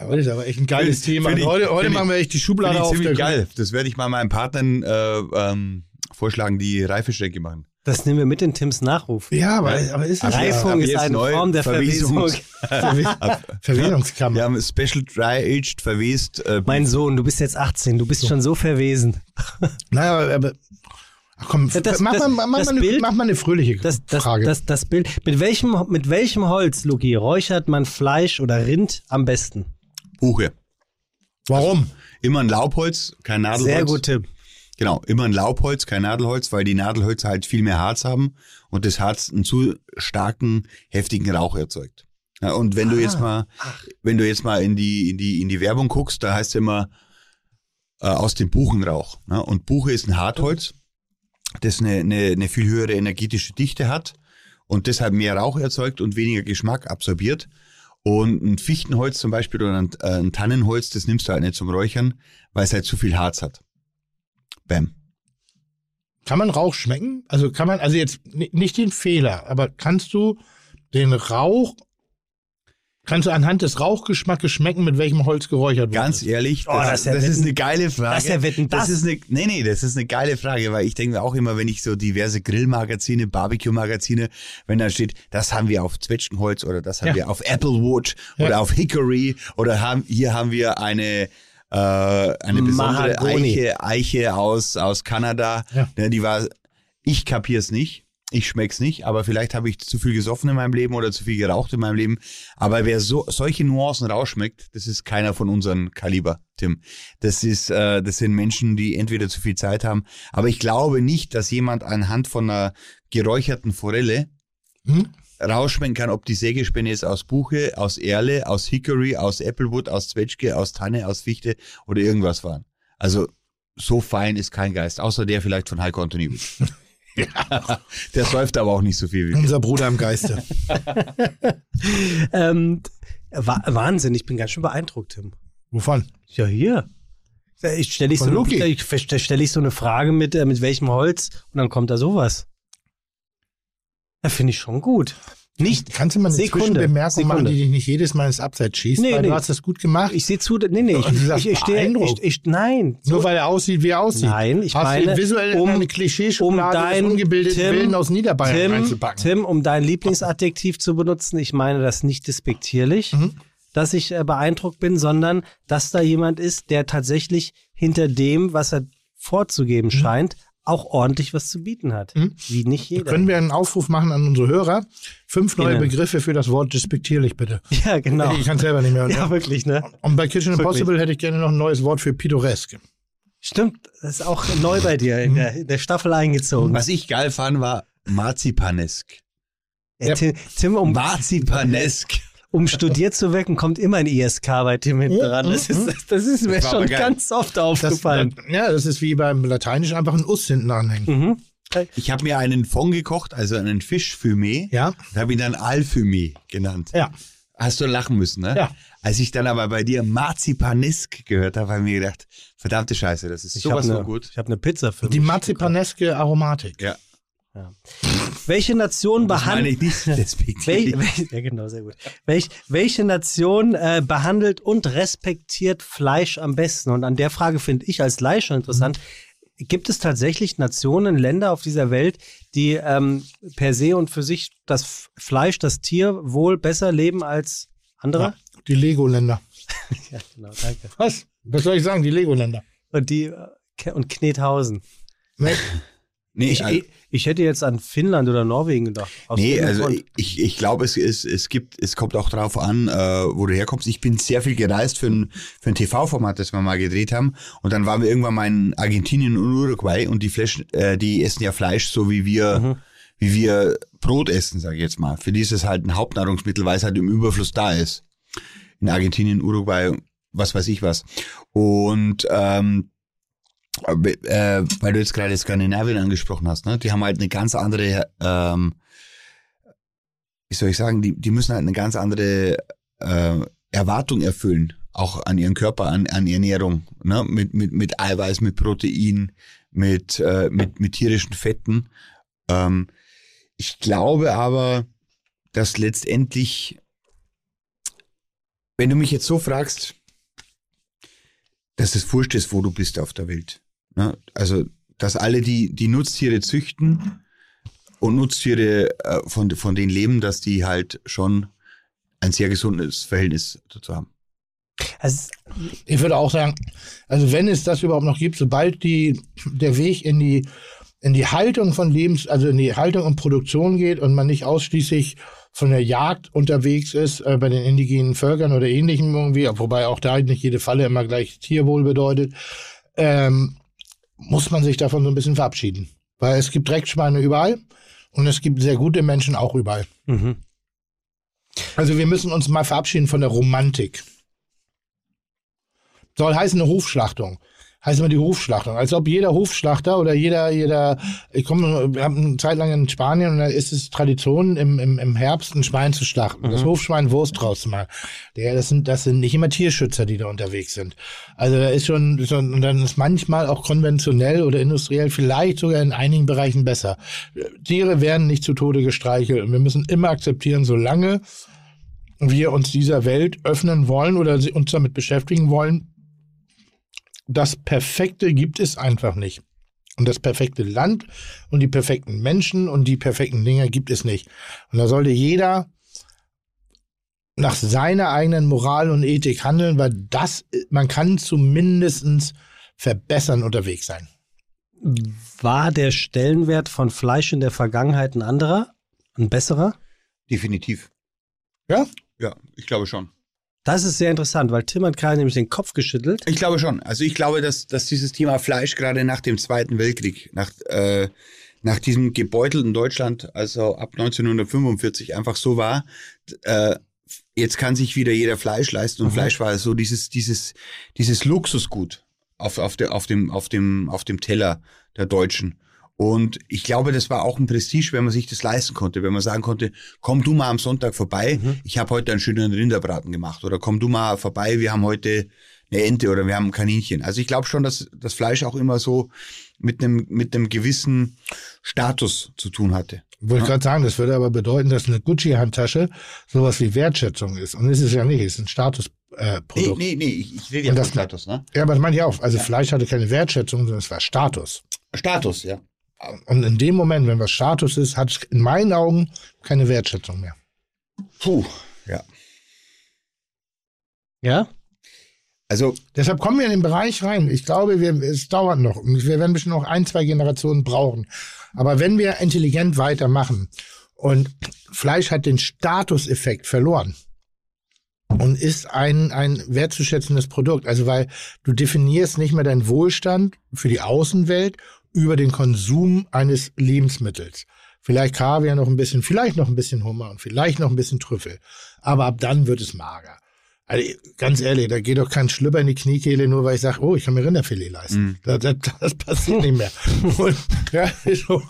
Heute ist aber echt ein geiles Find- Thema. find ich- heute heute machen wir echt die Schublade ich auf. ziemlich geil. Das werde ich mal meinen Partnern äh, ähm, vorschlagen, die Reifestrecke machen. Das nehmen wir mit in Tims Nachruf. Ja, aber, aber ist das Reifung ist eine Form der Verwesung. Verwesungs- Verwe Verwesungskammer? Wir haben Special Dry Aged verwest. Äh, Mein Sohn, du bist jetzt 18, du bist schon so verwesen. Naja, aber, aber ach komm, Das- mach, das- mal, mach, mal eine, Bild- mach mal eine fröhliche Das, das, Frage. das, das Bild. Mit welchem, mit welchem Holz, Luki, räuchert man Fleisch oder Rind am besten? Buche. Warum? Immer ein Laubholz, kein Nadelholz. Sehr gut, Tim. Genau, immer ein Laubholz, kein Nadelholz, weil die Nadelhölzer halt viel mehr Harz haben und das Harz einen zu starken, heftigen Rauch erzeugt. Ja, und wenn du Ah, jetzt mal, wenn du jetzt mal in die, in die, in die Werbung guckst, da heißt es immer äh, aus dem Buchenrauch. Ne? Und Buche ist ein Hartholz, das eine, eine, eine viel höhere energetische Dichte hat und deshalb mehr Rauch erzeugt und weniger Geschmack absorbiert. Und ein Fichtenholz zum Beispiel oder ein, äh, ein Tannenholz, das nimmst du halt nicht zum Räuchern, weil es halt zu viel Harz hat. Bam. Kann man Rauch schmecken? Also kann man, also jetzt ni- nicht den Fehler, aber kannst du den Rauch, kannst du anhand des Rauchgeschmackes schmecken, mit welchem Holz geräuchert Ganz wurde? ehrlich, Oh, das, das ist das ist eine geile Frage. das ist ja Wetten, das. ist eine, nee, nee, das ist eine geile Frage, weil ich denke mir auch immer, wenn ich so diverse Grillmagazine, Barbecue-Magazine, wenn da steht, das haben wir auf Zwetschgenholz oder das haben Ja. wir auf Applewood Ja. oder auf Hickory oder haben, hier haben wir eine, äh, eine besondere Mahagoni. Eiche, Eiche aus, aus Kanada. Ja. Ne, die war, ich kapier's nicht. Ich schmeck's nicht, aber vielleicht habe ich zu viel gesoffen in meinem Leben oder zu viel geraucht in meinem Leben. Aber wer so solche Nuancen rausschmeckt, das ist keiner von unseren Kaliber, Tim. Das ist, äh, das sind Menschen, die entweder zu viel Zeit haben. Aber ich glaube nicht, dass jemand anhand von einer geräucherten Forelle Hm? Rausschmecken kann, ob die Sägespäne jetzt aus Buche, aus Erle, aus Hickory, aus Applewood, aus Zwetschge, aus Tanne, aus Fichte oder irgendwas waren. Also so fein ist kein Geist, außer der vielleicht von Heiko Antoniewicz. der säuft aber auch nicht so viel wie wir. Unser Bruder im Geiste. Ähm, Wa- Wahnsinn, ich bin ganz schön beeindruckt, Tim. Wovon? Ja, hier. Ich stelle ich, so eine- ich stelle ich so eine Frage mit, äh, mit welchem Holz und dann kommt da sowas. Ja, finde ich schon gut. Nicht, Kannst du mal eine Sekunde, Zwischenbemerkung machen, Sekunde. die dich nicht jedes Mal ins Abseits schießt? Nee, weil nee. du hast das gut gemacht. ich sehe zu, nee, nee, ich, sagst, ich, ich stehe, ich, ich, nein. Nur weil er aussieht, wie er aussieht. Nein, ich hast meine, visuell um- eine um Klischeeschublade dein ungebildeten Tim- Willen aus Niederbayern Tim, reinzupacken. Tim, um dein Lieblingsadjektiv zu benutzen, ich meine das nicht despektierlich, Mhm. dass ich äh, beeindruckt bin, sondern dass da jemand ist, der tatsächlich hinter dem, was er vorzugeben scheint, auch ordentlich was zu bieten hat. Mhm. Wie nicht jeder. Können wir einen Aufruf machen an unsere Hörer? Fünf neue Innen. Begriffe für das Wort despektierlich, bitte. ja, genau. Ich kann es selber nicht mehr. Ja, wirklich, ne? Und bei Kitchen Wirklich. Impossible hätte ich gerne noch ein neues Wort für pittoresk. Stimmt, das ist auch neu bei dir in der, in der Staffel eingezogen. Was ich geil fand, war Marzipanesk. Äh, Tim, Tim um, Marzipanesk. Um studiert zu wirken, kommt immer ein ISK bei Tim hinten dran. Das ist, das ist mir Das schon ganz oft Das, aufgefallen. ja, das ist wie beim Lateinisch einfach ein Us hinten anhängen. mhm. Ich habe mir einen Fond gekocht, also einen Fischfumé. Ja? Da habe ich dann Alfumé genannt. Ja. Hast du lachen müssen, ne? Ja. Als ich dann aber bei dir Marzipanesk gehört habe, habe ich mir gedacht, verdammte Scheiße, das ist Ich habe sowas eine, von gut. ich hab eine Pizza für Die mich. marzipaneske Aromatik. Ja. Welche Nation behandelt. Wel, wel, ja, genau, sehr gut. Welch, welche Nation äh, behandelt und respektiert Fleisch am besten? Und an der Frage finde ich als Laie schon interessant. Gibt es tatsächlich Nationen, Länder auf dieser Welt, die ähm, per se und für sich das Fleisch, das Tier wohl besser leben als andere? Ja, die Lego-Länder. Ja, genau, danke. Was? Was soll ich sagen? Die Lego-Länder. Und die äh, und Knethausen. Ne? Nee, Ich, also, ich, hätte jetzt an Finnland oder Norwegen gedacht. Aus nee, also Grund. ich, ich glaube, es, es, es gibt, es kommt auch drauf an, äh, wo du herkommst. Ich bin sehr viel gereist für ein, für ein TV-Format, das wir mal gedreht haben. Und dann waren wir irgendwann mal in Argentinien und Uruguay und die Fleisch, äh, die essen ja Fleisch, so wie wir, Mhm. wie wir Brot essen, sage ich jetzt mal. Für die ist es halt ein Hauptnahrungsmittel, weil es halt im Überfluss da ist. In Argentinien, Uruguay, was weiß ich was. Und ähm, äh, weil du jetzt gerade Skandinavien angesprochen hast, ne? Die haben halt eine ganz andere, ähm, wie soll ich sagen, die, die müssen halt eine ganz andere äh, Erwartung erfüllen, auch an ihren Körper, an, an Ernährung, ne? Mit, mit, mit Eiweiß, mit Protein, mit, äh, mit, mit tierischen Fetten. Ähm, ich glaube aber, dass letztendlich, wenn du mich jetzt so fragst, dass es wurscht ist, wo du bist auf der Welt. Ne? Also, dass alle, die, die Nutztiere züchten und Nutztiere äh, von, von denen leben, dass die halt schon ein sehr gesundes Verhältnis dazu haben. Also, Ich würde auch sagen, also wenn es das überhaupt noch gibt, sobald die, der Weg in die, in die Haltung von Lebens, also in die Haltung und Produktion geht und man nicht ausschließlich von der Jagd unterwegs ist, äh, bei den indigenen Völkern oder ähnlichem irgendwie, wobei auch da nicht jede Falle immer gleich Tierwohl bedeutet, ähm, muss man sich davon so ein bisschen verabschieden. Weil es gibt Dreckschweine überall und es gibt sehr gute Menschen auch überall. mhm. Also wir müssen uns mal verabschieden von der Romantik. Soll heißen eine Hofschlachtung. Heißt immer die Hofschlachtung. Als ob jeder Hofschlachter oder jeder, jeder, ich komme, wir haben eine Zeit lang in Spanien und da ist es Tradition, im, im, im Herbst ein Schwein zu schlachten. Das Hofschwein Wurst draus zu machen. Der, das sind, das sind nicht immer Tierschützer, die da unterwegs sind. Also da ist schon, schon, und dann ist manchmal auch konventionell oder industriell vielleicht sogar in einigen Bereichen besser. Tiere werden nicht zu Tode gestreichelt und wir müssen immer akzeptieren, solange wir uns dieser Welt öffnen wollen oder uns damit beschäftigen wollen, das Perfekte gibt es einfach nicht. Und das perfekte Land und die perfekten Menschen und die perfekten Dinge gibt es nicht. Und da sollte jeder nach seiner eigenen Moral und Ethik handeln, weil das, man kann zumindestens verbessern unterwegs sein. War der Stellenwert von Fleisch in der Vergangenheit ein anderer? Ein besserer? Definitiv. Ja? Ja, ich glaube schon. Das ist sehr interessant, weil Tim hat gerade nämlich den Kopf geschüttelt. Ich glaube schon. Also ich glaube, dass, dass dieses Thema Fleisch gerade nach dem Zweiten Weltkrieg, nach, äh, nach diesem gebeutelten Deutschland, also ab 1945 einfach so war, äh, jetzt kann sich wieder jeder Fleisch leisten und Fleisch war so dieses, dieses, dieses Luxusgut auf, auf, der, auf, dem, auf, dem, auf dem Teller der Deutschen. Und ich glaube, das war auch ein Prestige, wenn man sich das leisten konnte, wenn man sagen konnte, komm du mal am Sonntag vorbei, ich habe heute einen schönen Rinderbraten gemacht oder komm du mal vorbei, wir haben heute eine Ente oder wir haben ein Kaninchen. Also ich glaube schon, dass das Fleisch auch immer so mit einem mit einem gewissen Status zu tun hatte. Wollte ich gerade sagen, das würde aber bedeuten, dass eine Gucci-Handtasche sowas wie Wertschätzung ist. Und es ist ja nicht, es ist ein Statusprodukt. Äh, Nee, Produkt. nee, nee, ich, ich rede ja von Status, ne? Ja, aber das meine ich auch. Also Fleisch hatte keine Wertschätzung, sondern es war Status. Status, ja. Und in dem Moment, wenn was Status ist, hat es in meinen Augen keine Wertschätzung mehr. Puh, ja. Ja? Also Deshalb kommen wir in den Bereich rein. Ich glaube, wir, es dauert noch. Wir werden bestimmt noch ein, zwei Generationen brauchen. Aber wenn wir intelligent weitermachen und Fleisch hat den Statuseffekt verloren und ist ein, ein wertzuschätzendes Produkt. Also weil du definierst nicht mehr deinen Wohlstand für die Außenwelt über den Konsum eines Lebensmittels. Vielleicht Kaviar noch ein bisschen, vielleicht noch ein bisschen Hummer und vielleicht noch ein bisschen Trüffel. Aber ab dann wird es mager. Also ganz ehrlich, da geht doch kein Schlüpper in die Kniekehle, nur weil ich sage, oh, ich kann mir Rinderfilet leisten. Das, das, das passiert nicht mehr. Und, ja, so.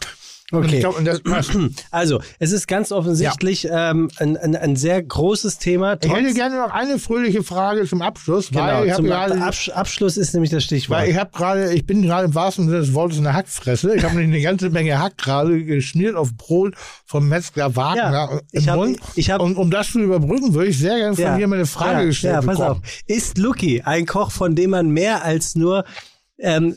Okay. glaub, Also, es ist ganz offensichtlich ähm, ein, ein, ein sehr großes Thema. ich hätte gerne noch eine fröhliche Frage zum Abschluss, genau, weil ich habe zum gerade Absch Abschluss ist nämlich das Stichwort. Weil ich habe gerade, ich bin gerade im wahrsten Sinne des Wortes eine Hackfresse. Ich habe nämlich eine ganze Menge Hack gerade geschmiert auf Brot vom Metzger Wagner Ja, im ich hab- Mund. ich hab- Und um das zu überbrücken, würde ich sehr gerne von dir mal eine Frage ja, gestellt Ja, pass bekommen. auf. Ist Lucky ein Koch, von dem man mehr als nur. Ähm,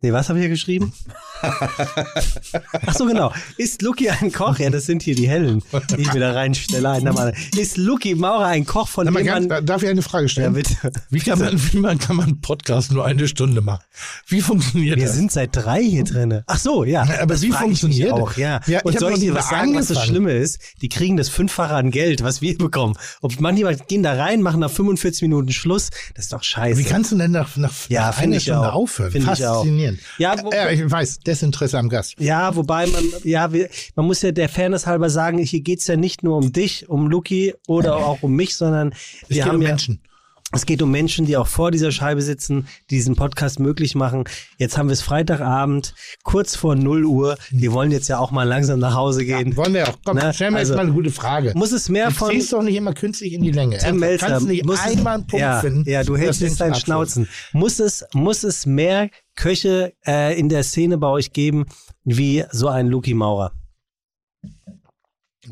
nee, was habe ich hier geschrieben? Ach so, genau. Ist Lucky ein Koch? Ja, das sind hier die Hellen, die ich wieder reinstelle. Ist Lucky Maurer ein Koch, von mal dem ganz, man. darf ich eine Frage Ja, stellen? bitte. Wie kann man, wie man kann man Podcast nur eine Stunde machen? Wie funktioniert Wir das? sind seit drei hier drinne. Ach so, ja. Na, aber wie funktioniert auch, das? ja. Ja, Und dir nie was sagen, was das. Schlimme ist? Die kriegen das Fünffache an Geld, was wir bekommen. Ob manchmal gehen da rein, machen nach 45 Minuten Schluss. Das ist doch scheiße. Wie kannst du denn nach, nach, Ja, einer Stunde auch. aufhören? Finde ich auch. Faszinierend. Ja, wo- ja, ich weiß, Desinteresse am Gast. Ja, wobei man, ja, wir, man muss ja der Fairness halber sagen, hier geht's ja nicht nur um dich, um Luki oder auch um mich, sondern Es wir geht haben um ja, Menschen. es geht um Menschen, die auch vor dieser Scheibe sitzen, die diesen Podcast möglich machen. Jetzt haben wir es Freitagabend, kurz vor 0 Uhr. Wir wollen jetzt ja auch mal langsam nach Hause gehen. Wollen wir auch. Komm, Ne, stell mir also- jetzt mal eine gute Frage. Muss es mehr Du von ziehst doch nicht immer künstlich in die Länge. Tim Melzer? Kannst du nicht es- einmal einen Punkt ja, finden? Ja, du hältst jetzt deinen? Schnauzen. Muss es, muss es mehr Köche äh, in der Szene bei euch geben, wie so ein Luki Maurer?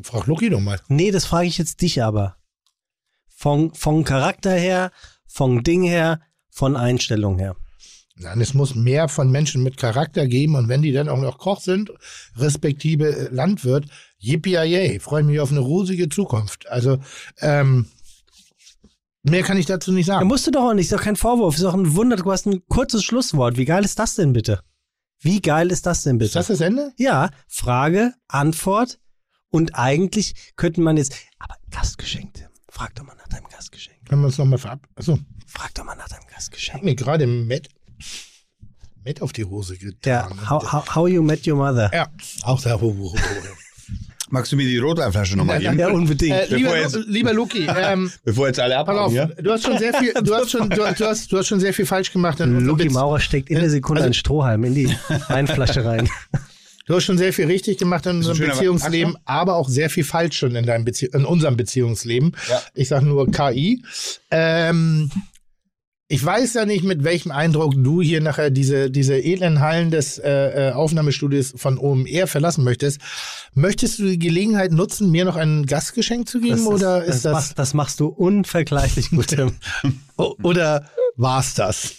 Frag Lucky doch mal. Nee, das frage ich jetzt dich aber. Von, von Charakter her, von Ding her, von Einstellung her. Nein, es muss mehr von Menschen mit Charakter geben und wenn die dann auch noch Koch sind, respektive äh, Landwirt, yippie freue mich auf eine rosige Zukunft. Also, ähm, mehr kann ich dazu nicht sagen. musst du doch auch nicht, ist doch kein Vorwurf, ist doch ein Wunder, du hast ein kurzes Schlusswort. Wie geil ist das denn bitte? Wie geil ist das denn bitte? Ist das das Ende? ja, Frage, Antwort und eigentlich könnte man jetzt, aber Gastgeschenk, Tim. Frag doch mal nach deinem Gastgeschenk. Können wir uns nochmal verab... Achso, Frag doch mal nach deinem ich Gastgeschenk. habe mir gerade Met, Met auf die Hose Ja, getan. how, how, how you met your mother. Ja, auch da. Magst du mir die Rotweinflasche nochmal geben? Ja, unbedingt. Äh, lieber, jetzt- lieber Luki, ähm, Bevor jetzt alle pass auf, abhauen, ja? du hast schon sehr viel, du hast schon, du, du hast, du hast schon sehr viel falsch gemacht. Luki Maurer steckt in der Sekunde Also- einen Strohhalm in die Weinflasche rein. Du hast schon sehr viel richtig gemacht in unserem Beziehungsleben, aber auch sehr viel falsch schon in deinem Bezie in unserem Beziehungsleben. Ja. Ich sage nur KI. Ähm, ich weiß ja nicht, mit welchem Eindruck du hier nachher diese, diese edlen Hallen des äh, äh, Aufnahmestudios von OMR verlassen möchtest. Möchtest du die Gelegenheit nutzen, mir noch ein Gastgeschenk zu geben? Das, oder das, ist das, Machst, das machst du unvergleichlich gut, Tim. oder war's das?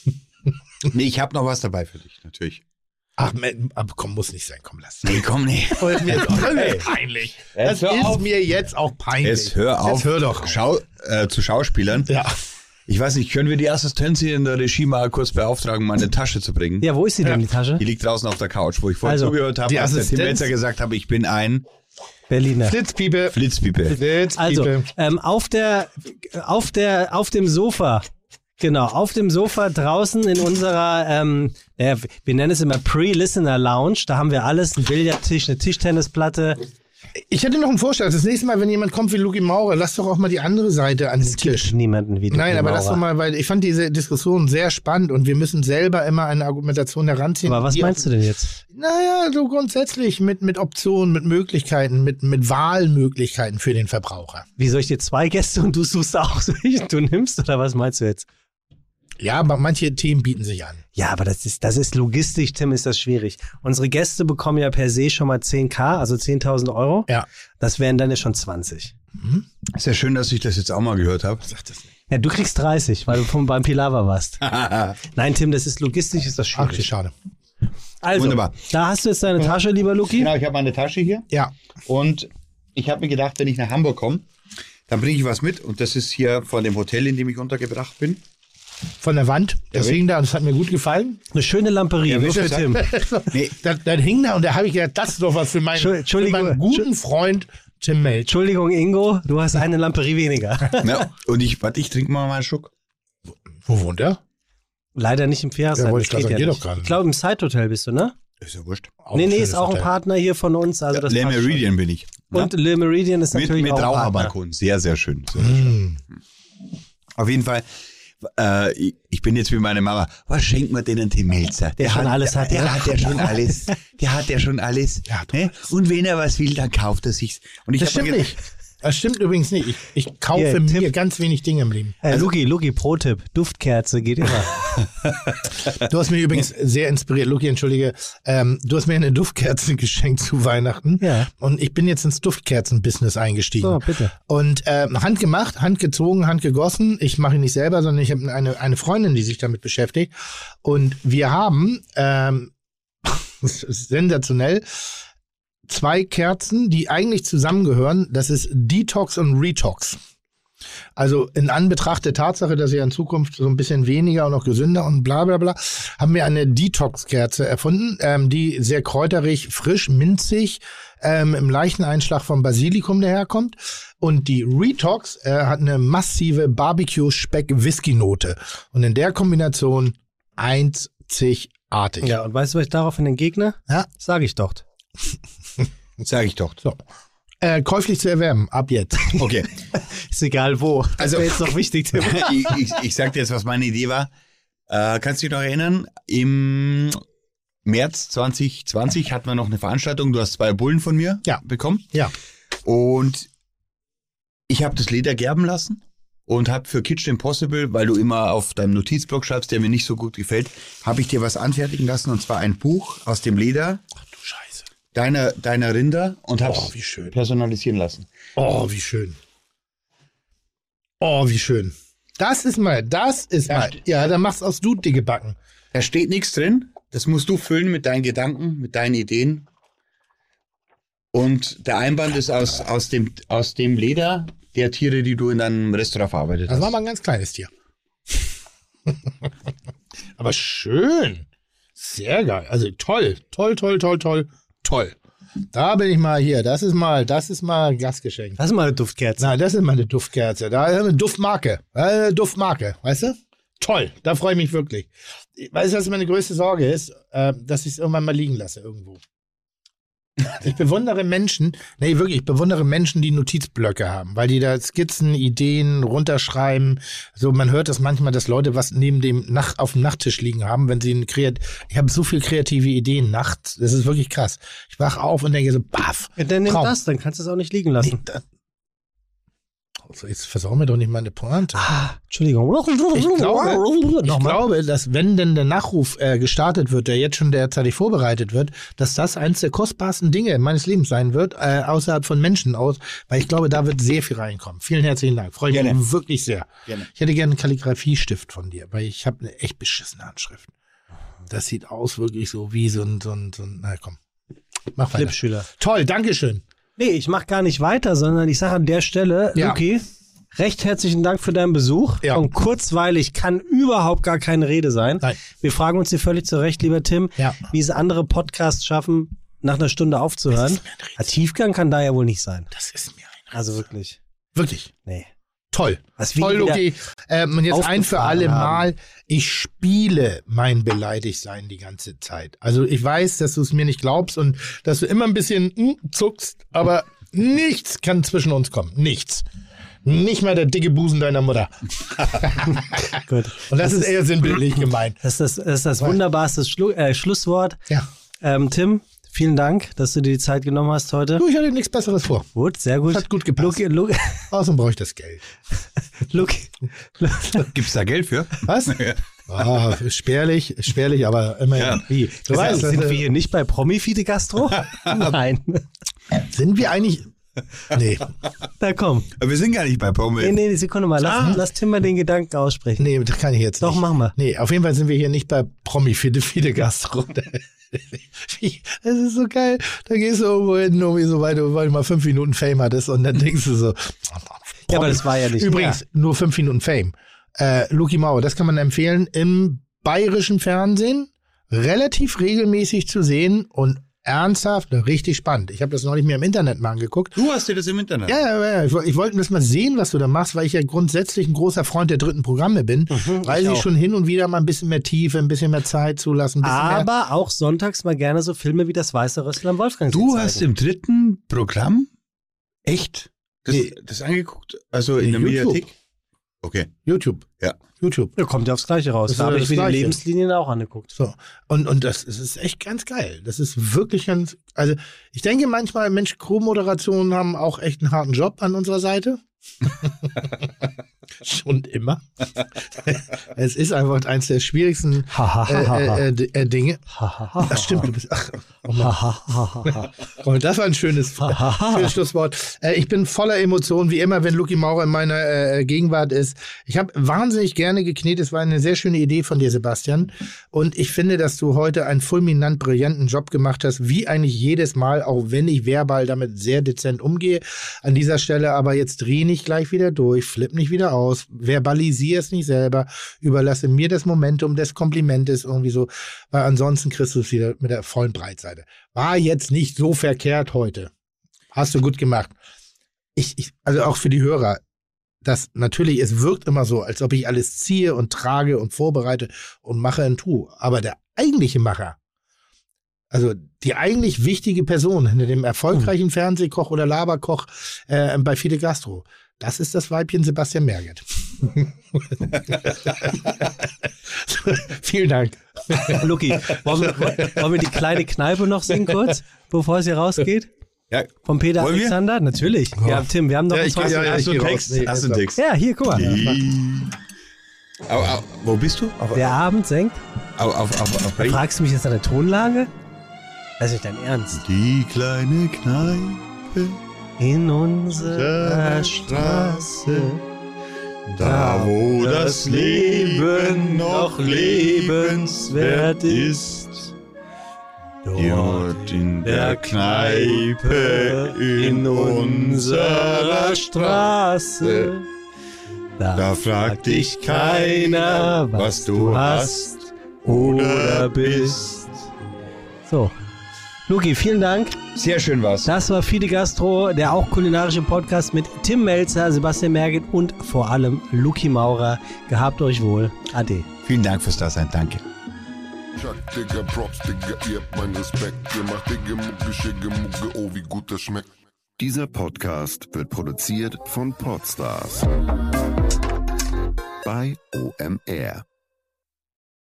Nee, ich habe noch was dabei für dich, natürlich. Ach, aber komm, muss nicht sein, komm, lass. Nee, komm, nee. Das ist mir jetzt peinlich. Das ist auf. mir jetzt auch peinlich. Jetzt hör auf. Jetzt hör doch. Schau, äh, zu Schauspielern. Ja. Ich weiß nicht, können wir die Assistenz hier in der Regie mal kurz beauftragen, meine Tasche zu bringen? Ja, wo ist sie denn, die Tasche? Die liegt draußen auf der Couch, wo ich vorhin Also, zugehört habe, die als der Tim Melzer gesagt habe, ich bin ein Berliner. Flitzpiepe. Flitzpiepe. Flitzpiepe. Also, ähm, auf der, auf der, auf dem Sofa, genau, auf dem Sofa draußen in unserer, ähm, ja, wir nennen es immer Pre-Listener Lounge. Da haben wir alles, einen Billardtisch, eine Tischtennisplatte. Ich hätte noch einen Vorschlag. Das nächste Mal, wenn jemand kommt wie Luki Maurer, lass doch auch mal die andere Seite an den Tisch. Niemanden wie Nein, Luki aber lass doch mal, weil ich fand diese Diskussion sehr spannend und wir müssen selber immer eine Argumentation heranziehen. Aber was meinst du denn jetzt? Naja, so grundsätzlich mit, mit Optionen, mit Möglichkeiten, mit, mit Wahlmöglichkeiten für den Verbraucher. Wie soll ich dir zwei Gäste und du suchst auch du nimmst oder was meinst du jetzt? Ja, aber manche Themen bieten sich an. Ja, aber das ist, das ist logistisch, Tim, ist das schwierig. Unsere Gäste bekommen ja per se schon mal 10k, also 10.000 Euro. Ja. Das wären dann ja schon 20. Ist ja schön, dass ich das jetzt auch mal gehört habe. Sag das nicht. Ja, du kriegst 30, weil du vom, beim Pilava warst. Nein, Tim, das ist logistisch, ist das Ach, wie schwierig. schade. Also, Wunderbar. da hast du jetzt deine Tasche, lieber Luki. Genau, ich habe meine Tasche hier Ja. und ich habe mir gedacht, wenn ich nach Hamburg komme, dann bringe ich was mit und das ist hier von dem Hotel, in dem ich untergebracht bin. Von der Wand. Das hing da und das hat mir gut gefallen. Eine schöne Lamperie, Ja, nur für Tim. Nee, Das, das hing da und da habe ich gedacht, das ist doch was für meinen, für meinen guten Freund Tim Melch. Entschuldigung, Ingo, du hast eine Lamperie weniger. ja, und ich, warte, ich trinke mal mal einen Schluck. Wo wohnt er? Leider nicht im Fährhaus. Ja, ich nicht. doch gerade Ich glaube, im Side-Hotel bist du, ne? Ist ja wurscht. nee, nee, schönes ist auch ein Hotel. Partner hier von uns. Also das Le. Meridian bin ich. Und Le Meridian ist mit natürlich mit auch ein Partner. Raucherbalkon. Sehr, sehr schön. Sehr, sehr schön. Auf jeden Fall. Äh, ich- ich bin jetzt wie meine Mama. Was schenkt man denen dem Melzer? Der schon alles hat, Der ne? hat ja schon alles. Der hat ja schon alles. ne? Und wenn er was will, dann kauft er sich's. Und ich Das stimmt gedacht- nicht. Das stimmt übrigens nicht. Ich, ich kaufe Hier, mir Tipp. ganz wenig Dinge im Leben. Äh, Luki, Luki, Pro-Tipp. Duftkerze geht immer. Du hast mir übrigens sehr inspiriert, Luki, entschuldige. Ähm, du hast mir eine Duftkerze geschenkt zu Weihnachten. Ja. Und ich bin jetzt ins Duftkerzen-Business eingestiegen. So, bitte. Und ähm, handgemacht, handgezogen, handgegossen. Ich mache ihn nicht selber, sondern ich habe eine, eine Freundin, die sich damit beschäftigt. Und wir haben, ähm, sensationell, zwei Kerzen, die eigentlich zusammengehören. Das ist Detox und Retox. Also in Anbetracht der Tatsache, dass wir in Zukunft so ein bisschen weniger und noch gesünder und bla bla bla, haben wir eine Detox-Kerze erfunden, ähm, die sehr kräuterig, frisch, minzig, ähm, im leichten Einschlag vom Basilikum daherkommt. Und die Retox äh, hat eine massive Barbecue-Speck-Whisky-Note. Und in der Kombination einzigartig. Ja, und weißt du, was ich daraufhin entgegne? Ja. Sag ich doch. Sag ich doch. So. Äh, käuflich zu erwerben, ab jetzt. Okay. Ist egal wo. Das Also- jetzt noch wichtig, ich, ich, ich sag dir jetzt, was meine Idee war. Äh, kannst du dich noch erinnern? Im März 2020 hatten wir noch eine Veranstaltung. Du hast zwei Bullen von mir Ja. bekommen. Ja. Und ich habe das Leder gerben lassen und habe für Kitchen Impossible, weil du immer auf deinem Notizblock schreibst, der mir nicht so gut gefällt, habe ich dir was anfertigen lassen und zwar ein Buch aus dem Leder Ach. Deiner, deiner Rinder und habe Oh, wie schön. personalisieren lassen. Oh, wie schön. Oh, wie schön. Das ist mal, das ist mal. Ja, dann machst aus Dude die gebacken. Da steht nichts drin. Das musst du füllen mit deinen Gedanken, mit deinen Ideen. Und der Einband ist aus, aus, dem, aus dem Leder der Tiere, die du in deinem Restaurant verarbeitet Das hast. war mal ein ganz kleines Tier. Aber schön. Sehr geil. Also toll, toll, toll, toll, toll, toll. Da bin ich mal hier. Das ist mal, das ist mal ein Gastgeschenk. Das ist mal eine Duftkerze. Na, das ist mal eine Duftkerze. Da ist eine Duftmarke. Eine Duftmarke, weißt du? Toll. Da freue ich mich wirklich. Weißt du, was meine größte Sorge ist? Äh, dass ich es irgendwann mal liegen lasse irgendwo. Ich bewundere Menschen, nee, wirklich, ich bewundere Menschen, die Notizblöcke haben, weil die da Skizzen, Ideen runterschreiben. So, man hört das manchmal, dass Leute was neben dem Nach auf dem Nachttisch liegen haben, wenn sie ein Kreat ich habe so viel kreative Ideen nachts. Das ist wirklich krass. Ich wach auf und denke so, baff. Ja, dann nimm Traum. das, dann kannst du es auch nicht liegen lassen. Nee, also jetzt versauen wir doch nicht meine Pointe. Ah, Entschuldigung. Ich glaube, ich glaube, dass wenn denn der Nachruf äh, gestartet wird, der jetzt schon derzeitig vorbereitet wird, dass das eins der kostbarsten Dinge meines Lebens sein wird, äh, außerhalb von Menschen aus, weil ich glaube, da wird sehr viel reinkommen. Vielen herzlichen Dank. Freue ich Gerne. mich wirklich sehr. Gerne. Ich hätte gerne einen Kalligrafiestift von dir, weil ich habe eine echt beschissene Handschrift. Das sieht aus wirklich so wie so ein, so ein, so ein na komm. Mach weiter. Flipschüler. Toll, Dankeschön. Nee, ich mach gar nicht weiter, sondern ich sage an der Stelle, Ja. Luki, recht herzlichen Dank für deinen Besuch. Ja. Und kurzweilig kann überhaupt gar keine Rede sein. Nein. Wir fragen uns hier völlig zurecht, lieber Tim, Ja. wie es andere Podcasts schaffen, nach einer Stunde aufzuhören. Das ist mir ein Rätsel. Tiefgang kann da ja wohl nicht sein. Das ist mir ein Also wirklich. Wirklich. Nee. Toll. Toll, Loki. Ähm, und jetzt ein für alle. Mal, ich spiele mein Beleidigtsein die ganze Zeit. Also ich weiß, dass du es mir nicht glaubst und dass du immer ein bisschen hm, zuckst, aber nichts kann zwischen uns kommen. Nichts. Nicht mal der dicke Busen deiner Mutter. Gut. Und das, ist eher sinnbildlich gemeint. Das ist das, das, ist das wunderbarste Schlu äh, Schlusswort. Ja. Ähm, Tim, vielen Dank, dass du dir die Zeit genommen hast heute. Du, ich hatte nichts Besseres vor. Gut, sehr gut. Hat gut gepasst. Luki, Luki, Außerdem brauche ich das Geld. Luki, Gibt's da Geld für? Was? Ah, spärlich, spärlich, aber immerhin. Ja. Wie? Du weißt, sind dass, wir äh, hier nicht bei Promi-Fide Gastro? Nein. Sind wir eigentlich. Nee, Na komm. Aber wir sind gar nicht bei Nee, Pommes. nee, Sekunde mal. Lass, Ah. lass Tim mal den Gedanken aussprechen. nee, das kann ich jetzt Doch, nicht. mach mal. Nee, auf jeden Fall sind wir hier nicht bei Promi Das ist so geil. Da gehst du irgendwo hin, irgendwie so, weil du, weil du mal fünf Minuten Fame hattest und dann denkst du so. Ja, aber das war ja nicht Übrigens, nur fünf Minuten Fame. Äh, Luki Mauer, das kann man empfehlen, im bayerischen Fernsehen relativ regelmäßig zu sehen und ernsthaft, richtig spannend. Ich habe das neulich mir im Internet mal angeguckt. Du hast dir das im Internet. Ja, ja, ja. Ich, ich wollte das mal sehen, was du da machst, weil ich ja grundsätzlich ein großer Freund der dritten Programme bin, weil ich sie schon hin und wieder mal ein bisschen mehr Tiefe, ein bisschen mehr Zeit zulassen. Bisschen mehr. Aber auch sonntags mal gerne so Filme wie das Weiße Rössel am Wolfgang. Du hast im dritten Programm echt das, Nee. das angeguckt? Also in Nee, der YouTube. Mediathek? Okay. YouTube. Ja. YouTube. Da kommt ja aufs Gleiche raus. Das Da habe ich mir die. Lebenslinien auch angeguckt. So. Und, und das, das ist echt ganz geil. Das ist wirklich ganz, also ich denke manchmal, Mensch, Crew-Moderationen haben auch echt einen harten Job an unserer Seite. Schon immer. es ist einfach eins der schwierigsten äh, äh, äh, äh, Dinge. Ach stimmt, du bist. Ach, oh das war ein schönes, schönes Schlusswort. Äh, ich bin voller Emotionen, wie immer, wenn Lucky Maurer in meiner äh, Gegenwart ist. Ich habe wahnsinnig gerne geknetet. Es war eine sehr schöne Idee von dir, Sebastian. Und ich finde, dass du heute einen fulminant brillanten Job gemacht hast, wie eigentlich jedes Mal, auch wenn ich verbal damit sehr dezent umgehe. An dieser Stelle aber jetzt dreh nicht gleich wieder durch, flipp nicht wieder aus, verbalisier es nicht selber, überlasse mir das Momentum des Komplimentes irgendwie so, weil ansonsten kriegst du es wieder mit der vollen Breitseite. War jetzt nicht so verkehrt heute. Hast du gut gemacht. Ich, ich, also auch für die Hörer, das natürlich, es wirkt immer so, als ob ich alles ziehe und trage und vorbereite und mache und tue. Aber der eigentliche Macher, also die eigentlich wichtige Person hinter dem erfolgreichen Fernsehkoch oder Laberkoch äh, bei Fide Gastro, das ist das Weibchen Sebastian Merget. Vielen Dank. Luki, wollen wir, wollen wir die kleine Kneipe noch singen kurz, bevor es hier rausgeht? Ja. Vom Peter Wollen wir? Alexander? Natürlich. Ja, Tim, wir haben noch Ja, ein ich- ja, ja, Hast du ich einen Text? Nee, Hast du einen Text? Ja, hier, guck mal. Au, au, wo bist du? Auf, Der Abend senkt. auf, auf, auf, auf, Fragst du mich jetzt an der Tonlage? Das ist nicht dein Ernst. Die kleine Kneipe, In unserer Straße, da wo das Leben noch lebenswert ist. Dort in der Kneipe in unserer Straße, da fragt dich keiner, was du hast oder bist. So. Luki, vielen Dank. Sehr schön war's. Das war Fide Gastro, der auch kulinarische Podcast mit Tim Melzer, Sebastian Merget und vor allem Luki Maurer. Gehabt euch wohl. Ade. Vielen Dank fürs Dasein. Danke. Chuck, Digga, Props, Digga, ihr habt meinen Respekt. Ihr macht Digga, Mucke, Schicke, Mucke, oh, wie gut das schmeckt. Dieser Podcast wird produziert von Podstars. Bei OMR.